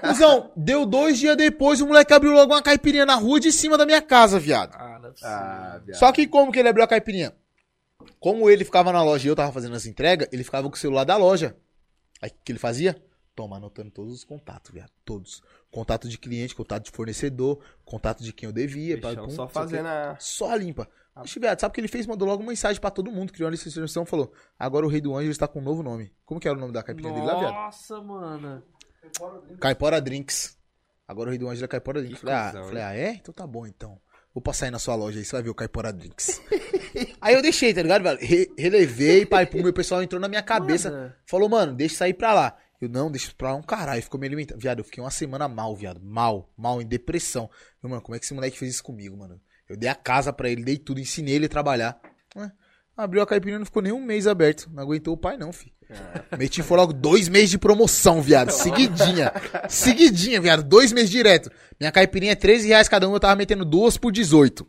Cusão, deu dois dias depois, o moleque abriu logo uma caipirinha na rua de cima da minha casa, viado. Ah, não é. Ah, viado. Só que como que ele abriu a caipirinha? Como ele ficava na loja e eu tava fazendo as entregas, ele ficava com o celular da loja. Aí o que ele fazia? Toma, anotando todos os contatos, viado. Todos. Contato de cliente, contato de fornecedor, contato de quem eu devia. Bichão pum, só fazendo a... Só limpa. Oxe, viado, sabe o que ele fez? Mandou logo uma mensagem pra todo mundo, criou uma instrução, falou: Agora o Rei do Anjo está com um novo nome. Como que era o nome da caipirinha dele lá, viado? Nossa, mano. Caipora Drinks. Agora o Rei do Anjo é Caipora Drinks. Falei, ah, falei, ah, é? Então tá bom, então. Vou passar aí na sua loja aí, você vai ver o Caipora Drinks. [laughs] aí eu deixei, tá ligado, velho? Re- relevei, pai, pum, meu pessoal entrou na minha cabeça. Mano. Falou, mano, deixa sair pra lá. Eu, não, deixa pra lá um caralho. Ficou me alimentando. Viado, eu fiquei uma semana mal, viado. Mal, mal, em depressão. Eu, mano, como é que esse moleque fez isso comigo, mano? Eu dei a casa pra ele, dei tudo, ensinei ele a trabalhar. Ué, Abriu a caipirinha, não ficou nem um mês aberto. Não aguentou o pai, não, filho. [laughs] Meti foi logo dois meses de promoção, viado. Seguidinha. Seguidinha, viado. Dois meses direto. Minha caipirinha é 13 reais cada um, eu tava metendo duas por 18.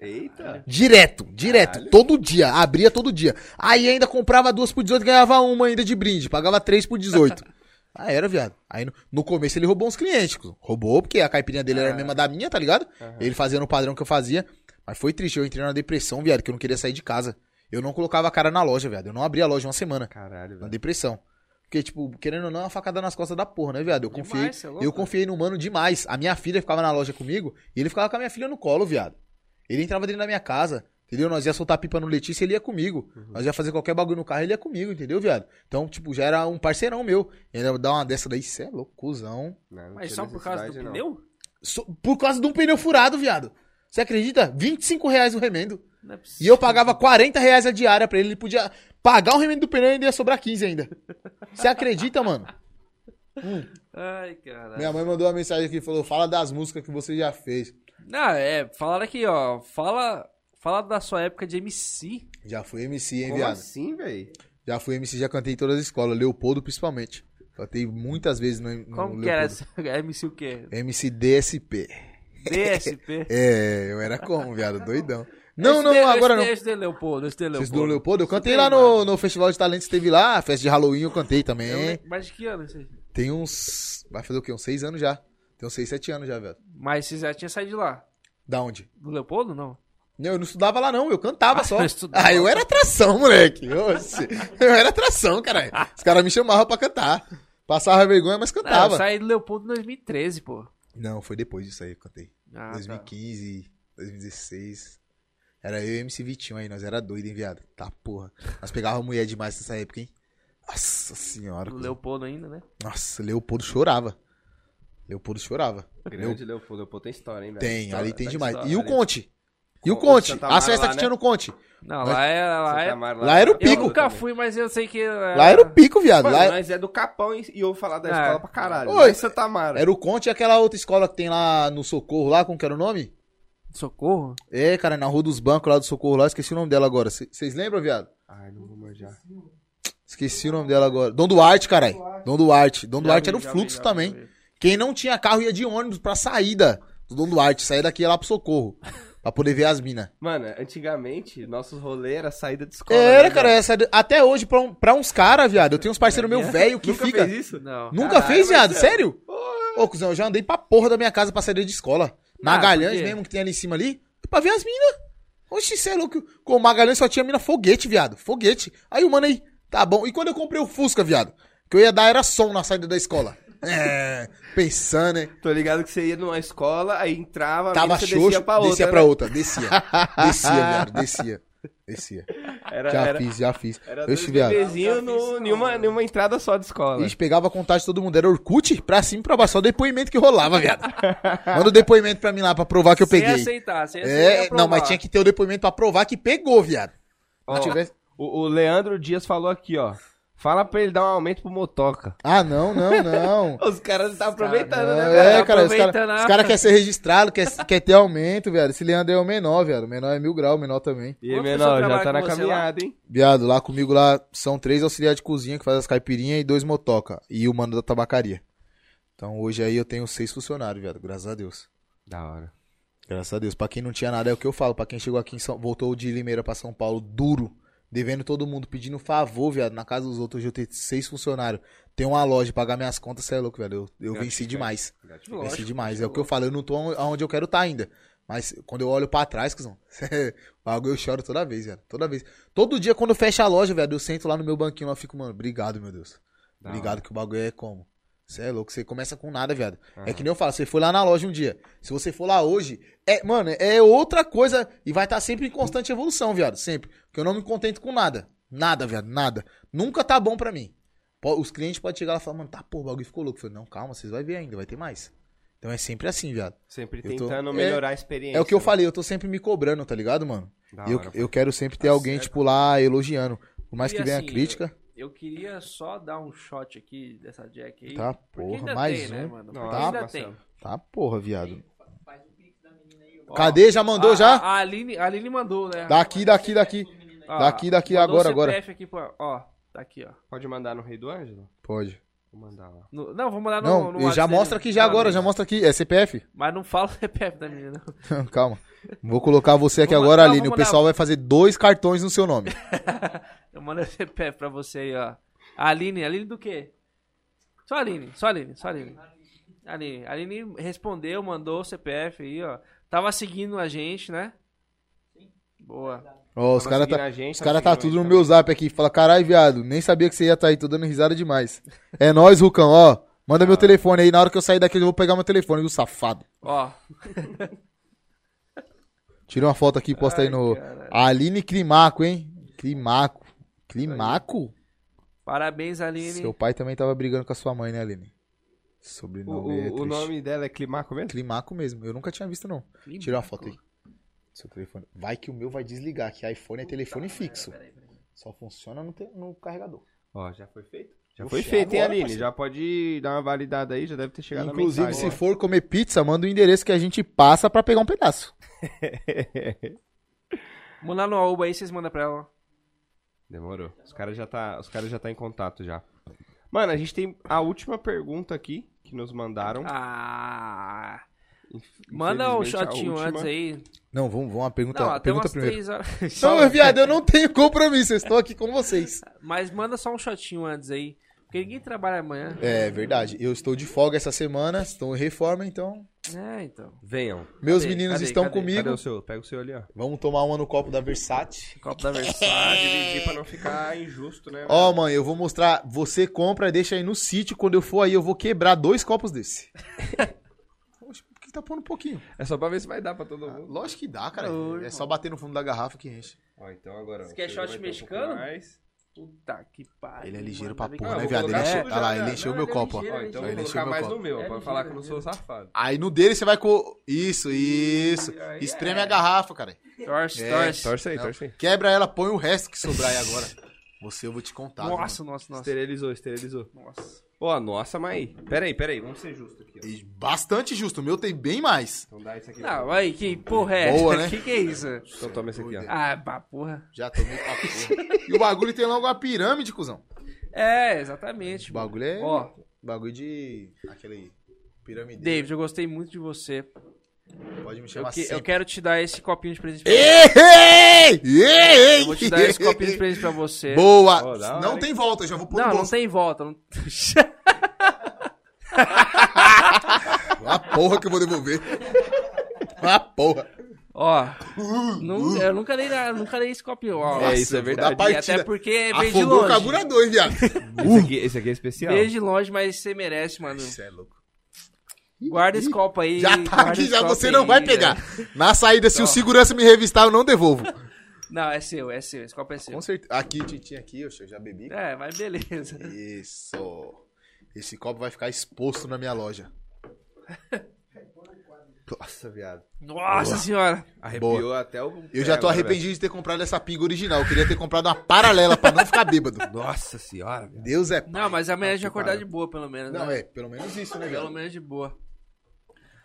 Eita. Direto, direto. Todo dia. Abria todo dia. Aí ainda comprava duas por 18 ganhava uma ainda de brinde. Pagava três por 18. [laughs] Ah, era, viado. Aí no, no começo ele roubou uns clientes. Roubou, porque a caipirinha dele era a mesma da minha, tá ligado? Ele fazia no padrão que eu fazia. Mas foi triste. Eu entrei na depressão, viado, que eu não queria sair de casa. Eu não colocava a cara na loja, viado. Eu não abria a loja uma semana. Caralho, Na velho. depressão. Porque, tipo, querendo ou não, é uma facada nas costas da porra, né, viado? Eu Demais, confiei, cê é eu confiei no mano demais. A minha filha ficava na loja comigo e ele ficava com a minha filha no colo, viado. Ele entrava dentro da minha casa, entendeu? Nós ia soltar pipa no Letícia, ele ia comigo. Uhum. Nós ia fazer qualquer bagulho no carro, ele ia comigo, entendeu, viado? Então, tipo, já era um parceirão meu. E ainda dar uma dessa daí, cê é louco, cuzão. Não, não Mas só por causa do não. pneu? So- por causa de um pneu furado, viado. Você acredita? 25 reais o remendo. É E eu pagava 40 reais a diária pra ele. Ele podia pagar o remendo do pneu e ainda ia sobrar 15 ainda. Você acredita, mano? Ai, caralho. Minha mãe mandou uma mensagem aqui e falou: fala das músicas que você já fez. Não, é, falaram aqui, ó. Fala, fala da sua época de MC. Já fui MC, hein, Como viado? assim, velho? Já fui MC, já cantei em todas as escolas. Leopoldo, principalmente. Cantei muitas vezes no, no Como que era Leopoldo. essa? [laughs] MC o quê? MC DSP. DSP. [laughs] É, eu era como, viado? Doidão. Não, Esse não, agora não. esse de- Esse Leopoldo, esse de Leopoldo. Vocês do Leopoldo? Eu cantei lá no, no Festival de Talentos, teve lá, festa de Halloween eu cantei também. Mas de que ano isso aí? Tem uns. Vai fazer o quê? Uns seis anos já. Tem uns seis, sete anos já, velho. Mas você já tinha saído de lá. Da onde? Do Leopoldo, não? Não, eu não estudava lá, não, eu cantava Ah, só. [laughs] eu. Ah, eu era atração, moleque. Oxe, eu era atração, caralho. Os caras me chamavam pra cantar. Passava vergonha, mas Não, eu cantava. saí do Leopoldo em 2013, pô. Não, foi depois disso aí que eu cantei. Ah, tá. 2015, 2016. Era eu e MC Vitinho aí, nós era doido, hein, viado? Tá, porra. Nós pegava mulher demais nessa época, hein? Nossa senhora. Cuzão. Leopoldo ainda, né? Nossa, Leopoldo chorava. Leopoldo chorava. Grande Leopoldo. Leopoldo tem história, hein, velho? Tem, História, ali tem demais. história E o ali. Conte? E o O Conte? Santa As festas que né? tinha no Conte. Não, Mas- lá era. Lá, é... Lá era o Eu pico. nunca também. fui, mas eu sei que. Era... Lá era o pico, viado. Mano, Lá é- nós é do Capão e e eu vou falar da É. escola pra caralho. Oi. Santa Mara. era o Conte e aquela outra escola que tem lá no Socorro, lá, como que era o nome? Socorro? É, cara, na Rua dos Bancos lá do Socorro lá, esqueci o nome dela agora. Vocês lembram, viado? Ai, não vou manjar. Esqueci o nome dela agora. Dom Duarte, caralho. Dom Duarte. Dom Duarte Já era o fluxo vi, já também. Quem não tinha carro ia de ônibus pra saída do Dom Duarte. Saía daqui e ia lá pro Socorro. [laughs] pra poder ver as minas. Mano, antigamente, nossos rolês era saída de escola. Era, né, cara, essa, até hoje, pra, um- pra uns caras, viado. Eu tenho uns parceiros meu velho que Nunca fica. fez isso? Não. Nunca Caralho, fez, viado? Marcelo. Sério? Ô, cuzão, eu já andei pra porra da minha casa pra sair de escola. Ah, Magalhães mesmo, que tem ali em cima ali, pra ver as minas. Oxi, cê é louco. Com o Magalhães só tinha mina foguete, viado. Foguete. Aí o mano aí, tá bom. E quando eu comprei o Fusca, viado? Que eu ia dar era som na saída da escola. É, [laughs] pensando, né? Tô ligado que você ia numa escola, aí entrava, Tava mina, você xoxo, descia pra outra. descia né? pra outra. Descia. Descia, viado. Descia. Descia. Era, Já era, fiz, já fiz. era viado. bebezinhos no, em, uma, em uma entrada só de escola. Ixi, pegava a contato de todo mundo. Era Orkut, pra cima e pra baixo. Só o depoimento que rolava, viado. [laughs] Manda o depoimento pra mim lá pra provar que eu Sem peguei. aceitar, sem aceitar. É, não, mas tinha que ter o depoimento pra provar que pegou, viado. Ó, tivesse... o, o Leandro Dias falou aqui, ó. Fala pra ele dar um aumento pro Motoca. Ah, não, não, não. [laughs] Os caras estão aproveitando, caras- né, É, velho? tá cara, os aproveitando caras cara querem ser registrado, quer, quer ter aumento, viado. Esse Leandro é o menor, viado. O menor é mil grau, o menor também. E Quantas menor, já tá na você lá? caminhada, hein? Viado, lá comigo lá são três auxiliares de cozinha que fazem as caipirinhas e dois motoca. E o mano da tabacaria. Então hoje aí eu tenho seis funcionários, viado. Graças a Deus. Da hora. Graças a Deus. Pra quem não tinha nada é o que eu falo. Pra quem chegou aqui em São... voltou de Limeira pra São Paulo duro, devendo todo mundo, pedindo favor, viado, na casa dos outros. Hoje eu tenho seis funcionários. Tem uma loja, pagar minhas contas, você é louco, velho. Eu, eu venci demais. Venci demais. É o que eu falo. Eu não tô onde eu quero estar ainda. Mas quando eu olho pra trás, cuzão, [laughs] o bagulho eu choro toda vez, velho. Toda vez. Todo dia quando fecha a loja, velho, eu sento lá no meu banquinho lá e fico, mano, obrigado, meu Deus. Obrigado que o bagulho é como. Você é louco, você começa com nada, viado. É que nem eu falo, você foi lá na loja um dia. Se você for lá hoje, é, mano, é outra coisa e vai estar sempre em constante evolução, viado. Sempre. Porque eu não me contento com nada. Nada, viado, nada. Nunca tá bom pra mim. Os clientes podem chegar lá e falar, mano, tá, pô, o bagulho ficou louco. Eu falei, não, calma, vocês vão ver ainda, vai ter mais. Então é sempre assim, viado. Sempre Eu tô- tentando é- melhorar a experiência. É o que eu né? falei, eu tô sempre me cobrando, tá ligado, mano? Da Eu, hora, eu quero sempre ter Tá alguém, certo. tipo, lá elogiando. Por mais E que venha assim, crítica. Eu queria só dar um shot aqui dessa Jack aí. Tá, porra, ainda mais tem, né, um. mano? Não, tá, ainda Marcelo. tem. Tá, porra, viado. Faz o pix da menina aí, ó. Ó, Cadê? Já mandou a- já? A, Aline, a Aline mandou, né? Daqui, daqui, daqui. Ó, daqui, daqui, mandou agora, agora. CPF aqui pra, ó, tá aqui, ó. Pode mandar no Rei do Ângelo? Pode. Vou mandar lá. No- não, vou mandar no, Não, no já mostra aqui já Não, agora, já mostra aqui. É CPF? [laughs] Mas não fala [laughs] o CPF da menina, não. Calma. Vou colocar você aqui Vou agora, mandar, Aline. O pessoal vai fazer dois cartões no seu nome. [laughs] Eu mando o CPF pra você aí, ó. A Aline, Aline do quê? Só Aline, só Aline, só Aline. Aline, Aline respondeu, mandou o CPF aí, ó. Tava seguindo a gente, né? Boa. Ó, os Tava caras tá, gente, os tá cara tá tudo no gente meu zap aqui. Fala, caralho, viado. Nem sabia que você ia estar aí. Tô dando risada demais. É nóis, Rucão, ó. Manda meu telefone aí. Na hora que eu sair daqui, eu vou pegar meu telefone, viu, safado. Ó, Tira uma foto aqui e posta aí Ai, no. caralho. Aline Climaco, hein? Climaco. Climaco? parabéns, Aline. Seu pai também tava brigando com a sua mãe, né, Aline? O, Sobrenome o- é o nome dela é Climaco mesmo? Climaco mesmo. Eu nunca tinha visto, não. Climaco. Tira uma foto aí. Seu telefone. Vai que o meu vai desligar, que iPhone é telefone fixo. Só funciona no, te- no carregador. Ó, já foi feito? Já Oxe, foi feito, hein, Aline? parceiro. Já pode dar uma validada aí, já deve ter chegado Inclusive, a mensagem. se for comer pizza, manda o endereço que a gente passa pra pegar um pedaço. [laughs] Mandar no Aoba aí, vocês mandam pra ela. Demorou. Os caras já tá, os caras já tá em contato já. Mano, a gente tem a última pergunta aqui que nos mandaram. Ah. Manda um a shotinho antes aí. Não, vamos, vamos uma pergunta, Não, até pergunta umas primeiro. três horas. Não, viado, eu não tenho compromisso, eu estou aqui com vocês. Mas manda só um shotinho antes aí. Porque ninguém trabalha amanhã. É verdade, eu estou de folga essa semana, estou em reforma, então É, então. Venham. meus Cadê? meninos Cadê? estão Cadê? comigo. Cadê o seu? Pega o seu ali, ó. Vamos tomar uma no copo da Versace. Copo da Ah, [laughs] Versace. dividir pra não ficar injusto, né? Ó, mãe, eu vou mostrar. Você compra, deixa aí no sítio. Quando eu for aí, eu vou quebrar dois copos desse. [laughs] Poxa, por que tá pondo um pouquinho? É só pra ver se vai dar pra todo mundo. Lógico que dá, cara. Oi, é só bater no fundo da garrafa que enche. Ó, então agora. Você quer shot um mexicano? mais. Puta que pariu. Ele é ligeiro mano. pra porra, né, viado? Ele encheu, olha lá, ele encheu meu ele é copo, ó. então Ele eu vou encheu colocar meu mais copo. no meu, pra é falar que eu não sou safado. Aí no dele você vai com. Isso, isso. Aí Espreme é. a garrafa, cara. Torce, É, torce. Torce aí, torce aí. Quebra ela, põe o resto que sobrar aí agora. Você eu vou te contar. Nossa, nossa, nossa. Esterilizou, esterilizou. Nossa. Ó, nossa, mas aí. Pera aí, pera aí. Vamos ser justos aqui, ó. bastante justo. O meu tem bem mais. Então dá isso aqui. Não, aí, que porra é Boa, essa? né? [laughs] Que que é isso? Então toma esse aqui, ó. Ah, pá, porra. Já tomei pra porra. E o bagulho tem logo uma pirâmide, cuzão. É, exatamente. O bagulho é. Ó, Bagulho de. Aquele. Pirâmide. David, eu gostei muito de você. Pode me Eu, chamar que- eu sempre. quero te dar esse copinho de presente. pra Ei, ei, ei! Eu vou te dar esse copinho de presente pra você. Boa! Hora, não tem volta, eu já vou pôr Não, não tem volta. não- A porra que eu vou devolver. A porra. Ó, nu- eu nunca dei, nunca dei esse copinho. Ó, É, isso é verdade. partida. até porque veio de Afogou o longe. carburador, viado. [laughs] Esse aqui, esse aqui é especial. Veio de longe, mas você merece, mano. Você é louco. Guarda esse copo aí. Já tá aqui, já você aí, não vai velho. pegar. Na saída, se o Ó. segurança me revistar, eu não devolvo. Não, é seu, é seu. Esse copo é seu. Com certeza. Aqui, Tintin, aqui, eu já bebi. É, mas beleza. Isso. Esse copo vai ficar exposto na minha loja. [laughs] Nossa, viado. Nossa senhora. Arrepiou até o. Eu já tô É, agora, arrependido de ter comprado essa pinga original. Eu queria ter comprado uma paralela pra não ficar bêbado. velho. Nossa senhora, viado. Deus é. Não, mas amanhã a gente que vai acordar pariu. de boa, pelo menos. Não, né? é, pelo menos isso, né, Pelo velho? menos de boa.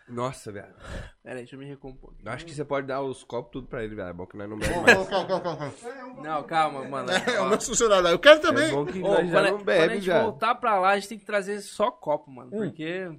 Nossa, viado. Pera aí, deixa eu me recompor. Eu acho que você pode dar os copos tudo pra ele, velho. É bom que nós não bebemos mais. Não, calma, mano. É, o meu funcionário. Eu quero É também. bom que Ô, nós quando, já a- não quando a bebe, gente já. voltar pra lá, a gente tem que trazer só copo, mano. Porque.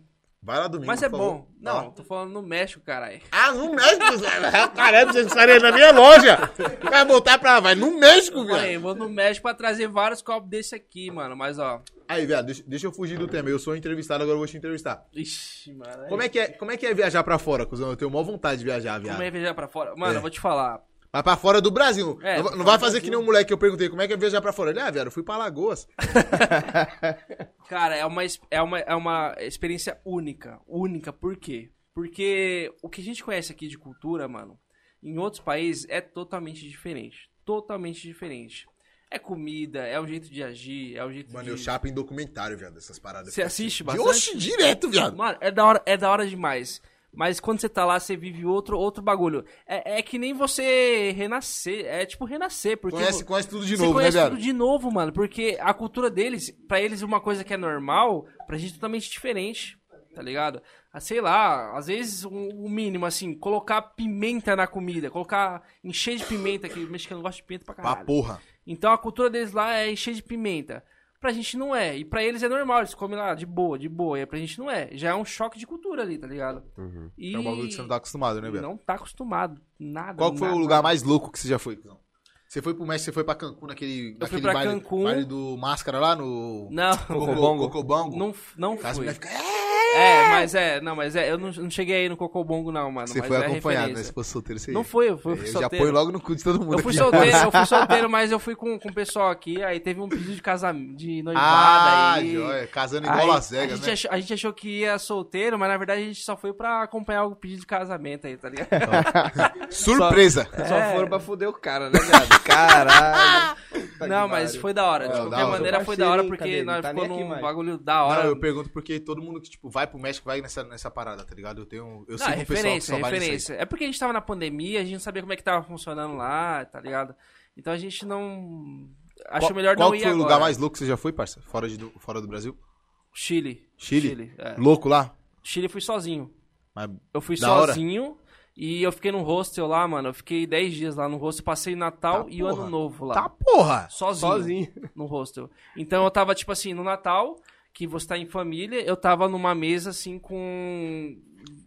Vai lá domingo. Mas é bom. Não, tô falando no México, caralho. Ah, no México, velho. [laughs] Caralho, vocês estarem na minha loja. Vai voltar pra. Vai no México, velho. vou no México pra trazer vários copos desse aqui, mano. Mas ó. Aí, viado, deixa, deixa eu fugir do tema. Eu sou entrevistado, agora eu vou te entrevistar. Ixi, mano. Como é que é, como é, que é viajar pra fora, cuzão? Eu tenho maior vontade de viajar, viado. Como é viajar pra fora? Mano, É. eu vou te falar. Mas pra fora do Brasil. É, não, não vai fazer Brasil. que nem um moleque que eu perguntei como é que é viajar pra fora. Ele, ah, viado, eu fui pra Lagoas. [laughs] Cara, é uma, é, uma, é uma experiência única. Única, por quê? Porque o que a gente conhece aqui de cultura, mano, em outros países é totalmente diferente. Totalmente diferente. É comida, é o jeito de agir, é o jeito Mano, de... eu chapo em documentário, viado, essas paradas. Você assiste bastante? Oxe, direto, viado. Mano, é da hora, é da hora demais. Mas quando você tá lá, você vive outro, outro bagulho. É, é que nem você renascer. É tipo renascer. Porque Conhece, conhece tudo de novo, né, conhece tudo de novo, mano. Porque a cultura deles, pra eles, uma coisa que é normal, pra gente é totalmente diferente. Tá ligado? Ah, Sei lá, às vezes o o mínimo, assim, colocar pimenta na comida, colocar, encher de pimenta, que o mexicano gosta de pimenta pra Pra caralho. porra. Então a cultura deles lá é encher de pimenta. Pra gente não é. E pra eles é normal, eles comem lá de boa, de boa. E pra gente não é. Já é um choque de cultura ali, tá ligado? E... É um bagulho que você não tá acostumado, né, viado? Não tá acostumado. Nada. Qual foi nada. o lugar mais louco que você já foi? Você foi pro México, você foi pra Cancún, naquele, fui naquele pra baile, Cancún. baile do Máscara lá no... Não, Cocobongo. Cocobongo. não, não As fui. mulheres ficam... É, mas é, não, mas é, eu não, não cheguei aí no Cocobongo não, mano. Você mas foi é acompanhado, né? Se fosse solteiro, você Não foi, eu fui, Eu fui já solteiro. põe logo no cu de todo mundo Eu fui aqui. solteiro, eu fui solteiro, mas eu fui com, com o pessoal aqui, aí teve um pedido de casamento, de noivada Ah, aí. joia. Casando igual Aí, Las a, Vegas, né? achou, a gente achou que ia solteiro, mas na verdade a gente só foi pra acompanhar o pedido de casamento aí, tá ligado? [laughs] Surpresa. Só É. foram pra fuder o cara, né, viado? [laughs] Caralho. Não, mas foi da hora. É, De qualquer hora. maneira foi da hora porque nós Não tá ficou aqui num bagulho da hora. Não, eu pergunto porque todo mundo que, tipo, vai pro México vai nessa, nessa parada, tá ligado? Eu tenho... Eu Não, sigo é um pessoal que referência, só é vai referência. É porque a gente tava na pandemia, a gente não sabia como é que tava funcionando lá, tá ligado? Então a gente não. Acho Qual- melhor Qual não ir foi o lugar mais louco que você já foi, parça? Fora, de, fora do Brasil? Chile. Chile? é. Louco lá? Chile eu fui sozinho. Mas Eu fui Da hora. sozinho e eu fiquei num hostel lá, mano. Eu fiquei 10 dias lá no hostel, passei Natal Tá, e o. Ano Novo lá. Tá porra! Sozinho. Sozinho. No hostel. Então eu tava, tipo assim, no Natal, que você tá em família, eu tava numa mesa assim com.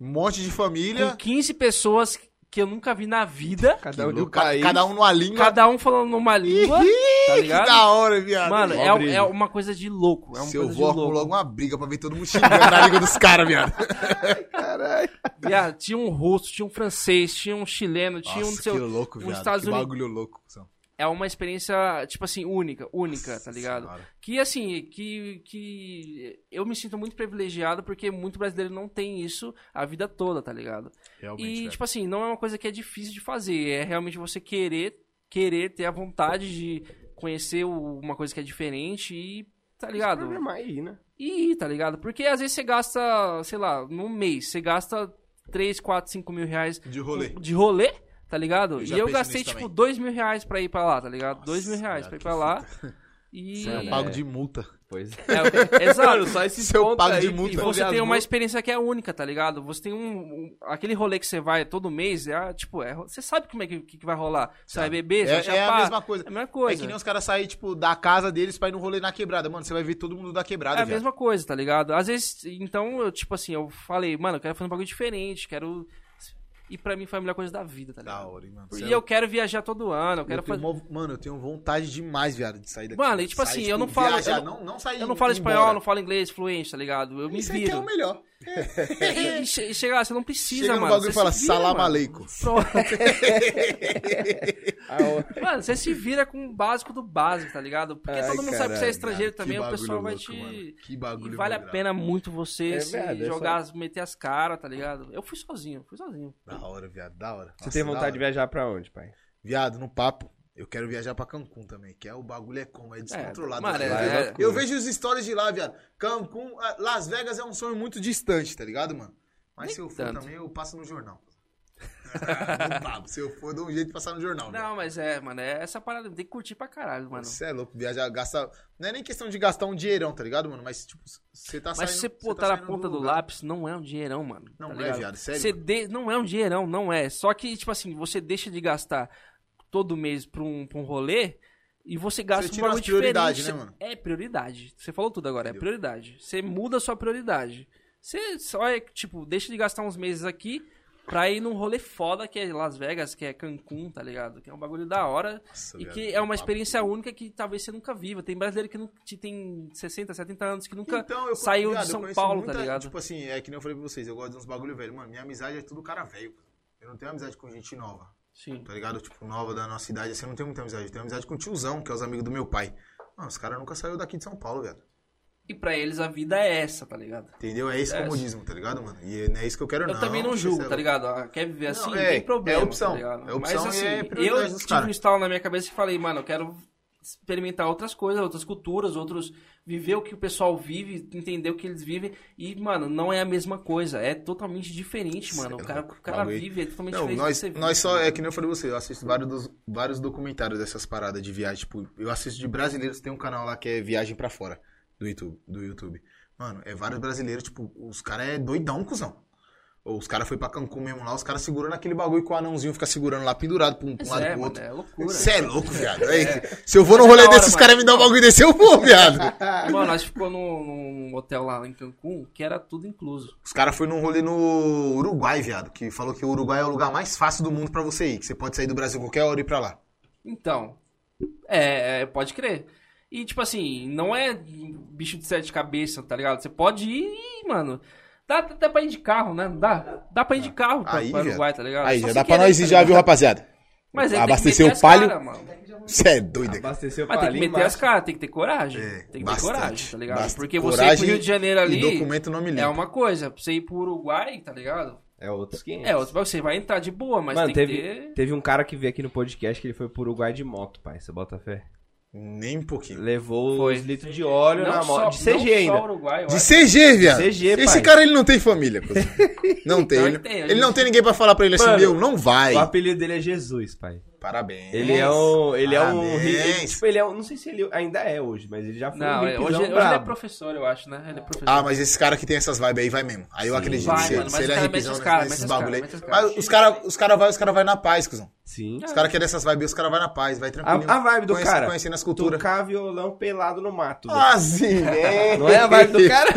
Um monte de com família. 15 pessoas que eu nunca vi na vida. Cada um um Louco, cada, um numa língua. Cada um falando numa língua. tá que ligado? da hora, viado. Mano, é, é uma coisa de louco. É uma Se eu coisa vou, arrumo louco. logo uma briga pra ver todo mundo xingando na língua dos caras, viado. [laughs] Caralho. Viado, tinha um russo, tinha um francês, tinha um chileno, tinha um. Nossa, Seu... que louco, viado. Estados que Unidos- bagulho louco. cuzão. É uma experiência, tipo assim, única, única, tá ligado? Senhora. Que assim, que, que eu me sinto muito privilegiado porque muito brasileiro não tem isso a vida toda, tá ligado? Realmente, E, velho. tipo assim, não é uma coisa que é difícil de fazer. É realmente você querer, querer ter a vontade de conhecer uma coisa que é diferente e, tá ligado? Programar aí, né? E ir, tá ligado? Porque às vezes você gasta, sei lá, num mês, você gasta 3, 4, 5 mil reais De rolê. de rolê, tá ligado? Eu e eu gastei, tipo, também. 2 mil reais pra ir pra lá, tá ligado? 2 mil reais pra ir pra lá. E. Sim, Eu né? pago de multa. Pois é. É, [laughs] exato. Só esses Seu pago aí de multa. E você tem uma experiência que é única, tá ligado? Você tem um. um- aquele rolê que você vai todo mês, é tipo, é, você sabe como é que, que vai rolar. Você vai beber, você É, vai é a chapar. mesma coisa. É a mesma É coisa. que nem os caras saírem, tipo, da casa deles pra ir no rolê na quebrada. Mano, você vai ver todo mundo da quebrada, É a viado. mesma coisa, tá ligado? Às vezes, então, eu, tipo assim, eu falei, mano, eu quero fazer um bagulho diferente, quero E pra mim foi a melhor coisa da vida, tá Da ligado? hora, hein, mano. E é eu quero viajar todo ano, eu quero Eu fazer. mó- Mano, eu tenho vontade demais, viado, de sair daqui. Mano, e tipo assim, eu não falo- Viajar, eu não, não sair Eu não falo ir espanhol, embora. não falo inglês fluente, tá ligado? Eu me Isso aqui é viro. o melhor. E, e che- chega lá, você não precisa, Chega no mano. bagulho e você fala, se vira, salam mano. aleikum. Pronto. [laughs] Mano, você se vira com o básico do básico, tá ligado? Porque Ai, todo mundo sabe que você é caralho, estrangeiro Que também, o pessoal vai louco, te. mano. Que E bagulho vale a pena muito você É é jogar, meter as caras, tá ligado? Eu fui sozinho, fui sozinho. Da hora, viado, da hora. Você Nossa, tem vontade de viajar pra onde, pai? Viado, no papo, eu quero viajar pra Cancún também, que é o bagulho é como, é descontrolado. mano, tá é- é- Eu vejo os stories de lá, viado. Cancún, Las Vegas é um sonho muito distante, tá ligado, mano? Mas Nem se eu for tanto. também, eu passo no jornal. [laughs] se eu for, eu dou um jeito de passar no jornal. Não, mas é, mano, é essa parada, tem que curtir pra caralho, mano. Você é louco, viajar, gastar. Não é nem questão de gastar um dinheirão, tá ligado, mano? Mas, tipo, você tá Mas saindo. se você tá botar na ponta do lugar. lápis, não é um dinheirão, mano. Não tá é, ligado? viado, sério? De- Não é um dinheirão, não é. Só que, tipo assim, você deixa de gastar todo mês pra um, pra um rolê e você gasta Você um umas prioridades, diferente. né, mano? É prioridade. Você falou tudo agora, Entendeu? é prioridade. Você muda a sua prioridade. Você só é, tipo, deixa de gastar uns meses aqui pra ir num rolê foda que é Las Vegas, que é Cancún, tá ligado? Que é um bagulho da hora Nossa, e que é uma papo. experiência única que talvez você nunca viva. Tem brasileiro que não, tem 60, 70 anos que nunca Então, eu, saiu viado, de São Paulo, muita- tá ligado? Tipo assim, é que nem eu falei pra vocês, eu gosto de uns bagulho velho. Mano, minha amizade é tudo cara velho. Eu não tenho amizade com gente nova. Sim. Tá ligado? Tipo, nova da nossa idade, assim, eu não tenho muita amizade. Eu tenho amizade com o tiozão, que é os amigos do meu pai. Mano, os caras nunca saíram daqui de São Paulo, velho. E pra eles a vida é essa, tá ligado? Entendeu? É esse É. comodismo, tá ligado, mano? E não é isso que eu quero, Eu não. também não julgo, é tá ligado? Ah, Quer viver assim, Não, não é- tem problema, é opção. tá ligado? É opção Mas e assim, é eu tive cara. um estalo na minha cabeça e falei, mano, eu quero experimentar outras coisas, outras culturas, outros... Viver o que o pessoal vive, entender o que eles vivem. E, mano, não é a mesma coisa. É totalmente diferente, mano. O é cara, o cara bagulho. vive, é totalmente Não, diferente nós, que você vive. nós só, é que nem eu falei pra você, eu assisto vários, dos- vários documentários dessas paradas de viagem. Tipo, eu assisto de brasileiros, tem um canal lá que é Viagem pra Fora, do YouTube. Do YouTube. Mano, é vários brasileiros, tipo, os caras é doidão, cuzão. Ou os caras foi pra Cancún mesmo lá, os caras segurando aquele bagulho que o anãozinho fica segurando lá, pendurado pra um, pra um lado é, pro mano, outro. é loucura. Você é louco, viado. Aí, Se eu vou num é rolê hora, desses mano. caras me dão um bagulho desse, eu vou, viado. [laughs] Mano, nós ficou num, num hotel lá em Cancún que era tudo incluso. Os caras foram num rolê no Uruguai, viado, que falou que o Uruguai é o lugar mais fácil do mundo pra você ir, que você pode sair do Brasil qualquer hora e ir pra lá. Então, é, é, pode crer. E, tipo assim, não é bicho de sete cabeças, tá ligado? Você pode ir, e, mano. Dá até pra ir de carro, né? Não Dá? Dá pra ir de carro pra, Aí, pra. Uruguai, tá ligado? Aí, Só já dá pra querer, nós ir tá já, viu, ligado? rapaziada? Mas aí Abastecer tem que o meter palio. cara, mano. Você é doido. cara. Abasteceu o Mas tem que meter as caras, tem que ter coragem. É, tem que ter bastante, coragem, tá ligado? bastante. Porque você ir pro Rio de Janeiro ali documento não me é uma coisa. Pra você ir pro Uruguai, tá ligado? É outros 500. É, outro- você vai entrar de boa, mas Mano, tem teve, que ter... teve um cara que veio aqui no podcast que ele foi pro Uruguai de moto, pai. Você bota fé? Nem um pouquinho. Levou Foi. os litros de óleo na moto. De CG não ainda. Só Uruguai, De. CG, viado. CG, Esse pai. cara, ele não tem família. [laughs] Não tem. Não, Ele, tem, ele gente- não tem ninguém pra falar pra ele assim, Mano, meu, não vai. O apelido dele é Jesus, pai. Parabéns. Ele é um. Ele é um. Parabéns. ele- tipo, ele é um. Não sei se ele ainda é hoje, mas ele já foi Não, um é, hoje, hoje ele é professor, eu acho, né? Ele é professor. Ah, mas esse cara que tem essas vibes aí vai mesmo. Aí eu acredito. Vai, se, mano, se mas ele os é hipzão mete os cara, nesses mete os cara, bagulho aí. Mas os caras os cara vai, os cara vai na paz, cuzão. Sim. Os caras que é dessas vibes, os caras vai na paz, vai tranquilo. A, a vibe do Conhece- cara. Conhecendo as culturas. Tocar violão pelado no mato. Ah, sim, [laughs] é. Não é a vibe do cara?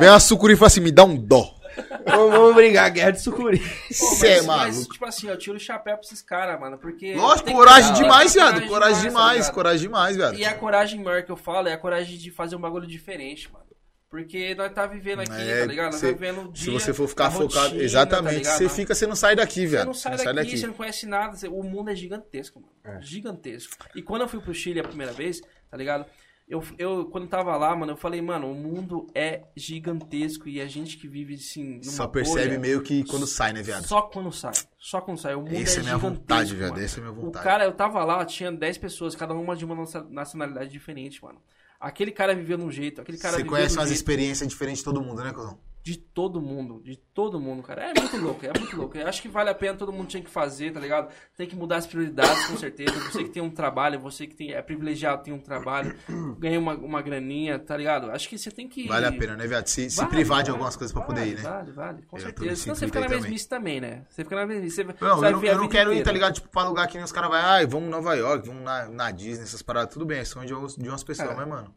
Vem uma sucuri e fala assim, me dá um dó. [laughs] vamos, vamos brigar, guerra de sucuri. Cê é mas, mas, maluco. tipo assim, eu tiro o chapéu pra esses caras, mano, porque... Lógico, que coragem demais, viado. Coragem tá demais, coragem demais, viado. E a coragem maior que eu falo é a coragem de fazer um bagulho diferente, mano. Porque nós tá vivendo aqui, É, tá ligado? Nós cê- tá vivendo o Se dia, você for ficar focado, rotina, exatamente, tá você fica, você não sai daqui, Você velho. não sai daqui, você não conhece nada. você- O mundo é gigantesco, mano. Gigantesco. E quando eu fui pro Chile a primeira vez, tá ligado? Eu, eu, quando tava lá, mano, eu falei, mano, o mundo é gigantesco e a gente que vive, assim, Só percebe bolha, meio que quando sai, né, viado? Só quando sai. Só quando sai. O mundo Essa é é a minha vontade, viado. mano. Essa é minha O vontade. cara, eu tava lá, tinha 10 pessoas, cada uma de uma nacio- nacionalidade diferente, mano. Aquele cara viveu de um jeito, aquele cara Você viveu conhece de um umas experiências diferentes de todo mundo, né, cuzão? De todo mundo, de todo mundo, cara. É muito louco, é muito louco. Eu acho que vale a pena, todo mundo tinha que fazer, tá ligado? Tem que mudar as prioridades, com certeza. Você que tem um trabalho, você que tem, é privilegiado, tem um trabalho, ganha uma, uma graninha, tá ligado? Acho que você tem que... Vale a pena, né, viado? Se, se Vale, privar de vale, algumas coisas pra poder vale, ir, né? Vale, vale, com Eu certeza. Senão você fica na mesmice também, né? Você fica na mesmice. Você, Não, você eu vai não, eu não quero ir, inteira. tá ligado? Tipo, pra lugar que nem os caras vão, ai, vamos em Nova York, vamos na, na Disney, essas paradas. Tudo bem, é sonho de, de umas pessoas, É. mas, mano.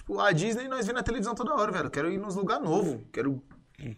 Tipo, a Disney nós vemos na televisão toda hora, velho. Quero ir nos lugares novos. Quero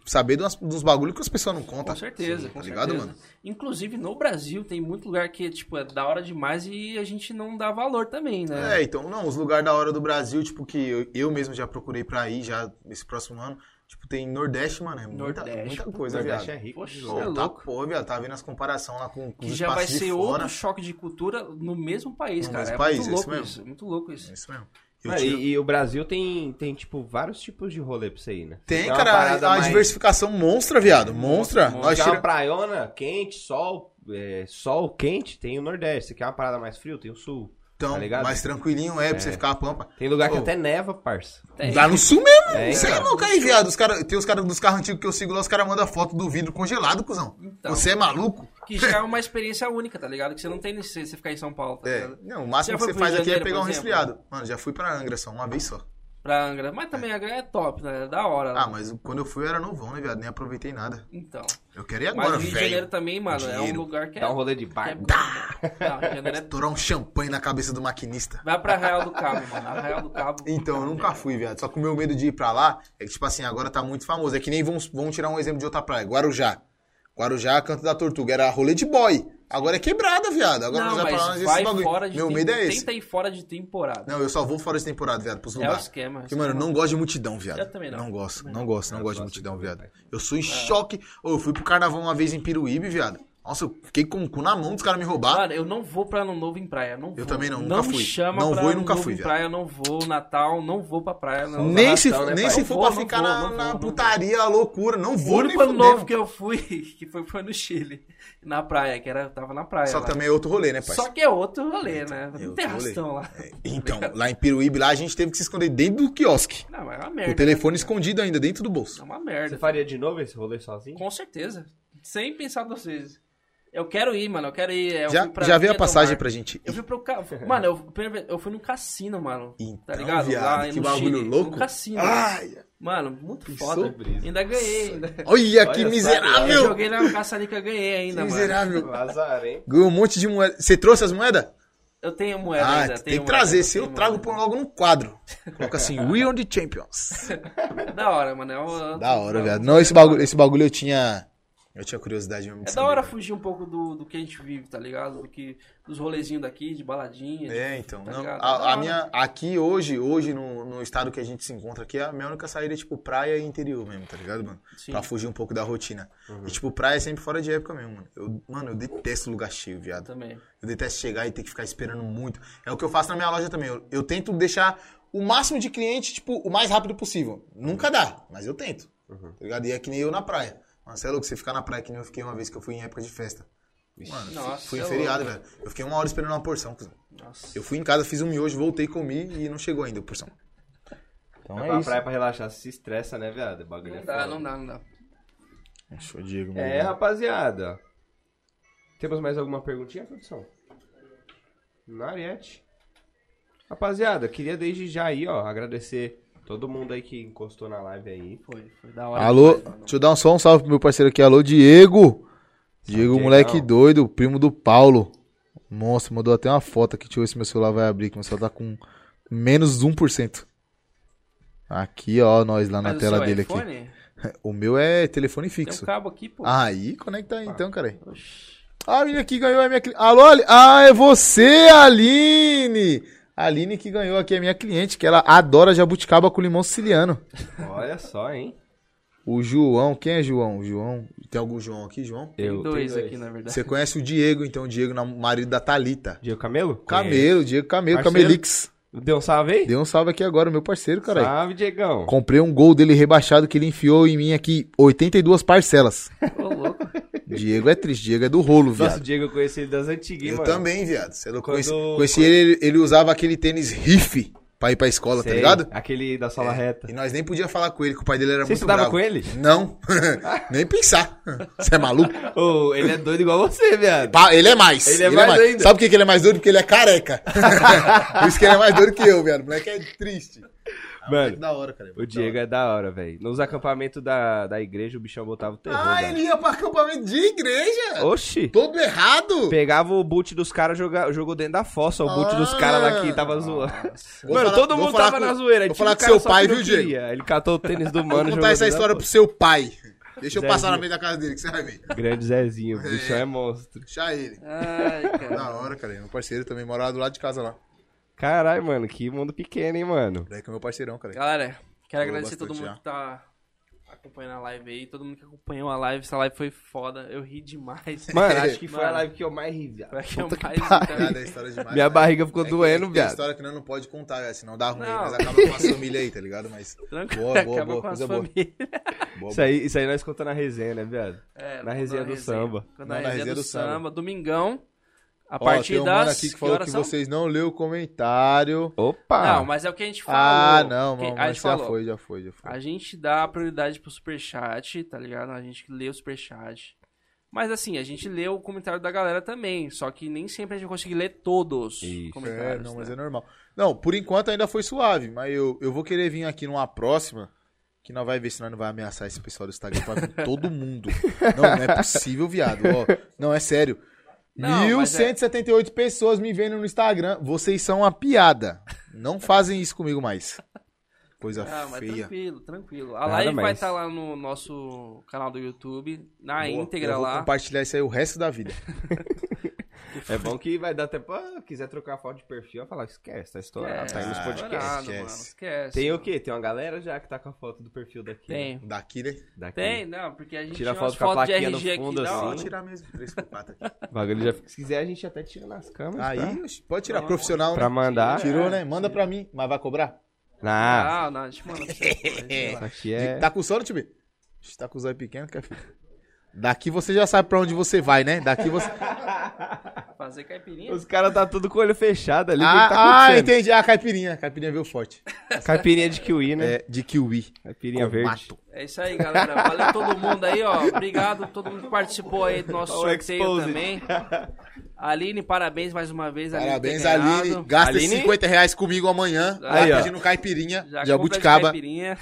saber de umas- dos bagulho que as pessoas não contam. Com certeza, tá com ligado, certeza. mano? Inclusive no Brasil tem muito lugar que tipo é da hora demais e a gente não dá valor também, né? É, então, não, os lugares da hora do Brasil, tipo, que eu, eu mesmo já procurei pra ir já esse próximo ano. Tipo, tem Nordeste, mano, é muita, Nordeste. muita coisa, Nordeste viado. é rico. Poxa, louco. é tá, louco. pô, viado, tá vendo as comparações lá com, com Que os já vai ser outro choque de cultura no mesmo país, No cara. mesmo é país, muito é louco isso mesmo. isso, é muito louco isso. É isso mesmo. Mano, tiro- e, e o Brasil tem, tem, tipo, vários tipos de rolê pra você ir, né? Tem, uma cara, parada a, mais- diversificação monstra, viado. Monstra. Monstra, Nós Você quer uma tira... praiona quente, sol, é, sol quente, tem o Nordeste. Você quer uma parada mais frio, tem o Sul. Então, tá mais tranquilinho é, pra você ficar a pampa. Tem lugar que Ô. até neva, parça. Tem. Lá no sul mesmo. É, Você é louco aí, viado. Os cara, tem os caras dos carros antigos que eu sigo lá, os caras mandam foto do vidro congelado, cuzão. Então. Você é maluco? Que já é [laughs] uma experiência única, tá ligado? Que você não tem necessidade de você ficar em São Paulo, tá É. Não, o máximo Já que você faz aqui é pegar um resfriado. Mano, já fui pra Angra só, uma vez só. Pra Angra. Mas também Angra é top, né? É da hora. Ah, mas quando eu fui eu era novão, né, viado? Nem aproveitei nada. Então. Eu quero ir Mas agora, o Rio de Janeiro velho. também, mano, é um Dinheiro. lugar que é. Dá um rolê de que é bom. Não, é Estourar um champanhe na cabeça do maquinista. Vai pra Real do Cabo, mano. A Real do Cabo. Então, eu nunca fui, viado. Só que o meu medo de ir pra lá é que, tipo assim, agora tá muito famoso. É que nem vamos, vamos tirar um exemplo de outra praia. Guarujá. Guarujá, Canto da Tortuga. Era rolê de boy. Agora é quebrada, viado. Agora Não, nós mas nós vai esse bagulho. fora de Meu medo é esse. Tenta ir fora de temporada. Não, eu só vou fora de temporada, viado, pros É o lugares. esquema. Porque, mano, eu não gosto de multidão, viado. Eu também não. Não gosto, não não. gosto, não gosto de multidão, viado. Eu sou em choque. Ô, eu fui pro carnaval uma vez em Piruíbe, viado. Nossa, eu fiquei com o cu na mão dos caras me roubar. Mano, eu não vou pra Ano Novo em praia. Não vou. também não, Não nunca fui. chama Não pra vou e nunca Novo fui, em praia, não vou. Natal, não vou pra praia. Não. nem se, arrastão, né, nem pai? se for vou, pra ficar vou, na, na vou, não putaria, a loucura. Não O vou nem único ano novo que eu fui, [laughs] que foi, foi no Chile. Na praia, que era, tava na praia. Só lá. que também é outro rolê, né, pai? Só que é outro rolê, né? É Não tem arrastão lá. Então, [laughs] lá em Piruíbe, lá a gente teve que se esconder dentro do quiosque. Não, mas é uma merda. o telefone né? escondido ainda dentro do bolso. É uma merda. Você faria de novo esse rolê sozinho? Com certeza. Sem pensar duas vezes. Eu quero ir, mano. Eu quero ir. Eu Já, já veio a passagem pra gente Eu ir. fui pro. ca- [laughs] Mano, eu, eu fui no cassino, mano. Então, tá ligado? viado, Lá que no bagulho Chile. louco. No cassino. Ai, Mano, muito Pensou? foda. brisa. Ainda ganhei. Ainda... olha que só, Eu miserável! joguei na caçarica ganhei ainda, Que mano. miserável. Azar, hein? Ganhou um monte de moeda. Você trouxe as moedas? Eu tenho moeda Ah, ainda. tem que trazer. moeda, Se eu trago, põe logo num quadro. Coloca assim, [laughs] We are the Champions. Da hora, mano. É uma- Da hora, viado. Não, esse bagulho, esse bagulho eu tinha. Eu tinha curiosidade mesmo. de É da saber, hora velho. fugir um pouco do, do que a gente vive, tá ligado? Do que, dos rolezinhos daqui, de baladinha. É, então. tá não, ligado? É da a, a hora. minha. Aqui hoje, hoje, no, no estado que a gente se encontra aqui, a minha única saída é tipo praia e interior mesmo, tá ligado, mano? Sim. Pra fugir um pouco da rotina. E tipo, praia é sempre fora de época mesmo, mano. Eu, mano, eu detesto lugar cheio, viado. Também. Eu detesto chegar e ter que ficar esperando muito. É o que eu faço na minha loja também. Eu, eu tento deixar o máximo de cliente, tipo, o mais rápido possível. Nunca dá, mas eu tento. Tá ligado? E é que nem eu na praia. Mano, você é louco, você ficar na praia que nem eu fiquei uma vez que eu fui em época de festa. Mano, Nossa, fui em é feriado, velho. Eu fiquei uma hora esperando uma porção. Nossa. Eu fui em casa, fiz um miojo, voltei, comi e não chegou ainda a porção. Então Vai é pra isso. praia pra relaxar, se estressa, né, viado? O bagulho Não é dá, foda. não dá, não dá. Show, Diego. É, rapaziada. Temos mais alguma perguntinha, produção? Nariete. Rapaziada, queria desde já aí, ó, agradecer todo mundo aí que encostou na live aí. Foi, foi da hora. Alô, demais, deixa eu dar um só um salve pro meu parceiro aqui. Alô, Diego. Diego, moleque doido, primo do Paulo. Monstro, mandou até uma foto aqui. Deixa eu ver se meu celular vai abrir, que meu celular tá com menos 1%. Aqui, ó, nós lá na Mas o tela seu dele aqui. iPhone? [laughs] O meu é telefone Tem um fixo. cabo aqui, pô. Aí, conecta aí então, cara. Oxi. Ah, a menina aqui ganhou a minha cliente. Alô, Ali- ah, é você, Aline! A Aline que ganhou aqui a minha cliente, que ela adora jabuticaba com limão siciliano. Olha só, hein? O João, quem é João? O João. Tem algum João aqui, João? Tem Eu dois tenho aqui, na verdade. Você conhece o Diego, então, o Diego, marido da Thalita. Diego Camelo? Camelo, Diego Camelo, Parceiro? Camelix. Deu um salve aí? Deu um salve aqui agora, meu parceiro, caralho. Salve, Diegão. Comprei um gol dele rebaixado que ele enfiou em mim aqui, 82 parcelas. Ô, louco. Diego é triste, Diego é do rolo, Nossa, viado. o Diego eu conheci ele das antigas, Eu mano. também, viado. Você é louco. Quando- Conheci, conheci ele, ele, ele usava aquele tênis riff pra ir pra escola, Sei, tá ligado? Aquele da sala reta. E nós nem podia falar com ele, que o pai dele era Você muito estudava bravo. com ele? Não, [laughs] nem pensar. Você é maluco? [laughs] Ô, ele é doido igual você, viado. Ele é mais. Ele é mais ainda. Sabe por que ele é mais doido? Porque ele é careca. [laughs] Por isso que ele é mais doido que eu, viado. O moleque é triste. Ah, Mano, moleque da hora, cara. O Diego é da hora, velho. Nos acampamentos da, da igreja, o bichão botava o terror. Ah, velho. ele ia pra acampamento de igreja? Oxi! Todo errado? Pegava o boot dos caras, jogou dentro da fossa. O boot dos caras lá que tava zoando. [laughs] Vou Mano, falar- todo mundo tava com- na zoeira. Vou falar com seu pai, viu, Diego? Ele catou o tênis do [laughs] mano Vou contar essa história pro seu pai. Deixa eu Zezinho. passar na meio da casa dele, que você vai ver. Grande Zezinho, o bichão é monstro. Deixa ele. Ai, cara. Da hora, cara. Meu parceiro também morava do lado de casa lá. Caralho, mano, que mundo pequeno, hein, mano. Daí que é meu parceirão, cara. Galera, quero Falou agradecer todo mundo já. que tá acompanhando a live aí, todo mundo que acompanhou a live. Essa live foi foda, eu ri demais. Mano, [laughs] acho que foi a Mano. live que eu mais ri, viado. Foi a que eu mais ri é história demais. Minha né? barriga ficou É doendo, é viado. história que não pode contar, velho, senão dá ruim. Não. Mas acaba com a família aí, tá ligado? Mas. [laughs] Tranquilo, Boa, boa, acaba boa, coisa boa. Isso aí, isso aí nós contamos na resenha, né, viado? É, Na resenha do samba. Quando Não, na resenha do, samba, domingão, a Ó, partir tem um mano das... aqui que que falou que são? vocês não leu o comentário. Opa! Não, mas é o que a gente falou. Ah, não, mano, a mas gente já falou. foi, já foi, já foi. A gente dá prioridade pro superchat, tá ligado? A gente lê o superchat. Mas assim, a gente lê o comentário da galera também. Só que nem sempre a gente consegue ler todos os Isso. É, comentários. não, mas né? é normal. Não, por enquanto ainda foi suave, mas eu, eu vou querer vir aqui numa próxima, que nós vai ver se nós não vai ameaçar esse pessoal do Instagram pra vir todo mundo. [laughs] Não, não é possível, viado. Ó, não, é sério. Não, mas é- 1.178 pessoas me vendo no Instagram. Vocês são uma piada. Não fazem isso comigo mais. Coisa Ah, mas feia. tranquilo, tranquilo. A Nada live vai mais. estar lá no nosso canal do YouTube, na Boa, íntegra eu vou lá. compartilhar isso aí o resto da vida. [laughs] É bom que vai dar tempo. Ah, quiser trocar foto de perfil, vai falar, esquece, tá estourado, tá aí nos Ah, podcasts. estourado, esquece. mano, esquece. Tem o quê? Tem uma galera já que tá com a foto do perfil daqui. Tem. Daqui, né? Daqui. Tem, não, porque a gente Tira foto com a plaquinha no fundo, aqui assim. Pode tirar mesmo, três por quatro aqui. [laughs] O bagulho já, se quiser, a gente até tira nas câmeras. Aí, tá? pode tirar. Profissional, Pra né? mandar. Tirou, né? Manda pra mim, mas vai cobrar? Ah, Não, não, deixa eu mandar pra você. [laughs] isso aqui é. Tá com sono, time? Tá com os olhos pequenos, quer filho? Daqui você já sabe pra onde você vai, né? Daqui você. [laughs] Fazer caipirinha? Os caras tá tudo com o olho fechado ali. Ah, que tá ah, acontecendo? entendi. Ah, caipirinha. Caipirinha veio forte. Caipirinha de kiwi, né? É, de kiwi. Caipirinha com verde. mato. É isso aí, galera. Valeu todo mundo aí, ó. Obrigado todo mundo que participou aí do nosso o sorteio Exposed. também. [laughs] Aline, parabéns mais uma vez. Aline, Parabéns. Aline. Gasta Aline? esses 50 reais comigo amanhã. Aí, Vai ó. pedindo caipirinha Já de Abuticaba. caipirinha.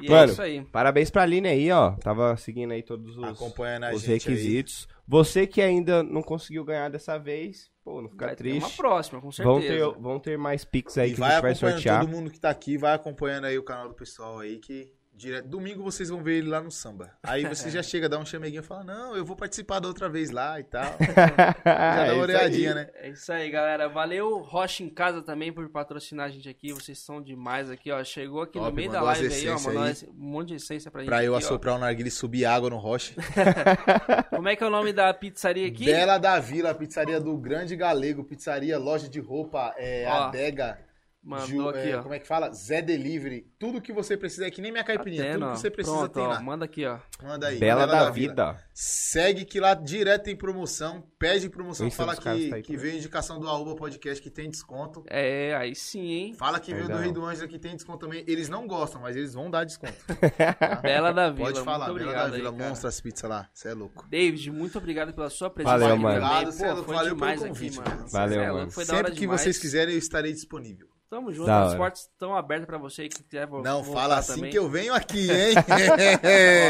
E é Mano, isso aí. parabéns pra Aline aí, ó. Tava seguindo aí todos os, Acompanhando a os gente requisitos. Você que ainda não conseguiu ganhar dessa vez, pô, não fica Vai ter uma triste. próxima, com Vão certeza. ter, vão ter mais pics aí E que vai a gente vai sortear. todo mundo que tá aqui, vai acompanhando aí o canal do pessoal aí que direto domingo vocês vão ver ele lá no samba. Aí você já [laughs] chega, dá um chameguinho e fala: "Não, eu vou participar da outra vez lá e tal". [laughs] Já É dá uma isso olhadinha, né? É isso aí, galera. Valeu, Rocha em Casa também por patrocinar a gente aqui. Vocês são demais aqui, ó. Chegou aqui no Top, meio da live aí, ó. Mandou aí. um monte de essência pra gente. Pra eu aqui, assoprar o narguilha e subir água no roche. [laughs] Como é que é o nome da pizzaria aqui? Bela da Vila, pizzaria do Grande Galego, pizzaria, loja de roupa, é, Ó, adega, Mandou Ju- aqui, é, ó. como é que fala? Zé Delivery. Tudo que você precisa, é que nem minha caipirinha, Atendo, tudo que você precisa Pronto, tem ó, lá. Manda aqui, ó. Manda aí. Bela da Vila. vida. Segue que lá direto tem promoção, pede promoção, fala que, tá que veio indicação do Arroba Podcast que tem desconto. É, aí sim, hein? Fala que veio do. Rei do Ângelo que tem desconto também. Eles não gostam, mas eles vão dar desconto. [laughs] Bela da Vila. Pode falar, muito Bela da Vila, aí, cara. mostra as pizzas lá. Você é louco. David, muito obrigado pela sua presença. Valeu, mano. Obrigado, foi valeu pelo convite, aqui, mano. Valeu, é mano. da Sempre que vocês quiserem, eu estarei disponível. Tamo junto, as portas estão abertas pra você que quiser vo- Não, voltar fala assim também. que eu venho aqui, [laughs] hein?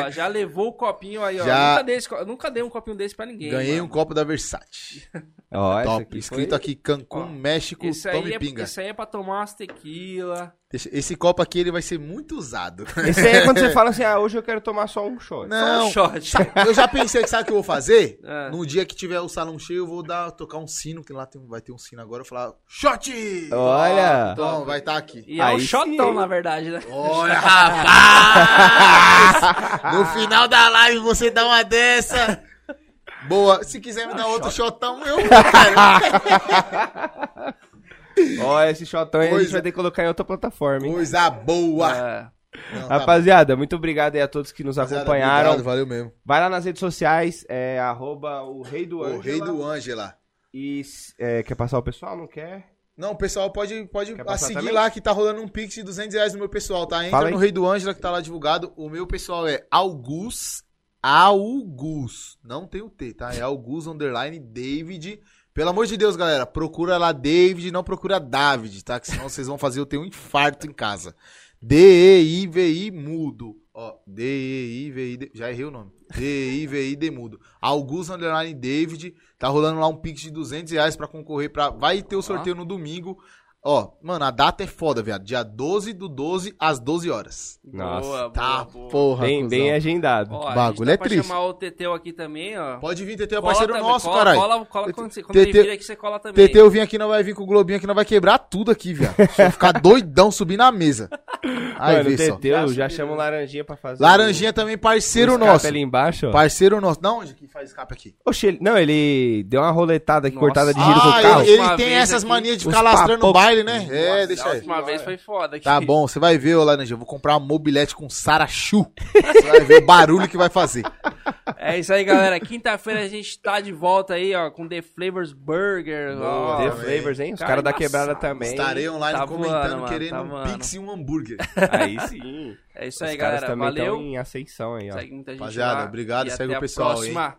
Ó, já levou o copinho aí, ó. Já- Nunca, dei esse nunca dei um copinho desse pra ninguém. Ganhei um mano. copo da Versace. Ó, Top. aqui Escrito foi- aqui Cancún, Ó, México, Esse tome é, pinga. esse aí é pra tomar umas tequila. Esse, copo aqui ele vai ser muito usado. Esse aí é quando você [laughs] fala assim, ah, hoje eu quero tomar só um shot. Não, Um shot. eu já pensei que sabe o que eu vou fazer? [laughs] É. No dia que tiver o salão cheio, eu vou dar, tocar um sino, que lá tem, vai ter um sino agora, eu falar, shot! Olha! Então, vai estar aqui. E é Aí um sim, shotão, na verdade, né? Olha, [laughs] rapaz! No final da live você dá uma dessa. Boa. Se quiser me dar outro shotão, eu quero. Ó, esse shotão aí a gente vai ter que colocar em outra plataforma, hein? Coisa boa. É. Não, tá Rapaziada, muito obrigado aí a todos que nos. Rapaziada, acompanharam. obrigado, valeu mesmo. Vai lá nas redes sociais, é arroba o rei do O Ângela. rei do Ângela. E é, quer passar o pessoal? Não quer? Não, o pessoal pode, pode seguir também? lá que tá rolando um pix de 200 reais no meu pessoal, tá? Entra no Rei do Ângela que tá lá divulgado. O meu pessoal é Augus, Augus, não tem o T, tá? É Augus, underline, David, Pelo amor de Deus, galera, procura lá David, não procura David, tá? Que senão vocês vão fazer eu ter um infarto em casa. D-E-I-V-I mudo. Ó, D-E-I-V-I, já errei o nome. D-E-I-V-I-D mudo. Augusto Underline David, tá rolando lá um pix de 200 reais pra concorrer pra... Vai ter o sorteio no domingo. Ó, mano, a data é foda, viado. Dia 12 do 12 às 12 horas. Nossa. Boa, Tá, boa, boa. porra, Bem, cuzão. bem agendado. Ó, a bagulho gente tá é triste. chamar o Teteu aqui também, ó. Pode vir, TT é parceiro também, nosso, cola, caralho. Cola, cola quando, você, quando ele TT vir aqui, você cola também. TT, eu vim aqui, não vai vir com o Globinho aqui, não vai quebrar tudo aqui, viado. Só [laughs] ficar doidão, subir na mesa. Aí, Mano, vê só. Teteu, já chama o Laranjinha pra fazer. Laranjinha também, parceiro escape nosso. ali embaixo, ó. Parceiro nosso. Não, onde que faz escape aqui? Oxe, ele- não, ele deu uma roletada aqui, Nossa. cortada de giro com Ah, o carro. ele, ele tem essas manias de ficar lastrando o papocos. Baile, né? É, Nossa, deixa a aí. última vez foi foda. aqui. Tá bom, você vai ver, ô Laranjinha. Eu vou comprar uma mobilete com Sarachu. [laughs] Você vai ver o barulho que vai fazer. É isso aí, galera. Quinta-feira a gente tá de volta aí, ó, com The Flavors Burger. ó. The. Flavors, hein? Os Cara caras da embaçado. quebrada também. Estarei online Tá comentando, voando, mano, querendo tá um voando. pix e um hambúrguer. Aí sim. É isso Os aí, caras galera. também Valeu. em aceição aí, ó. Segue muita gente Rapaziada, lá. obrigado, E segue até o a pessoal aí. próxima.